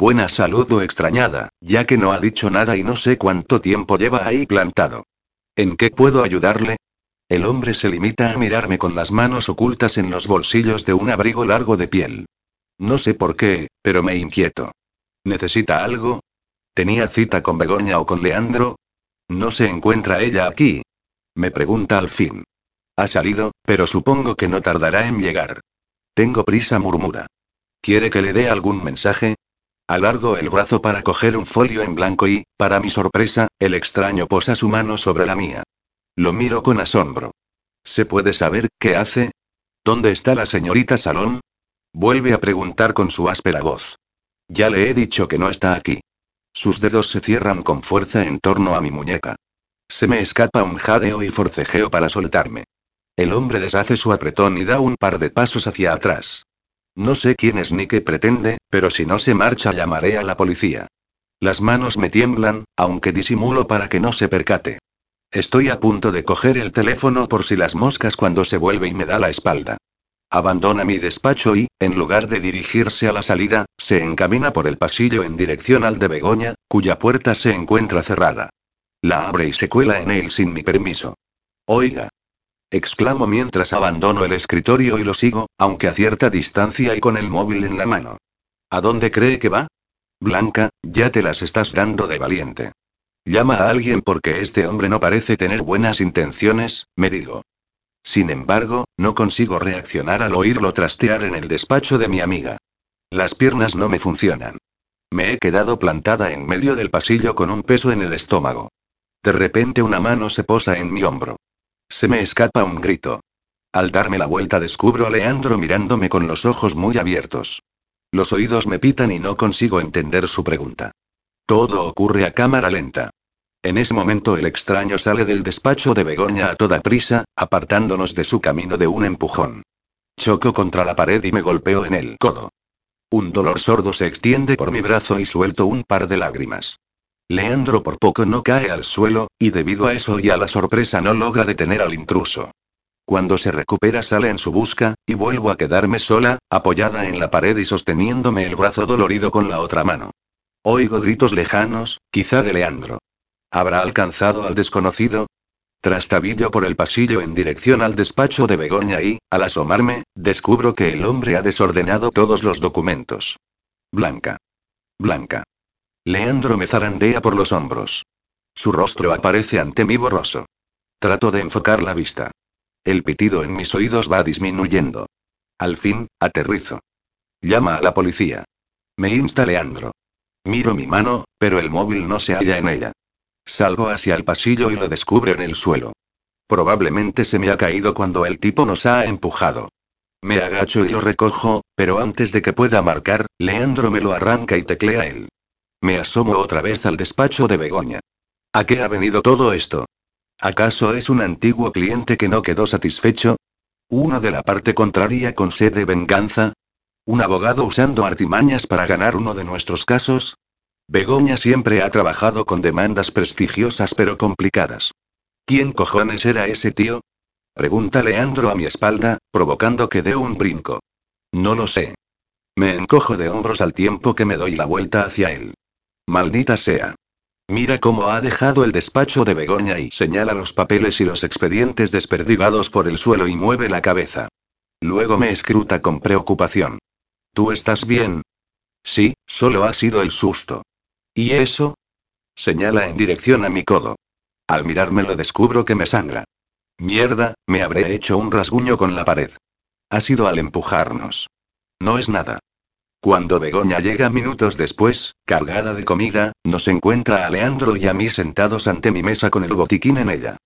Buena saludo extrañada, ya que no ha dicho nada y no sé cuánto tiempo lleva ahí plantado. ¿En qué puedo ayudarle? El hombre se limita a mirarme con las manos ocultas en los bolsillos de un abrigo largo de piel. No sé por qué, pero me inquieto. ¿Necesita algo? ¿Tenía cita con Begoña o con Leandro? No se encuentra ella aquí, me pregunta al fin. Ha salido, pero supongo que no tardará en llegar. Tengo prisa, murmura. ¿Quiere que le dé algún mensaje? Alargo el brazo para coger un folio en blanco y, para mi sorpresa, el extraño posa su mano sobre la mía. Lo miro con asombro. ¿Se puede saber qué hace? ¿Dónde está la señorita Salón? Vuelve a preguntar con su áspera voz. Ya le he dicho que no está aquí. Sus dedos se cierran con fuerza en torno a mi muñeca. Se me escapa un jadeo y forcejeo para soltarme. El hombre deshace su apretón y da un par de pasos hacia atrás. No sé quién es ni qué pretende, pero si no se marcha llamaré a la policía. Las manos me tiemblan, aunque disimulo para que no se percate. Estoy a punto de coger el teléfono por si las moscas cuando se vuelve y me da la espalda. Abandona mi despacho y, en lugar de dirigirse a la salida, se encamina por el pasillo en dirección al de Begoña, cuya puerta se encuentra cerrada. La abre y se cuela en él sin mi permiso. Oiga. Exclamo mientras abandono el escritorio y lo sigo, aunque a cierta distancia y con el móvil en la mano. ¿A dónde cree que va? Blanca, ya te las estás dando de valiente. Llama a alguien porque este hombre no parece tener buenas intenciones, me digo. Sin embargo, no consigo reaccionar al oírlo trastear en el despacho de mi amiga. Las piernas no me funcionan. Me he quedado plantada en medio del pasillo con un peso en el estómago. De repente una mano se posa en mi hombro. Se me escapa un grito. Al darme la vuelta descubro a Leandro mirándome con los ojos muy abiertos. Los oídos me pitan y no consigo entender su pregunta. Todo ocurre a cámara lenta. En ese momento el extraño sale del despacho de Begoña a toda prisa, apartándonos de su camino de un empujón. Choco contra la pared y me golpeo en el codo. Un dolor sordo se extiende por mi brazo y suelto un par de lágrimas. Leandro por poco no cae al suelo, y debido a eso y a la sorpresa no logra detener al intruso. Cuando se recupera sale en su busca, y vuelvo a quedarme sola, apoyada en la pared y sosteniéndome el brazo dolorido con la otra mano. Oigo gritos lejanos, quizá de Leandro. ¿Habrá alcanzado al desconocido? Trastabillo por el pasillo en dirección al despacho de Begoña y, al asomarme, descubro que el hombre ha desordenado todos los documentos. Blanca. Blanca. Leandro me zarandea por los hombros. Su rostro aparece ante mí borroso. Trato de enfocar la vista. El pitido en mis oídos va disminuyendo. Al fin, aterrizo. Llama a la policía. Me insta Leandro. Miro mi mano, pero el móvil no se halla en ella. Salgo hacia el pasillo y lo descubro en el suelo. Probablemente se me ha caído cuando el tipo nos ha empujado. Me agacho y lo recojo, pero antes de que pueda marcar, Leandro me lo arranca y teclea él. Me asomo otra vez al despacho de Begoña. ¿A qué ha venido todo esto? ¿Acaso es un antiguo cliente que no quedó satisfecho? ¿Uno de la parte contraria con sed de venganza? ¿Un abogado usando artimañas para ganar uno de nuestros casos? Begoña siempre ha trabajado con demandas prestigiosas pero complicadas. ¿Quién cojones era ese tío? Pregunta Leandro a mi espalda, provocando que dé un brinco. No lo sé. Me encojo de hombros al tiempo que me doy la vuelta hacia él. Maldita sea. Mira cómo ha dejado el despacho de Begoña y señala los papeles y los expedientes desperdigados por el suelo y mueve la cabeza. Luego me escruta con preocupación. ¿Tú estás bien? Sí, solo ha sido el susto. ¿Y eso? Señala en dirección a mi codo. Al mirármelo descubro que me sangra. Mierda, me habré hecho un rasguño con la pared. Ha sido al empujarnos. No es nada. Cuando Begoña llega minutos después, cargada de comida, nos encuentra a Leandro y a mí sentados ante mi mesa con el botiquín en ella.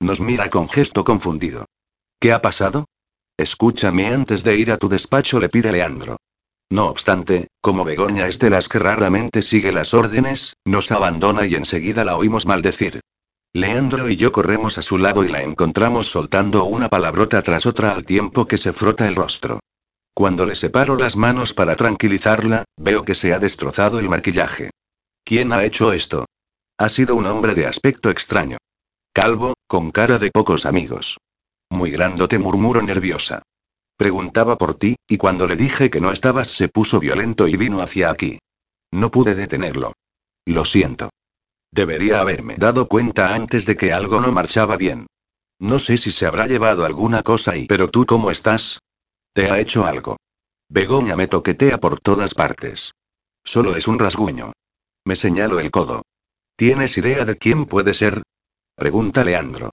Nos mira con gesto confundido. ¿Qué ha pasado? Escúchame antes de ir a tu despacho, le pide Leandro. No obstante, como Begoña es de las que raramente sigue las órdenes, nos abandona y enseguida la oímos maldecir. Leandro y yo corremos a su lado y la encontramos soltando una palabrota tras otra al tiempo que se frota el rostro. Cuando le separo las manos para tranquilizarla, veo que se ha destrozado el maquillaje. ¿Quién ha hecho esto? Ha sido un hombre de aspecto extraño. Calvo, con cara de pocos amigos. Muy grandote murmuró nerviosa. Preguntaba por ti, y cuando le dije que no estabas se puso violento y vino hacia aquí. No pude detenerlo. Lo siento. Debería haberme dado cuenta antes de que algo no marchaba bien. No sé si se habrá llevado alguna cosa y... Pero tú cómo estás? ¿Te ha hecho algo? Begoña me toquetea por todas partes. Solo es un rasguño. Me señalo el codo. ¿Tienes idea de quién puede ser? Pregunta Leandro.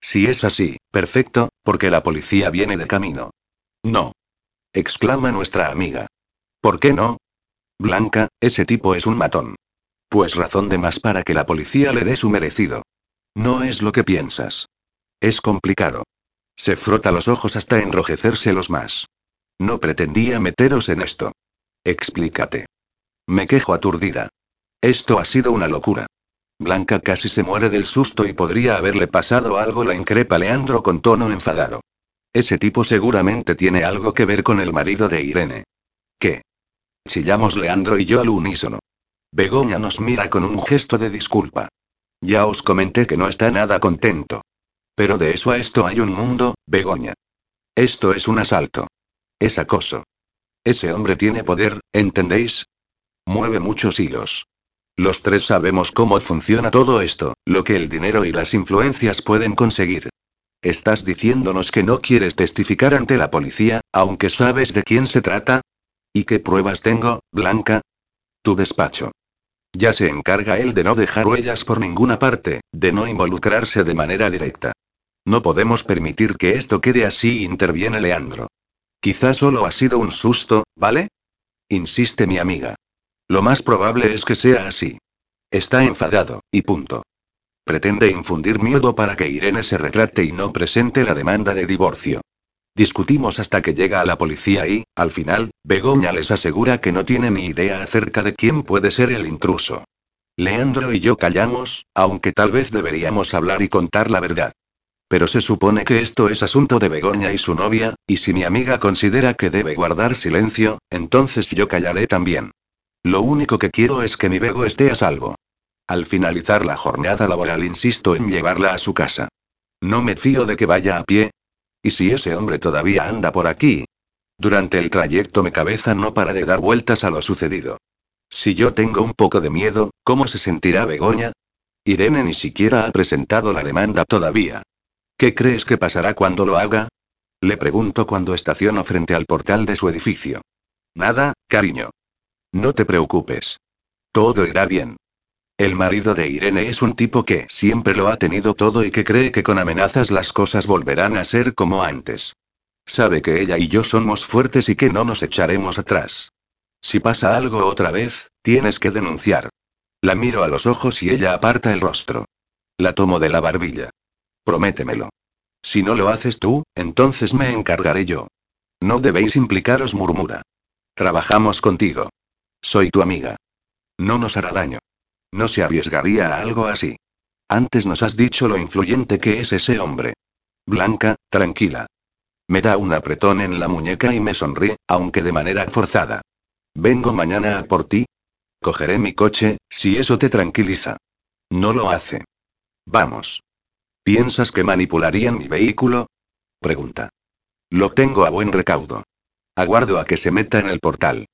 Si es así, perfecto, porque la policía viene de camino. No. exclama nuestra amiga. ¿Por qué no? Blanca, ese tipo es un matón. Pues razón de más para que la policía le dé su merecido. No es lo que piensas. Es complicado. Se frota los ojos hasta enrojecérselos más. No pretendía meteros en esto. Explícate. Me quejo aturdida. Esto ha sido una locura. Blanca casi se muere del susto y podría haberle pasado algo, la increpa Leandro con tono enfadado. Ese tipo seguramente tiene algo que ver con el marido de Irene. ¿Qué? Chillamos Leandro y yo al unísono. Begoña nos mira con un gesto de disculpa. Ya os comenté que no está nada contento. Pero de eso a esto hay un mundo, Begoña. Esto es un asalto. Es acoso. Ese hombre tiene poder, ¿entendéis? Mueve muchos hilos. Los tres sabemos cómo funciona todo esto, lo que el dinero y las influencias pueden conseguir. ¿Estás diciéndonos que no quieres testificar ante la policía, aunque sabes de quién se trata? ¿Y qué pruebas tengo, Blanca? Tu despacho. Ya se encarga él de no dejar huellas por ninguna parte, de no involucrarse de manera directa. No podemos permitir que esto quede así, interviene Leandro. Quizá solo ha sido un susto, ¿vale? Insiste mi amiga. Lo más probable es que sea así. Está enfadado, y punto. Pretende infundir miedo para que Irene se retrate y no presente la demanda de divorcio. Discutimos hasta que llega a la policía y, al final, Begoña les asegura que no tiene ni idea acerca de quién puede ser el intruso. Leandro y yo callamos, aunque tal vez deberíamos hablar y contar la verdad. Pero se supone que esto es asunto de Begoña y su novia, y si mi amiga considera que debe guardar silencio, entonces yo callaré también. Lo único que quiero es que mi Bego esté a salvo. Al finalizar la jornada laboral insisto en llevarla a su casa. No me fío de que vaya a pie. ¿Y si ese hombre todavía anda por aquí? Durante el trayecto mi cabeza no para de dar vueltas a lo sucedido. Si yo tengo un poco de miedo, ¿cómo se sentirá Begoña? Irene ni siquiera ha presentado la demanda todavía. ¿Qué crees que pasará cuando lo haga? Le pregunto cuando estaciono frente al portal de su edificio. Nada, cariño. No te preocupes. Todo irá bien. El marido de Irene es un tipo que siempre lo ha tenido todo y que cree que con amenazas las cosas volverán a ser como antes. Sabe que ella y yo somos fuertes y que no nos echaremos atrás. Si pasa algo otra vez, tienes que denunciar. La miro a los ojos y ella aparta el rostro. La tomo de la barbilla. Prométemelo. Si no lo haces tú, entonces me encargaré yo. No debéis implicaros, murmura. Trabajamos contigo. Soy tu amiga. No nos hará daño. No se arriesgaría a algo así. Antes nos has dicho lo influyente que es ese hombre. Blanca, tranquila. Me da un apretón en la muñeca y me sonríe, aunque de manera forzada. Vengo mañana a por ti. Cogeré mi coche, si eso te tranquiliza. No lo hace. Vamos. ¿Piensas que manipularían mi vehículo? Pregunta. Lo tengo a buen recaudo. Aguardo a que se meta en el portal.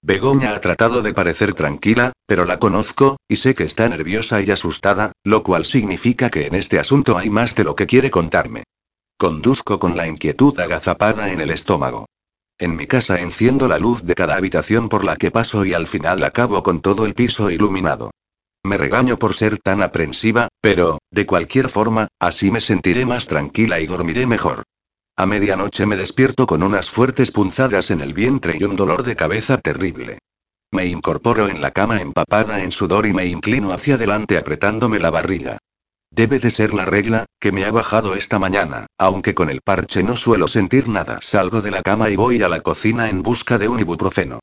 Begoña ha tratado de parecer tranquila, pero la conozco, y sé que está nerviosa y asustada, lo cual significa que en este asunto hay más de lo que quiere contarme. Conduzco con la inquietud agazapada en el estómago. En mi casa enciendo la luz de cada habitación por la que paso y al final acabo con todo el piso iluminado. Me regaño por ser tan aprensiva, pero, de cualquier forma, así me sentiré más tranquila y dormiré mejor. A medianoche me despierto con unas fuertes punzadas en el vientre y un dolor de cabeza terrible. Me incorporo en la cama empapada en sudor y me inclino hacia adelante apretándome la barriga. Debe de ser la regla, que me ha bajado esta mañana, aunque con el parche no suelo sentir nada. Salgo de la cama y voy a la cocina en busca de un ibuprofeno.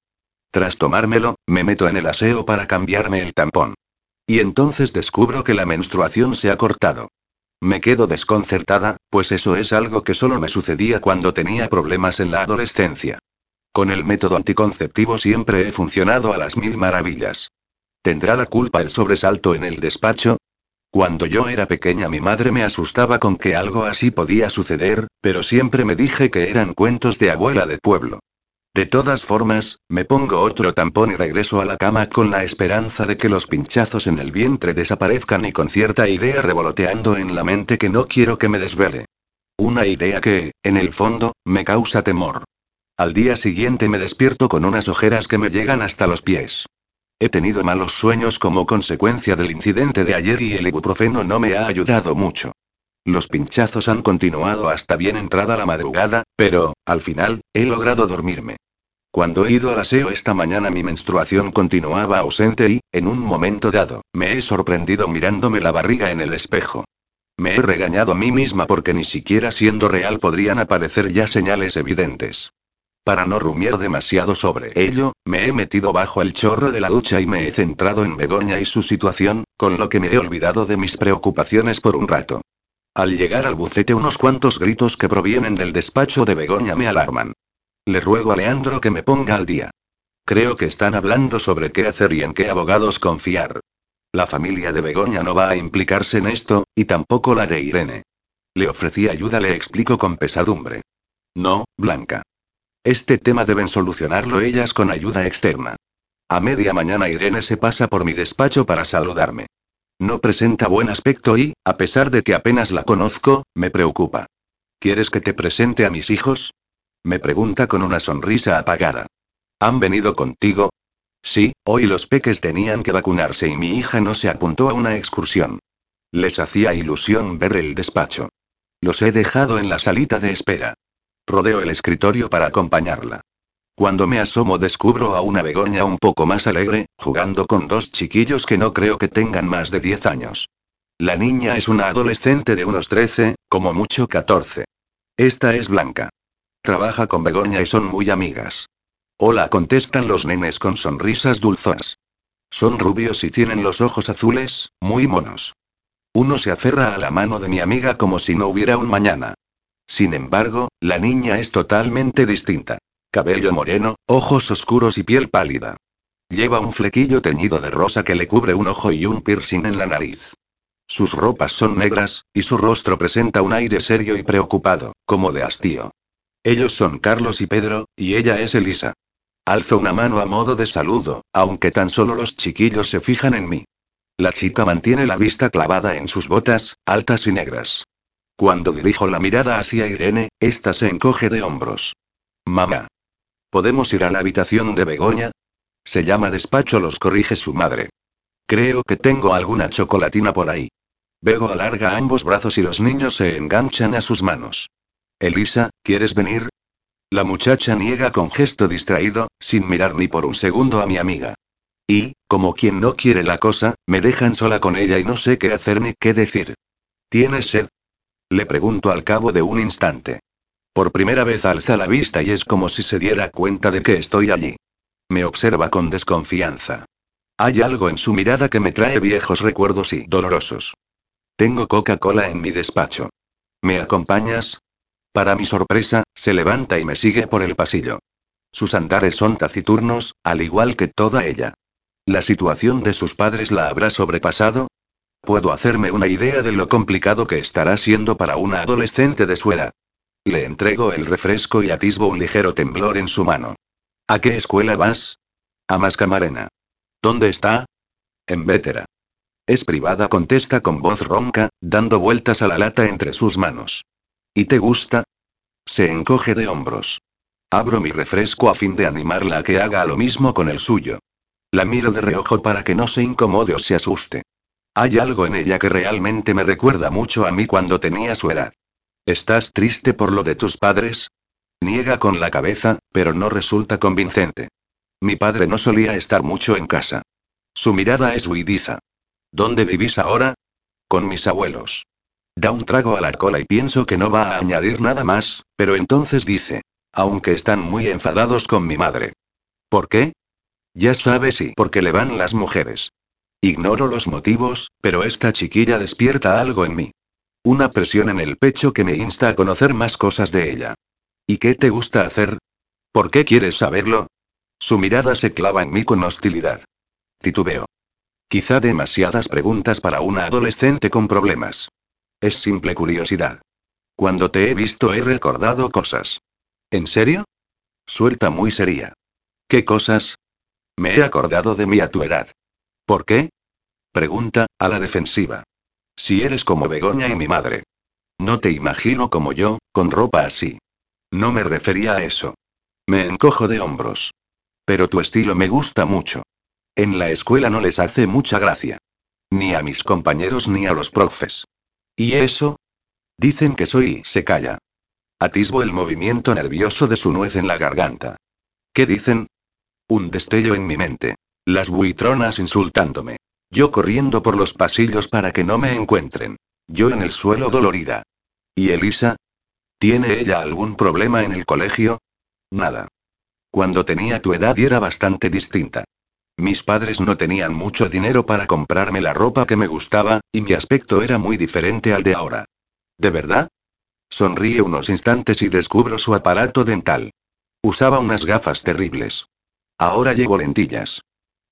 Tras tomármelo, me meto en el aseo para cambiarme el tampón. Y entonces descubro que la menstruación se ha cortado. Me quedo desconcertada, pues eso es algo que solo me sucedía cuando tenía problemas en la adolescencia. Con el método anticonceptivo siempre he funcionado a las mil maravillas. ¿Tendrá la culpa el sobresalto en el despacho? Cuando yo era pequeña mi madre me asustaba con que algo así podía suceder, pero siempre me dije que eran cuentos de abuela de pueblo. De todas formas, me pongo otro tampón y regreso a la cama con la esperanza de que los pinchazos en el vientre desaparezcan y con cierta idea revoloteando en la mente que no quiero que me desvele. Una idea que, en el fondo, me causa temor. Al día siguiente me despierto con unas ojeras que me llegan hasta los pies. He tenido malos sueños como consecuencia del incidente de ayer y el ibuprofeno no me ha ayudado mucho. Los pinchazos han continuado hasta bien entrada la madrugada, pero, al final, he logrado dormirme. Cuando he ido al aseo esta mañana mi menstruación continuaba ausente y, en un momento dado, me he sorprendido mirándome la barriga en el espejo. Me he regañado a mí misma porque ni siquiera siendo real podrían aparecer ya señales evidentes. Para no rumiar demasiado sobre ello, me he metido bajo el chorro de la ducha y me he centrado en Begoña y su situación, con lo que me he olvidado de mis preocupaciones por un rato. Al llegar al bucete unos cuantos gritos que provienen del despacho de Begoña me alarman. Le ruego a Leandro que me ponga al día. Creo que están hablando sobre qué hacer y en qué abogados confiar. La familia de Begoña no va a implicarse en esto, y tampoco la de Irene. Le ofrecí ayuda, le explico con pesadumbre. No, Blanca. Este tema deben solucionarlo ellas con ayuda externa. A media mañana Irene se pasa por mi despacho para saludarme. No presenta buen aspecto y, a pesar de que apenas la conozco, me preocupa. ¿Quieres que te presente a mis hijos? Me pregunta con una sonrisa apagada. ¿Han venido contigo? Sí, hoy los peques tenían que vacunarse y mi hija no se apuntó a una excursión. Les hacía ilusión ver el despacho. Los he dejado en la salita de espera. Rodeo el escritorio para acompañarla. Cuando me asomo descubro a una Begoña un poco más alegre, jugando con dos chiquillos que no creo que tengan más de 10 años. La niña es una adolescente de unos 13, como mucho 14. Esta es Blanca. Trabaja con Begoña y son muy amigas. Hola, contestan los nenes con sonrisas dulzonas. Son rubios y tienen los ojos azules, muy monos. Uno se aferra a la mano de mi amiga como si no hubiera un mañana. Sin embargo, la niña es totalmente distinta. Cabello moreno, ojos oscuros y piel pálida. Lleva un flequillo teñido de rosa que le cubre un ojo y un piercing en la nariz. Sus ropas son negras, y su rostro presenta un aire serio y preocupado, como de hastío. Ellos son Carlos y Pedro, y ella es Elisa. Alzo una mano a modo de saludo, aunque tan solo los chiquillos se fijan en mí. La chica mantiene la vista clavada en sus botas, altas y negras. Cuando dirijo la mirada hacia Irene, ésta se encoge de hombros. Mamá. ¿Podemos ir a la habitación de Begoña? Se llama despacho, los corrige su madre. Creo que tengo alguna chocolatina por ahí. Bego alarga ambos brazos y los niños se enganchan a sus manos. Elisa, ¿quieres venir? La muchacha niega con gesto distraído, sin mirar ni por un segundo a mi amiga. Y, como quien no quiere la cosa, me dejan sola con ella y no sé qué hacer ni qué decir. ¿Tienes sed? Le pregunto al cabo de un instante. Por primera vez alza la vista y es como si se diera cuenta de que estoy allí. Me observa con desconfianza. Hay algo en su mirada que me trae viejos recuerdos y dolorosos. Tengo Coca-Cola en mi despacho. ¿Me acompañas? Para mi sorpresa, se levanta y me sigue por el pasillo. Sus andares son taciturnos, al igual que toda ella. ¿La situación de sus padres la habrá sobrepasado? Puedo hacerme una idea de lo complicado que estará siendo para una adolescente de su edad. Le entrego el refresco y atisbo un ligero temblor en su mano. ¿A qué escuela vas? A Mascamarena. ¿Dónde está? En Vétera. Es privada, contesta con voz ronca, dando vueltas a la lata entre sus manos. ¿Y te gusta? Se encoge de hombros. Abro mi refresco a fin de animarla a que haga lo mismo con el suyo. La miro de reojo para que no se incomode o se asuste. Hay algo en ella que realmente me recuerda mucho a mí cuando tenía su edad. ¿Estás triste por lo de tus padres? Niega con la cabeza, pero no resulta convincente. Mi padre no solía estar mucho en casa. Su mirada es huidiza. ¿Dónde vivís ahora? Con mis abuelos. Da un trago a la cola y pienso que no va a añadir nada más, pero entonces dice. Aunque están muy enfadados con mi madre. ¿Por qué? Ya sabes y porque le van las mujeres. Ignoro los motivos, pero esta chiquilla despierta algo en mí. Una presión en el pecho que me insta a conocer más cosas de ella. ¿Y qué te gusta hacer? ¿Por qué quieres saberlo? Su mirada se clava en mí con hostilidad. Titubeo. Quizá demasiadas preguntas para una adolescente con problemas. Es simple curiosidad. Cuando te he visto he recordado cosas. ¿En serio? Suelta muy seria. ¿Qué cosas? Me he acordado de mí a tu edad. ¿Por qué? Pregunta, a la defensiva. Si eres como Begoña y mi madre. No te imagino como yo, con ropa así. No me refería a eso. Me encojo de hombros. Pero tu estilo me gusta mucho. En la escuela no les hace mucha gracia. Ni a mis compañeros ni a los profes. ¿Y eso? Dicen que soy. Se calla. Atisbo el movimiento nervioso de su nuez en la garganta. ¿Qué dicen? Un destello en mi mente. Las buitronas insultándome. Yo corriendo por los pasillos para que no me encuentren. Yo en el suelo dolorida. ¿Y Elisa? ¿Tiene ella algún problema en el colegio? Nada. Cuando tenía tu edad era bastante distinta. Mis padres no tenían mucho dinero para comprarme la ropa que me gustaba, y mi aspecto era muy diferente al de ahora. ¿De verdad? Sonríe unos instantes y descubro su aparato dental. Usaba unas gafas terribles. Ahora llevo lentillas.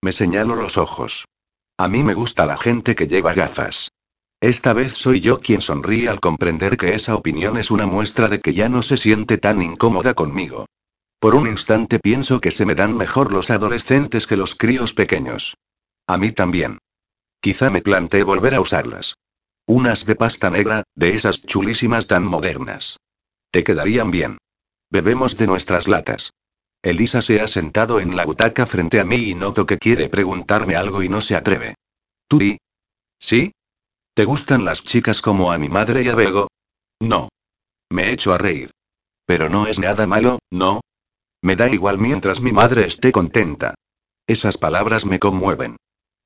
Me señalo los ojos. A mí me gusta la gente que lleva gafas. Esta vez soy yo quien sonríe al comprender que esa opinión es una muestra de que ya no se siente tan incómoda conmigo. Por un instante pienso que se me dan mejor los adolescentes que los críos pequeños. A mí también. Quizá me planteé volver a usarlas. Unas de pasta negra, de esas chulísimas tan modernas. Te quedarían bien. Bebemos de nuestras latas. Elisa se ha sentado en la butaca frente a mí y noto que quiere preguntarme algo y no se atreve. ¿Tú y? ¿Sí? ¿Te gustan las chicas como a mi madre y a Bego? No. Me echo a reír. Pero no es nada malo, ¿no? Me da igual mientras mi madre esté contenta. Esas palabras me conmueven.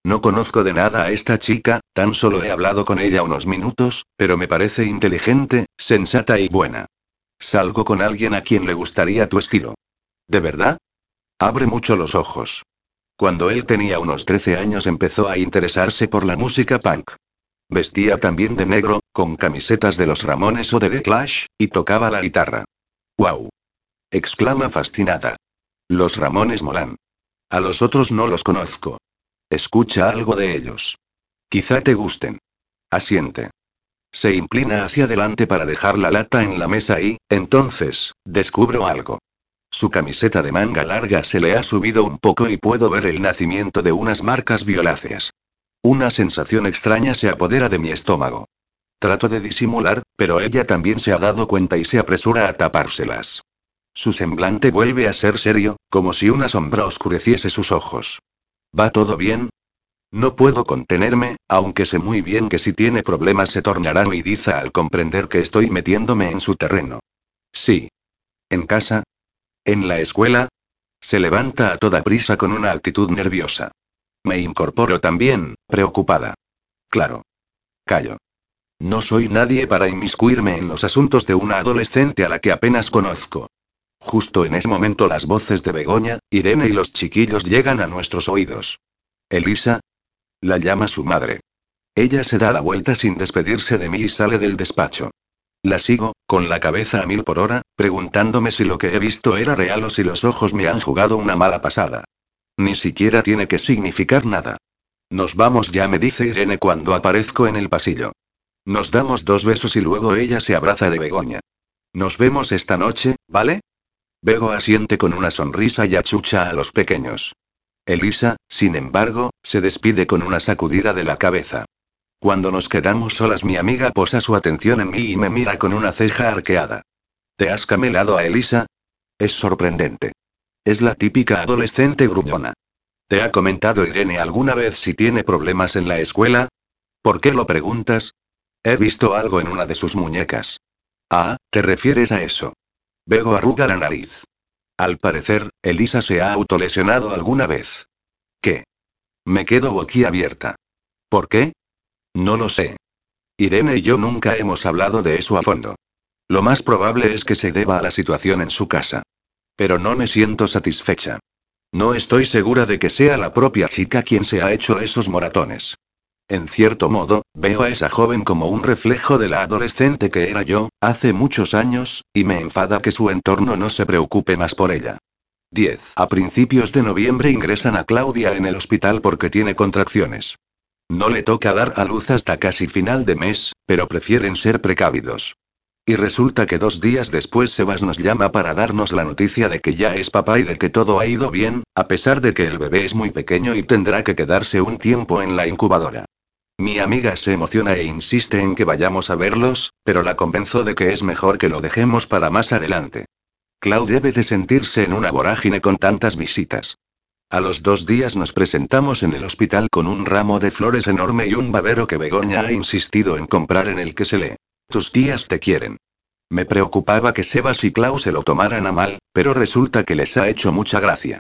No conozco de nada a esta chica, tan solo he hablado con ella unos minutos, pero me parece inteligente, sensata y buena. Salgo con alguien a quien le gustaría tu estilo. ¿De verdad? Abre mucho los ojos. Cuando él tenía unos 13 años empezó a interesarse por la música punk. Vestía también de negro, con camisetas de los Ramones o de The Clash, y tocaba la guitarra. ¡Wow! exclama fascinada. Los Ramones molan. A los otros no los conozco. Escucha algo de ellos. Quizá te gusten. Asiente. Se inclina hacia adelante para dejar la lata en la mesa y, entonces, descubro algo. Su camiseta de manga larga se le ha subido un poco y puedo ver el nacimiento de unas marcas violáceas. Una sensación extraña se apodera de mi estómago. Trato de disimular, pero ella también se ha dado cuenta y se apresura a tapárselas. Su semblante vuelve a ser serio, como si una sombra oscureciese sus ojos. ¿Va todo bien? No puedo contenerme, aunque sé muy bien que si tiene problemas se tornará huidiza al comprender que estoy metiéndome en su terreno. Sí. ¿En casa? ¿En la escuela? Se levanta a toda prisa con una actitud nerviosa. Me incorporo también, preocupada. Claro. Callo. No soy nadie para inmiscuirme en los asuntos de una adolescente a la que apenas conozco. Justo en ese momento las voces de Begoña, Irene y los chiquillos llegan a nuestros oídos. Elisa. La llama su madre. Ella se da la vuelta sin despedirse de mí y sale del despacho. La sigo, con la cabeza a mil por hora, preguntándome si lo que he visto era real o si los ojos me han jugado una mala pasada. Ni siquiera tiene que significar nada. Nos vamos ya, me dice Irene cuando aparezco en el pasillo. Nos damos dos besos y luego ella se abraza de Begoña. Nos vemos esta noche, ¿vale? Bego asiente con una sonrisa y achucha a los pequeños. Elisa, sin embargo, se despide con una sacudida de la cabeza. Cuando nos quedamos solas mi amiga posa su atención en mí y me mira con una ceja arqueada. ¿Te has camelado a Elisa? Es sorprendente. Es la típica adolescente gruñona. ¿Te ha comentado Irene alguna vez si tiene problemas en la escuela? ¿Por qué lo preguntas? He visto algo en una de sus muñecas. Ah, ¿te refieres a eso? Bego arruga la nariz. Al parecer, Elisa se ha autolesionado alguna vez. ¿Qué? Me quedo boquiabierta. ¿Por qué? No lo sé. Irene y yo nunca hemos hablado de eso a fondo. Lo más probable es que se deba a la situación en su casa. Pero no me siento satisfecha. No estoy segura de que sea la propia chica quien se ha hecho esos moratones. En cierto modo, veo a esa joven como un reflejo de la adolescente que era yo, hace muchos años, y me enfada que su entorno no se preocupe más por ella. 10. A principios de noviembre ingresan a Claudia en el hospital porque tiene contracciones. No le toca dar a luz hasta casi final de mes, pero prefieren ser precavidos. Y resulta que dos días después Sebas nos llama para darnos la noticia de que ya es papá y de que todo ha ido bien, a pesar de que el bebé es muy pequeño y tendrá que quedarse un tiempo en la incubadora. Mi amiga se emociona e insiste en que vayamos a verlos, pero la convenzo de que es mejor que lo dejemos para más adelante. Clau debe de sentirse en una vorágine con tantas visitas. A los dos días nos presentamos en el hospital con un ramo de flores enorme y un babero que Begoña ha insistido en comprar en el que se lee. Tus tías te quieren. Me preocupaba que Sebas y Clau se lo tomaran a mal, pero resulta que les ha hecho mucha gracia.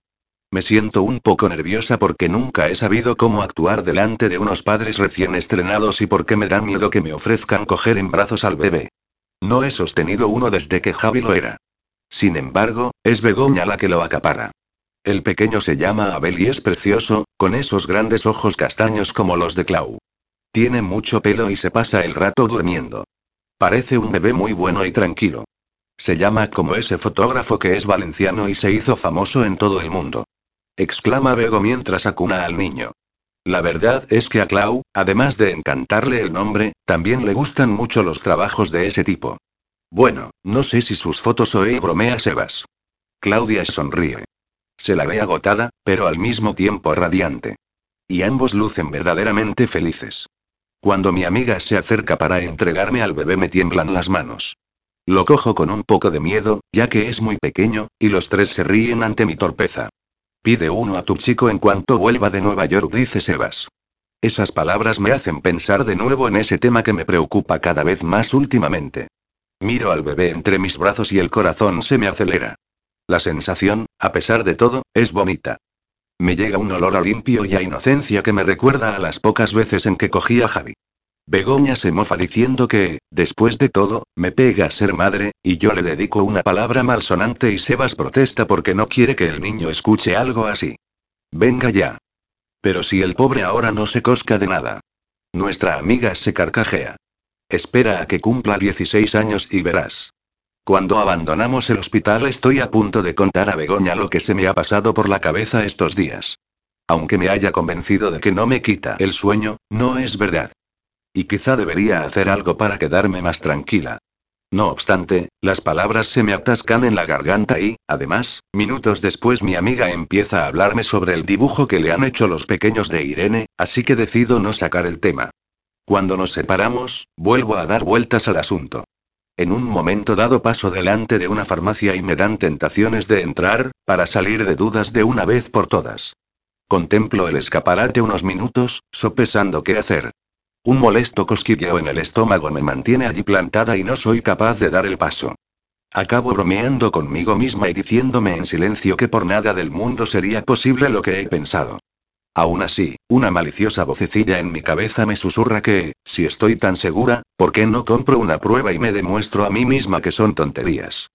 Me siento un poco nerviosa porque nunca he sabido cómo actuar delante de unos padres recién estrenados y porque me da miedo que me ofrezcan coger en brazos al bebé. No he sostenido uno desde que Javi lo era. Sin embargo, es Begoña la que lo acapara. El pequeño se llama Abel y es precioso, con esos grandes ojos castaños como los de Clau. Tiene mucho pelo y se pasa el rato durmiendo. Parece un bebé muy bueno y tranquilo. Se llama como ese fotógrafo que es valenciano y se hizo famoso en todo el mundo. Exclama Bego mientras acuna al niño. La verdad es que a Clau, además de encantarle el nombre, también le gustan mucho los trabajos de ese tipo. Bueno, no sé si sus fotos o él bromea Sebas. Claudia sonríe. Se la ve agotada, pero al mismo tiempo radiante. Y ambos lucen verdaderamente felices. Cuando mi amiga se acerca para entregarme al bebé me tiemblan las manos. Lo cojo con un poco de miedo, ya que es muy pequeño, y los tres se ríen ante mi torpeza. Pide uno a tu chico en cuanto vuelva de Nueva York, dice Sebas. Esas palabras me hacen pensar de nuevo en ese tema que me preocupa cada vez más últimamente. Miro al bebé entre mis brazos y el corazón se me acelera. La sensación, a pesar de todo, es bonita. Me llega un olor a limpio y a inocencia que me recuerda a las pocas veces en que cogí a Javi. Begoña se mofa diciendo que, después de todo, me pega ser madre, y yo le dedico una palabra malsonante y Sebas protesta porque no quiere que el niño escuche algo así. Venga ya. Pero si el pobre ahora no se cosca de nada. Nuestra amiga se carcajea. Espera a que cumpla 16 años y verás. Cuando abandonamos el hospital estoy a punto de contar a Begoña lo que se me ha pasado por la cabeza estos días. Aunque me haya convencido de que no me quita el sueño, no es verdad. Y quizá debería hacer algo para quedarme más tranquila. No obstante, las palabras se me atascan en la garganta y, además, minutos después mi amiga empieza a hablarme sobre el dibujo que le han hecho los pequeños de Irene, así que decido no sacar el tema. Cuando nos separamos, vuelvo a dar vueltas al asunto. En un momento dado paso delante de una farmacia y me dan tentaciones de entrar, para salir de dudas de una vez por todas. Contemplo el escaparate unos minutos, sopesando qué hacer. Un molesto cosquilleo en el estómago me mantiene allí plantada y no soy capaz de dar el paso. Acabo bromeando conmigo misma y diciéndome en silencio que por nada del mundo sería posible lo que he pensado. Aún así, una maliciosa vocecilla en mi cabeza me susurra que, si estoy tan segura, ¿por qué no compro una prueba y me demuestro a mí misma que son tonterías?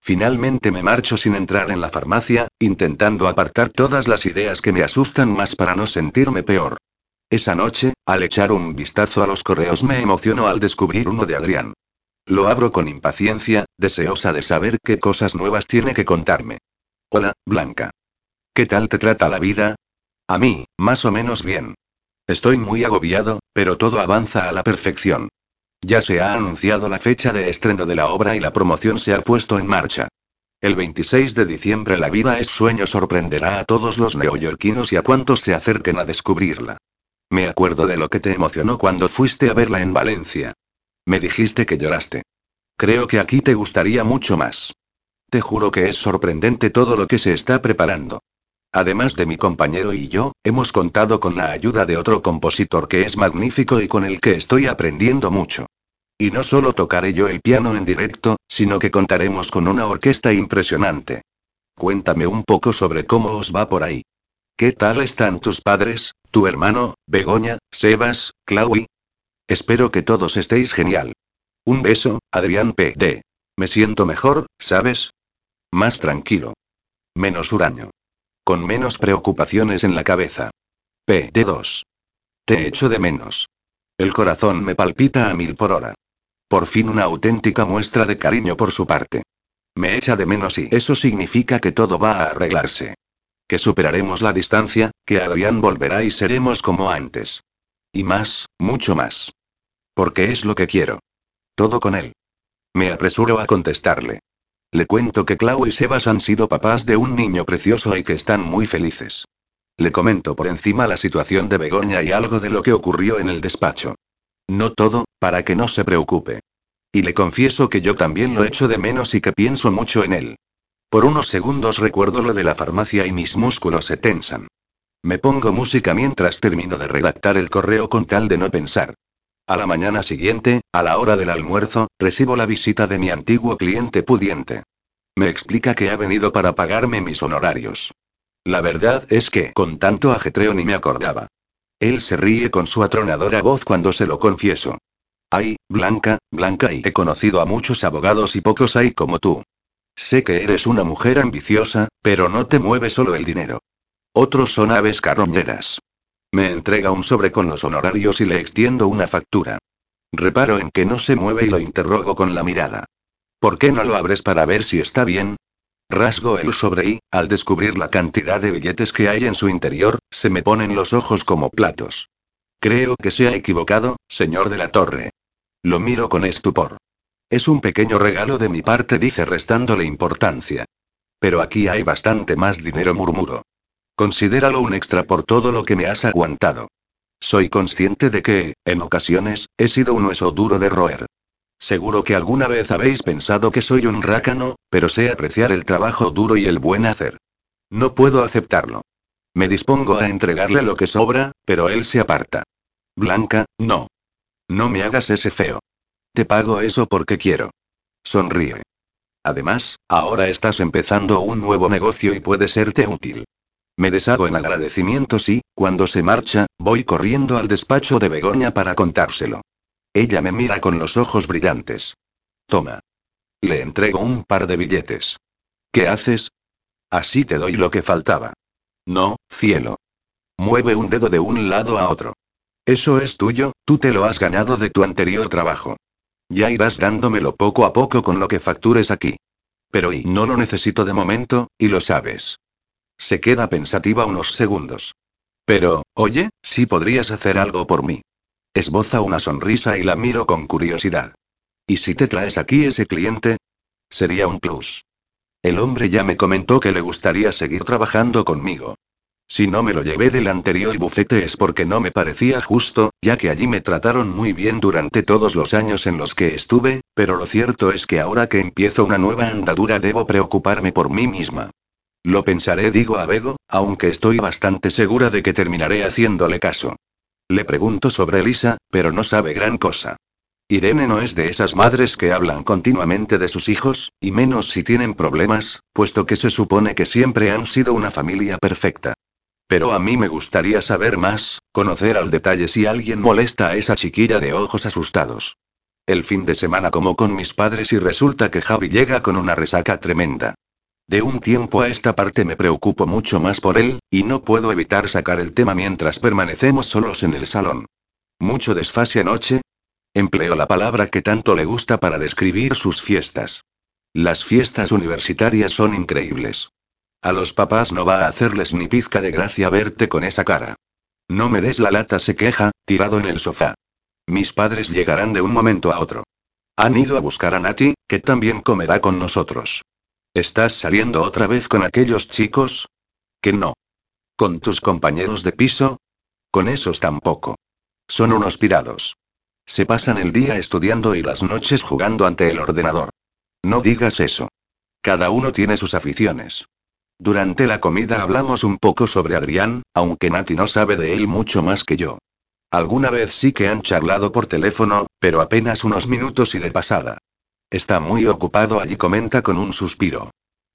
Finalmente me marcho sin entrar en la farmacia, intentando apartar todas las ideas que me asustan más para no sentirme peor. Esa noche, al echar un vistazo a los correos me emociono al descubrir uno de Adrián. Lo abro con impaciencia, deseosa de saber qué cosas nuevas tiene que contarme. Hola, Blanca. ¿Qué tal te trata la vida? A mí, más o menos bien. Estoy muy agobiado, pero todo avanza a la perfección. Ya se ha anunciado la fecha de estreno de la obra y la promoción se ha puesto en marcha. El 26 de diciembre La vida es sueño sorprenderá a todos los neoyorquinos y a cuantos se acerquen a descubrirla. Me acuerdo de lo que te emocionó cuando fuiste a verla en Valencia. Me dijiste que lloraste. Creo que aquí te gustaría mucho más. Te juro que es sorprendente todo lo que se está preparando. Además de mi compañero y yo, hemos contado con la ayuda de otro compositor que es magnífico y con el que estoy aprendiendo mucho. Y no solo tocaré yo el piano en directo, sino que contaremos con una orquesta impresionante. Cuéntame un poco sobre cómo os va por ahí. ¿Qué tal están tus padres, tu hermano, Begoña, Sebas, Claudia? Espero que todos estéis genial. Un beso, Adrián P.D. Me siento mejor, ¿sabes? Más tranquilo. Menos huraño. Con menos preocupaciones en la cabeza. PD2. Te echo de menos. El corazón me palpita a mil por hora. Por fin una auténtica muestra de cariño por su parte. Me echa de menos y eso significa que todo va a arreglarse. Que superaremos la distancia, que Adrián volverá y seremos como antes. Y más, mucho más. Porque es lo que quiero. Todo con él. Me apresuro a contestarle. Le cuento que Clau y Sebas han sido papás de un niño precioso y que están muy felices. Le comento por encima la situación de Begoña y algo de lo que ocurrió en el despacho. No todo, para que no se preocupe. Y le confieso que yo también lo echo de menos y que pienso mucho en él. Por unos segundos recuerdo lo de la farmacia y mis músculos se tensan. Me pongo música mientras termino de redactar el correo con tal de no pensar. A la mañana siguiente, a la hora del almuerzo, recibo la visita de mi antiguo cliente pudiente. Me explica que ha venido para pagarme mis honorarios. La verdad es que, con tanto ajetreo ni me acordaba. Él se ríe con su atronadora voz cuando se lo confieso. Ay, Blanca, Blanca y he conocido a muchos abogados y pocos hay como tú. Sé que eres una mujer ambiciosa, pero no te mueve solo el dinero. Otros son aves carroñeras. Me entrega un sobre con los honorarios y le extiendo una factura. Reparo en que no se mueve y lo interrogo con la mirada. ¿Por qué no lo abres para ver si está bien? Rasgo el sobre y, al descubrir la cantidad de billetes que hay en su interior, se me ponen los ojos como platos. Creo que se ha equivocado, señor de la torre. Lo miro con estupor. Es un pequeño regalo de mi parte, dice restándole importancia. Pero aquí hay bastante más dinero, murmuro. Considéralo un extra por todo lo que me has aguantado. Soy consciente de que, en ocasiones, he sido un hueso duro de roer. Seguro que alguna vez habéis pensado que soy un rácano, pero sé apreciar el trabajo duro y el buen hacer. No puedo aceptarlo. Me dispongo a entregarle lo que sobra, pero él se aparta. Blanca, no. No me hagas ese feo. Te pago eso porque quiero. Sonríe. Además, ahora estás empezando un nuevo negocio y puede serte útil. Me deshago en agradecimientos y, cuando se marcha, voy corriendo al despacho de Begoña para contárselo. Ella me mira con los ojos brillantes. Toma. Le entrego un par de billetes. ¿Qué haces? Así te doy lo que faltaba. No, cielo. Mueve un dedo de un lado a otro. Eso es tuyo, tú te lo has ganado de tu anterior trabajo. Ya irás dándomelo poco a poco con lo que factures aquí. Pero y no lo necesito de momento, y lo sabes. Se queda pensativa unos segundos. Pero, oye, si podrías hacer algo por mí. Esboza una sonrisa y la miro con curiosidad. ¿Y si te traes aquí ese cliente? Sería un plus. El hombre ya me comentó que le gustaría seguir trabajando conmigo. Si no me lo llevé del anterior bufete es porque no me parecía justo, ya que allí me trataron muy bien durante todos los años en los que estuve, pero lo cierto es que ahora que empiezo una nueva andadura debo preocuparme por mí misma. Lo pensaré, digo a Bego, aunque estoy bastante segura de que terminaré haciéndole caso. Le pregunto sobre Elisa, pero no sabe gran cosa. Irene no es de esas madres que hablan continuamente de sus hijos, y menos si tienen problemas, puesto que se supone que siempre han sido una familia perfecta. Pero a mí me gustaría saber más, conocer al detalle si alguien molesta a esa chiquilla de ojos asustados. El fin de semana como con mis padres y resulta que Javi llega con una resaca tremenda. De un tiempo a esta parte me preocupo mucho más por él, y no puedo evitar sacar el tema mientras permanecemos solos en el salón. ¿Mucho desfase anoche? Empleo la palabra que tanto le gusta para describir sus fiestas. Las fiestas universitarias son increíbles. A los papás no va a hacerles ni pizca de gracia verte con esa cara. No me des la lata, se queja, tirado en el sofá. Mis padres llegarán de un momento a otro. Han ido a buscar a Nati, que también comerá con nosotros. ¿Estás saliendo otra vez con aquellos chicos? Que no. ¿Con tus compañeros de piso? Con esos tampoco. Son unos pirados. Se pasan el día estudiando y las noches jugando ante el ordenador. No digas eso. Cada uno tiene sus aficiones. Durante la comida hablamos un poco sobre Adrián, aunque Nati no sabe de él mucho más que yo. Alguna vez sí que han charlado por teléfono, pero apenas unos minutos y de pasada. Está muy ocupado allí, comenta con un suspiro.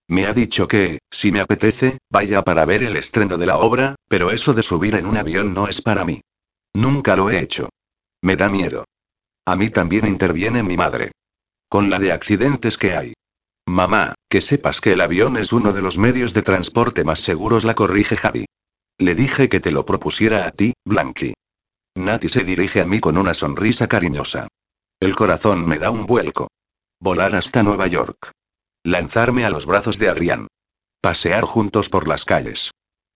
Me ha dicho que, si me apetece, vaya para ver el estreno de la obra, pero eso de subir en un avión no es para mí. Nunca lo he hecho. Me da miedo. A mí también interviene mi madre. Con la de accidentes que hay. Mamá, que sepas que el avión es uno de los medios de transporte más seguros, la corrige Javi. Le dije que te lo propusiera a ti, Blanqui. Nati se dirige a mí con una sonrisa cariñosa. El corazón me da un vuelco. Volar hasta Nueva York. Lanzarme a los brazos de Adrián. Pasear juntos por las calles.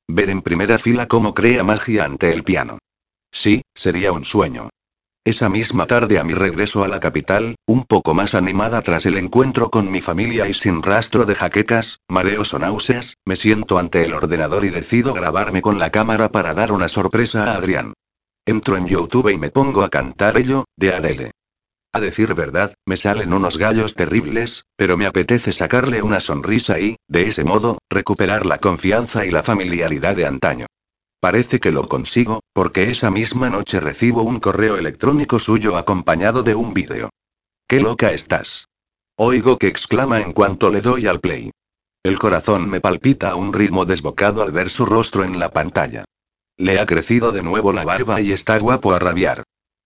Ver en primera fila cómo crea magia ante el piano. Sí, sería un sueño. Esa misma tarde a mi regreso a la capital, un poco más animada tras el encuentro con mi familia y sin rastro de jaquecas, mareos o náuseas, me siento ante el ordenador y decido grabarme con la cámara para dar una sorpresa a Adrián. Entro en YouTube y me pongo a cantar ello, de Adele. A decir verdad, me salen unos gallos terribles, pero me apetece sacarle una sonrisa y, de ese modo, recuperar la confianza y la familiaridad de antaño. Parece que lo consigo, porque esa misma noche recibo un correo electrónico suyo acompañado de un vídeo. ¡Qué loca estás! Oigo que exclama en cuanto le doy al play. El corazón me palpita a un ritmo desbocado al ver su rostro en la pantalla. Le ha crecido de nuevo la barba y está guapo a rabiar.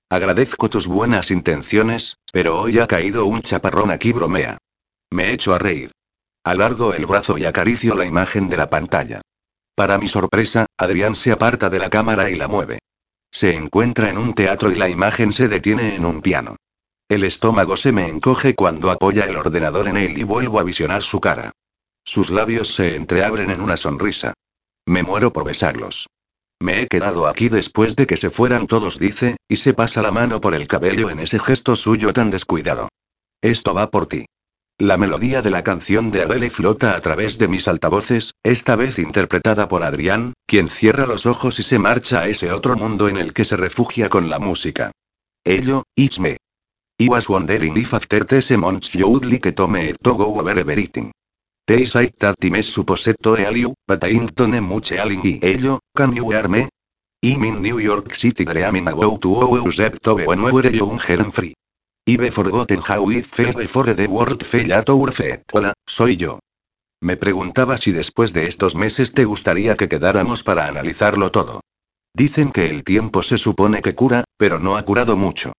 Agradezco tus buenas intenciones, pero hoy ha caído un chaparrón aquí bromea. Me echo a reír. Alargo el brazo y acaricio la imagen de la pantalla. Para mi sorpresa, Adrián se aparta de la cámara y la mueve. Se encuentra en un teatro y la imagen se detiene en un piano. El estómago se me encoge cuando apoya el ordenador en él y vuelvo a visionar su cara. Sus labios se entreabren en una sonrisa. Me muero por besarlos. Me he quedado aquí después de que se fueran todos, dice, y se pasa la mano por el cabello en ese gesto suyo tan descuidado. Esto va por ti. La melodía de la canción de Adele flota a través de mis altavoces, esta vez interpretada por Adrián, quien cierra los ojos y se marcha a ese otro mundo en el que se refugia con la música. Ello, it's me. I was wondering if after these months you'd like to to go over everything. They say that time supposed to heal you, but I don't much healing y ello, can you hear me? I'm in New York City dreaming about to always to be when we're young and free. I've forgotten how it felt before the world fell at our feet. Hola, soy yo. Me preguntaba si después de estos meses te gustaría que quedáramos para analizarlo todo. Dicen que el tiempo se supone que cura, pero no ha curado mucho.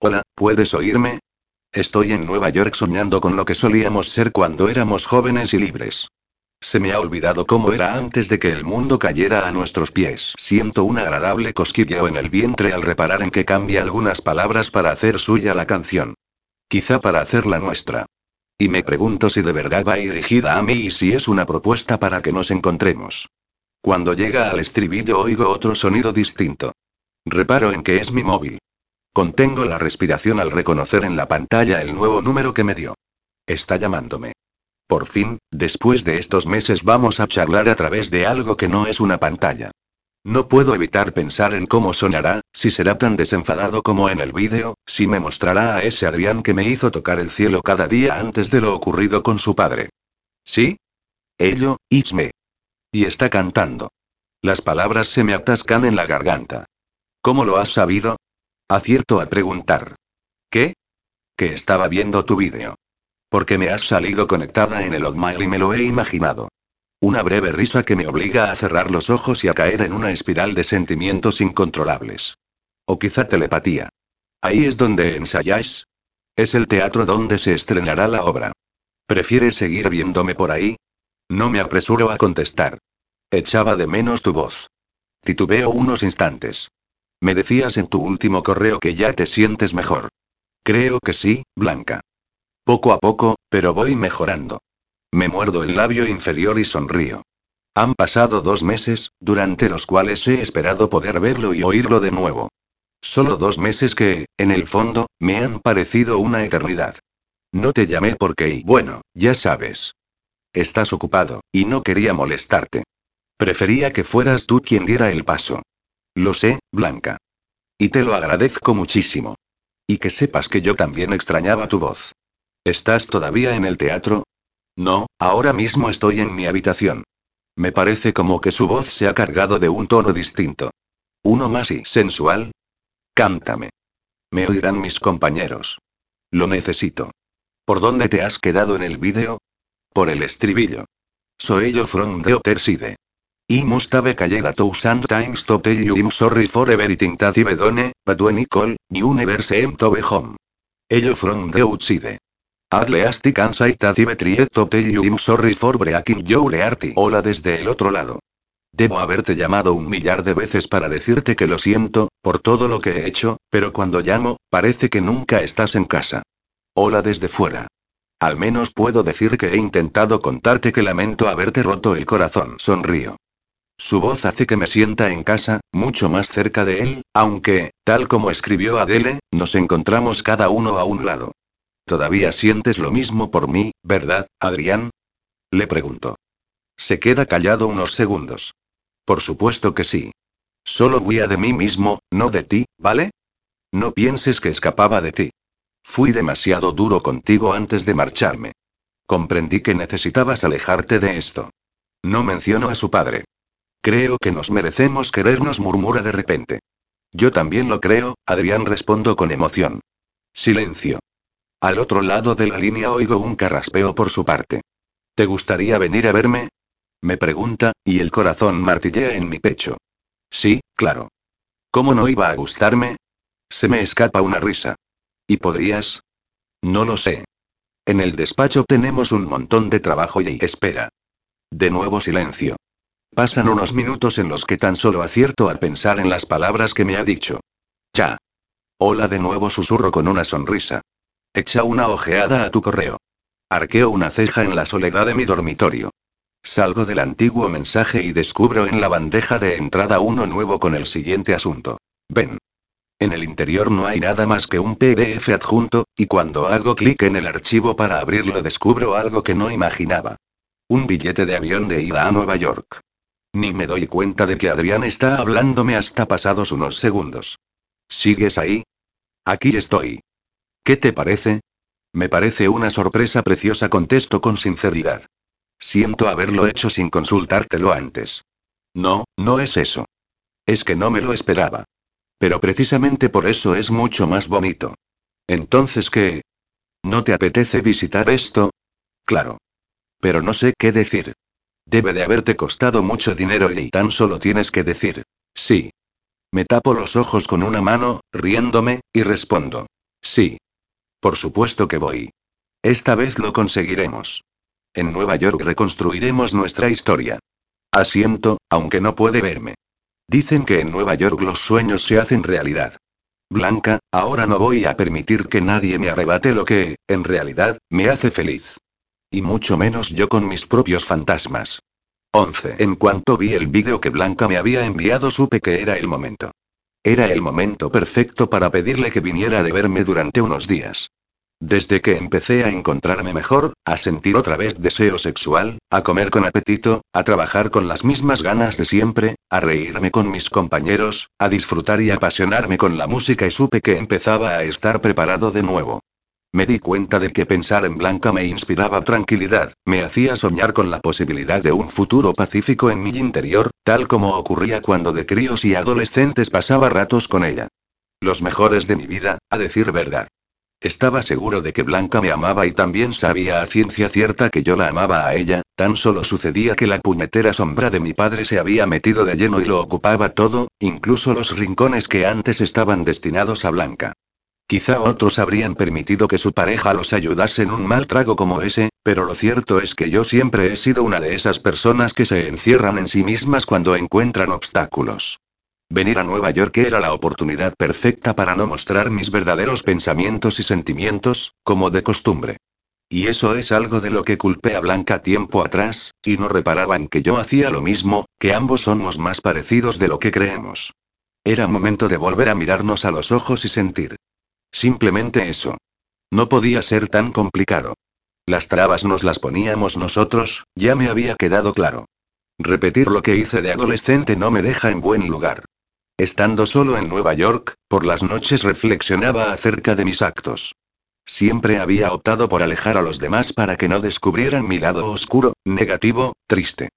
Hola, ¿puedes oírme? Estoy en Nueva York soñando con lo que solíamos ser cuando éramos jóvenes y libres. Se me ha olvidado cómo era antes de que el mundo cayera a nuestros pies. Siento un agradable cosquilleo en el vientre al reparar en que cambia algunas palabras para hacer suya la canción. Quizá para hacerla nuestra. Y me pregunto si de verdad va dirigida a mí y si es una propuesta para que nos encontremos. Cuando llega al estribillo oigo otro sonido distinto. Reparo en que es mi móvil. Contengo la respiración al reconocer en la pantalla el nuevo número que me dio. Está llamándome. Por fin, después de estos meses vamos a charlar a través de algo que no es una pantalla. No puedo evitar pensar en cómo sonará, si será tan desenfadado como en el vídeo, si me mostrará a ese Adrián que me hizo tocar el cielo cada día antes de lo ocurrido con su padre. ¿Sí? Ello, it's me. Y está cantando. Las palabras se me atascan en la garganta. ¿Cómo lo has sabido? Acierto a preguntar. ¿Qué? Que estaba viendo tu vídeo. Porque me has salido conectada en el Hotmail y me lo he imaginado. Una breve risa que me obliga a cerrar los ojos y a caer en una espiral de sentimientos incontrolables. O quizá telepatía. Ahí es donde ensayáis. Es el teatro donde se estrenará la obra. ¿Prefieres seguir viéndome por ahí? No me apresuro a contestar. Echaba de menos tu voz. Titubeo unos instantes. Me decías en tu último correo que ya te sientes mejor. Creo que sí, Blanca. Poco a poco, pero voy mejorando. Me muerdo el labio inferior y sonrío. Han pasado dos meses, durante los cuales he esperado poder verlo y oírlo de nuevo. Solo dos meses que, en el fondo, me han parecido una eternidad. No te llamé porque, bueno, ya sabes. Estás ocupado, y no quería molestarte. Prefería que fueras tú quien diera el paso. Lo sé, Blanca. Y te lo agradezco muchísimo. Y que sepas que yo también extrañaba tu voz. ¿Estás todavía en el teatro? No, ahora mismo estoy en mi habitación. Me parece como que su voz se ha cargado de un tono distinto. Uno más y sensual. Cántame. Me oirán mis compañeros. Lo necesito. ¿Por dónde te has quedado en el vídeo? Por el estribillo. Soy yo from the. I must have called thousand times to tell you sorry for everything that I've done, but when I call, you never seem to be home. Ello from the outside. At least I can say that I've tried to tell you I'm sorry for breaking your heart. Hola desde el otro lado. Debo haberte llamado un millar de veces para decirte que lo siento, por todo lo que he hecho, pero cuando llamo, parece que nunca estás en casa. Hola desde fuera. Al menos puedo decir que he intentado contarte que lamento haberte roto el corazón. Sonrío. Su voz hace que me sienta en casa, mucho más cerca de él, aunque, tal como escribió Adele, nos encontramos cada uno a un lado. ¿Todavía sientes lo mismo por mí, verdad, Adrián? Le pregunto. Se queda callado unos segundos. Por supuesto que sí. Solo huía de mí mismo, no de ti, ¿vale? No pienses que escapaba de ti. Fui demasiado duro contigo antes de marcharme. Comprendí que necesitabas alejarte de esto. No menciono a su padre. Creo que nos merecemos querernos, murmura de repente. Yo también lo creo, Adrián respondo con emoción. Silencio. Al otro lado de la línea oigo un carraspeo por su parte. ¿Te gustaría venir a verme? Me pregunta, y el corazón martillea en mi pecho. Sí, claro. ¿Cómo no iba a gustarme? Se me escapa una risa. ¿Y podrías? No lo sé. En el despacho tenemos un montón de trabajo y espera. De nuevo silencio. Pasan unos minutos en los que tan solo acierto a pensar en las palabras que me ha dicho. Ya. Hola de nuevo susurro con una sonrisa. Echa una ojeada a tu correo. Arqueo una ceja en la soledad de mi dormitorio. Salgo del antiguo mensaje y descubro en la bandeja de entrada uno nuevo con el siguiente asunto. Ven. En el interior no hay nada más que un PDF adjunto, y cuando hago clic en el archivo para abrirlo descubro algo que no imaginaba. Un billete de avión de ida a Nueva York. Ni me doy cuenta de que Adrián está hablándome hasta pasados unos segundos. ¿Sigues ahí? Aquí estoy. ¿Qué te parece? Me parece una sorpresa preciosa, contesto con sinceridad. Siento haberlo hecho sin consultártelo antes. No, no es eso. Es que no me lo esperaba. Pero precisamente por eso es mucho más bonito. Entonces, ¿qué? ¿No te apetece visitar esto? Claro. Pero no sé qué decir. Debe de haberte costado mucho dinero y tan solo tienes que decir, sí. Me tapo los ojos con una mano, riéndome, y respondo, sí. Por supuesto que voy. Esta vez lo conseguiremos. En Nueva York reconstruiremos nuestra historia. Asiento, aunque no puede verme. Dicen que en Nueva York los sueños se hacen realidad. Blanca, ahora no voy a permitir que nadie me arrebate lo que, en realidad, me hace feliz. Y mucho menos yo con mis propios fantasmas. 11. En cuanto vi el vídeo que Blanca me había enviado supe que era el momento. Era el momento perfecto para pedirle que viniera de verme durante unos días. Desde que empecé a encontrarme mejor, a sentir otra vez deseo sexual, a comer con apetito, a trabajar con las mismas ganas de siempre, a reírme con mis compañeros, a disfrutar y apasionarme con la música y supe que empezaba a estar preparado de nuevo. Me di cuenta de que pensar en Blanca me inspiraba tranquilidad, me hacía soñar con la posibilidad de un futuro pacífico en mi interior, tal como ocurría cuando de críos y adolescentes pasaba ratos con ella. Los mejores de mi vida, a decir verdad. Estaba seguro de que Blanca me amaba y también sabía a ciencia cierta que yo la amaba a ella, tan solo sucedía que la puñetera sombra de mi padre se había metido de lleno y lo ocupaba todo, incluso los rincones que antes estaban destinados a Blanca. Quizá otros habrían permitido que su pareja los ayudase en un mal trago como ese, pero lo cierto es que yo siempre he sido una de esas personas que se encierran en sí mismas cuando encuentran obstáculos. Venir a Nueva York era la oportunidad perfecta para no mostrar mis verdaderos pensamientos y sentimientos, como de costumbre. Y eso es algo de lo que culpé a Blanca tiempo atrás, y no reparaban que yo hacía lo mismo, que ambos somos más parecidos de lo que creemos. Era momento de volver a mirarnos a los ojos y sentir. Simplemente eso. No podía ser tan complicado. Las trabas nos las poníamos nosotros, ya me había quedado claro. Repetir lo que hice de adolescente no me deja en buen lugar. Estando solo en Nueva York, por las noches reflexionaba acerca de mis actos. Siempre había optado por alejar a los demás para que no descubrieran mi lado oscuro, negativo, triste.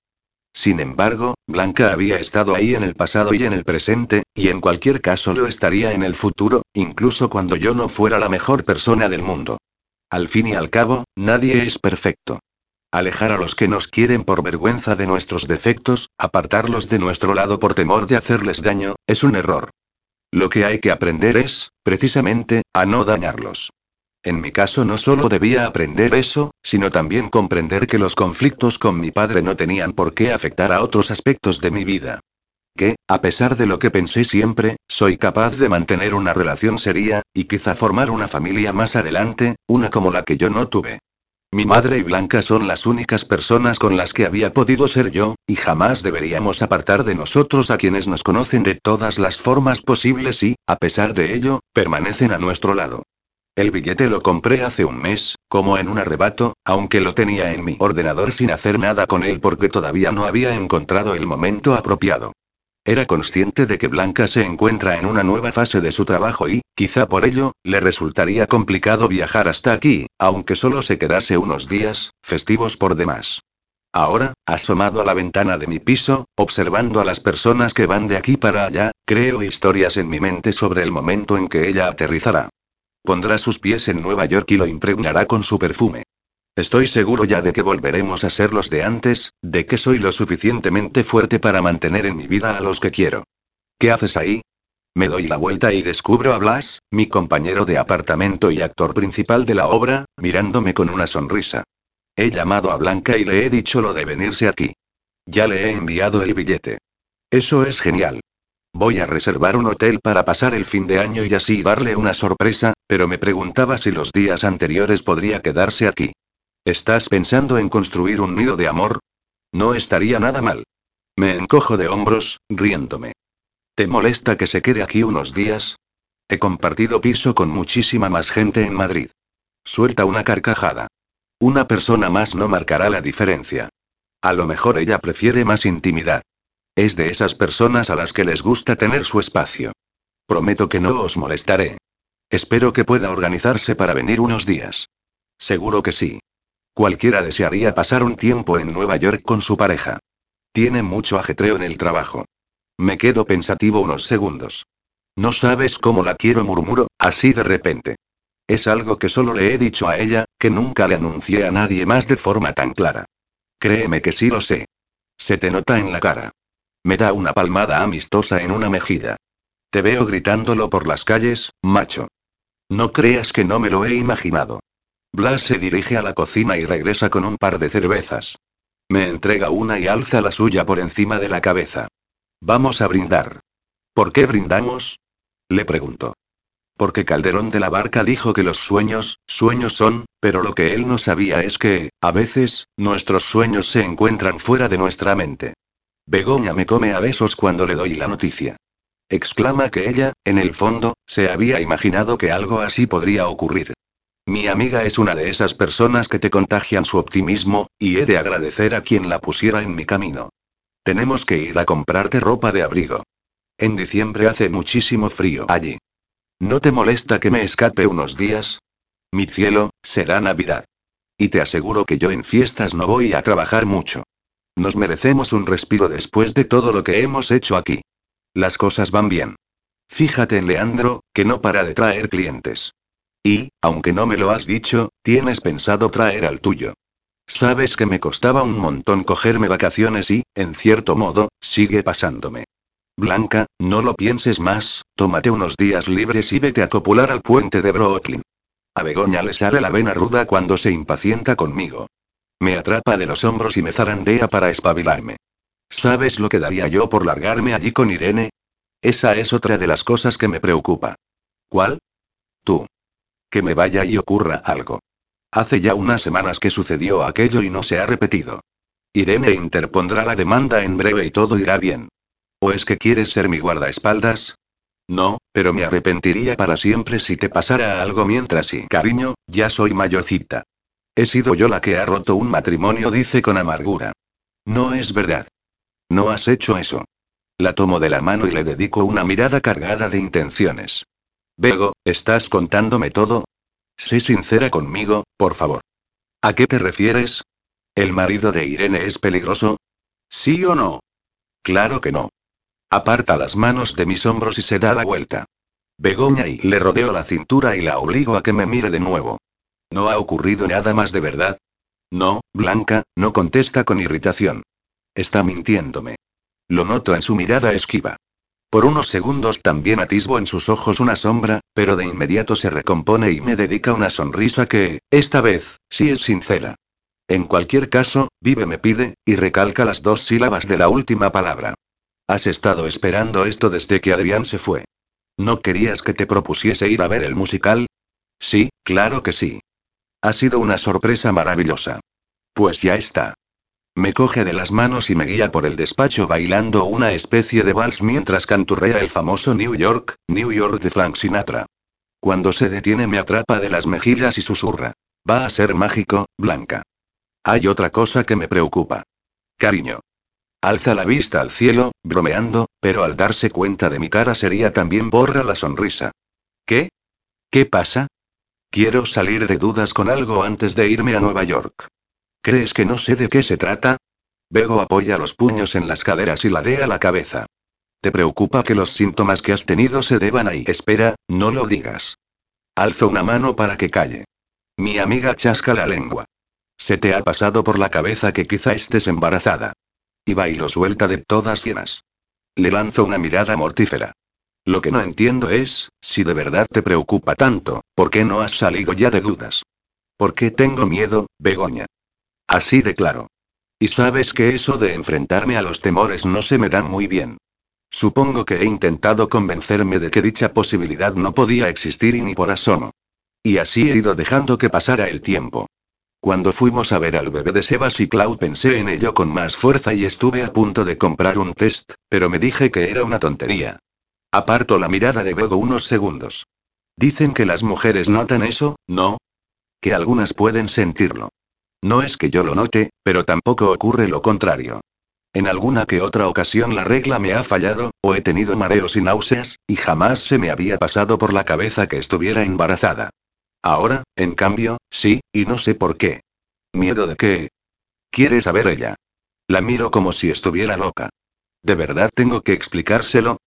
Sin embargo, Blanca había estado ahí en el pasado y en el presente, y en cualquier caso lo estaría en el futuro, incluso cuando yo no fuera la mejor persona del mundo. Al fin y al cabo, nadie es perfecto. Alejar a los que nos quieren por vergüenza de nuestros defectos, apartarlos de nuestro lado por temor de hacerles daño, es un error. Lo que hay que aprender es, precisamente, a no dañarlos. En mi caso no solo debía aprender eso, sino también comprender que los conflictos con mi padre no tenían por qué afectar a otros aspectos de mi vida. Que, a pesar de lo que pensé siempre, soy capaz de mantener una relación seria, y quizá formar una familia más adelante, una como la que yo no tuve. Mi madre y Blanca son las únicas personas con las que había podido ser yo, y jamás deberíamos apartar de nosotros a quienes nos conocen de todas las formas posibles y, a pesar de ello, permanecen a nuestro lado. El billete lo compré hace un mes, como en un arrebato, aunque lo tenía en mi ordenador sin hacer nada con él porque todavía no había encontrado el momento apropiado. Era consciente de que Blanca se encuentra en una nueva fase de su trabajo y, quizá por ello, le resultaría complicado viajar hasta aquí, aunque solo se quedase unos días, festivos por demás. Ahora, asomado a la ventana de mi piso, observando a las personas que van de aquí para allá, creo historias en mi mente sobre el momento en que ella aterrizará. Pondrá sus pies en Nueva York y lo impregnará con su perfume. Estoy seguro ya de que volveremos a ser los de antes, de que soy lo suficientemente fuerte para mantener en mi vida a los que quiero. ¿Qué haces ahí? Me doy la vuelta y descubro a Blas, mi compañero de apartamento y actor principal de la obra, mirándome con una sonrisa. He llamado a Blanca y le he dicho lo de venirse aquí. Ya le he enviado el billete. Eso es genial. Voy a reservar un hotel para pasar el fin de año y así darle una sorpresa, pero me preguntaba si los días anteriores podría quedarse aquí. ¿Estás pensando en construir un nido de amor? No estaría nada mal. Me encojo de hombros, riéndome. ¿Te molesta que se quede aquí unos días? He compartido piso con muchísima más gente en Madrid. Suelta una carcajada. Una persona más no marcará la diferencia. A lo mejor ella prefiere más intimidad. Es de esas personas a las que les gusta tener su espacio. Prometo que no os molestaré. Espero que pueda organizarse para venir unos días. Seguro que sí. Cualquiera desearía pasar un tiempo en Nueva York con su pareja. Tiene mucho ajetreo en el trabajo. Me quedo pensativo unos segundos. No sabes cómo la quiero, murmuro, así de repente. Es algo que solo le he dicho a ella, que nunca le anuncié a nadie más de forma tan clara. Créeme que sí lo sé. Se te nota en la cara. Me da una palmada amistosa en una mejilla. Te veo gritándolo por las calles, macho. No creas que no me lo he imaginado. Blas se dirige a la cocina y regresa con un par de cervezas. Me entrega una y alza la suya por encima de la cabeza. Vamos a brindar. ¿Por qué brindamos? Le pregunto. Porque Calderón de la Barca dijo que los sueños, sueños son, pero lo que él no sabía es que, a veces, nuestros sueños se encuentran fuera de nuestra mente. Begoña me come a besos cuando le doy la noticia. Exclama que ella, en el fondo, se había imaginado que algo así podría ocurrir. Mi amiga es una de esas personas que te contagian su optimismo, y he de agradecer a quien la pusiera en mi camino. Tenemos que ir a comprarte ropa de abrigo. En diciembre hace muchísimo frío allí. ¿No te molesta que me escape unos días? Mi cielo, será Navidad. Y te aseguro que yo en fiestas no voy a trabajar mucho. Nos merecemos un respiro después de todo lo que hemos hecho aquí. Las cosas van bien. Fíjate en Leandro, que no para de traer clientes. Y, aunque no me lo has dicho, tienes pensado traer al tuyo. Sabes que me costaba un montón cogerme vacaciones y, en cierto modo, sigue pasándome. Blanca, no lo pienses más, tómate unos días libres y vete a copular al puente de Brooklyn. A Begoña le sale la vena ruda cuando se impacienta conmigo. Me atrapa de los hombros y me zarandea para espabilarme. ¿Sabes lo que daría yo por largarme allí con Irene? Esa es otra de las cosas que me preocupa. ¿Cuál? Tú. Que me vaya y ocurra algo. Hace ya unas semanas que sucedió aquello y no se ha repetido. Irene interpondrá la demanda en breve y todo irá bien. ¿O es que quieres ser mi guardaespaldas? No, pero me arrepentiría para siempre si te pasara algo mientras sí. Cariño, ya soy mayorcita. He sido yo la que ha roto un matrimonio, dice con amargura. No es verdad. No has hecho eso. La tomo de la mano y le dedico una mirada cargada de intenciones. Bego, ¿estás contándome todo? Sé sincera conmigo, por favor. ¿A qué te refieres? ¿El marido de Irene es peligroso? ¿Sí o no? Claro que no. Aparta las manos de mis hombros y se da la vuelta. Begoña y le rodeo la cintura y la obligo a que me mire de nuevo. ¿No ha ocurrido nada más de verdad? No, Blanca, no contesta con irritación. Está mintiéndome. Lo noto en su mirada esquiva. Por unos segundos también atisbo en sus ojos una sombra, pero de inmediato se recompone y me dedica una sonrisa que, esta vez, sí es sincera. En cualquier caso, vive me pide, y recalca las dos sílabas de la última palabra. Has estado esperando esto desde que Adrián se fue. ¿No querías que te propusiese ir a ver el musical? Sí, claro que sí. Ha sido una sorpresa maravillosa. Pues ya está. Me coge de las manos y me guía por el despacho bailando una especie de vals mientras canturrea el famoso New York, New York de Frank Sinatra. Cuando se detiene me atrapa de las mejillas y susurra. Va a ser mágico, Blanca. Hay otra cosa que me preocupa. Cariño. Alza la vista al cielo, bromeando, pero al darse cuenta de mi cara sería también borra la sonrisa. ¿Qué? ¿Qué pasa? Quiero salir de dudas con algo antes de irme a Nueva York. ¿Crees que no sé de qué se trata? Bego apoya los puños en las caderas y ladea la cabeza. ¿Te preocupa que los síntomas que has tenido se deban ahí? Espera, no lo digas. Alzo una mano para que calle. Mi amiga chasca la lengua. Se te ha pasado por la cabeza que quizá estés embarazada. Y bailo suelta de todas llenas. Le lanzo una mirada mortífera. Lo que no entiendo es, si de verdad te preocupa tanto, ¿por qué no has salido ya de dudas? ¿Por qué tengo miedo, Begoña? Así de claro. Y sabes que eso de enfrentarme a los temores no se me da muy bien. Supongo que he intentado convencerme de que dicha posibilidad no podía existir y ni por asomo. Y así he ido dejando que pasara el tiempo. Cuando fuimos a ver al bebé de Sebas y Cloud pensé en ello con más fuerza y estuve a punto de comprar un test, pero me dije que era una tontería. Aparto la mirada de Bego unos segundos. Dicen que las mujeres notan eso, ¿no? Que algunas pueden sentirlo. No es que yo lo note, pero tampoco ocurre lo contrario. En alguna que otra ocasión la regla me ha fallado, o he tenido mareos y náuseas, y jamás se me había pasado por la cabeza que estuviera embarazada. Ahora, en cambio, sí, y no sé por qué. ¿Miedo de qué? ¿Quiere saber ella? La miro como si estuviera loca. ¿De verdad tengo que explicárselo?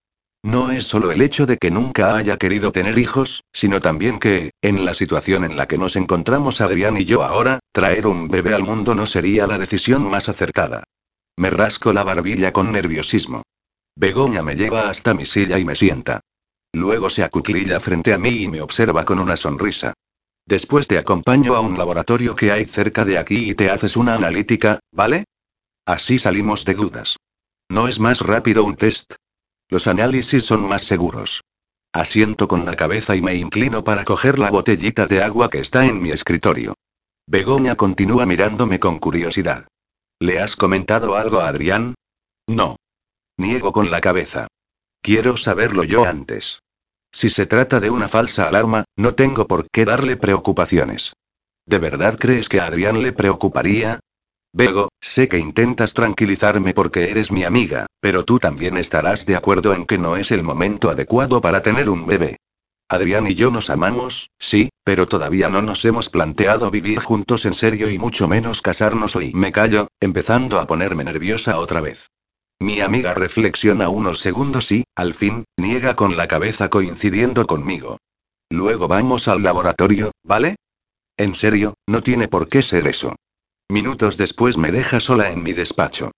No es solo el hecho de que nunca haya querido tener hijos, sino también que, en la situación en la que nos encontramos Adrián y yo ahora, traer un bebé al mundo no sería la decisión más acertada. Me rasco la barbilla con nerviosismo. Begoña me lleva hasta mi silla y me sienta. Luego se acuclilla frente a mí y me observa con una sonrisa. Después te acompaño a un laboratorio que hay cerca de aquí y te haces una analítica, ¿vale? Así salimos de dudas. ¿No es más rápido un test? Los análisis son más seguros. Asiento con la cabeza y me inclino para coger la botellita de agua que está en mi escritorio. Begoña continúa mirándome con curiosidad. ¿Le has comentado algo a Adrián? No. Niego con la cabeza. Quiero saberlo yo antes. Si se trata de una falsa alarma, no tengo por qué darle preocupaciones. ¿De verdad crees que a Adrián le preocuparía? Bego, sé que intentas tranquilizarme porque eres mi amiga, pero tú también estarás de acuerdo en que no es el momento adecuado para tener un bebé. Adrián y yo nos amamos, sí, pero todavía no nos hemos planteado vivir juntos en serio y mucho menos casarnos hoy. Me callo, empezando a ponerme nerviosa otra vez. Mi amiga reflexiona unos segundos y, al fin, niega con la cabeza coincidiendo conmigo. Luego vamos al laboratorio, ¿vale? En serio, no tiene por qué ser eso. Minutos después me deja sola en mi despacho.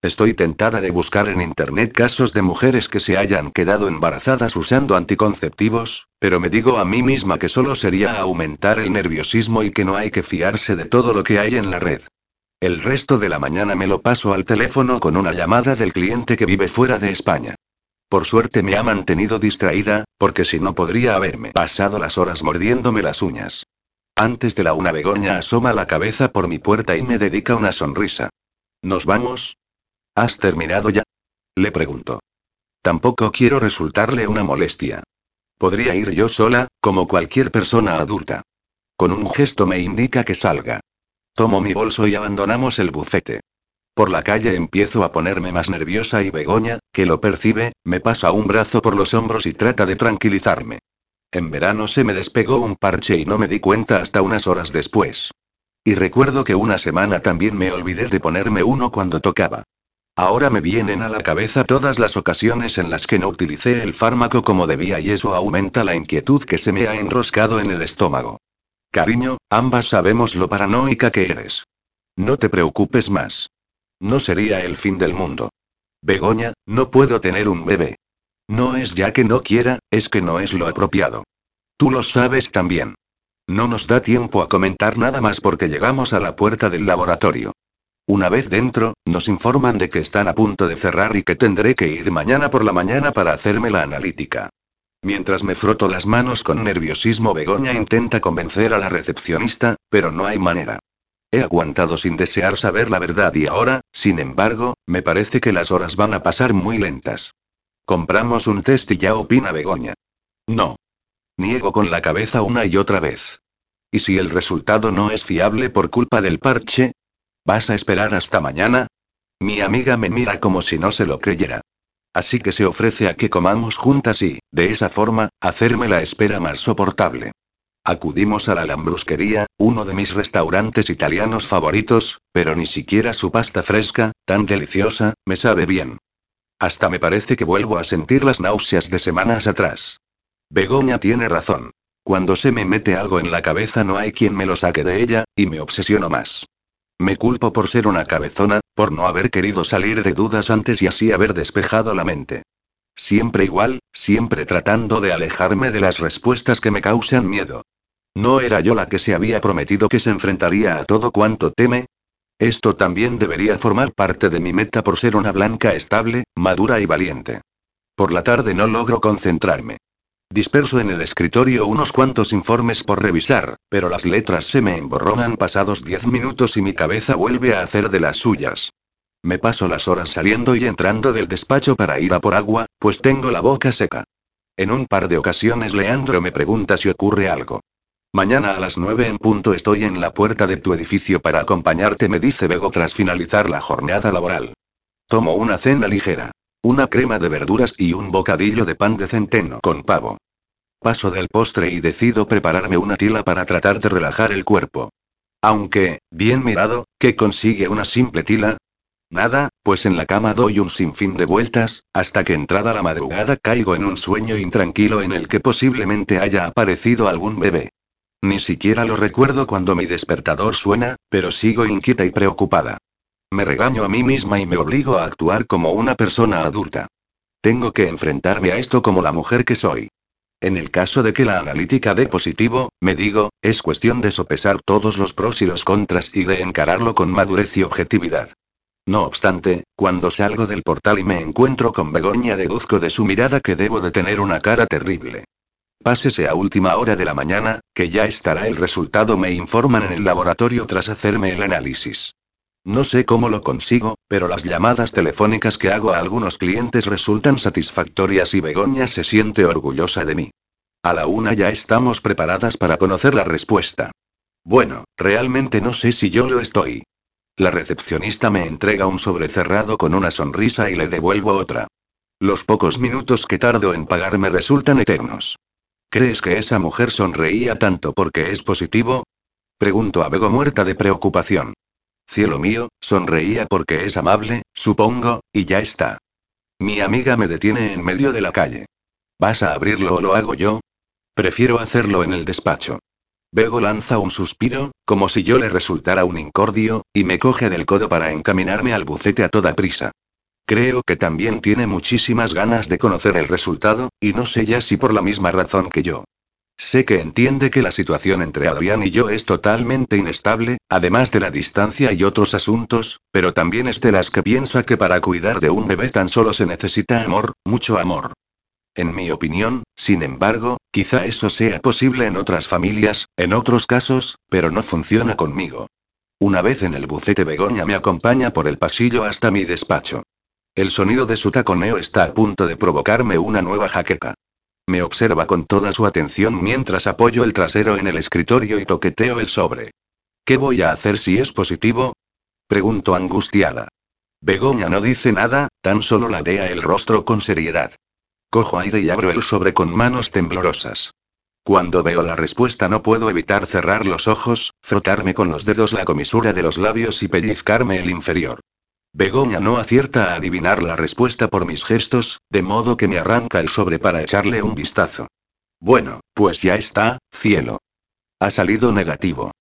Estoy tentada de buscar en internet casos de mujeres que se hayan quedado embarazadas usando anticonceptivos, pero me digo a mí misma que solo sería aumentar el nerviosismo y que no hay que fiarse de todo lo que hay en la red. El resto de la mañana me lo paso al teléfono con una llamada del cliente que vive fuera de España. Por suerte me ha mantenido distraída, porque si no podría haberme pasado las horas mordiéndome las uñas. Antes de la una Begoña asoma la cabeza por mi puerta y me dedica una sonrisa. ¿Nos vamos? ¿Has terminado ya? Le pregunto. Tampoco quiero resultarle una molestia. Podría ir yo sola, como cualquier persona adulta. Con un gesto me indica que salga. Tomo mi bolso y abandonamos el bufete. Por la calle empiezo a ponerme más nerviosa y Begoña, que lo percibe, me pasa un brazo por los hombros y trata de tranquilizarme. En verano se me despegó un parche y no me di cuenta hasta unas horas después. Y recuerdo que una semana también me olvidé de ponerme uno cuando tocaba. Ahora me vienen a la cabeza todas las ocasiones en las que no utilicé el fármaco como debía y eso aumenta la inquietud que se me ha enroscado en el estómago. Cariño, ambas sabemos lo paranoica que eres. No te preocupes más. No sería el fin del mundo. Begoña, no puedo tener un bebé. No es ya que no quiera, es que no es lo apropiado. Tú lo sabes también. No nos da tiempo a comentar nada más porque llegamos a la puerta del laboratorio. Una vez dentro, nos informan de que están a punto de cerrar y que tendré que ir mañana por la mañana para hacerme la analítica. Mientras me froto las manos con nerviosismo, Begoña intenta convencer a la recepcionista, pero no hay manera. He aguantado sin desear saber la verdad y ahora, sin embargo, me parece que las horas van a pasar muy lentas. Compramos un test y ya opina Begoña. No. Niego con la cabeza una y otra vez. ¿Y si el resultado no es fiable por culpa del parche? ¿Vas a esperar hasta mañana? Mi amiga me mira como si no se lo creyera. Así que se ofrece a que comamos juntas y, de esa forma, hacerme la espera más soportable. Acudimos a la Lambrusquería, uno de mis restaurantes italianos favoritos, pero ni siquiera su pasta fresca, tan deliciosa, me sabe bien. Hasta me parece que vuelvo a sentir las náuseas de semanas atrás. Begoña tiene razón. Cuando se me mete algo en la cabeza no hay quien me lo saque de ella, y me obsesiono más. Me culpo por ser una cabezona, por no haber querido salir de dudas antes y así haber despejado la mente. Siempre igual, siempre tratando de alejarme de las respuestas que me causan miedo. ¿No era yo la que se había prometido que se enfrentaría a todo cuanto teme? Esto también debería formar parte de mi meta por ser una blanca estable, madura y valiente. Por la tarde no logro concentrarme. Disperso en el escritorio unos cuantos informes por revisar, pero las letras se me emborronan pasados diez minutos y mi cabeza vuelve a hacer de las suyas. Me paso las horas saliendo y entrando del despacho para ir a por agua, pues tengo la boca seca. En un par de ocasiones Leandro me pregunta si ocurre algo. Mañana a las nueve en punto estoy en la puerta de tu edificio para acompañarte, me dice Bego tras finalizar la jornada laboral. Tomo una cena ligera. Una crema de verduras y un bocadillo de pan de centeno con pavo. Paso del postre y decido prepararme una tila para tratar de relajar el cuerpo. Aunque, bien mirado, ¿qué consigue una simple tila? Nada, pues en la cama doy un sinfín de vueltas, hasta que entrada la madrugada caigo en un sueño intranquilo en el que posiblemente haya aparecido algún bebé. Ni siquiera lo recuerdo cuando mi despertador suena, pero sigo inquieta y preocupada. Me regaño a mí misma y me obligo a actuar como una persona adulta. Tengo que enfrentarme a esto como la mujer que soy. En el caso de que la analítica dé positivo, me digo, es cuestión de sopesar todos los pros y los contras y de encararlo con madurez y objetividad. No obstante, cuando salgo del portal y me encuentro con Begoña deduzco de su mirada que debo de tener una cara terrible. Pásese a última hora de la mañana, que ya estará el resultado, me informan en el laboratorio tras hacerme el análisis. No sé cómo lo consigo, pero las llamadas telefónicas que hago a algunos clientes resultan satisfactorias y Begoña se siente orgullosa de mí. A la una ya estamos preparadas para conocer la respuesta. Bueno, realmente no sé si yo lo estoy. La recepcionista me entrega un sobre cerrado con una sonrisa y le devuelvo otra. Los pocos minutos que tardo en pagarme resultan eternos. ¿Crees que esa mujer sonreía tanto porque es positivo? Pregunto a Bego muerta de preocupación. Cielo mío, sonreía porque es amable, supongo, y ya está. Mi amiga me detiene en medio de la calle. ¿Vas a abrirlo o lo hago yo? Prefiero hacerlo en el despacho. Bego lanza un suspiro, como si yo le resultara un incordio, y me coge del codo para encaminarme al bufete a toda prisa. Creo que también tiene muchísimas ganas de conocer el resultado, y no sé ya si por la misma razón que yo. Sé que entiende que la situación entre Adrián y yo es totalmente inestable, además de la distancia y otros asuntos, pero también es de las que piensa que para cuidar de un bebé tan solo se necesita amor, mucho amor. En mi opinión, sin embargo, quizá eso sea posible en otras familias, en otros casos, pero no funciona conmigo. Una vez en el bucete Begoña me acompaña por el pasillo hasta mi despacho. El sonido de su taconeo está a punto de provocarme una nueva jaqueca. Me observa con toda su atención mientras apoyo el trasero en el escritorio y toqueteo el sobre. ¿Qué voy a hacer si es positivo? Pregunto angustiada. Begoña no dice nada, tan solo ladea el rostro con seriedad. Cojo aire y abro el sobre con manos temblorosas. Cuando veo la respuesta no puedo evitar cerrar los ojos, frotarme con los dedos la comisura de los labios y pellizcarme el inferior. Begoña no acierta a adivinar la respuesta por mis gestos, de modo que me arranca el sobre para echarle un vistazo. Bueno, pues ya está, cielo. Ha salido negativo.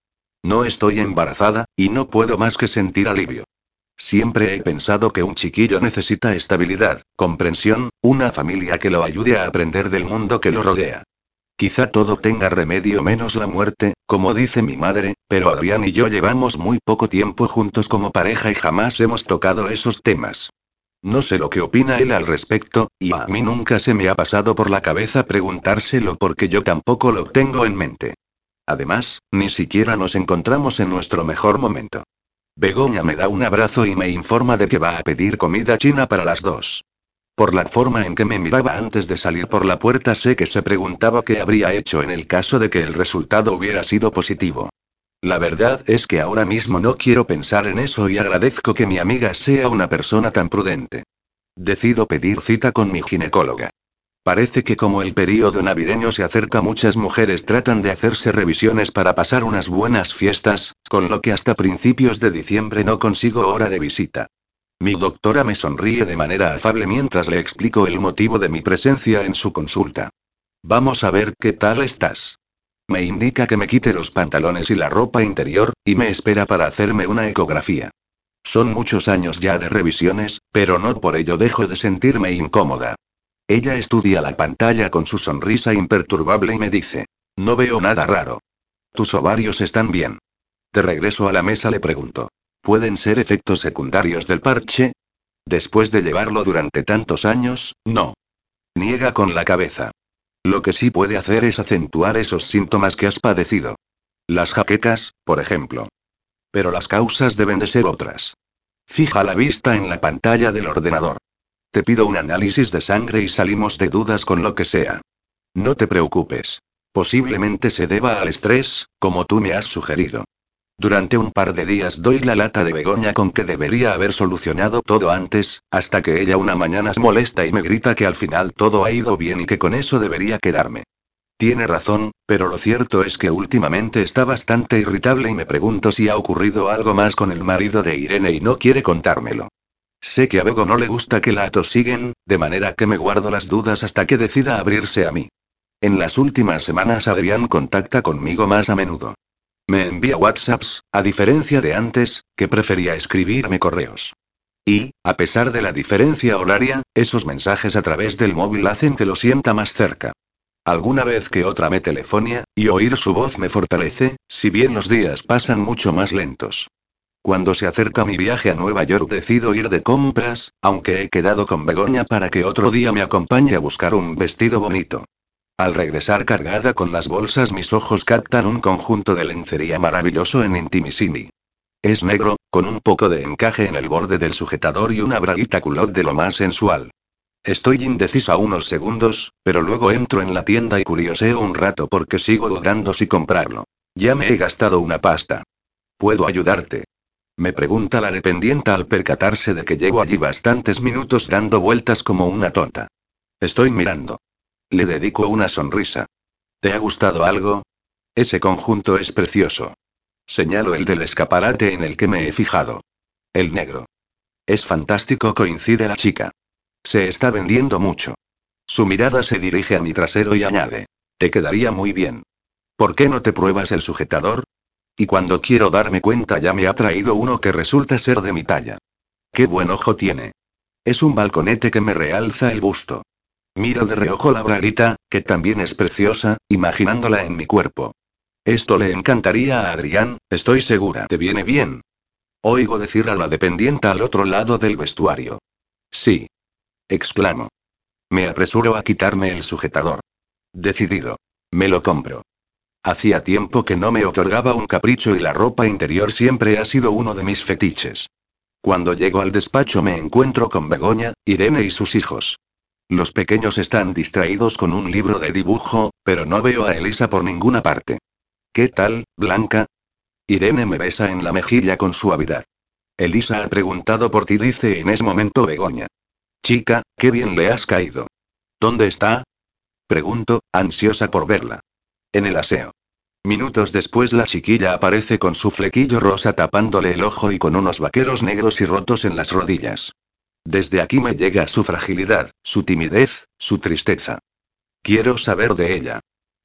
No estoy embarazada, y no puedo más que sentir alivio. Siempre he pensado que un chiquillo necesita estabilidad, comprensión, una familia que lo ayude a aprender del mundo que lo rodea. Quizá todo tenga remedio menos la muerte, como dice mi madre, pero Adrián y yo llevamos muy poco tiempo juntos como pareja y jamás hemos tocado esos temas. No sé lo que opina él al respecto, y a mí nunca se me ha pasado por la cabeza preguntárselo porque yo tampoco lo tengo en mente. Además, ni siquiera nos encontramos en nuestro mejor momento. Begoña me da un abrazo y me informa de que va a pedir comida china para las dos. Por la forma en que me miraba antes de salir por la puerta sé que se preguntaba qué habría hecho en el caso de que el resultado hubiera sido positivo. La verdad es que ahora mismo no quiero pensar en eso y agradezco que mi amiga sea una persona tan prudente. Decido pedir cita con mi ginecóloga. Parece que como el período navideño se acerca muchas mujeres tratan de hacerse revisiones para pasar unas buenas fiestas, con lo que hasta principios de diciembre no consigo hora de visita. Mi doctora me sonríe de manera afable mientras le explico el motivo de mi presencia en su consulta. Vamos a ver qué tal estás. Me indica que me quite los pantalones y la ropa interior, y me espera para hacerme una ecografía. Son muchos años ya de revisiones, pero no por ello dejo de sentirme incómoda. Ella estudia la pantalla con su sonrisa imperturbable y me dice, no veo nada raro. Tus ovarios están bien. De regreso a la mesa le pregunto, ¿pueden ser efectos secundarios del parche? Después de llevarlo durante tantos años, no. Niega con la cabeza. Lo que sí puede hacer es acentuar esos síntomas que has padecido. Las jaquecas, por ejemplo. Pero las causas deben de ser otras. Fija la vista en la pantalla del ordenador. Te pido un análisis de sangre y salimos de dudas con lo que sea. No te preocupes. Posiblemente se deba al estrés, como tú me has sugerido. Durante un par de días doy la lata de Begoña con que debería haber solucionado todo antes, hasta que ella una mañana se molesta y me grita que al final todo ha ido bien y que con eso debería quedarme. Tiene razón, pero lo cierto es que últimamente está bastante irritable y me pregunto si ha ocurrido algo más con el marido de Irene y no quiere contármelo. Sé que a Bego no le gusta que la atosiguen, de manera que me guardo las dudas hasta que decida abrirse a mí. En las últimas semanas Adrián contacta conmigo más a menudo. Me envía WhatsApps, a diferencia de antes, que prefería escribirme correos. Y, a pesar de la diferencia horaria, esos mensajes a través del móvil hacen que lo sienta más cerca. Alguna vez que otra me telefonia, y oír su voz me fortalece, si bien los días pasan mucho más lentos. Cuando se acerca mi viaje a Nueva York decido ir de compras, aunque he quedado con Begoña para que otro día me acompañe a buscar un vestido bonito. Al regresar cargada con las bolsas mis ojos captan un conjunto de lencería maravilloso en Intimissimi. Es negro, con un poco de encaje en el borde del sujetador y una braguita culot de lo más sensual. Estoy indecisa unos segundos, pero luego entro en la tienda y curioseo un rato porque sigo dudando si comprarlo. Ya me he gastado una pasta. ¿Puedo ayudarte? Me pregunta la dependienta al percatarse de que llevo allí bastantes minutos dando vueltas como una tonta. Estoy mirando. Le dedico una sonrisa. ¿Te ha gustado algo? Ese conjunto es precioso. Señalo el del escaparate en el que me he fijado. El negro. Es fantástico, coincide la chica. Se está vendiendo mucho. Su mirada se dirige a mi trasero y añade. Te quedaría muy bien. ¿Por qué no te pruebas el sujetador? Y cuando quiero darme cuenta ya me ha traído uno que resulta ser de mi talla. Qué buen ojo tiene. Es un balconete que me realza el busto. Miro de reojo la braguita, que también es preciosa, imaginándola en mi cuerpo. Esto le encantaría a Adrián, estoy segura. ¿Te viene bien? Oigo decir a la dependienta al otro lado del vestuario. Sí. Exclamo. Me apresuro a quitarme el sujetador. Decidido. Me lo compro. Hacía tiempo que no me otorgaba un capricho y la ropa interior siempre ha sido uno de mis fetiches. Cuando llego al despacho me encuentro con Begoña, Irene y sus hijos. Los pequeños están distraídos con un libro de dibujo, pero no veo a Elisa por ninguna parte. ¿Qué tal, Blanca? Irene me besa en la mejilla con suavidad. Elisa ha preguntado por ti, dice en ese momento Begoña. Chica, qué bien le has caído. ¿Dónde está? Pregunto, ansiosa por verla. En el aseo. Minutos después la chiquilla aparece con su flequillo rosa tapándole el ojo y con unos vaqueros negros y rotos en las rodillas. Desde aquí me llega su fragilidad, su timidez, su tristeza. Quiero saber de ella.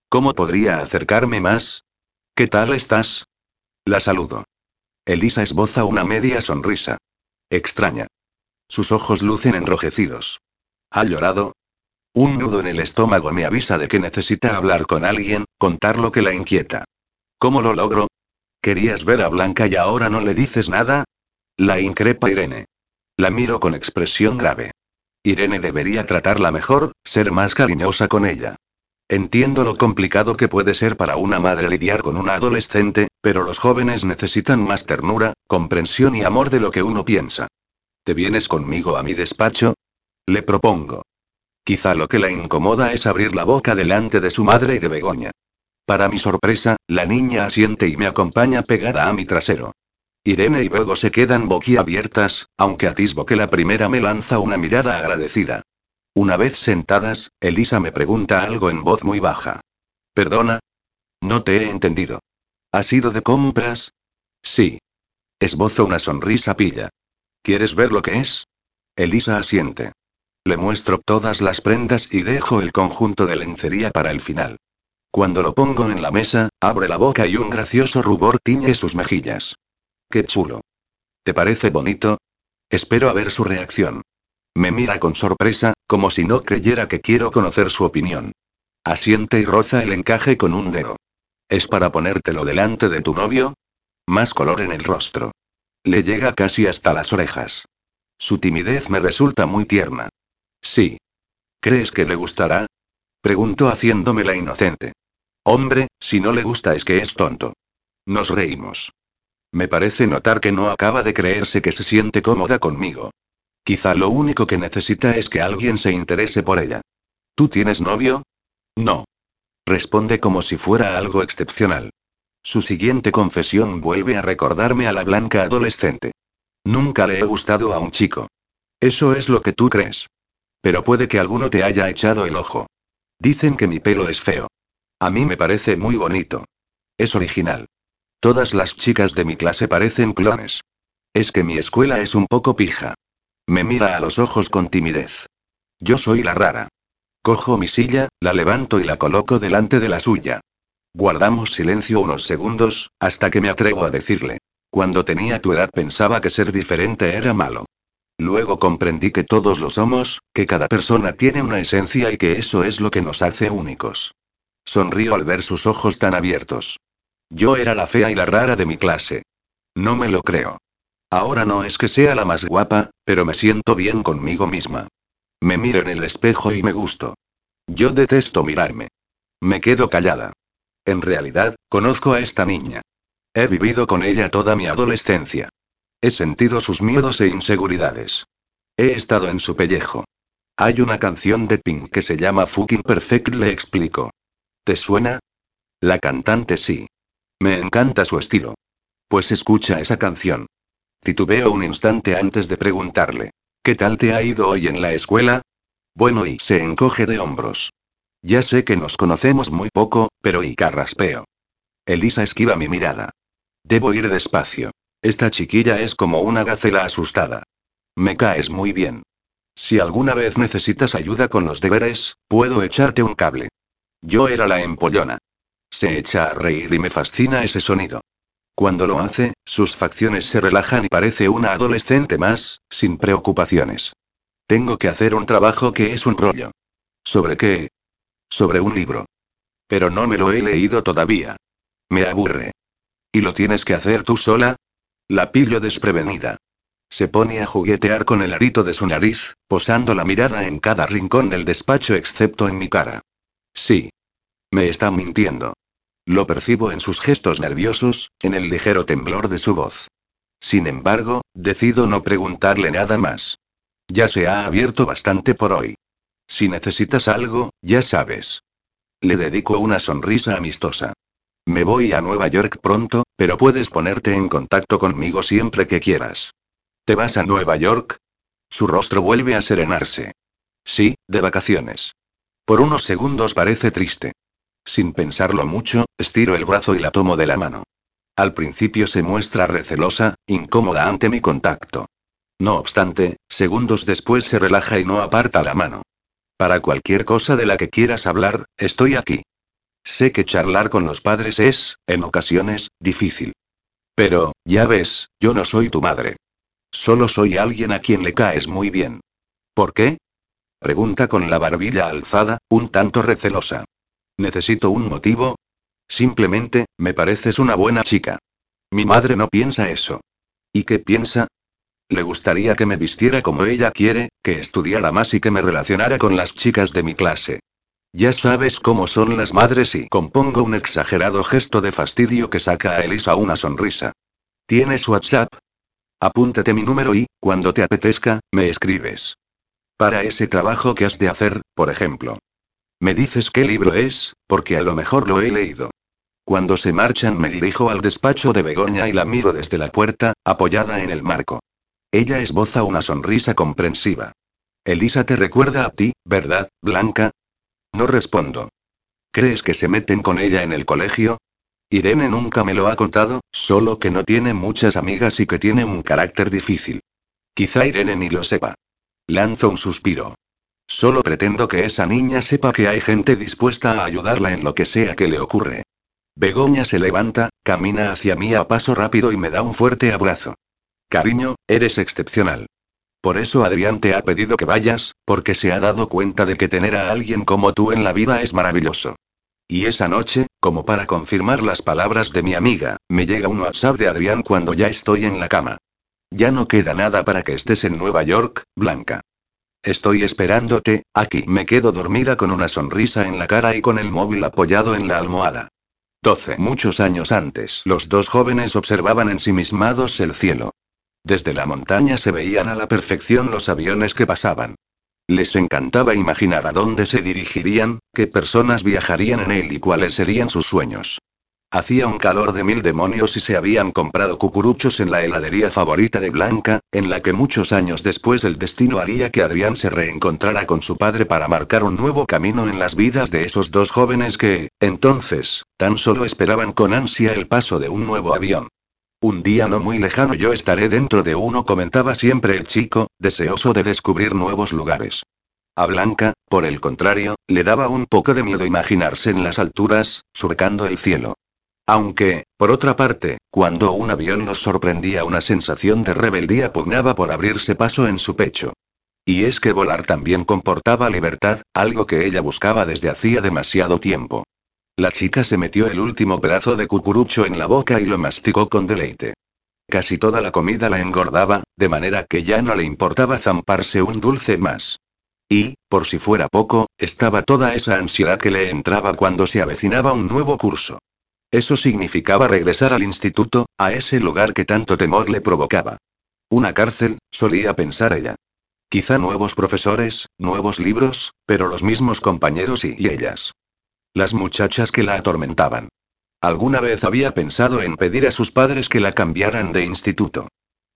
¿Cómo podría acercarme más? ¿Qué tal estás? La saludo. Elisa esboza una media sonrisa. Extraña. Sus ojos lucen enrojecidos. ¿Ha llorado? Un nudo en el estómago me avisa de que necesita hablar con alguien, contar lo que la inquieta. ¿Cómo lo logro? ¿Querías ver a Blanca y ahora no le dices nada? La increpa Irene. La miro con expresión grave. Irene debería tratarla mejor, ser más cariñosa con ella. Entiendo lo complicado que puede ser para una madre lidiar con una adolescente, pero los jóvenes necesitan más ternura, comprensión y amor de lo que uno piensa. ¿Te vienes conmigo a mi despacho? Le propongo. Quizá lo que la incomoda es abrir la boca delante de su madre y de Begoña. Para mi sorpresa, la niña asiente y me acompaña pegada a mi trasero. Irene y Bego se quedan boquiabiertas, aunque atisbo que la primera me lanza una mirada agradecida. Una vez sentadas, Elisa me pregunta algo en voz muy baja. ¿Perdona? No te he entendido. ¿Has ido de compras? Sí. Esbozo una sonrisa pilla. ¿Quieres ver lo que es? Elisa asiente. Le muestro todas las prendas y dejo el conjunto de lencería para el final. Cuando lo pongo en la mesa, abre la boca y un gracioso rubor tiñe sus mejillas. Qué chulo. ¿Te parece bonito? Espero a ver su reacción. Me mira con sorpresa, como si no creyera que quiero conocer su opinión. Asiente y roza el encaje con un dedo. ¿Es para ponértelo delante de tu novio? Más color en el rostro. Le llega casi hasta las orejas. Su timidez me resulta muy tierna. Sí. ¿Crees que le gustará? Pregunto haciéndome la inocente. Hombre, si no le gusta es que es tonto. Nos reímos. Me parece notar que no acaba de creerse que se siente cómoda conmigo. Quizá lo único que necesita es que alguien se interese por ella. ¿Tú tienes novio? No. Responde como si fuera algo excepcional. Su siguiente confesión vuelve a recordarme a la blanca adolescente. Nunca le he gustado a un chico. Eso es lo que tú crees. Pero puede que alguno te haya echado el ojo. Dicen que mi pelo es feo. A mí me parece muy bonito. Es original. Todas las chicas de mi clase parecen clones. Es que mi escuela es un poco pija. Me mira a los ojos con timidez. Yo soy la rara. Cojo mi silla, la levanto y la coloco delante de la suya. Guardamos silencio unos segundos, hasta que me atrevo a decirle. Cuando tenía tu edad pensaba que ser diferente era malo. Luego comprendí que todos lo somos, que cada persona tiene una esencia y que eso es lo que nos hace únicos. Sonrío al ver sus ojos tan abiertos. Yo era la fea y la rara de mi clase. No me lo creo. Ahora no es que sea la más guapa, pero me siento bien conmigo misma. Me miro en el espejo y me gusto. Yo detesto mirarme. Me quedo callada. En realidad, conozco a esta niña. He vivido con ella toda mi adolescencia. He sentido sus miedos e inseguridades. He estado en su pellejo. Hay una canción de Pink que se llama Fucking Perfect, le explico. ¿Te suena? La cantante sí. Me encanta su estilo. Pues escucha esa canción. Titubeo un instante antes de preguntarle. ¿Qué tal te ha ido hoy en la escuela? Bueno, y se encoge de hombros. Ya sé que nos conocemos muy poco, pero y carraspeo. Elisa esquiva mi mirada. Debo ir despacio. Esta chiquilla es como una gacela asustada. Me caes muy bien. Si alguna vez necesitas ayuda con los deberes, puedo echarte un cable. Yo era la empollona. Se echa a reír y me fascina ese sonido. Cuando lo hace, sus facciones se relajan y parece una adolescente más, sin preocupaciones. Tengo que hacer un trabajo que es un rollo. ¿Sobre qué? Sobre un libro. Pero no me lo he leído todavía. Me aburre. ¿Y lo tienes que hacer tú sola? La pillo desprevenida. Se pone a juguetear con el arito de su nariz, posando la mirada en cada rincón del despacho excepto en mi cara. Sí. Me está mintiendo. Lo percibo en sus gestos nerviosos, en el ligero temblor de su voz. Sin embargo, decido no preguntarle nada más. Ya se ha abierto bastante por hoy. Si necesitas algo, ya sabes. Le dedico una sonrisa amistosa. Me voy a Nueva York pronto, pero puedes ponerte en contacto conmigo siempre que quieras. ¿Te vas a Nueva York? Su rostro vuelve a serenarse. Sí, de vacaciones. Por unos segundos parece triste. Sin pensarlo mucho, estiro el brazo y la tomo de la mano. Al principio se muestra recelosa, incómoda ante mi contacto. No obstante, segundos después se relaja y no aparta la mano. Para cualquier cosa de la que quieras hablar, estoy aquí. Sé que charlar con los padres es, en ocasiones, difícil. Pero, ya ves, yo no soy tu madre. Solo soy alguien a quien le caes muy bien. ¿Por qué? Pregunta con la barbilla alzada, un tanto recelosa. ¿Necesito un motivo? Simplemente, me pareces una buena chica. Mi madre no piensa eso. ¿Y qué piensa? Le gustaría que me vistiera como ella quiere, que estudiara más y que me relacionara con las chicas de mi clase. Ya sabes cómo son las madres y compongo un exagerado gesto de fastidio que saca a Elisa una sonrisa. ¿Tienes WhatsApp? Apúntate mi número y, cuando te apetezca, me escribes. Para ese trabajo que has de hacer, por ejemplo. Me dices qué libro es, porque a lo mejor lo he leído. Cuando se marchan me dirijo al despacho de Begoña y la miro desde la puerta, apoyada en el marco. Ella esboza una sonrisa comprensiva. Elisa te recuerda a ti, ¿verdad, Blanca? No respondo. ¿Crees que se meten con ella en el colegio? Irene nunca me lo ha contado, solo que no tiene muchas amigas y que tiene un carácter difícil. Quizá Irene ni lo sepa. Lanzo un suspiro. Solo pretendo que esa niña sepa que hay gente dispuesta a ayudarla en lo que sea que le ocurre. Begoña se levanta, camina hacia mí a paso rápido y me da un fuerte abrazo. Cariño, eres excepcional. Por eso Adrián te ha pedido que vayas, porque se ha dado cuenta de que tener a alguien como tú en la vida es maravilloso. Y esa noche, como para confirmar las palabras de mi amiga, me llega un WhatsApp de Adrián cuando ya estoy en la cama. Ya no queda nada para que estés en Nueva York, Blanca. Estoy esperándote, aquí. Me quedo dormida con una sonrisa en la cara y con el móvil apoyado en la almohada. 12. Muchos años antes, los dos jóvenes observaban ensimismados el cielo. Desde la montaña se veían a la perfección los aviones que pasaban. Les encantaba imaginar a dónde se dirigirían, qué personas viajarían en él y cuáles serían sus sueños. Hacía un calor de mil demonios y se habían comprado cucuruchos en la heladería favorita de Blanca, en la que muchos años después el destino haría que Adrián se reencontrara con su padre para marcar un nuevo camino en las vidas de esos dos jóvenes que, entonces, tan solo esperaban con ansia el paso de un nuevo avión. Un día no muy lejano yo estaré dentro de uno, comentaba siempre el chico, deseoso de descubrir nuevos lugares. A Blanca, por el contrario, le daba un poco de miedo imaginarse en las alturas, surcando el cielo. Aunque, por otra parte, cuando un avión nos sorprendía una sensación de rebeldía pugnaba por abrirse paso en su pecho. Y es que volar también comportaba libertad, algo que ella buscaba desde hacía demasiado tiempo. La chica se metió el último pedazo de cucurucho en la boca y lo masticó con deleite. Casi toda la comida la engordaba, de manera que ya no le importaba zamparse un dulce más. Y, por si fuera poco, estaba toda esa ansiedad que le entraba cuando se avecinaba un nuevo curso. Eso significaba regresar al instituto, a ese lugar que tanto temor le provocaba. Una cárcel, solía pensar ella. Quizá nuevos profesores, nuevos libros, pero los mismos compañeros y ellas. Las muchachas que la atormentaban. Alguna vez había pensado en pedir a sus padres que la cambiaran de instituto.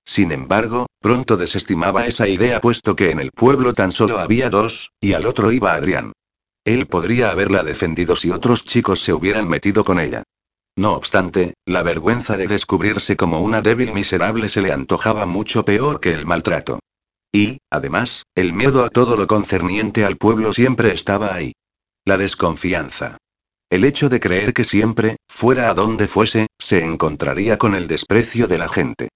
Sin embargo, pronto desestimaba esa idea puesto que en el pueblo tan solo había dos, y al otro iba Adrián. Él podría haberla defendido si otros chicos se hubieran metido con ella. No obstante, la vergüenza de descubrirse como una débil miserable se le antojaba mucho peor que el maltrato. Y, además, el miedo a todo lo concerniente al pueblo siempre estaba ahí. La desconfianza. El hecho de creer que siempre, fuera a donde fuese, se encontraría con el desprecio de la gente.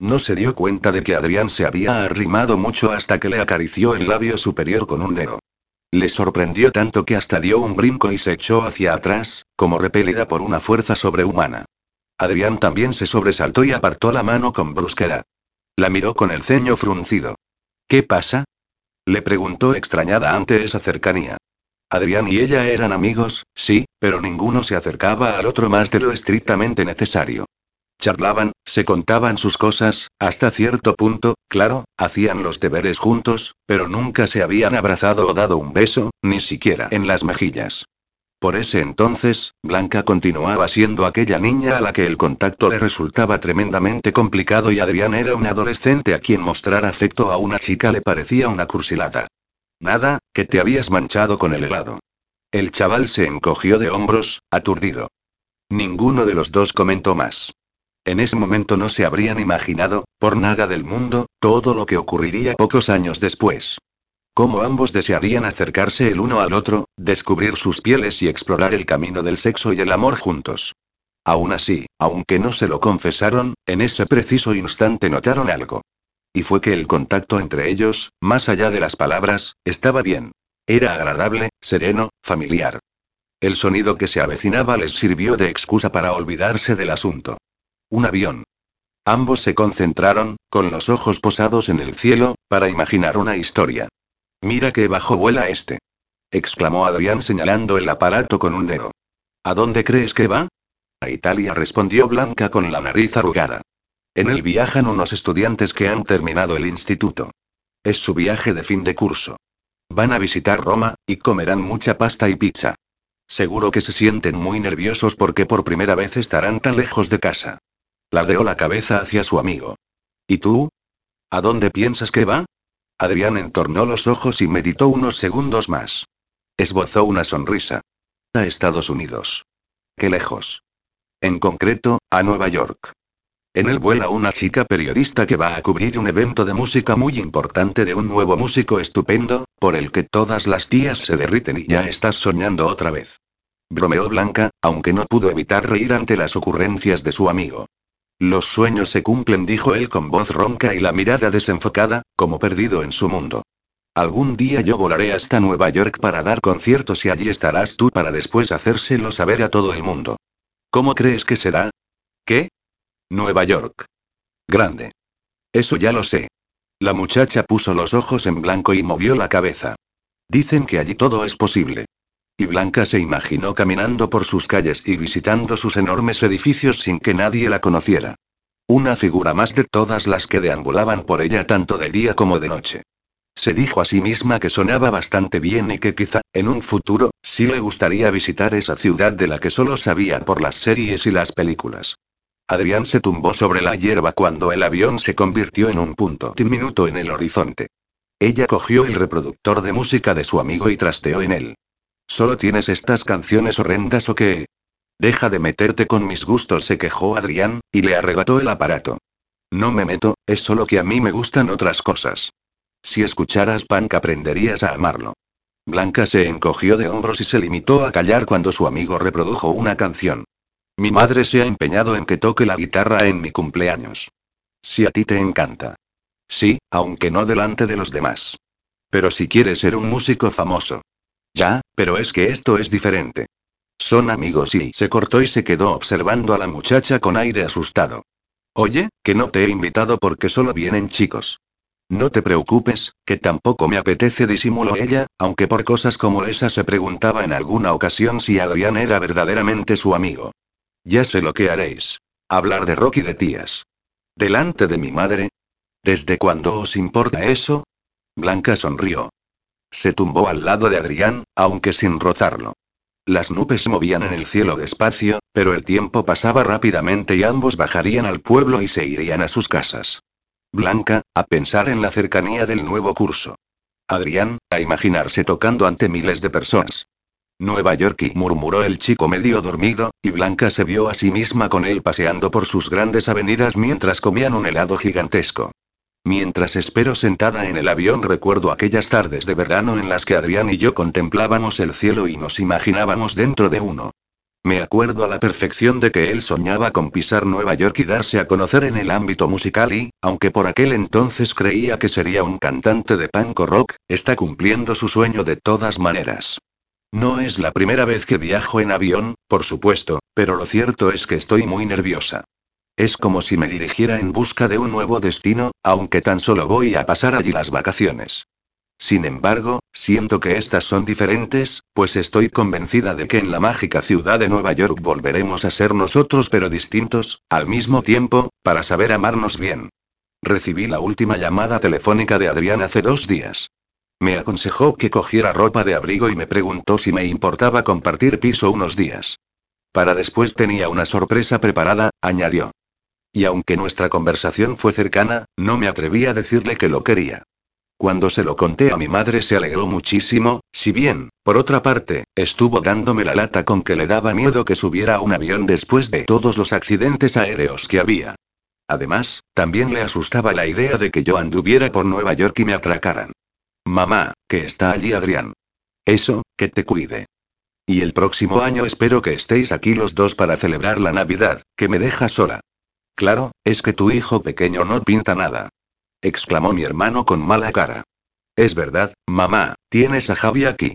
No se dio cuenta de que Adrián se había arrimado mucho hasta que le acarició el labio superior con un dedo. Le sorprendió tanto que hasta dio un brinco y se echó hacia atrás, como repelida por una fuerza sobrehumana. Adrián también se sobresaltó y apartó la mano con brusquedad. La miró con el ceño fruncido. ¿Qué pasa? Le preguntó extrañada ante esa cercanía. Adrián y ella eran amigos, sí, pero ninguno se acercaba al otro más de lo estrictamente necesario. Charlaban, se contaban sus cosas, hasta cierto punto, claro, hacían los deberes juntos, pero nunca se habían abrazado o dado un beso, ni siquiera en las mejillas. Por ese entonces, Blanca continuaba siendo aquella niña a la que el contacto le resultaba tremendamente complicado y Adrián era un adolescente a quien mostrar afecto a una chica le parecía una cursilata. Nada, que te habías manchado con el helado. El chaval se encogió de hombros, aturdido. Ninguno de los dos comentó más. En ese momento no se habrían imaginado, por nada del mundo, todo lo que ocurriría pocos años después. Cómo ambos desearían acercarse el uno al otro, descubrir sus pieles y explorar el camino del sexo y el amor juntos. Aún así, aunque no se lo confesaron, en ese preciso instante notaron algo. Y fue que el contacto entre ellos, más allá de las palabras, estaba bien. Era agradable, sereno, familiar. El sonido que se avecinaba les sirvió de excusa para olvidarse del asunto. Un avión. Ambos se concentraron, con los ojos posados en el cielo, para imaginar una historia. Mira qué bajo vuela este. exclamó Adrián señalando el aparato con un dedo. ¿A dónde crees que va? A Italia respondió Blanca con la nariz arrugada. En él viajan unos estudiantes que han terminado el instituto. Es su viaje de fin de curso. Van a visitar Roma, y comerán mucha pasta y pizza. Seguro que se sienten muy nerviosos porque por primera vez estarán tan lejos de casa. Ladeó la cabeza hacia su amigo. ¿Y tú? ¿A dónde piensas que va? Adrián entornó los ojos y meditó unos segundos más. Esbozó una sonrisa. A Estados Unidos. Qué lejos. En concreto, a Nueva York. En él vuela una chica periodista que va a cubrir un evento de música muy importante de un nuevo músico estupendo, por el que todas las tías se derriten y ya estás soñando otra vez. Bromeó Blanca, aunque no pudo evitar reír ante las ocurrencias de su amigo. Los sueños se cumplen, dijo él con voz ronca y la mirada desenfocada, como perdido en su mundo. Algún día yo volaré hasta Nueva York para dar conciertos y allí estarás tú para después hacérselo saber a todo el mundo. ¿Cómo crees que será? ¿Qué? Nueva York. Grande. Eso ya lo sé. La muchacha puso los ojos en blanco y movió la cabeza. Dicen que allí todo es posible. Y Blanca se imaginó caminando por sus calles y visitando sus enormes edificios sin que nadie la conociera. Una figura más de todas las que deambulaban por ella tanto de día como de noche. Se dijo a sí misma que sonaba bastante bien y que quizá, en un futuro, sí le gustaría visitar esa ciudad de la que solo sabía por las series y las películas. Adrián se tumbó sobre la hierba cuando el avión se convirtió en un punto diminuto en el horizonte. Ella cogió el reproductor de música de su amigo y trasteó en él. ¿Solo tienes estas canciones horrendas o qué? Deja de meterte con mis gustos, se quejó Adrián, y le arrebató el aparato. No me meto, es solo que a mí me gustan otras cosas. Si escucharas punk aprenderías a amarlo. Blanca se encogió de hombros y se limitó a callar cuando su amigo reprodujo una canción. Mi madre se ha empeñado en que toque la guitarra en mi cumpleaños. Si a ti te encanta. Sí, aunque no delante de los demás. Pero si quieres ser un músico famoso. Ya, pero es que esto es diferente. Son amigos y se cortó y se quedó observando a la muchacha con aire asustado. Oye, que no te he invitado porque solo vienen chicos. No te preocupes, que tampoco me apetece, disimuló ella, aunque por cosas como esa se preguntaba en alguna ocasión si Adrián era verdaderamente su amigo. Ya sé lo que haréis. Hablar de rock y de tías. ¿Delante de mi madre? ¿Desde cuándo os importa eso? Blanca sonrió. Se tumbó al lado de Adrián, aunque sin rozarlo. Las nubes movían en el cielo despacio, pero el tiempo pasaba rápidamente y ambos bajarían al pueblo y se irían a sus casas. Blanca, a pensar en la cercanía del nuevo curso. Adrián, a imaginarse tocando ante miles de personas. Nueva York murmuró el chico medio dormido, y Blanca se vio a sí misma con él paseando por sus grandes avenidas mientras comían un helado gigantesco. Mientras espero sentada en el avión recuerdo aquellas tardes de verano en las que Adrián y yo contemplábamos el cielo y nos imaginábamos dentro de uno. Me acuerdo a la perfección de que él soñaba con pisar Nueva York y darse a conocer en el ámbito musical y, aunque por aquel entonces creía que sería un cantante de punk rock, está cumpliendo su sueño de todas maneras. No es la primera vez que viajo en avión, por supuesto, pero lo cierto es que estoy muy nerviosa. Es como si me dirigiera en busca de un nuevo destino, aunque tan solo voy a pasar allí las vacaciones. Sin embargo, siento que estas son diferentes, pues estoy convencida de que en la mágica ciudad de Nueva York volveremos a ser nosotros pero distintos, al mismo tiempo, para saber amarnos bien. Recibí la última llamada telefónica de Adrián hace dos días. Me aconsejó que cogiera ropa de abrigo y me preguntó si me importaba compartir piso unos días. Para después tenía una sorpresa preparada, añadió. Y aunque nuestra conversación fue cercana, no me atreví a decirle que lo quería. Cuando se lo conté a mi madre se alegró muchísimo, si bien, por otra parte, estuvo dándome la lata con que le daba miedo que subiera a un avión después de todos los accidentes aéreos que había. Además, también le asustaba la idea de que yo anduviera por Nueva York y me atracaran. Mamá, que está allí Adrián. Eso, que te cuide. Y el próximo año espero que estéis aquí los dos para celebrar la Navidad, que me deja sola. Claro, es que tu hijo pequeño no pinta nada. exclamó mi hermano con mala cara. Es verdad, mamá, tienes a Javi aquí.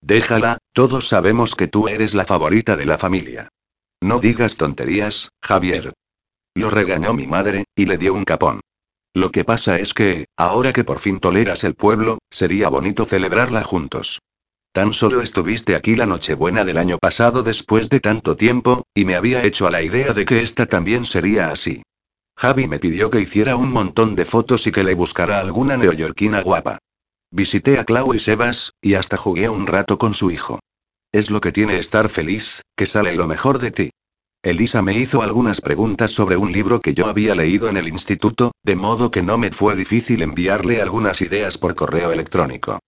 Déjala, todos sabemos que tú eres la favorita de la familia. No digas tonterías, Javier. Lo regañó mi madre, y le dio un capón. Lo que pasa es que, ahora que por fin toleras el pueblo, sería bonito celebrarla juntos. Tan solo estuviste aquí la Nochebuena del año pasado después de tanto tiempo, y me había hecho a la idea de que esta también sería así. Javi me pidió que hiciera un montón de fotos y que le buscara alguna neoyorquina guapa. Visité a Clau y Sebas, y hasta jugué un rato con su hijo. Es lo que tiene estar feliz, que sale lo mejor de ti. Elisa me hizo algunas preguntas sobre un libro que yo había leído en el instituto, de modo que no me fue difícil enviarle algunas ideas por correo electrónico.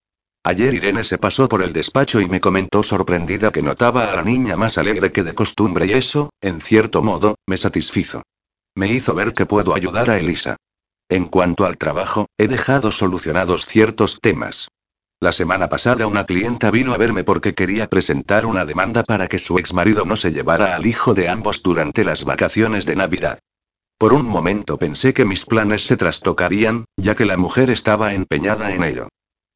Ayer Irene se pasó por el despacho y me comentó sorprendida que notaba a la niña más alegre que de costumbre y eso, en cierto modo, me satisfizo. Me hizo ver que puedo ayudar a Elisa. En cuanto al trabajo, he dejado solucionados ciertos temas. La semana pasada una clienta vino a verme porque quería presentar una demanda para que su exmarido no se llevara al hijo de ambos durante las vacaciones de Navidad. Por un momento pensé que mis planes se trastocarían, ya que la mujer estaba empeñada en ello.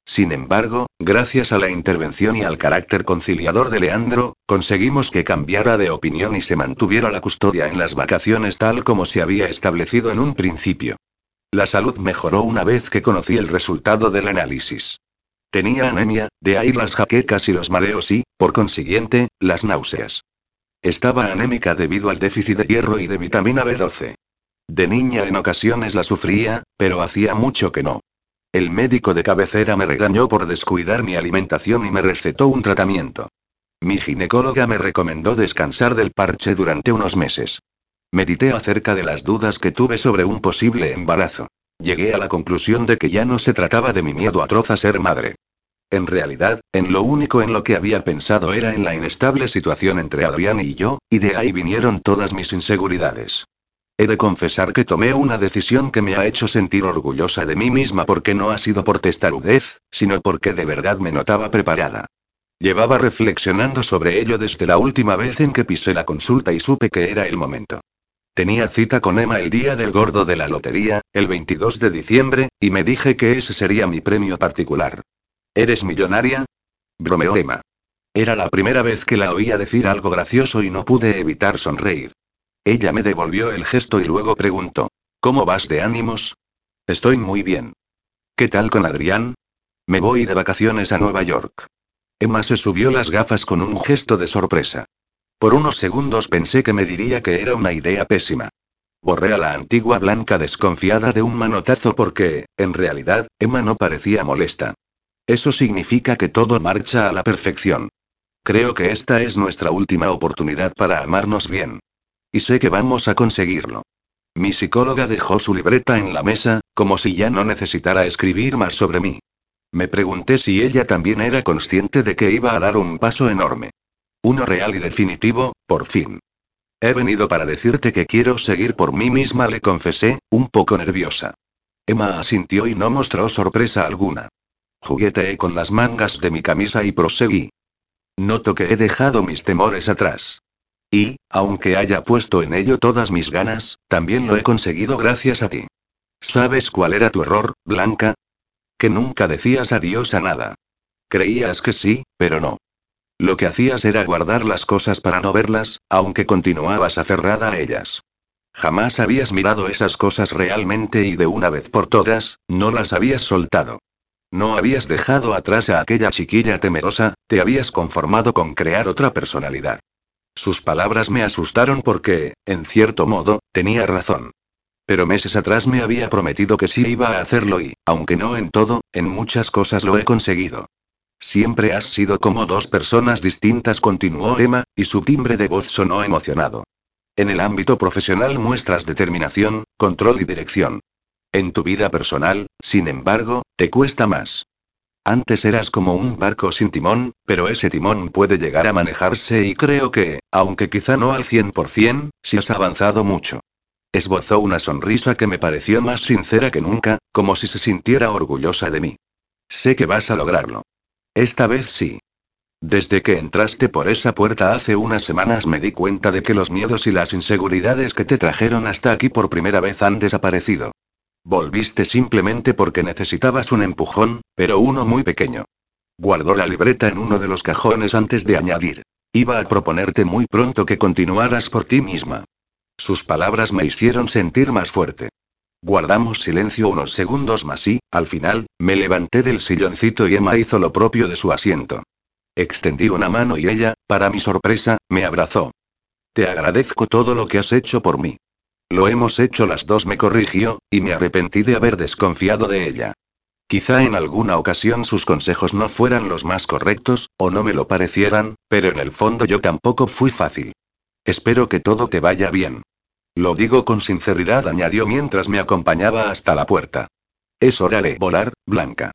Sin embargo, gracias a la intervención y al carácter conciliador de Leandro, conseguimos que cambiara de opinión y se mantuviera la custodia en las vacaciones tal como se había establecido en un principio. La salud mejoró una vez que conocí el resultado del análisis. Tenía anemia, de ahí las jaquecas y los mareos y, por consiguiente, las náuseas. Estaba anémica debido al déficit de hierro y de vitamina B12. De niña en ocasiones la sufría, pero hacía mucho que no. El médico de cabecera me regañó por descuidar mi alimentación y me recetó un tratamiento. Mi ginecóloga me recomendó descansar del parche durante unos meses. Medité acerca de las dudas que tuve sobre un posible embarazo. Llegué a la conclusión de que ya no se trataba de mi miedo atroz a ser madre. En realidad, en lo único en lo que había pensado era en la inestable situación entre Adrián y yo, y de ahí vinieron todas mis inseguridades. He de confesar que tomé una decisión que me ha hecho sentir orgullosa de mí misma porque no ha sido por testarudez, sino porque de verdad me notaba preparada. Llevaba reflexionando sobre ello desde la última vez en que pisé la consulta y supe que era el momento. Tenía cita con Emma el día del gordo de la lotería, el 22 de diciembre, y me dije que ese sería mi premio particular. ¿Eres millonaria? bromeó Emma. Era la primera vez que la oía decir algo gracioso y no pude evitar sonreír. Ella me devolvió el gesto y luego preguntó, ¿Cómo vas de ánimos? Estoy muy bien. ¿Qué tal con Adrián? Me voy de vacaciones a Nueva York. Emma se subió las gafas con un gesto de sorpresa. Por unos segundos pensé que me diría que era una idea pésima. Borré a la antigua Blanca desconfiada de un manotazo porque, en realidad, Emma no parecía molesta. Eso significa que todo marcha a la perfección. Creo que esta es nuestra última oportunidad para amarnos bien. Y sé que vamos a conseguirlo. Mi psicóloga dejó su libreta en la mesa, como si ya no necesitara escribir más sobre mí. Me pregunté si ella también era consciente de que iba a dar un paso enorme. Uno real y definitivo, por fin. He venido para decirte que quiero seguir por mí misma, le confesé, un poco nerviosa. Emma asintió y no mostró sorpresa alguna. Jugueteé con las mangas de mi camisa y proseguí. Noto que he dejado mis temores atrás. Y, aunque haya puesto en ello todas mis ganas, también lo he conseguido gracias a ti. ¿Sabes cuál era tu error, Blanca? Que nunca decías adiós a nada. Creías que sí, pero no. Lo que hacías era guardar las cosas para no verlas, aunque continuabas aferrada a ellas. Jamás habías mirado esas cosas realmente y de una vez por todas, no las habías soltado. No habías dejado atrás a aquella chiquilla temerosa, te habías conformado con crear otra personalidad. Sus palabras me asustaron porque, en cierto modo, tenía razón. Pero meses atrás me había prometido que sí iba a hacerlo y, aunque no en todo, en muchas cosas lo he conseguido. Siempre has sido como dos personas distintas, continuó Emma, y su timbre de voz sonó emocionado. En el ámbito profesional muestras determinación, control y dirección. En tu vida personal, sin embargo, te cuesta más. Antes eras como un barco sin timón, pero ese timón puede llegar a manejarse y creo que, aunque quizá no al 100%, sí has avanzado mucho. Esbozó una sonrisa que me pareció más sincera que nunca, como si se sintiera orgullosa de mí. Sé que vas a lograrlo. Esta vez sí. Desde que entraste por esa puerta hace unas semanas me di cuenta de que los miedos y las inseguridades que te trajeron hasta aquí por primera vez han desaparecido. Volviste simplemente porque necesitabas un empujón, pero uno muy pequeño. Guardó la libreta en uno de los cajones antes de añadir. Iba a proponerte muy pronto que continuaras por ti misma. Sus palabras me hicieron sentir más fuerte. Guardamos silencio unos segundos más y, al final, me levanté del silloncito y Emma hizo lo propio de su asiento. Extendí una mano y ella, para mi sorpresa, me abrazó. Te agradezco todo lo que has hecho por mí. Lo hemos hecho las dos, me corrigió, y me arrepentí de haber desconfiado de ella. Quizá en alguna ocasión sus consejos no fueran los más correctos, o no me lo parecieran, pero en el fondo yo tampoco fui fácil. Espero que todo te vaya bien. Lo digo con sinceridad, añadió mientras me acompañaba hasta la puerta. Es hora de volar, Blanca.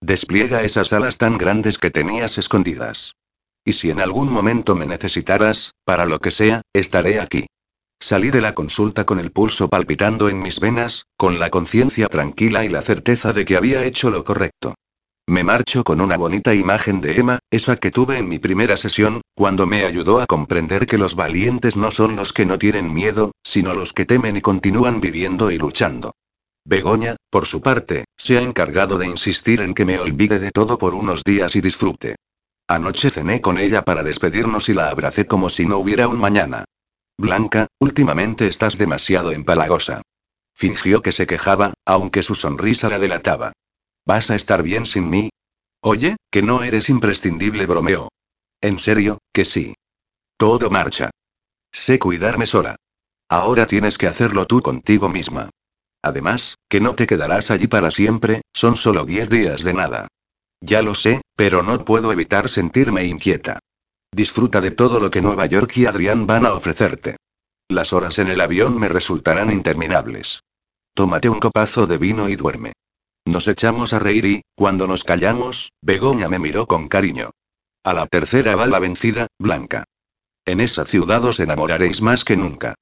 Despliega esas alas tan grandes que tenías escondidas. Y si en algún momento me necesitaras, para lo que sea, estaré aquí. Salí de la consulta con el pulso palpitando en mis venas, con la conciencia tranquila y la certeza de que había hecho lo correcto. Me marcho con una bonita imagen de Emma, esa que tuve en mi primera sesión, cuando me ayudó a comprender que los valientes no son los que no tienen miedo, sino los que temen y continúan viviendo y luchando. Begoña, por su parte, se ha encargado de insistir en que me olvide de todo por unos días y disfrute. Anoche cené con ella para despedirnos y la abracé como si no hubiera un mañana. Blanca, últimamente estás demasiado empalagosa. Fingió que se quejaba, aunque su sonrisa la delataba. ¿Vas a estar bien sin mí? Oye, que no eres imprescindible, bromeó. En serio, que sí. Todo marcha. Sé cuidarme sola. Ahora tienes que hacerlo tú contigo misma. Además, que no te quedarás allí para siempre, son solo diez días de nada. Ya lo sé, pero no puedo evitar sentirme inquieta. Disfruta de todo lo que Nueva York y Adrián van a ofrecerte. Las horas en el avión me resultarán interminables. Tómate un copazo de vino y duerme. Nos echamos a reír y, cuando nos callamos, Begoña me miró con cariño. A la tercera va la vencida, Blanca. En esa ciudad os enamoraréis más que nunca.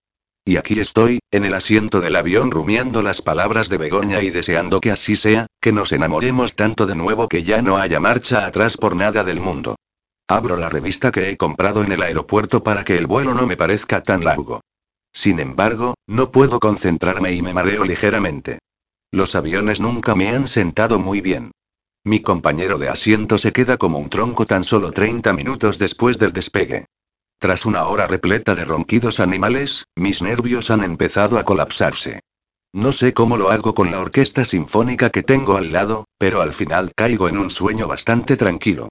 Y aquí estoy, en el asiento del avión rumiando las palabras de Begoña y deseando que así sea, que nos enamoremos tanto de nuevo que ya no haya marcha atrás por nada del mundo. Abro la revista que he comprado en el aeropuerto para que el vuelo no me parezca tan largo. Sin embargo, no puedo concentrarme y me mareo ligeramente. Los aviones nunca me han sentado muy bien. Mi compañero de asiento se queda como un tronco tan solo 30 minutos después del despegue. Tras una hora repleta de ronquidos animales, mis nervios han empezado a colapsarse. No sé cómo lo hago con la orquesta sinfónica que tengo al lado, pero al final caigo en un sueño bastante tranquilo.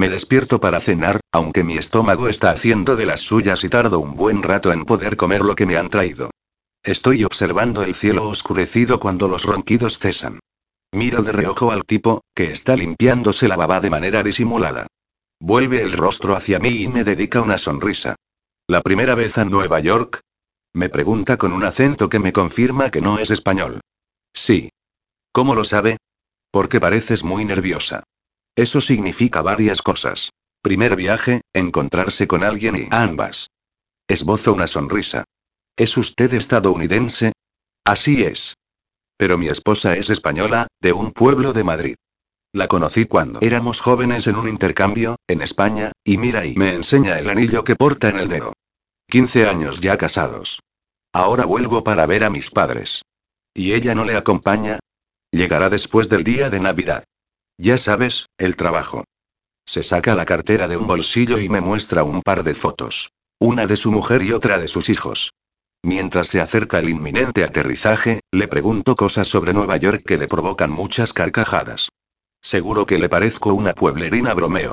Me despierto para cenar, aunque mi estómago está haciendo de las suyas y tardo un buen rato en poder comer lo que me han traído. Estoy observando el cielo oscurecido cuando los ronquidos cesan. Miro de reojo al tipo, que está limpiándose la baba de manera disimulada. Vuelve el rostro hacia mí y me dedica una sonrisa. ¿La primera vez en Nueva York? Me pregunta con un acento que me confirma que no es español. Sí. ¿Cómo lo sabe? Porque pareces muy nerviosa. Eso significa varias cosas. Primer viaje, encontrarse con alguien y ambas. Esbozo una sonrisa. ¿Es usted estadounidense? Así es. Pero mi esposa es española, de un pueblo de Madrid. La conocí cuando éramos jóvenes en un intercambio, en España, y mira y me enseña el anillo que porta en el dedo. 15 años ya casados. Ahora vuelvo para ver a mis padres. ¿Y ella no le acompaña? Llegará después del día de Navidad. Ya sabes, el trabajo. Se saca la cartera de un bolsillo y me muestra un par de fotos. Una de su mujer y otra de sus hijos. Mientras se acerca el inminente aterrizaje, le pregunto cosas sobre Nueva York que le provocan muchas carcajadas. Seguro que le parezco una pueblerina bromeo.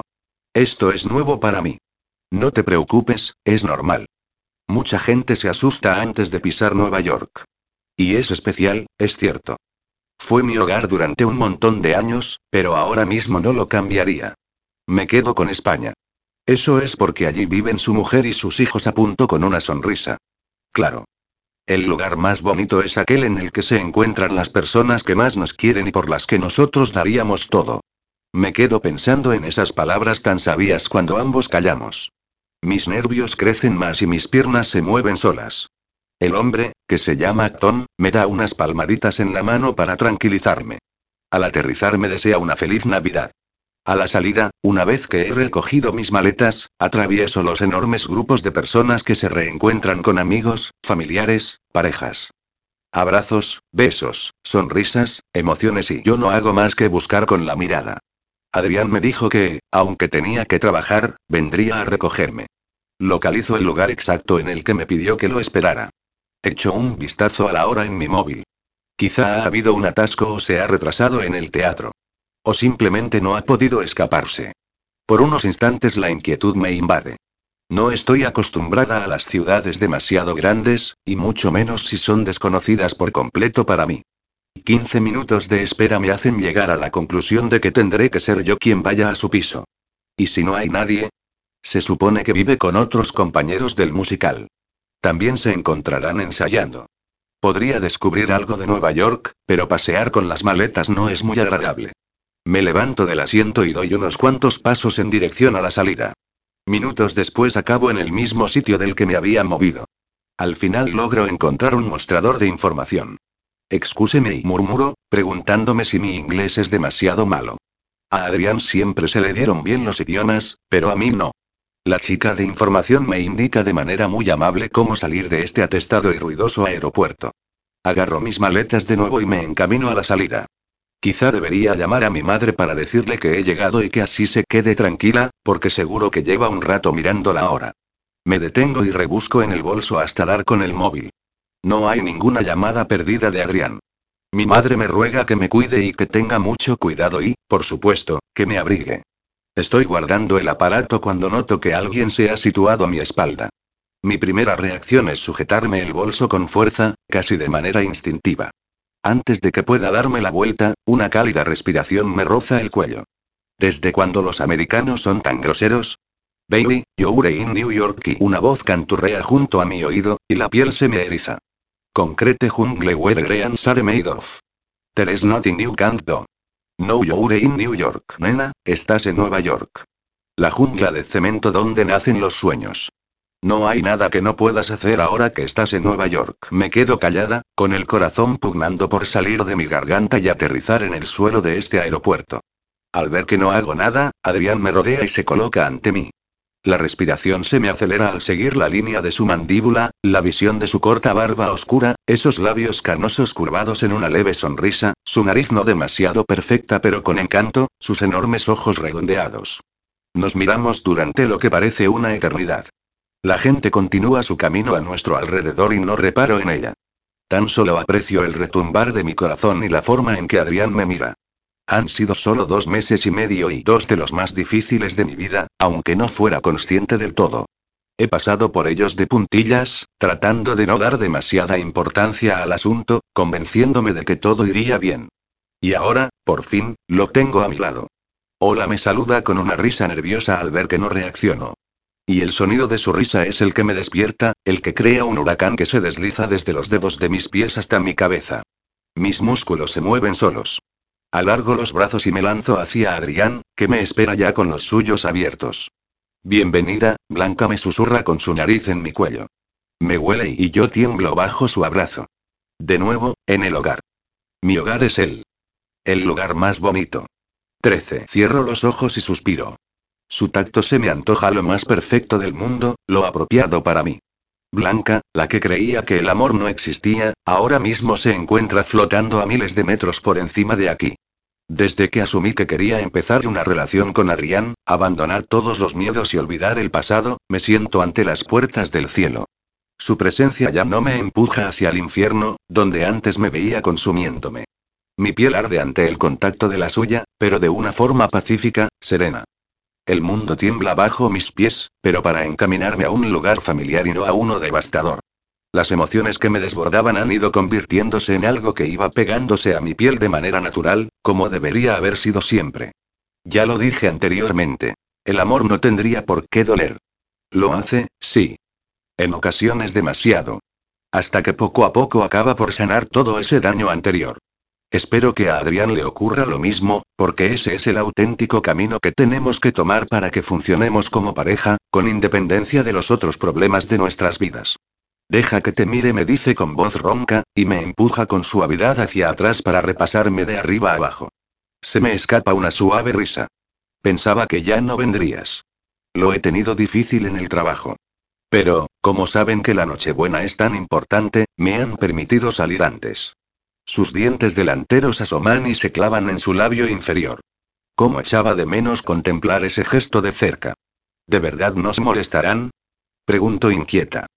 Esto es nuevo para mí. No te preocupes, es normal. Mucha gente se asusta antes de pisar Nueva York. Y es especial, es cierto. Fue mi hogar durante un montón de años, pero ahora mismo no lo cambiaría. Me quedo con España. Eso es porque allí viven su mujer y sus hijos, apunto con una sonrisa. Claro. El lugar más bonito es aquel en el que se encuentran las personas que más nos quieren y por las que nosotros daríamos todo. Me quedo pensando en esas palabras tan sabias cuando ambos callamos. Mis nervios crecen más y mis piernas se mueven solas. El hombre, que se llama Acton, me da unas palmaditas en la mano para tranquilizarme. Al aterrizar me desea una feliz Navidad. A la salida, una vez que he recogido mis maletas, atravieso los enormes grupos de personas que se reencuentran con amigos, familiares, parejas. Abrazos, besos, sonrisas, emociones y yo no hago más que buscar con la mirada. Adrián me dijo que, aunque tenía que trabajar, vendría a recogerme. Localizo el lugar exacto en el que me pidió que lo esperara. Echo un vistazo a la hora en mi móvil. Quizá ha habido un atasco o se ha retrasado en el teatro. O simplemente no ha podido escaparse. Por unos instantes la inquietud me invade. No estoy acostumbrada a las ciudades demasiado grandes, y mucho menos si son desconocidas por completo para mí. 15 minutos de espera me hacen llegar a la conclusión de que tendré que ser yo quien vaya a su piso. ¿Y si no hay nadie? Se supone que vive con otros compañeros del musical. También se encontrarán ensayando. Podría descubrir algo de Nueva York, pero pasear con las maletas no es muy agradable. Me levanto del asiento y doy unos cuantos pasos en dirección a la salida. Minutos después acabo en el mismo sitio del que me había movido. Al final logro encontrar un mostrador de información. Excúseme y murmuro, preguntándome si mi inglés es demasiado malo. A Adrián siempre se le dieron bien los idiomas, pero a mí no. La chica de información me indica de manera muy amable cómo salir de este atestado y ruidoso aeropuerto. Agarro mis maletas de nuevo y me encamino a la salida. Quizá debería llamar a mi madre para decirle que he llegado y que así se quede tranquila, porque seguro que lleva un rato mirando la hora. Me detengo y rebusco en el bolso hasta dar con el móvil. No hay ninguna llamada perdida de Adrián. Mi madre me ruega que me cuide y que tenga mucho cuidado y, por supuesto, que me abrigue. Estoy guardando el aparato cuando noto que alguien se ha situado a mi espalda. Mi primera reacción es sujetarme el bolso con fuerza, casi de manera instintiva. Antes de que pueda darme la vuelta, una cálida respiración me roza el cuello. ¿Desde cuándo los americanos son tan groseros? Baby, you're in New York y una voz canturrea junto a mi oído, y la piel se me eriza. Concrete jungle where greens are made of. There is nothing you can't do. No you're in New York, nena, estás en Nueva York. La jungla de cemento donde nacen los sueños. No hay nada que no puedas hacer ahora que estás en Nueva York. Me quedo callada, con el corazón pugnando por salir de mi garganta y aterrizar en el suelo de este aeropuerto. Al ver que no hago nada, Adrián me rodea y se coloca ante mí. La respiración se me acelera al seguir la línea de su mandíbula, la visión de su corta barba oscura, esos labios carnosos curvados en una leve sonrisa, su nariz no demasiado perfecta pero con encanto, sus enormes ojos redondeados. Nos miramos durante lo que parece una eternidad. La gente continúa su camino a nuestro alrededor y no reparo en ella. Tan solo aprecio el retumbar de mi corazón y la forma en que Adrián me mira. Han sido solo dos meses y medio y dos de los más difíciles de mi vida, aunque no fuera consciente del todo. He pasado por ellos de puntillas, tratando de no dar demasiada importancia al asunto, convenciéndome de que todo iría bien. Y ahora, por fin, lo tengo a mi lado. Hola me saluda con una risa nerviosa al ver que no reacciono. Y el sonido de su risa es el que me despierta, el que crea un huracán que se desliza desde los dedos de mis pies hasta mi cabeza. Mis músculos se mueven solos. Alargo los brazos y me lanzo hacia Adrián, que me espera ya con los suyos abiertos. Bienvenida, Blanca me susurra con su nariz en mi cuello. Me huele y yo tiemblo bajo su abrazo. De nuevo, en el hogar. Mi hogar es él. El lugar más bonito. 13. Cierro los ojos y suspiro. Su tacto se me antoja lo más perfecto del mundo, lo apropiado para mí. Blanca, la que creía que el amor no existía, ahora mismo se encuentra flotando a miles de metros por encima de aquí. Desde que asumí que quería empezar una relación con Adrián, abandonar todos los miedos y olvidar el pasado, me siento ante las puertas del cielo. Su presencia ya no me empuja hacia el infierno, donde antes me veía consumiéndome. Mi piel arde ante el contacto de la suya, pero de una forma pacífica, serena. El mundo tiembla bajo mis pies, pero para encaminarme a un lugar familiar y no a uno devastador. Las emociones que me desbordaban han ido convirtiéndose en algo que iba pegándose a mi piel de manera natural, como debería haber sido siempre. Ya lo dije anteriormente. El amor no tendría por qué doler. Lo hace, sí. En ocasiones demasiado. Hasta que poco a poco acaba por sanar todo ese daño anterior. Espero que a Adrián le ocurra lo mismo, porque ese es el auténtico camino que tenemos que tomar para que funcionemos como pareja, con independencia de los otros problemas de nuestras vidas. Deja que te mire, me dice con voz ronca, y me empuja con suavidad hacia atrás para repasarme de arriba abajo. Se me escapa una suave risa. Pensaba que ya no vendrías. Lo he tenido difícil en el trabajo. Pero, como saben que la Nochebuena es tan importante, me han permitido salir antes. Sus dientes delanteros asoman y se clavan en su labio inferior. ¿Cómo echaba de menos contemplar ese gesto de cerca? ¿De verdad nos molestarán? Pregunto inquieta.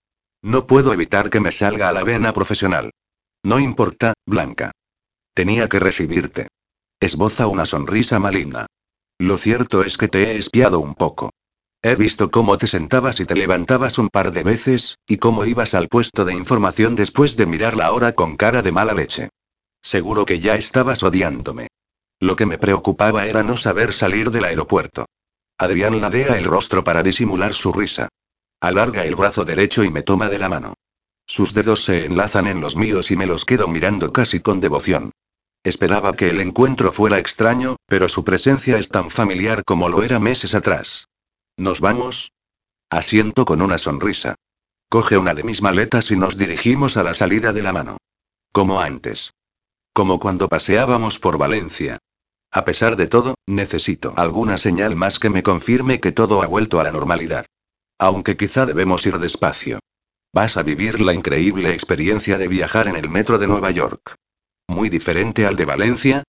No puedo evitar que me salga a la vena profesional. No importa, Blanca. Tenía que recibirte. Esboza una sonrisa maligna. Lo cierto es que te he espiado un poco. He visto cómo te sentabas y te levantabas un par de veces, y cómo ibas al puesto de información después de mirar la hora con cara de mala leche. Seguro que ya estabas odiándome. Lo que me preocupaba era no saber salir del aeropuerto. Adrián ladea el rostro para disimular su risa. Alarga el brazo derecho y me toma de la mano. Sus dedos se enlazan en los míos y me los quedo mirando casi con devoción. Esperaba que el encuentro fuera extraño, pero su presencia es tan familiar como lo era meses atrás. ¿Nos vamos? Asiento con una sonrisa. Coge una de mis maletas y nos dirigimos a la salida de la mano. Como antes. Como cuando paseábamos por Valencia. A pesar de todo, necesito alguna señal más que me confirme que todo ha vuelto a la normalidad. Aunque quizá debemos ir despacio. Vas a vivir la increíble experiencia de viajar en el metro de Nueva York. Muy diferente al de Valencia,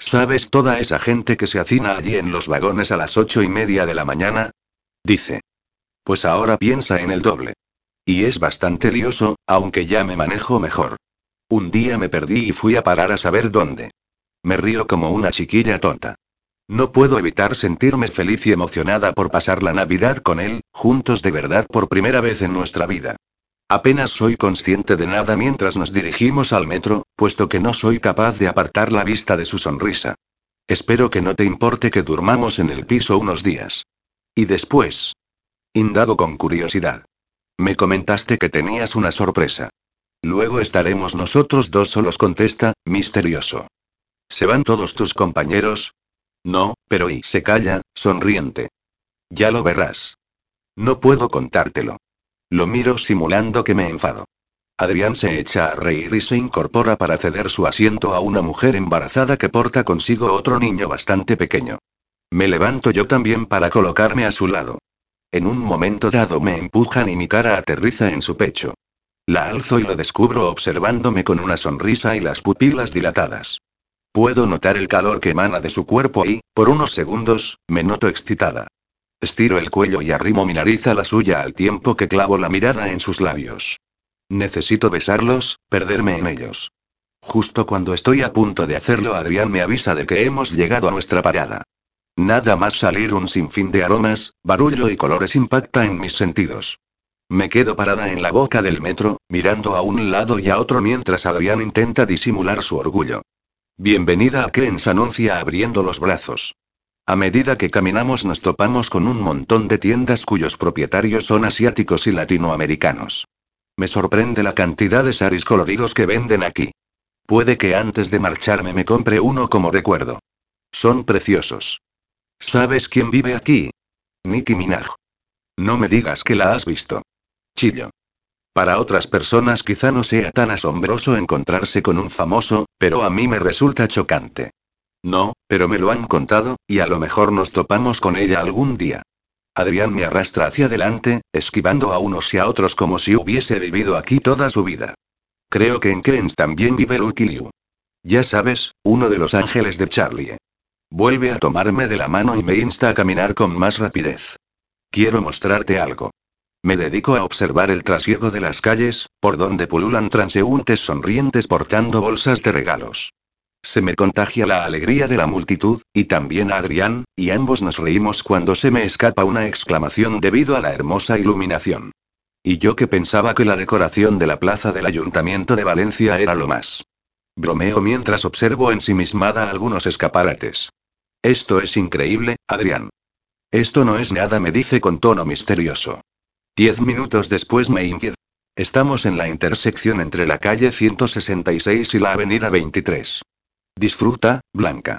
¿Sabes toda esa gente que se hacina allí en los vagones a las ocho y media de la mañana? Dice. Pues ahora piensa en el doble. Y es bastante lioso, aunque ya me manejo mejor. Un día me perdí y fui a parar a saber dónde. Me río como una chiquilla tonta. No puedo evitar sentirme feliz y emocionada por pasar la Navidad con él, juntos de verdad por primera vez en nuestra vida. Apenas soy consciente de nada mientras nos dirigimos al metro, puesto que no soy capaz de apartar la vista de su sonrisa. Espero que no te importe que durmamos en el piso unos días. ¿Y después? Indago con curiosidad. Me comentaste que tenías una sorpresa. Luego estaremos nosotros dos solos, contesta, misterioso. ¿Se van todos tus compañeros? No, pero y se calla, sonriente. Ya lo verás. No puedo contártelo. Lo miro simulando que me enfado. Adrián se echa a reír y se incorpora para ceder su asiento a una mujer embarazada que porta consigo otro niño bastante pequeño. Me levanto yo también para colocarme a su lado. En un momento dado me empujan y mi cara aterriza en su pecho. La alzo y lo descubro observándome con una sonrisa y las pupilas dilatadas. Puedo notar el calor que emana de su cuerpo y, por unos segundos, me noto excitada. Estiro el cuello y arrimo mi nariz a la suya al tiempo que clavo la mirada en sus labios. Necesito besarlos, perderme en ellos. Justo cuando estoy a punto de hacerlo, Adrián me avisa de que hemos llegado a nuestra parada. Nada más salir un sinfín de aromas, barullo y colores impacta en mis sentidos. Me quedo parada en la boca del metro, mirando a un lado y a otro mientras Adrián intenta disimular su orgullo. Bienvenida a Kens anuncia abriendo los brazos. A medida que caminamos nos topamos con un montón de tiendas cuyos propietarios son asiáticos y latinoamericanos. Me sorprende la cantidad de saris coloridos que venden aquí. Puede que antes de marcharme me compre uno como recuerdo. Son preciosos. ¿Sabes quién vive aquí? Nicki Minaj. No me digas que la has visto. Chillo. Para otras personas quizá no sea tan asombroso encontrarse con un famoso, pero a mí me resulta chocante. No, pero me lo han contado, y a lo mejor nos topamos con ella algún día. Adrián me arrastra hacia adelante, esquivando a unos y a otros como si hubiese vivido aquí toda su vida. Creo que en Kens también vive Lucky Liu. Ya sabes, uno de los ángeles de Charlie. Vuelve a tomarme de la mano y me insta a caminar con más rapidez. Quiero mostrarte algo. Me dedico a observar el trasiego de las calles, por donde pululan transeúntes sonrientes portando bolsas de regalos. Se me contagia la alegría de la multitud, y también a Adrián, y ambos nos reímos cuando se me escapa una exclamación debido a la hermosa iluminación. Y yo que pensaba que la decoración de la plaza del Ayuntamiento de Valencia era lo más. Bromeo mientras observo ensimismada algunos escaparates. Esto es increíble, Adrián. Esto no es nada, me dice con tono misterioso. Diez minutos después me infiere. Estamos en la intersección entre la calle 166 y la avenida 23. Disfruta, Blanca.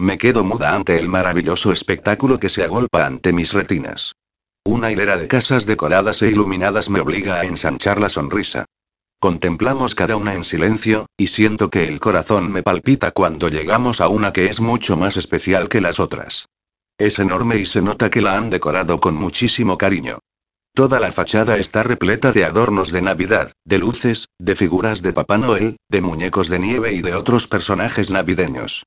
Me quedo muda ante el maravilloso espectáculo que se agolpa ante mis retinas. Una hilera de casas decoradas e iluminadas me obliga a ensanchar la sonrisa. Contemplamos cada una en silencio, y siento que el corazón me palpita cuando llegamos a una que es mucho más especial que las otras. Es enorme y se nota que la han decorado con muchísimo cariño. Toda la fachada está repleta de adornos de Navidad, de luces, de figuras de Papá Noel, de muñecos de nieve y de otros personajes navideños.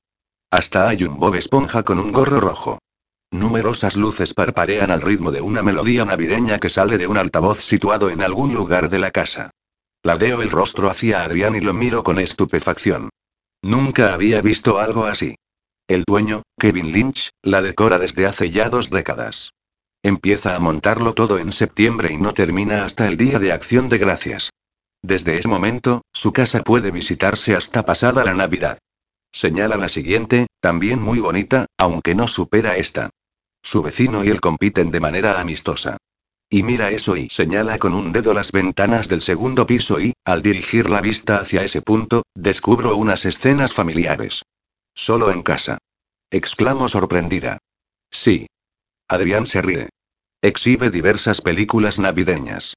Hasta hay un Bob Esponja con un gorro rojo. Numerosas luces parparean al ritmo de una melodía navideña que sale de un altavoz situado en algún lugar de la casa. Ladeo el rostro hacia Adrián y lo miro con estupefacción. Nunca había visto algo así. El dueño, Kevin Lynch, la decora desde hace ya dos décadas. Empieza a montarlo todo en septiembre y no termina hasta el Día de Acción de Gracias. Desde ese momento, su casa puede visitarse hasta pasada la Navidad. Señala la siguiente, también muy bonita, aunque no supera esta. Su vecino y él compiten de manera amistosa. Y mira eso y señala con un dedo las ventanas del segundo piso y, al dirigir la vista hacia ese punto, descubro unas escenas familiares. Solo en casa. Exclamo sorprendida. Sí. Adrián se ríe. Exhibe diversas películas navideñas.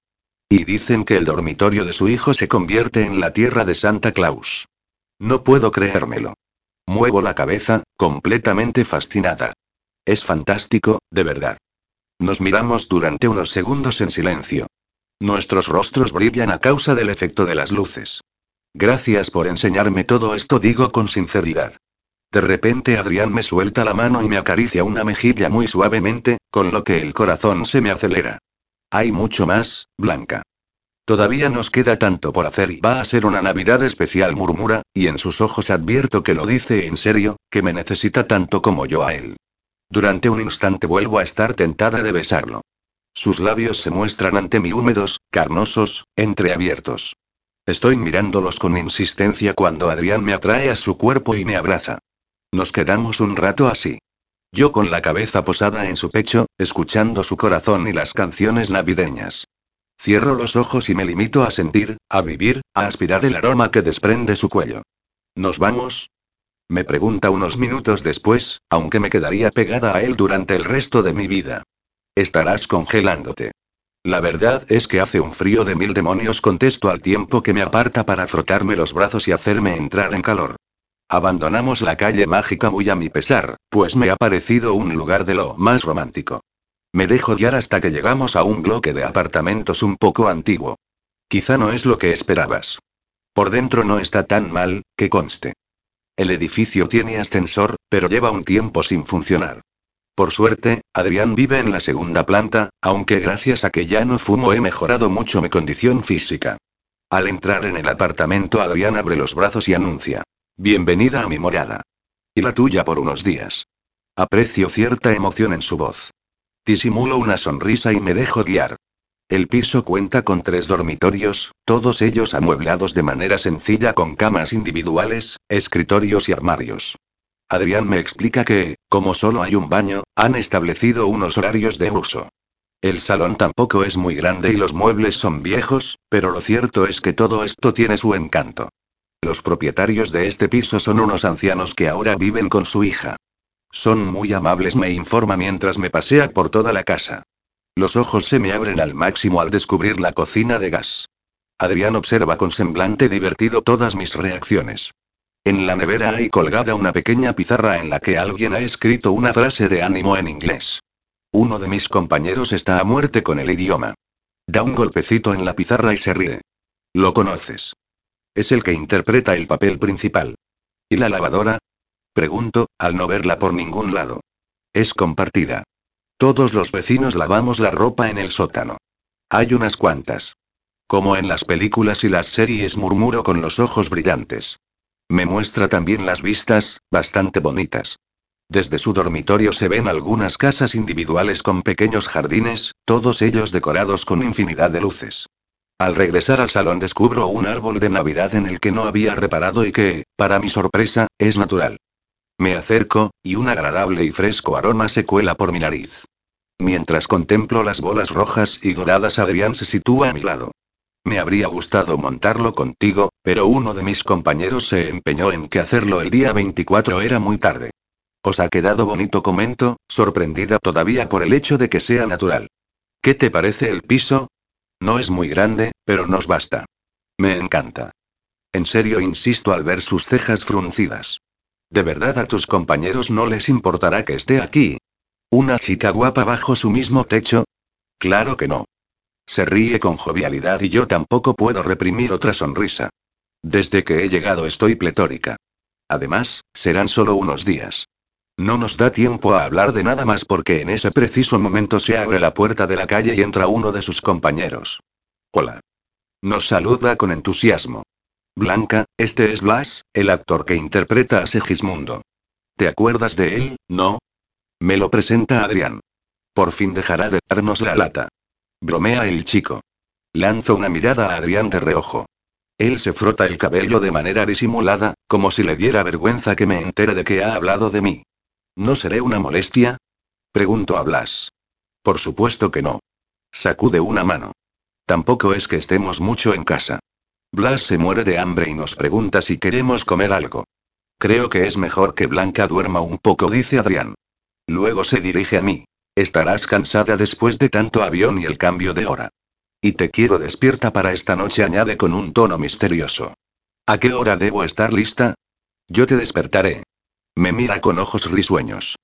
Y dicen que el dormitorio de su hijo se convierte en la tierra de Santa Claus. No puedo creérmelo. Muevo la cabeza, completamente fascinada. Es fantástico, de verdad. Nos miramos durante unos segundos en silencio. Nuestros rostros brillan a causa del efecto de las luces. Gracias por enseñarme todo esto, digo con sinceridad. De repente Adrián me suelta la mano y me acaricia una mejilla muy suavemente, con lo que el corazón se me acelera. Hay mucho más, Blanca. Todavía nos queda tanto por hacer y va a ser una Navidad especial, murmura, y en sus ojos advierto que lo dice en serio, que me necesita tanto como yo a él. Durante un instante vuelvo a estar tentada de besarlo. Sus labios se muestran ante mí húmedos, carnosos, entreabiertos. Estoy mirándolos con insistencia cuando Adrián me atrae a su cuerpo y me abraza. Nos quedamos un rato así. Yo con la cabeza posada en su pecho, escuchando su corazón y las canciones navideñas. Cierro los ojos y me limito a sentir, a vivir, a aspirar el aroma que desprende su cuello. ¿Nos vamos? Me pregunta unos minutos después, aunque me quedaría pegada a él durante el resto de mi vida. Estarás congelándote. La verdad es que hace un frío de mil demonios, contesto al tiempo que me aparta para frotarme los brazos y hacerme entrar en calor. Abandonamos la calle mágica muy a mi pesar, pues me ha parecido un lugar de lo más romántico. Me dejo guiar hasta que llegamos a un bloque de apartamentos un poco antiguo. Quizá no es lo que esperabas. Por dentro no está tan mal, que conste. El edificio tiene ascensor, pero lleva un tiempo sin funcionar. Por suerte, Adrián vive en la segunda planta, aunque gracias a que ya no fumo he mejorado mucho mi condición física. Al entrar en el apartamento, Adrián abre los brazos y anuncia. Bienvenida a mi morada. Y la tuya por unos días. Aprecio cierta emoción en su voz. Disimulo una sonrisa y me dejo guiar. El piso cuenta con tres dormitorios, todos ellos amueblados de manera sencilla con camas individuales, escritorios y armarios. Adrián me explica que, como solo hay un baño, han establecido unos horarios de uso. El salón tampoco es muy grande y los muebles son viejos, pero lo cierto es que todo esto tiene su encanto. Los propietarios de este piso son unos ancianos que ahora viven con su hija. Son muy amables, me informa mientras me pasea por toda la casa. Los ojos se me abren al máximo al descubrir la cocina de gas. Adrián observa con semblante divertido todas mis reacciones. En la nevera hay colgada una pequeña pizarra en la que alguien ha escrito una frase de ánimo en inglés. Uno de mis compañeros está a muerte con el idioma. Da un golpecito en la pizarra y se ríe. Lo conoces. Es el que interpreta el papel principal. ¿Y la lavadora? Pregunto, al no verla por ningún lado. Es compartida. Todos los vecinos lavamos la ropa en el sótano. Hay unas cuantas. Como en las películas y las series murmuro con los ojos brillantes. Me muestra también las vistas, bastante bonitas. Desde su dormitorio se ven algunas casas individuales con pequeños jardines, todos ellos decorados con infinidad de luces. Al regresar al salón descubro un árbol de Navidad en el que no había reparado y que, para mi sorpresa, es natural. Me acerco, y un agradable y fresco aroma se cuela por mi nariz. Mientras contemplo las bolas rojas y doradas, Adrián se sitúa a mi lado. Me habría gustado montarlo contigo, pero uno de mis compañeros se empeñó en que hacerlo el día 24 era muy tarde. Os ha quedado bonito, comento, sorprendida todavía por el hecho de que sea natural. ¿Qué te parece el piso? No es muy grande, pero nos basta. Me encanta. En serio, insisto al ver sus cejas fruncidas. ¿De verdad a tus compañeros no les importará que esté aquí? ¿Una chica guapa bajo su mismo techo? Claro que no. Se ríe con jovialidad y yo tampoco puedo reprimir otra sonrisa. Desde que he llegado estoy pletórica. Además, serán solo unos días. No nos da tiempo a hablar de nada más porque en ese preciso momento se abre la puerta de la calle y entra uno de sus compañeros. Hola. Nos saluda con entusiasmo. Blanca, este es Blas, el actor que interpreta a Segismundo. ¿Te acuerdas de él, no? Me lo presenta Adrián. Por fin dejará de darnos la lata. Bromea el chico. Lanzo una mirada a Adrián de reojo. Él se frota el cabello de manera disimulada, como si le diera vergüenza que me entere de que ha hablado de mí. ¿No seré una molestia? Pregunto a Blas. Por supuesto que no. Sacude una mano. Tampoco es que estemos mucho en casa. Blas se muere de hambre y nos pregunta si queremos comer algo. Creo que es mejor que Blanca duerma un poco, dice Adrián. Luego se dirige a mí. Estarás cansada después de tanto avión y el cambio de hora. Y te quiero despierta para esta noche, añade con un tono misterioso. ¿A qué hora debo estar lista? Yo te despertaré. Me mira con ojos risueños.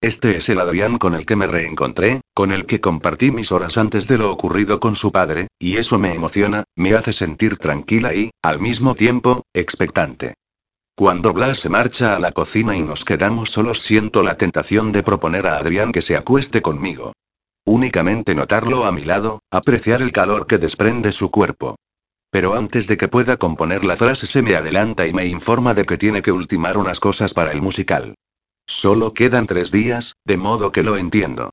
Este es el Adrián con el que me reencontré, con el que compartí mis horas antes de lo ocurrido con su padre, y eso me emociona, me hace sentir tranquila y, al mismo tiempo, expectante. Cuando Blas se marcha a la cocina y nos quedamos solos siento la tentación de proponer a Adrián que se acueste conmigo. Únicamente notarlo a mi lado, apreciar el calor que desprende su cuerpo. Pero antes de que pueda componer la frase se me adelanta y me informa de que tiene que ultimar unas cosas para el musical. Solo quedan tres días, de modo que lo entiendo.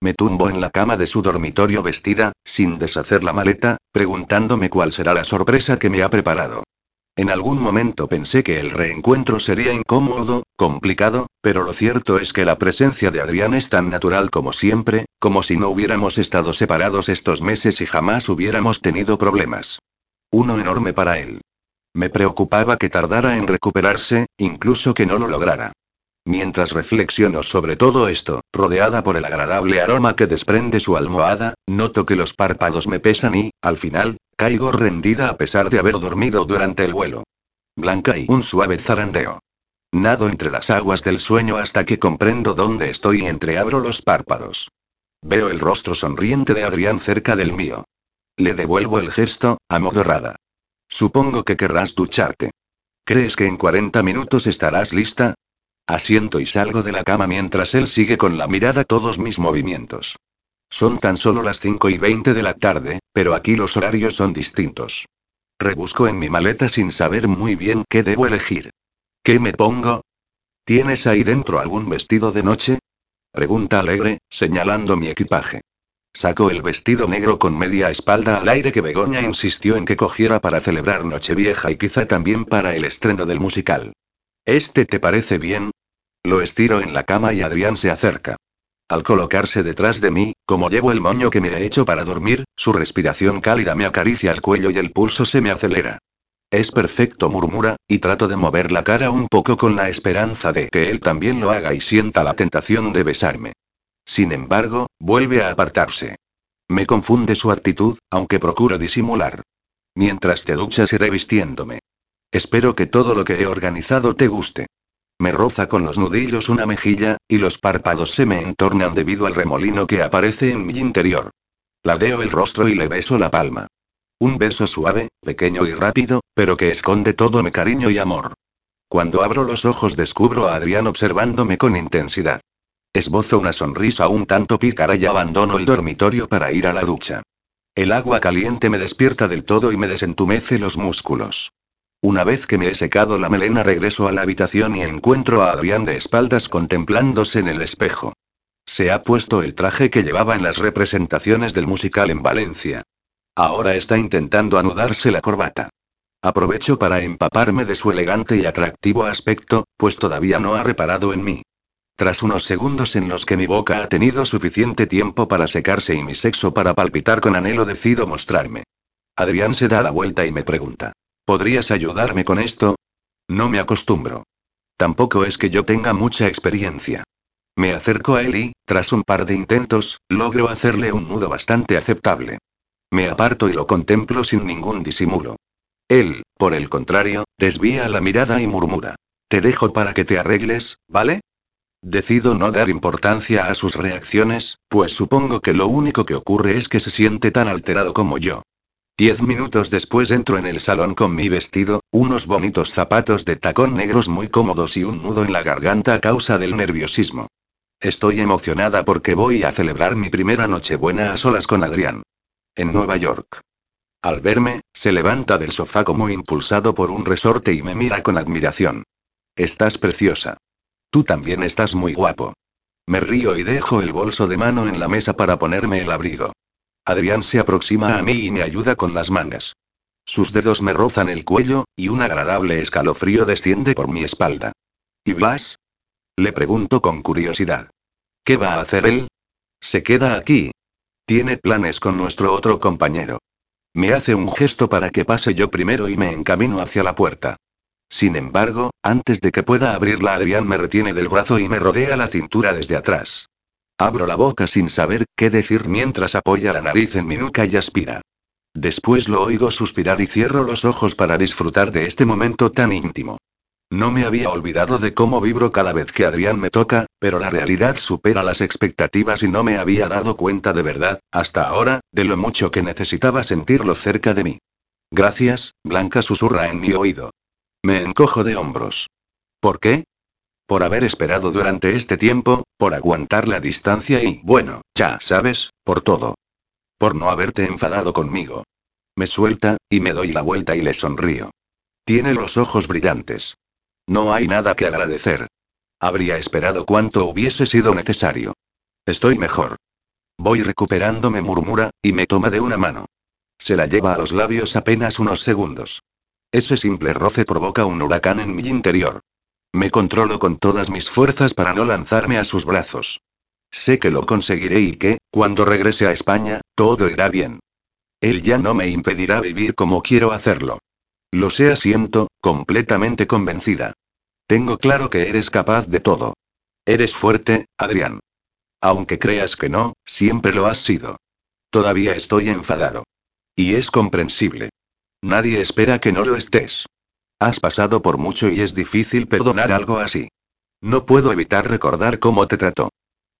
Me tumbo en la cama de su dormitorio vestida, sin deshacer la maleta, preguntándome cuál será la sorpresa que me ha preparado. En algún momento pensé que el reencuentro sería incómodo, complicado, pero lo cierto es que la presencia de Adrián es tan natural como siempre, como si no hubiéramos estado separados estos meses y jamás hubiéramos tenido problemas. Uno enorme para él. Me preocupaba que tardara en recuperarse, incluso que no lo lograra. Mientras reflexiono sobre todo esto, rodeada por el agradable aroma que desprende su almohada, noto que los párpados me pesan y, al final, caigo rendida a pesar de haber dormido durante el vuelo. Blanca y un suave zarandeo. Nado entre las aguas del sueño hasta que comprendo dónde estoy y entreabro los párpados. Veo el rostro sonriente de Adrián cerca del mío. Le devuelvo el gesto, amodorrada. Supongo que querrás ducharte. ¿Crees que en 40 minutos estarás lista? Asiento y salgo de la cama mientras él sigue con la mirada todos mis movimientos. Son tan solo las 5 y 20 de la tarde, pero aquí los horarios son distintos. Rebusco en mi maleta sin saber muy bien qué debo elegir. ¿Qué me pongo? ¿Tienes ahí dentro algún vestido de noche? Pregunta alegre, señalando mi equipaje. Saco el vestido negro con media espalda al aire que Begoña insistió en que cogiera para celebrar Nochevieja y quizá también para el estreno del musical. ¿Este te parece bien? Lo estiro en la cama y Adrián se acerca. Al colocarse detrás de mí, como llevo el moño que me he hecho para dormir, su respiración cálida me acaricia el cuello y el pulso se me acelera. Es perfecto, murmura, y trato de mover la cara un poco con la esperanza de que él también lo haga y sienta la tentación de besarme. Sin embargo, vuelve a apartarse. Me confunde su actitud, aunque procuro disimular. Mientras te duchas iré vistiéndome. Espero que todo lo que he organizado te guste. Me roza con los nudillos una mejilla, y los párpados se me entornan debido al remolino que aparece en mi interior. Ladeo el rostro y le beso la palma. Un beso suave, pequeño y rápido, pero que esconde todo mi cariño y amor. Cuando abro los ojos descubro a Adrián observándome con intensidad. Esbozo una sonrisa un tanto pícara y abandono el dormitorio para ir a la ducha. El agua caliente me despierta del todo y me desentumece los músculos. Una vez que me he secado la melena regreso a la habitación y encuentro a Adrián de espaldas contemplándose en el espejo. Se ha puesto el traje que llevaba en las representaciones del musical en Valencia. Ahora está intentando anudarse la corbata. Aprovecho para empaparme de su elegante y atractivo aspecto, pues todavía no ha reparado en mí. Tras unos segundos en los que mi boca ha tenido suficiente tiempo para secarse y mi sexo para palpitar con anhelo decido mostrarme. Adrián se da la vuelta y me pregunta. ¿Podrías ayudarme con esto? No me acostumbro. Tampoco es que yo tenga mucha experiencia. Me acerco a él y, tras un par de intentos, logro hacerle un nudo bastante aceptable. Me aparto y lo contemplo sin ningún disimulo. Él, por el contrario, desvía la mirada y murmura. Te dejo para que te arregles, ¿vale? Decido no dar importancia a sus reacciones, pues supongo que lo único que ocurre es que se siente tan alterado como yo. Diez minutos después entro en el salón con mi vestido, unos bonitos zapatos de tacón negros muy cómodos y un nudo en la garganta a causa del nerviosismo. Estoy emocionada porque voy a celebrar mi primera Nochebuena a solas con Adrián. En Nueva York. Al verme, se levanta del sofá como impulsado por un resorte y me mira con admiración. Estás preciosa. Tú también estás muy guapo. Me río y dejo el bolso de mano en la mesa para ponerme el abrigo. Adrián se aproxima a mí y me ayuda con las mangas. Sus dedos me rozan el cuello, y un agradable escalofrío desciende por mi espalda. ¿Y Blas? Le pregunto con curiosidad. ¿Qué va a hacer él? Se queda aquí. Tiene planes con nuestro otro compañero. Me hace un gesto para que pase yo primero y me encamino hacia la puerta. Sin embargo, antes de que pueda abrirla, Adrián me retiene del brazo y me rodea la cintura desde atrás. Abro la boca sin saber qué decir mientras apoya la nariz en mi nuca y aspira. Después lo oigo suspirar y cierro los ojos para disfrutar de este momento tan íntimo. No me había olvidado de cómo vibro cada vez que Adrián me toca, pero la realidad supera las expectativas y no me había dado cuenta de verdad, hasta ahora, de lo mucho que necesitaba sentirlo cerca de mí. Gracias, Blanca susurra en mi oído. Me encojo de hombros. ¿Por qué? Por haber esperado durante este tiempo, por aguantar la distancia y, bueno, ya sabes, por todo. Por no haberte enfadado conmigo. Me suelta, y me doy la vuelta y le sonrío. Tiene los ojos brillantes. No hay nada que agradecer. Habría esperado cuanto hubiese sido necesario. Estoy mejor. Voy recuperándome, murmura, y me toma de una mano. Se la lleva a los labios apenas unos segundos. Ese simple roce provoca un huracán en mi interior. Me controlo con todas mis fuerzas para no lanzarme a sus brazos. Sé que lo conseguiré y que, cuando regrese a España, todo irá bien. Él ya no me impedirá vivir como quiero hacerlo. Lo sé, siento, completamente convencida. Tengo claro que eres capaz de todo. Eres fuerte, Adrián. Aunque creas que no, siempre lo has sido. Todavía estoy enfadado. Y es comprensible. Nadie espera que no lo estés. Has pasado por mucho y es difícil perdonar algo así. No puedo evitar recordar cómo te trató.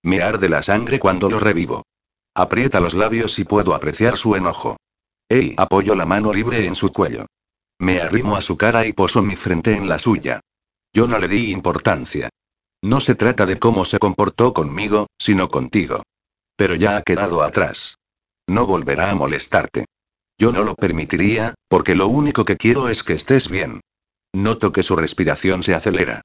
Me arde la sangre cuando lo revivo. Aprieta los labios y puedo apreciar su enojo. Ey, apoyo la mano libre en su cuello. Me arrimo a su cara y poso mi frente en la suya. Yo no le di importancia. No se trata de cómo se comportó conmigo, sino contigo. Pero ya ha quedado atrás. No volverá a molestarte. Yo no lo permitiría, porque lo único que quiero es que estés bien. Noto que su respiración se acelera.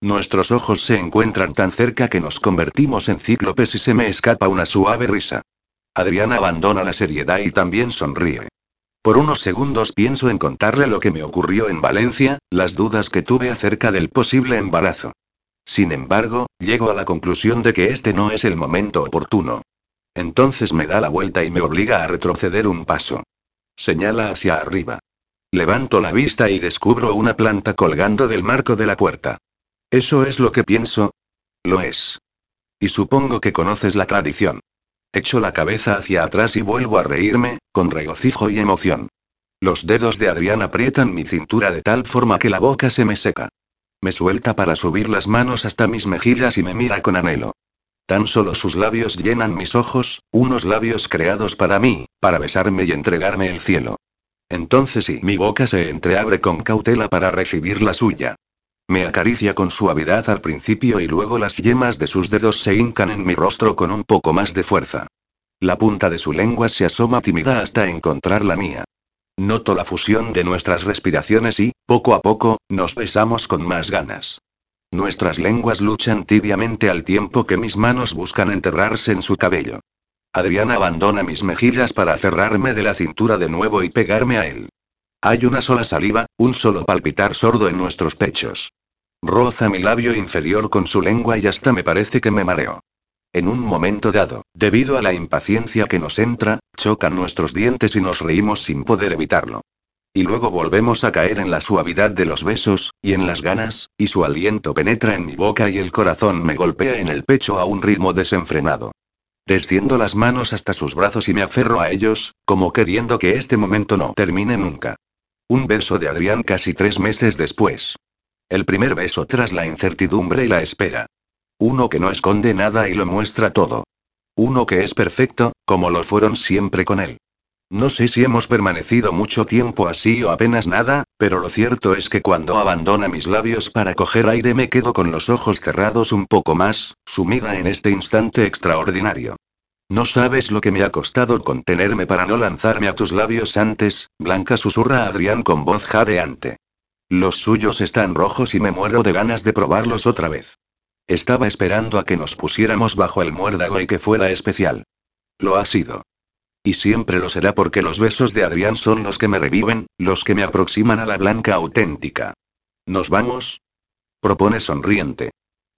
Nuestros ojos se encuentran tan cerca que nos convertimos en cíclopes y se me escapa una suave risa. Adriana abandona la seriedad y también sonríe. Por unos segundos pienso en contarle lo que me ocurrió en Valencia, las dudas que tuve acerca del posible embarazo. Sin embargo, llego a la conclusión de que este no es el momento oportuno. Entonces me da la vuelta y me obliga a retroceder un paso. Señala hacia arriba. Levanto la vista y descubro una planta colgando del marco de la puerta. ¿Eso es lo que pienso? Lo es. Y supongo que conoces la tradición. Echo la cabeza hacia atrás y vuelvo a reírme, con regocijo y emoción. Los dedos de Adrián aprietan mi cintura de tal forma que la boca se me seca. Me suelta para subir las manos hasta mis mejillas y me mira con anhelo. Tan solo sus labios llenan mis ojos, unos labios creados para mí, para besarme y entregarme el cielo. Entonces sí, mi boca se entreabre con cautela para recibir la suya. Me acaricia con suavidad al principio y luego las yemas de sus dedos se hincan en mi rostro con un poco más de fuerza. La punta de su lengua se asoma tímida hasta encontrar la mía. Noto la fusión de nuestras respiraciones y, poco a poco, nos besamos con más ganas. Nuestras lenguas luchan tibiamente al tiempo que mis manos buscan enterrarse en su cabello. Adriana abandona mis mejillas para cerrarme de la cintura de nuevo y pegarme a él. Hay una sola saliva, un solo palpitar sordo en nuestros pechos. Roza mi labio inferior con su lengua y hasta me parece que me mareo. En un momento dado, debido a la impaciencia que nos entra, chocan nuestros dientes y nos reímos sin poder evitarlo. Y luego volvemos a caer en la suavidad de los besos, y en las ganas, y su aliento penetra en mi boca y el corazón me golpea en el pecho a un ritmo desenfrenado. Desciendo las manos hasta sus brazos y me aferro a ellos, como queriendo que este momento no termine nunca. Un beso de Adrián casi tres meses después. El primer beso tras la incertidumbre y la espera. Uno que no esconde nada y lo muestra todo. Uno que es perfecto, como lo fueron siempre con él. No sé si hemos permanecido mucho tiempo así o apenas nada, pero lo cierto es que cuando abandona mis labios para coger aire me quedo con los ojos cerrados un poco más, sumida en este instante extraordinario. No sabes lo que me ha costado contenerme para no lanzarme a tus labios antes, Blanca susurra a Adrián con voz jadeante. Los suyos están rojos y me muero de ganas de probarlos otra vez. Estaba esperando a que nos pusiéramos bajo el muérdago y que fuera especial. Lo ha sido. Y siempre lo será porque los besos de Adrián son los que me reviven, los que me aproximan a la blanca auténtica. ¿Nos vamos? Propone sonriente.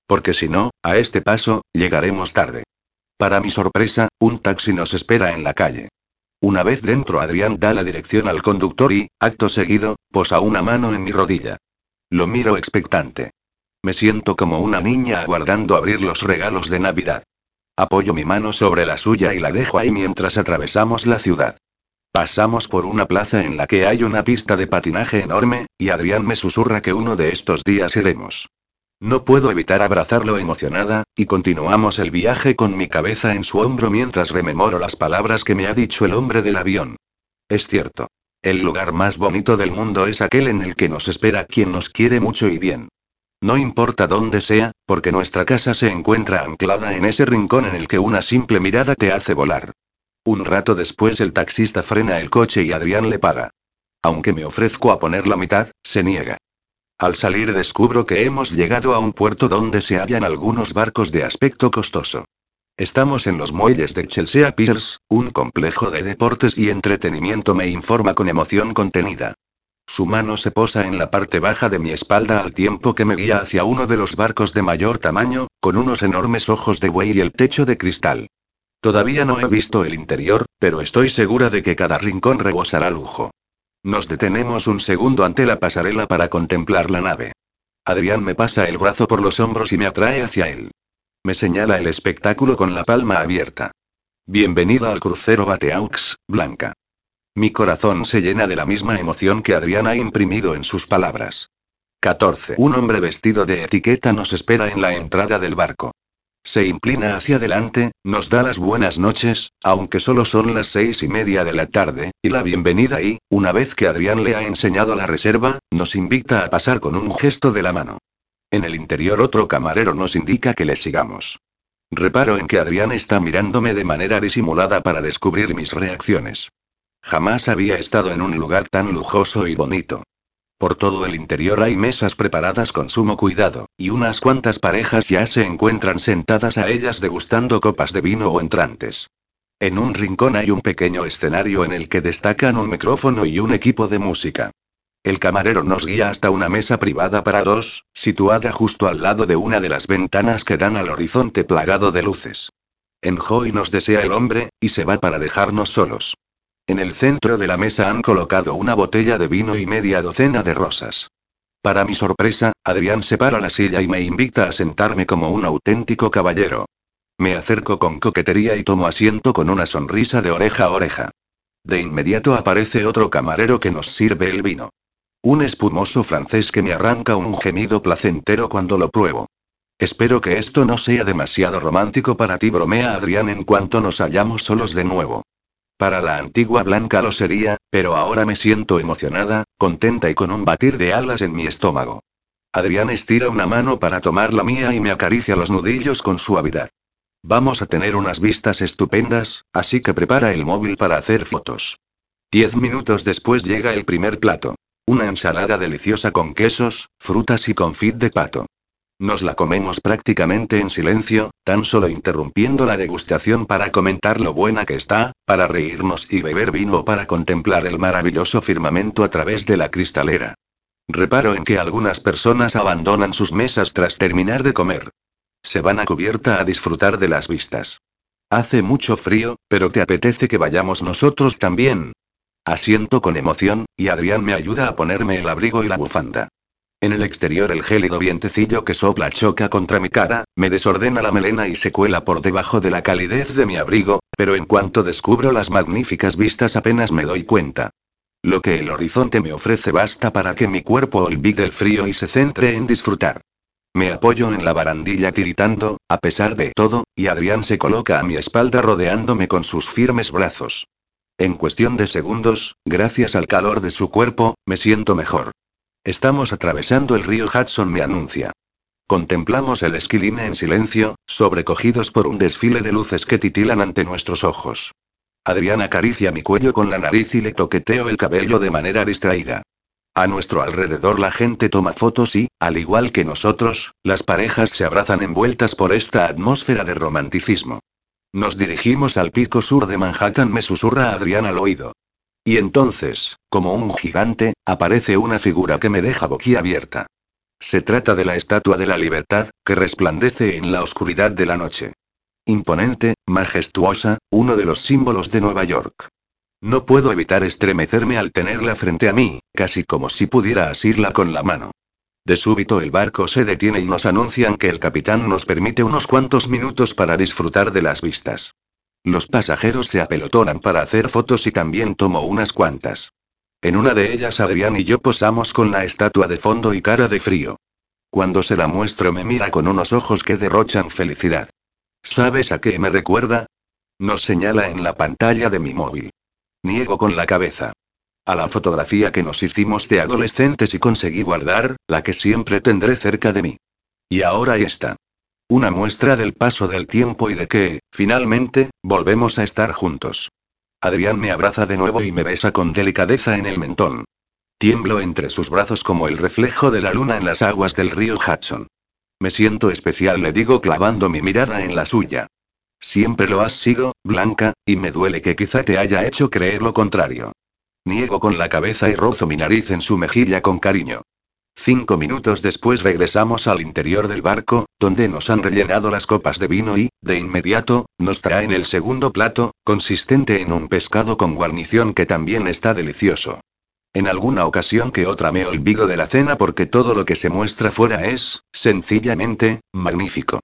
Porque si no, a este paso, llegaremos tarde. Para mi sorpresa, un taxi nos espera en la calle. Una vez dentro, Adrián da la dirección al conductor y, acto seguido, posa una mano en mi rodilla. Lo miro expectante. Me siento como una niña aguardando abrir los regalos de Navidad. Apoyo mi mano sobre la suya y la dejo ahí mientras atravesamos la ciudad. Pasamos por una plaza en la que hay una pista de patinaje enorme, y Adrián me susurra que uno de estos días iremos. No puedo evitar abrazarlo emocionada, y continuamos el viaje con mi cabeza en su hombro mientras rememoro las palabras que me ha dicho el hombre del avión. Es cierto. El lugar más bonito del mundo es aquel en el que nos espera quien nos quiere mucho y bien. No importa dónde sea, porque nuestra casa se encuentra anclada en ese rincón en el que una simple mirada te hace volar. Un rato después el taxista frena el coche y Adrián le paga. Aunque me ofrezco a poner la mitad, se niega. Al salir descubro que hemos llegado a un puerto donde se hallan algunos barcos de aspecto costoso. Estamos en los muelles de Chelsea Piers, un complejo de deportes y entretenimiento me informa con emoción contenida. Su mano se posa en la parte baja de mi espalda al tiempo que me guía hacia uno de los barcos de mayor tamaño, con unos enormes ojos de buey y el techo de cristal. Todavía no he visto el interior, pero estoy segura de que cada rincón rebosará lujo. Nos detenemos un segundo ante la pasarela para contemplar la nave. Adrián me pasa el brazo por los hombros y me atrae hacia él. Me señala el espectáculo con la palma abierta. Bienvenida al crucero Bateaux, Blanca. Mi corazón se llena de la misma emoción que Adrián ha imprimido en sus palabras. 14. Un hombre vestido de etiqueta nos espera en la entrada del barco. Se inclina hacia adelante, nos da las buenas noches, aunque solo son las seis y media de la tarde, y la bienvenida y, una vez que Adrián le ha enseñado la reserva, nos invita a pasar con un gesto de la mano. En el interior otro camarero nos indica que le sigamos. Reparo en que Adrián está mirándome de manera disimulada para descubrir mis reacciones. Jamás había estado en un lugar tan lujoso y bonito. Por todo el interior hay mesas preparadas con sumo cuidado, y unas cuantas parejas ya se encuentran sentadas a ellas degustando copas de vino o entrantes. En un rincón hay un pequeño escenario en el que destacan un micrófono y un equipo de música. El camarero nos guía hasta una mesa privada para dos, situada justo al lado de una de las ventanas que dan al horizonte plagado de luces. Enjoy nos desea el hombre, y se va para dejarnos solos. En el centro de la mesa han colocado una botella de vino y media docena de rosas. Para mi sorpresa, Adrián separa la silla y me invita a sentarme como un auténtico caballero. Me acerco con coquetería y tomo asiento con una sonrisa de oreja a oreja. De inmediato aparece otro camarero que nos sirve el vino. Un espumoso francés que me arranca un gemido placentero cuando lo pruebo. Espero que esto no sea demasiado romántico para ti, bromea Adrián en cuanto nos hallamos solos de nuevo. Para la antigua Blanca lo sería, pero ahora me siento emocionada, contenta y con un batir de alas en mi estómago. Adrián estira una mano para tomar la mía y me acaricia los nudillos con suavidad. Vamos a tener unas vistas estupendas, así que prepara el móvil para hacer fotos. Diez minutos después llega el primer plato. Una ensalada deliciosa con quesos, frutas y confit de pato. Nos la comemos prácticamente en silencio, tan solo interrumpiendo la degustación para comentar lo buena que está, para reírnos y beber vino o para contemplar el maravilloso firmamento a través de la cristalera. Reparo en que algunas personas abandonan sus mesas tras terminar de comer. Se van a cubierta a disfrutar de las vistas. Hace mucho frío, pero ¿te apetece que vayamos nosotros también? Asiento con emoción, y Adrián me ayuda a ponerme el abrigo y la bufanda. En el exterior el gélido vientecillo que sopla choca contra mi cara, me desordena la melena y se cuela por debajo de la calidez de mi abrigo, pero en cuanto descubro las magníficas vistas apenas me doy cuenta. Lo que el horizonte me ofrece basta para que mi cuerpo olvide el frío y se centre en disfrutar. Me apoyo en la barandilla tiritando, a pesar de todo, y Adrián se coloca a mi espalda rodeándome con sus firmes brazos. En cuestión de segundos, gracias al calor de su cuerpo, me siento mejor. Estamos atravesando el río Hudson, me anuncia. Contemplamos el esquiline en silencio, sobrecogidos por un desfile de luces que titilan ante nuestros ojos. Adrián acaricia mi cuello con la nariz y le toqueteo el cabello de manera distraída. A nuestro alrededor la gente toma fotos y, al igual que nosotros, las parejas se abrazan envueltas por esta atmósfera de romanticismo. Nos dirigimos al pico sur de Manhattan, me susurra Adrián al oído. Y entonces, como un gigante, aparece una figura que me deja boquiabierta. Se trata de la Estatua de la Libertad, que resplandece en la oscuridad de la noche. Imponente, majestuosa, uno de los símbolos de Nueva York. No puedo evitar estremecerme al tenerla frente a mí, casi como si pudiera asirla con la mano. De súbito el barco se detiene y nos anuncian que el capitán nos permite unos cuantos minutos para disfrutar de las vistas. Los pasajeros se apelotonan para hacer fotos y también tomo unas cuantas. En una de ellas Adrián y yo posamos con la estatua de fondo y cara de frío. Cuando se la muestro me mira con unos ojos que derrochan felicidad. ¿Sabes a qué me recuerda? Nos señala en la pantalla de mi móvil. Niego con la cabeza. A la fotografía que nos hicimos de adolescentes y conseguí guardar, la que siempre tendré cerca de mí. Y ahora está. Una muestra del paso del tiempo y de que, finalmente, volvemos a estar juntos. Adrián me abraza de nuevo y me besa con delicadeza en el mentón. Tiemblo entre sus brazos como el reflejo de la luna en las aguas del río Hudson. Me siento especial, le digo clavando mi mirada en la suya. Siempre lo has sido, Blanca, y me duele que quizá te haya hecho creer lo contrario. Niego con la cabeza y rozo mi nariz en su mejilla con cariño. Cinco minutos después regresamos al interior del barco, donde nos han rellenado las copas de vino y, de inmediato, nos traen el segundo plato, consistente en un pescado con guarnición que también está delicioso. En alguna ocasión que otra me olvido de la cena porque todo lo que se muestra fuera es, sencillamente, magnífico.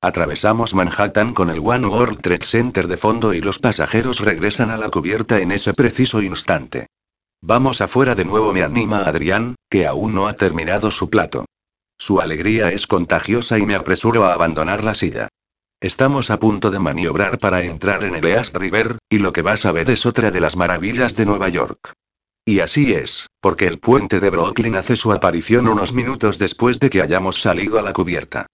Atravesamos Manhattan con el One World Trade Center de fondo y los pasajeros regresan a la cubierta en ese preciso instante. Vamos afuera de nuevo, me anima Adrián, que aún no ha terminado su plato. Su alegría es contagiosa y me apresuro a abandonar la silla. Estamos a punto de maniobrar para entrar en el East River, y lo que vas a ver es otra de las maravillas de Nueva York. Y así es, porque el puente de Brooklyn hace su aparición unos minutos después de que hayamos salido a la cubierta.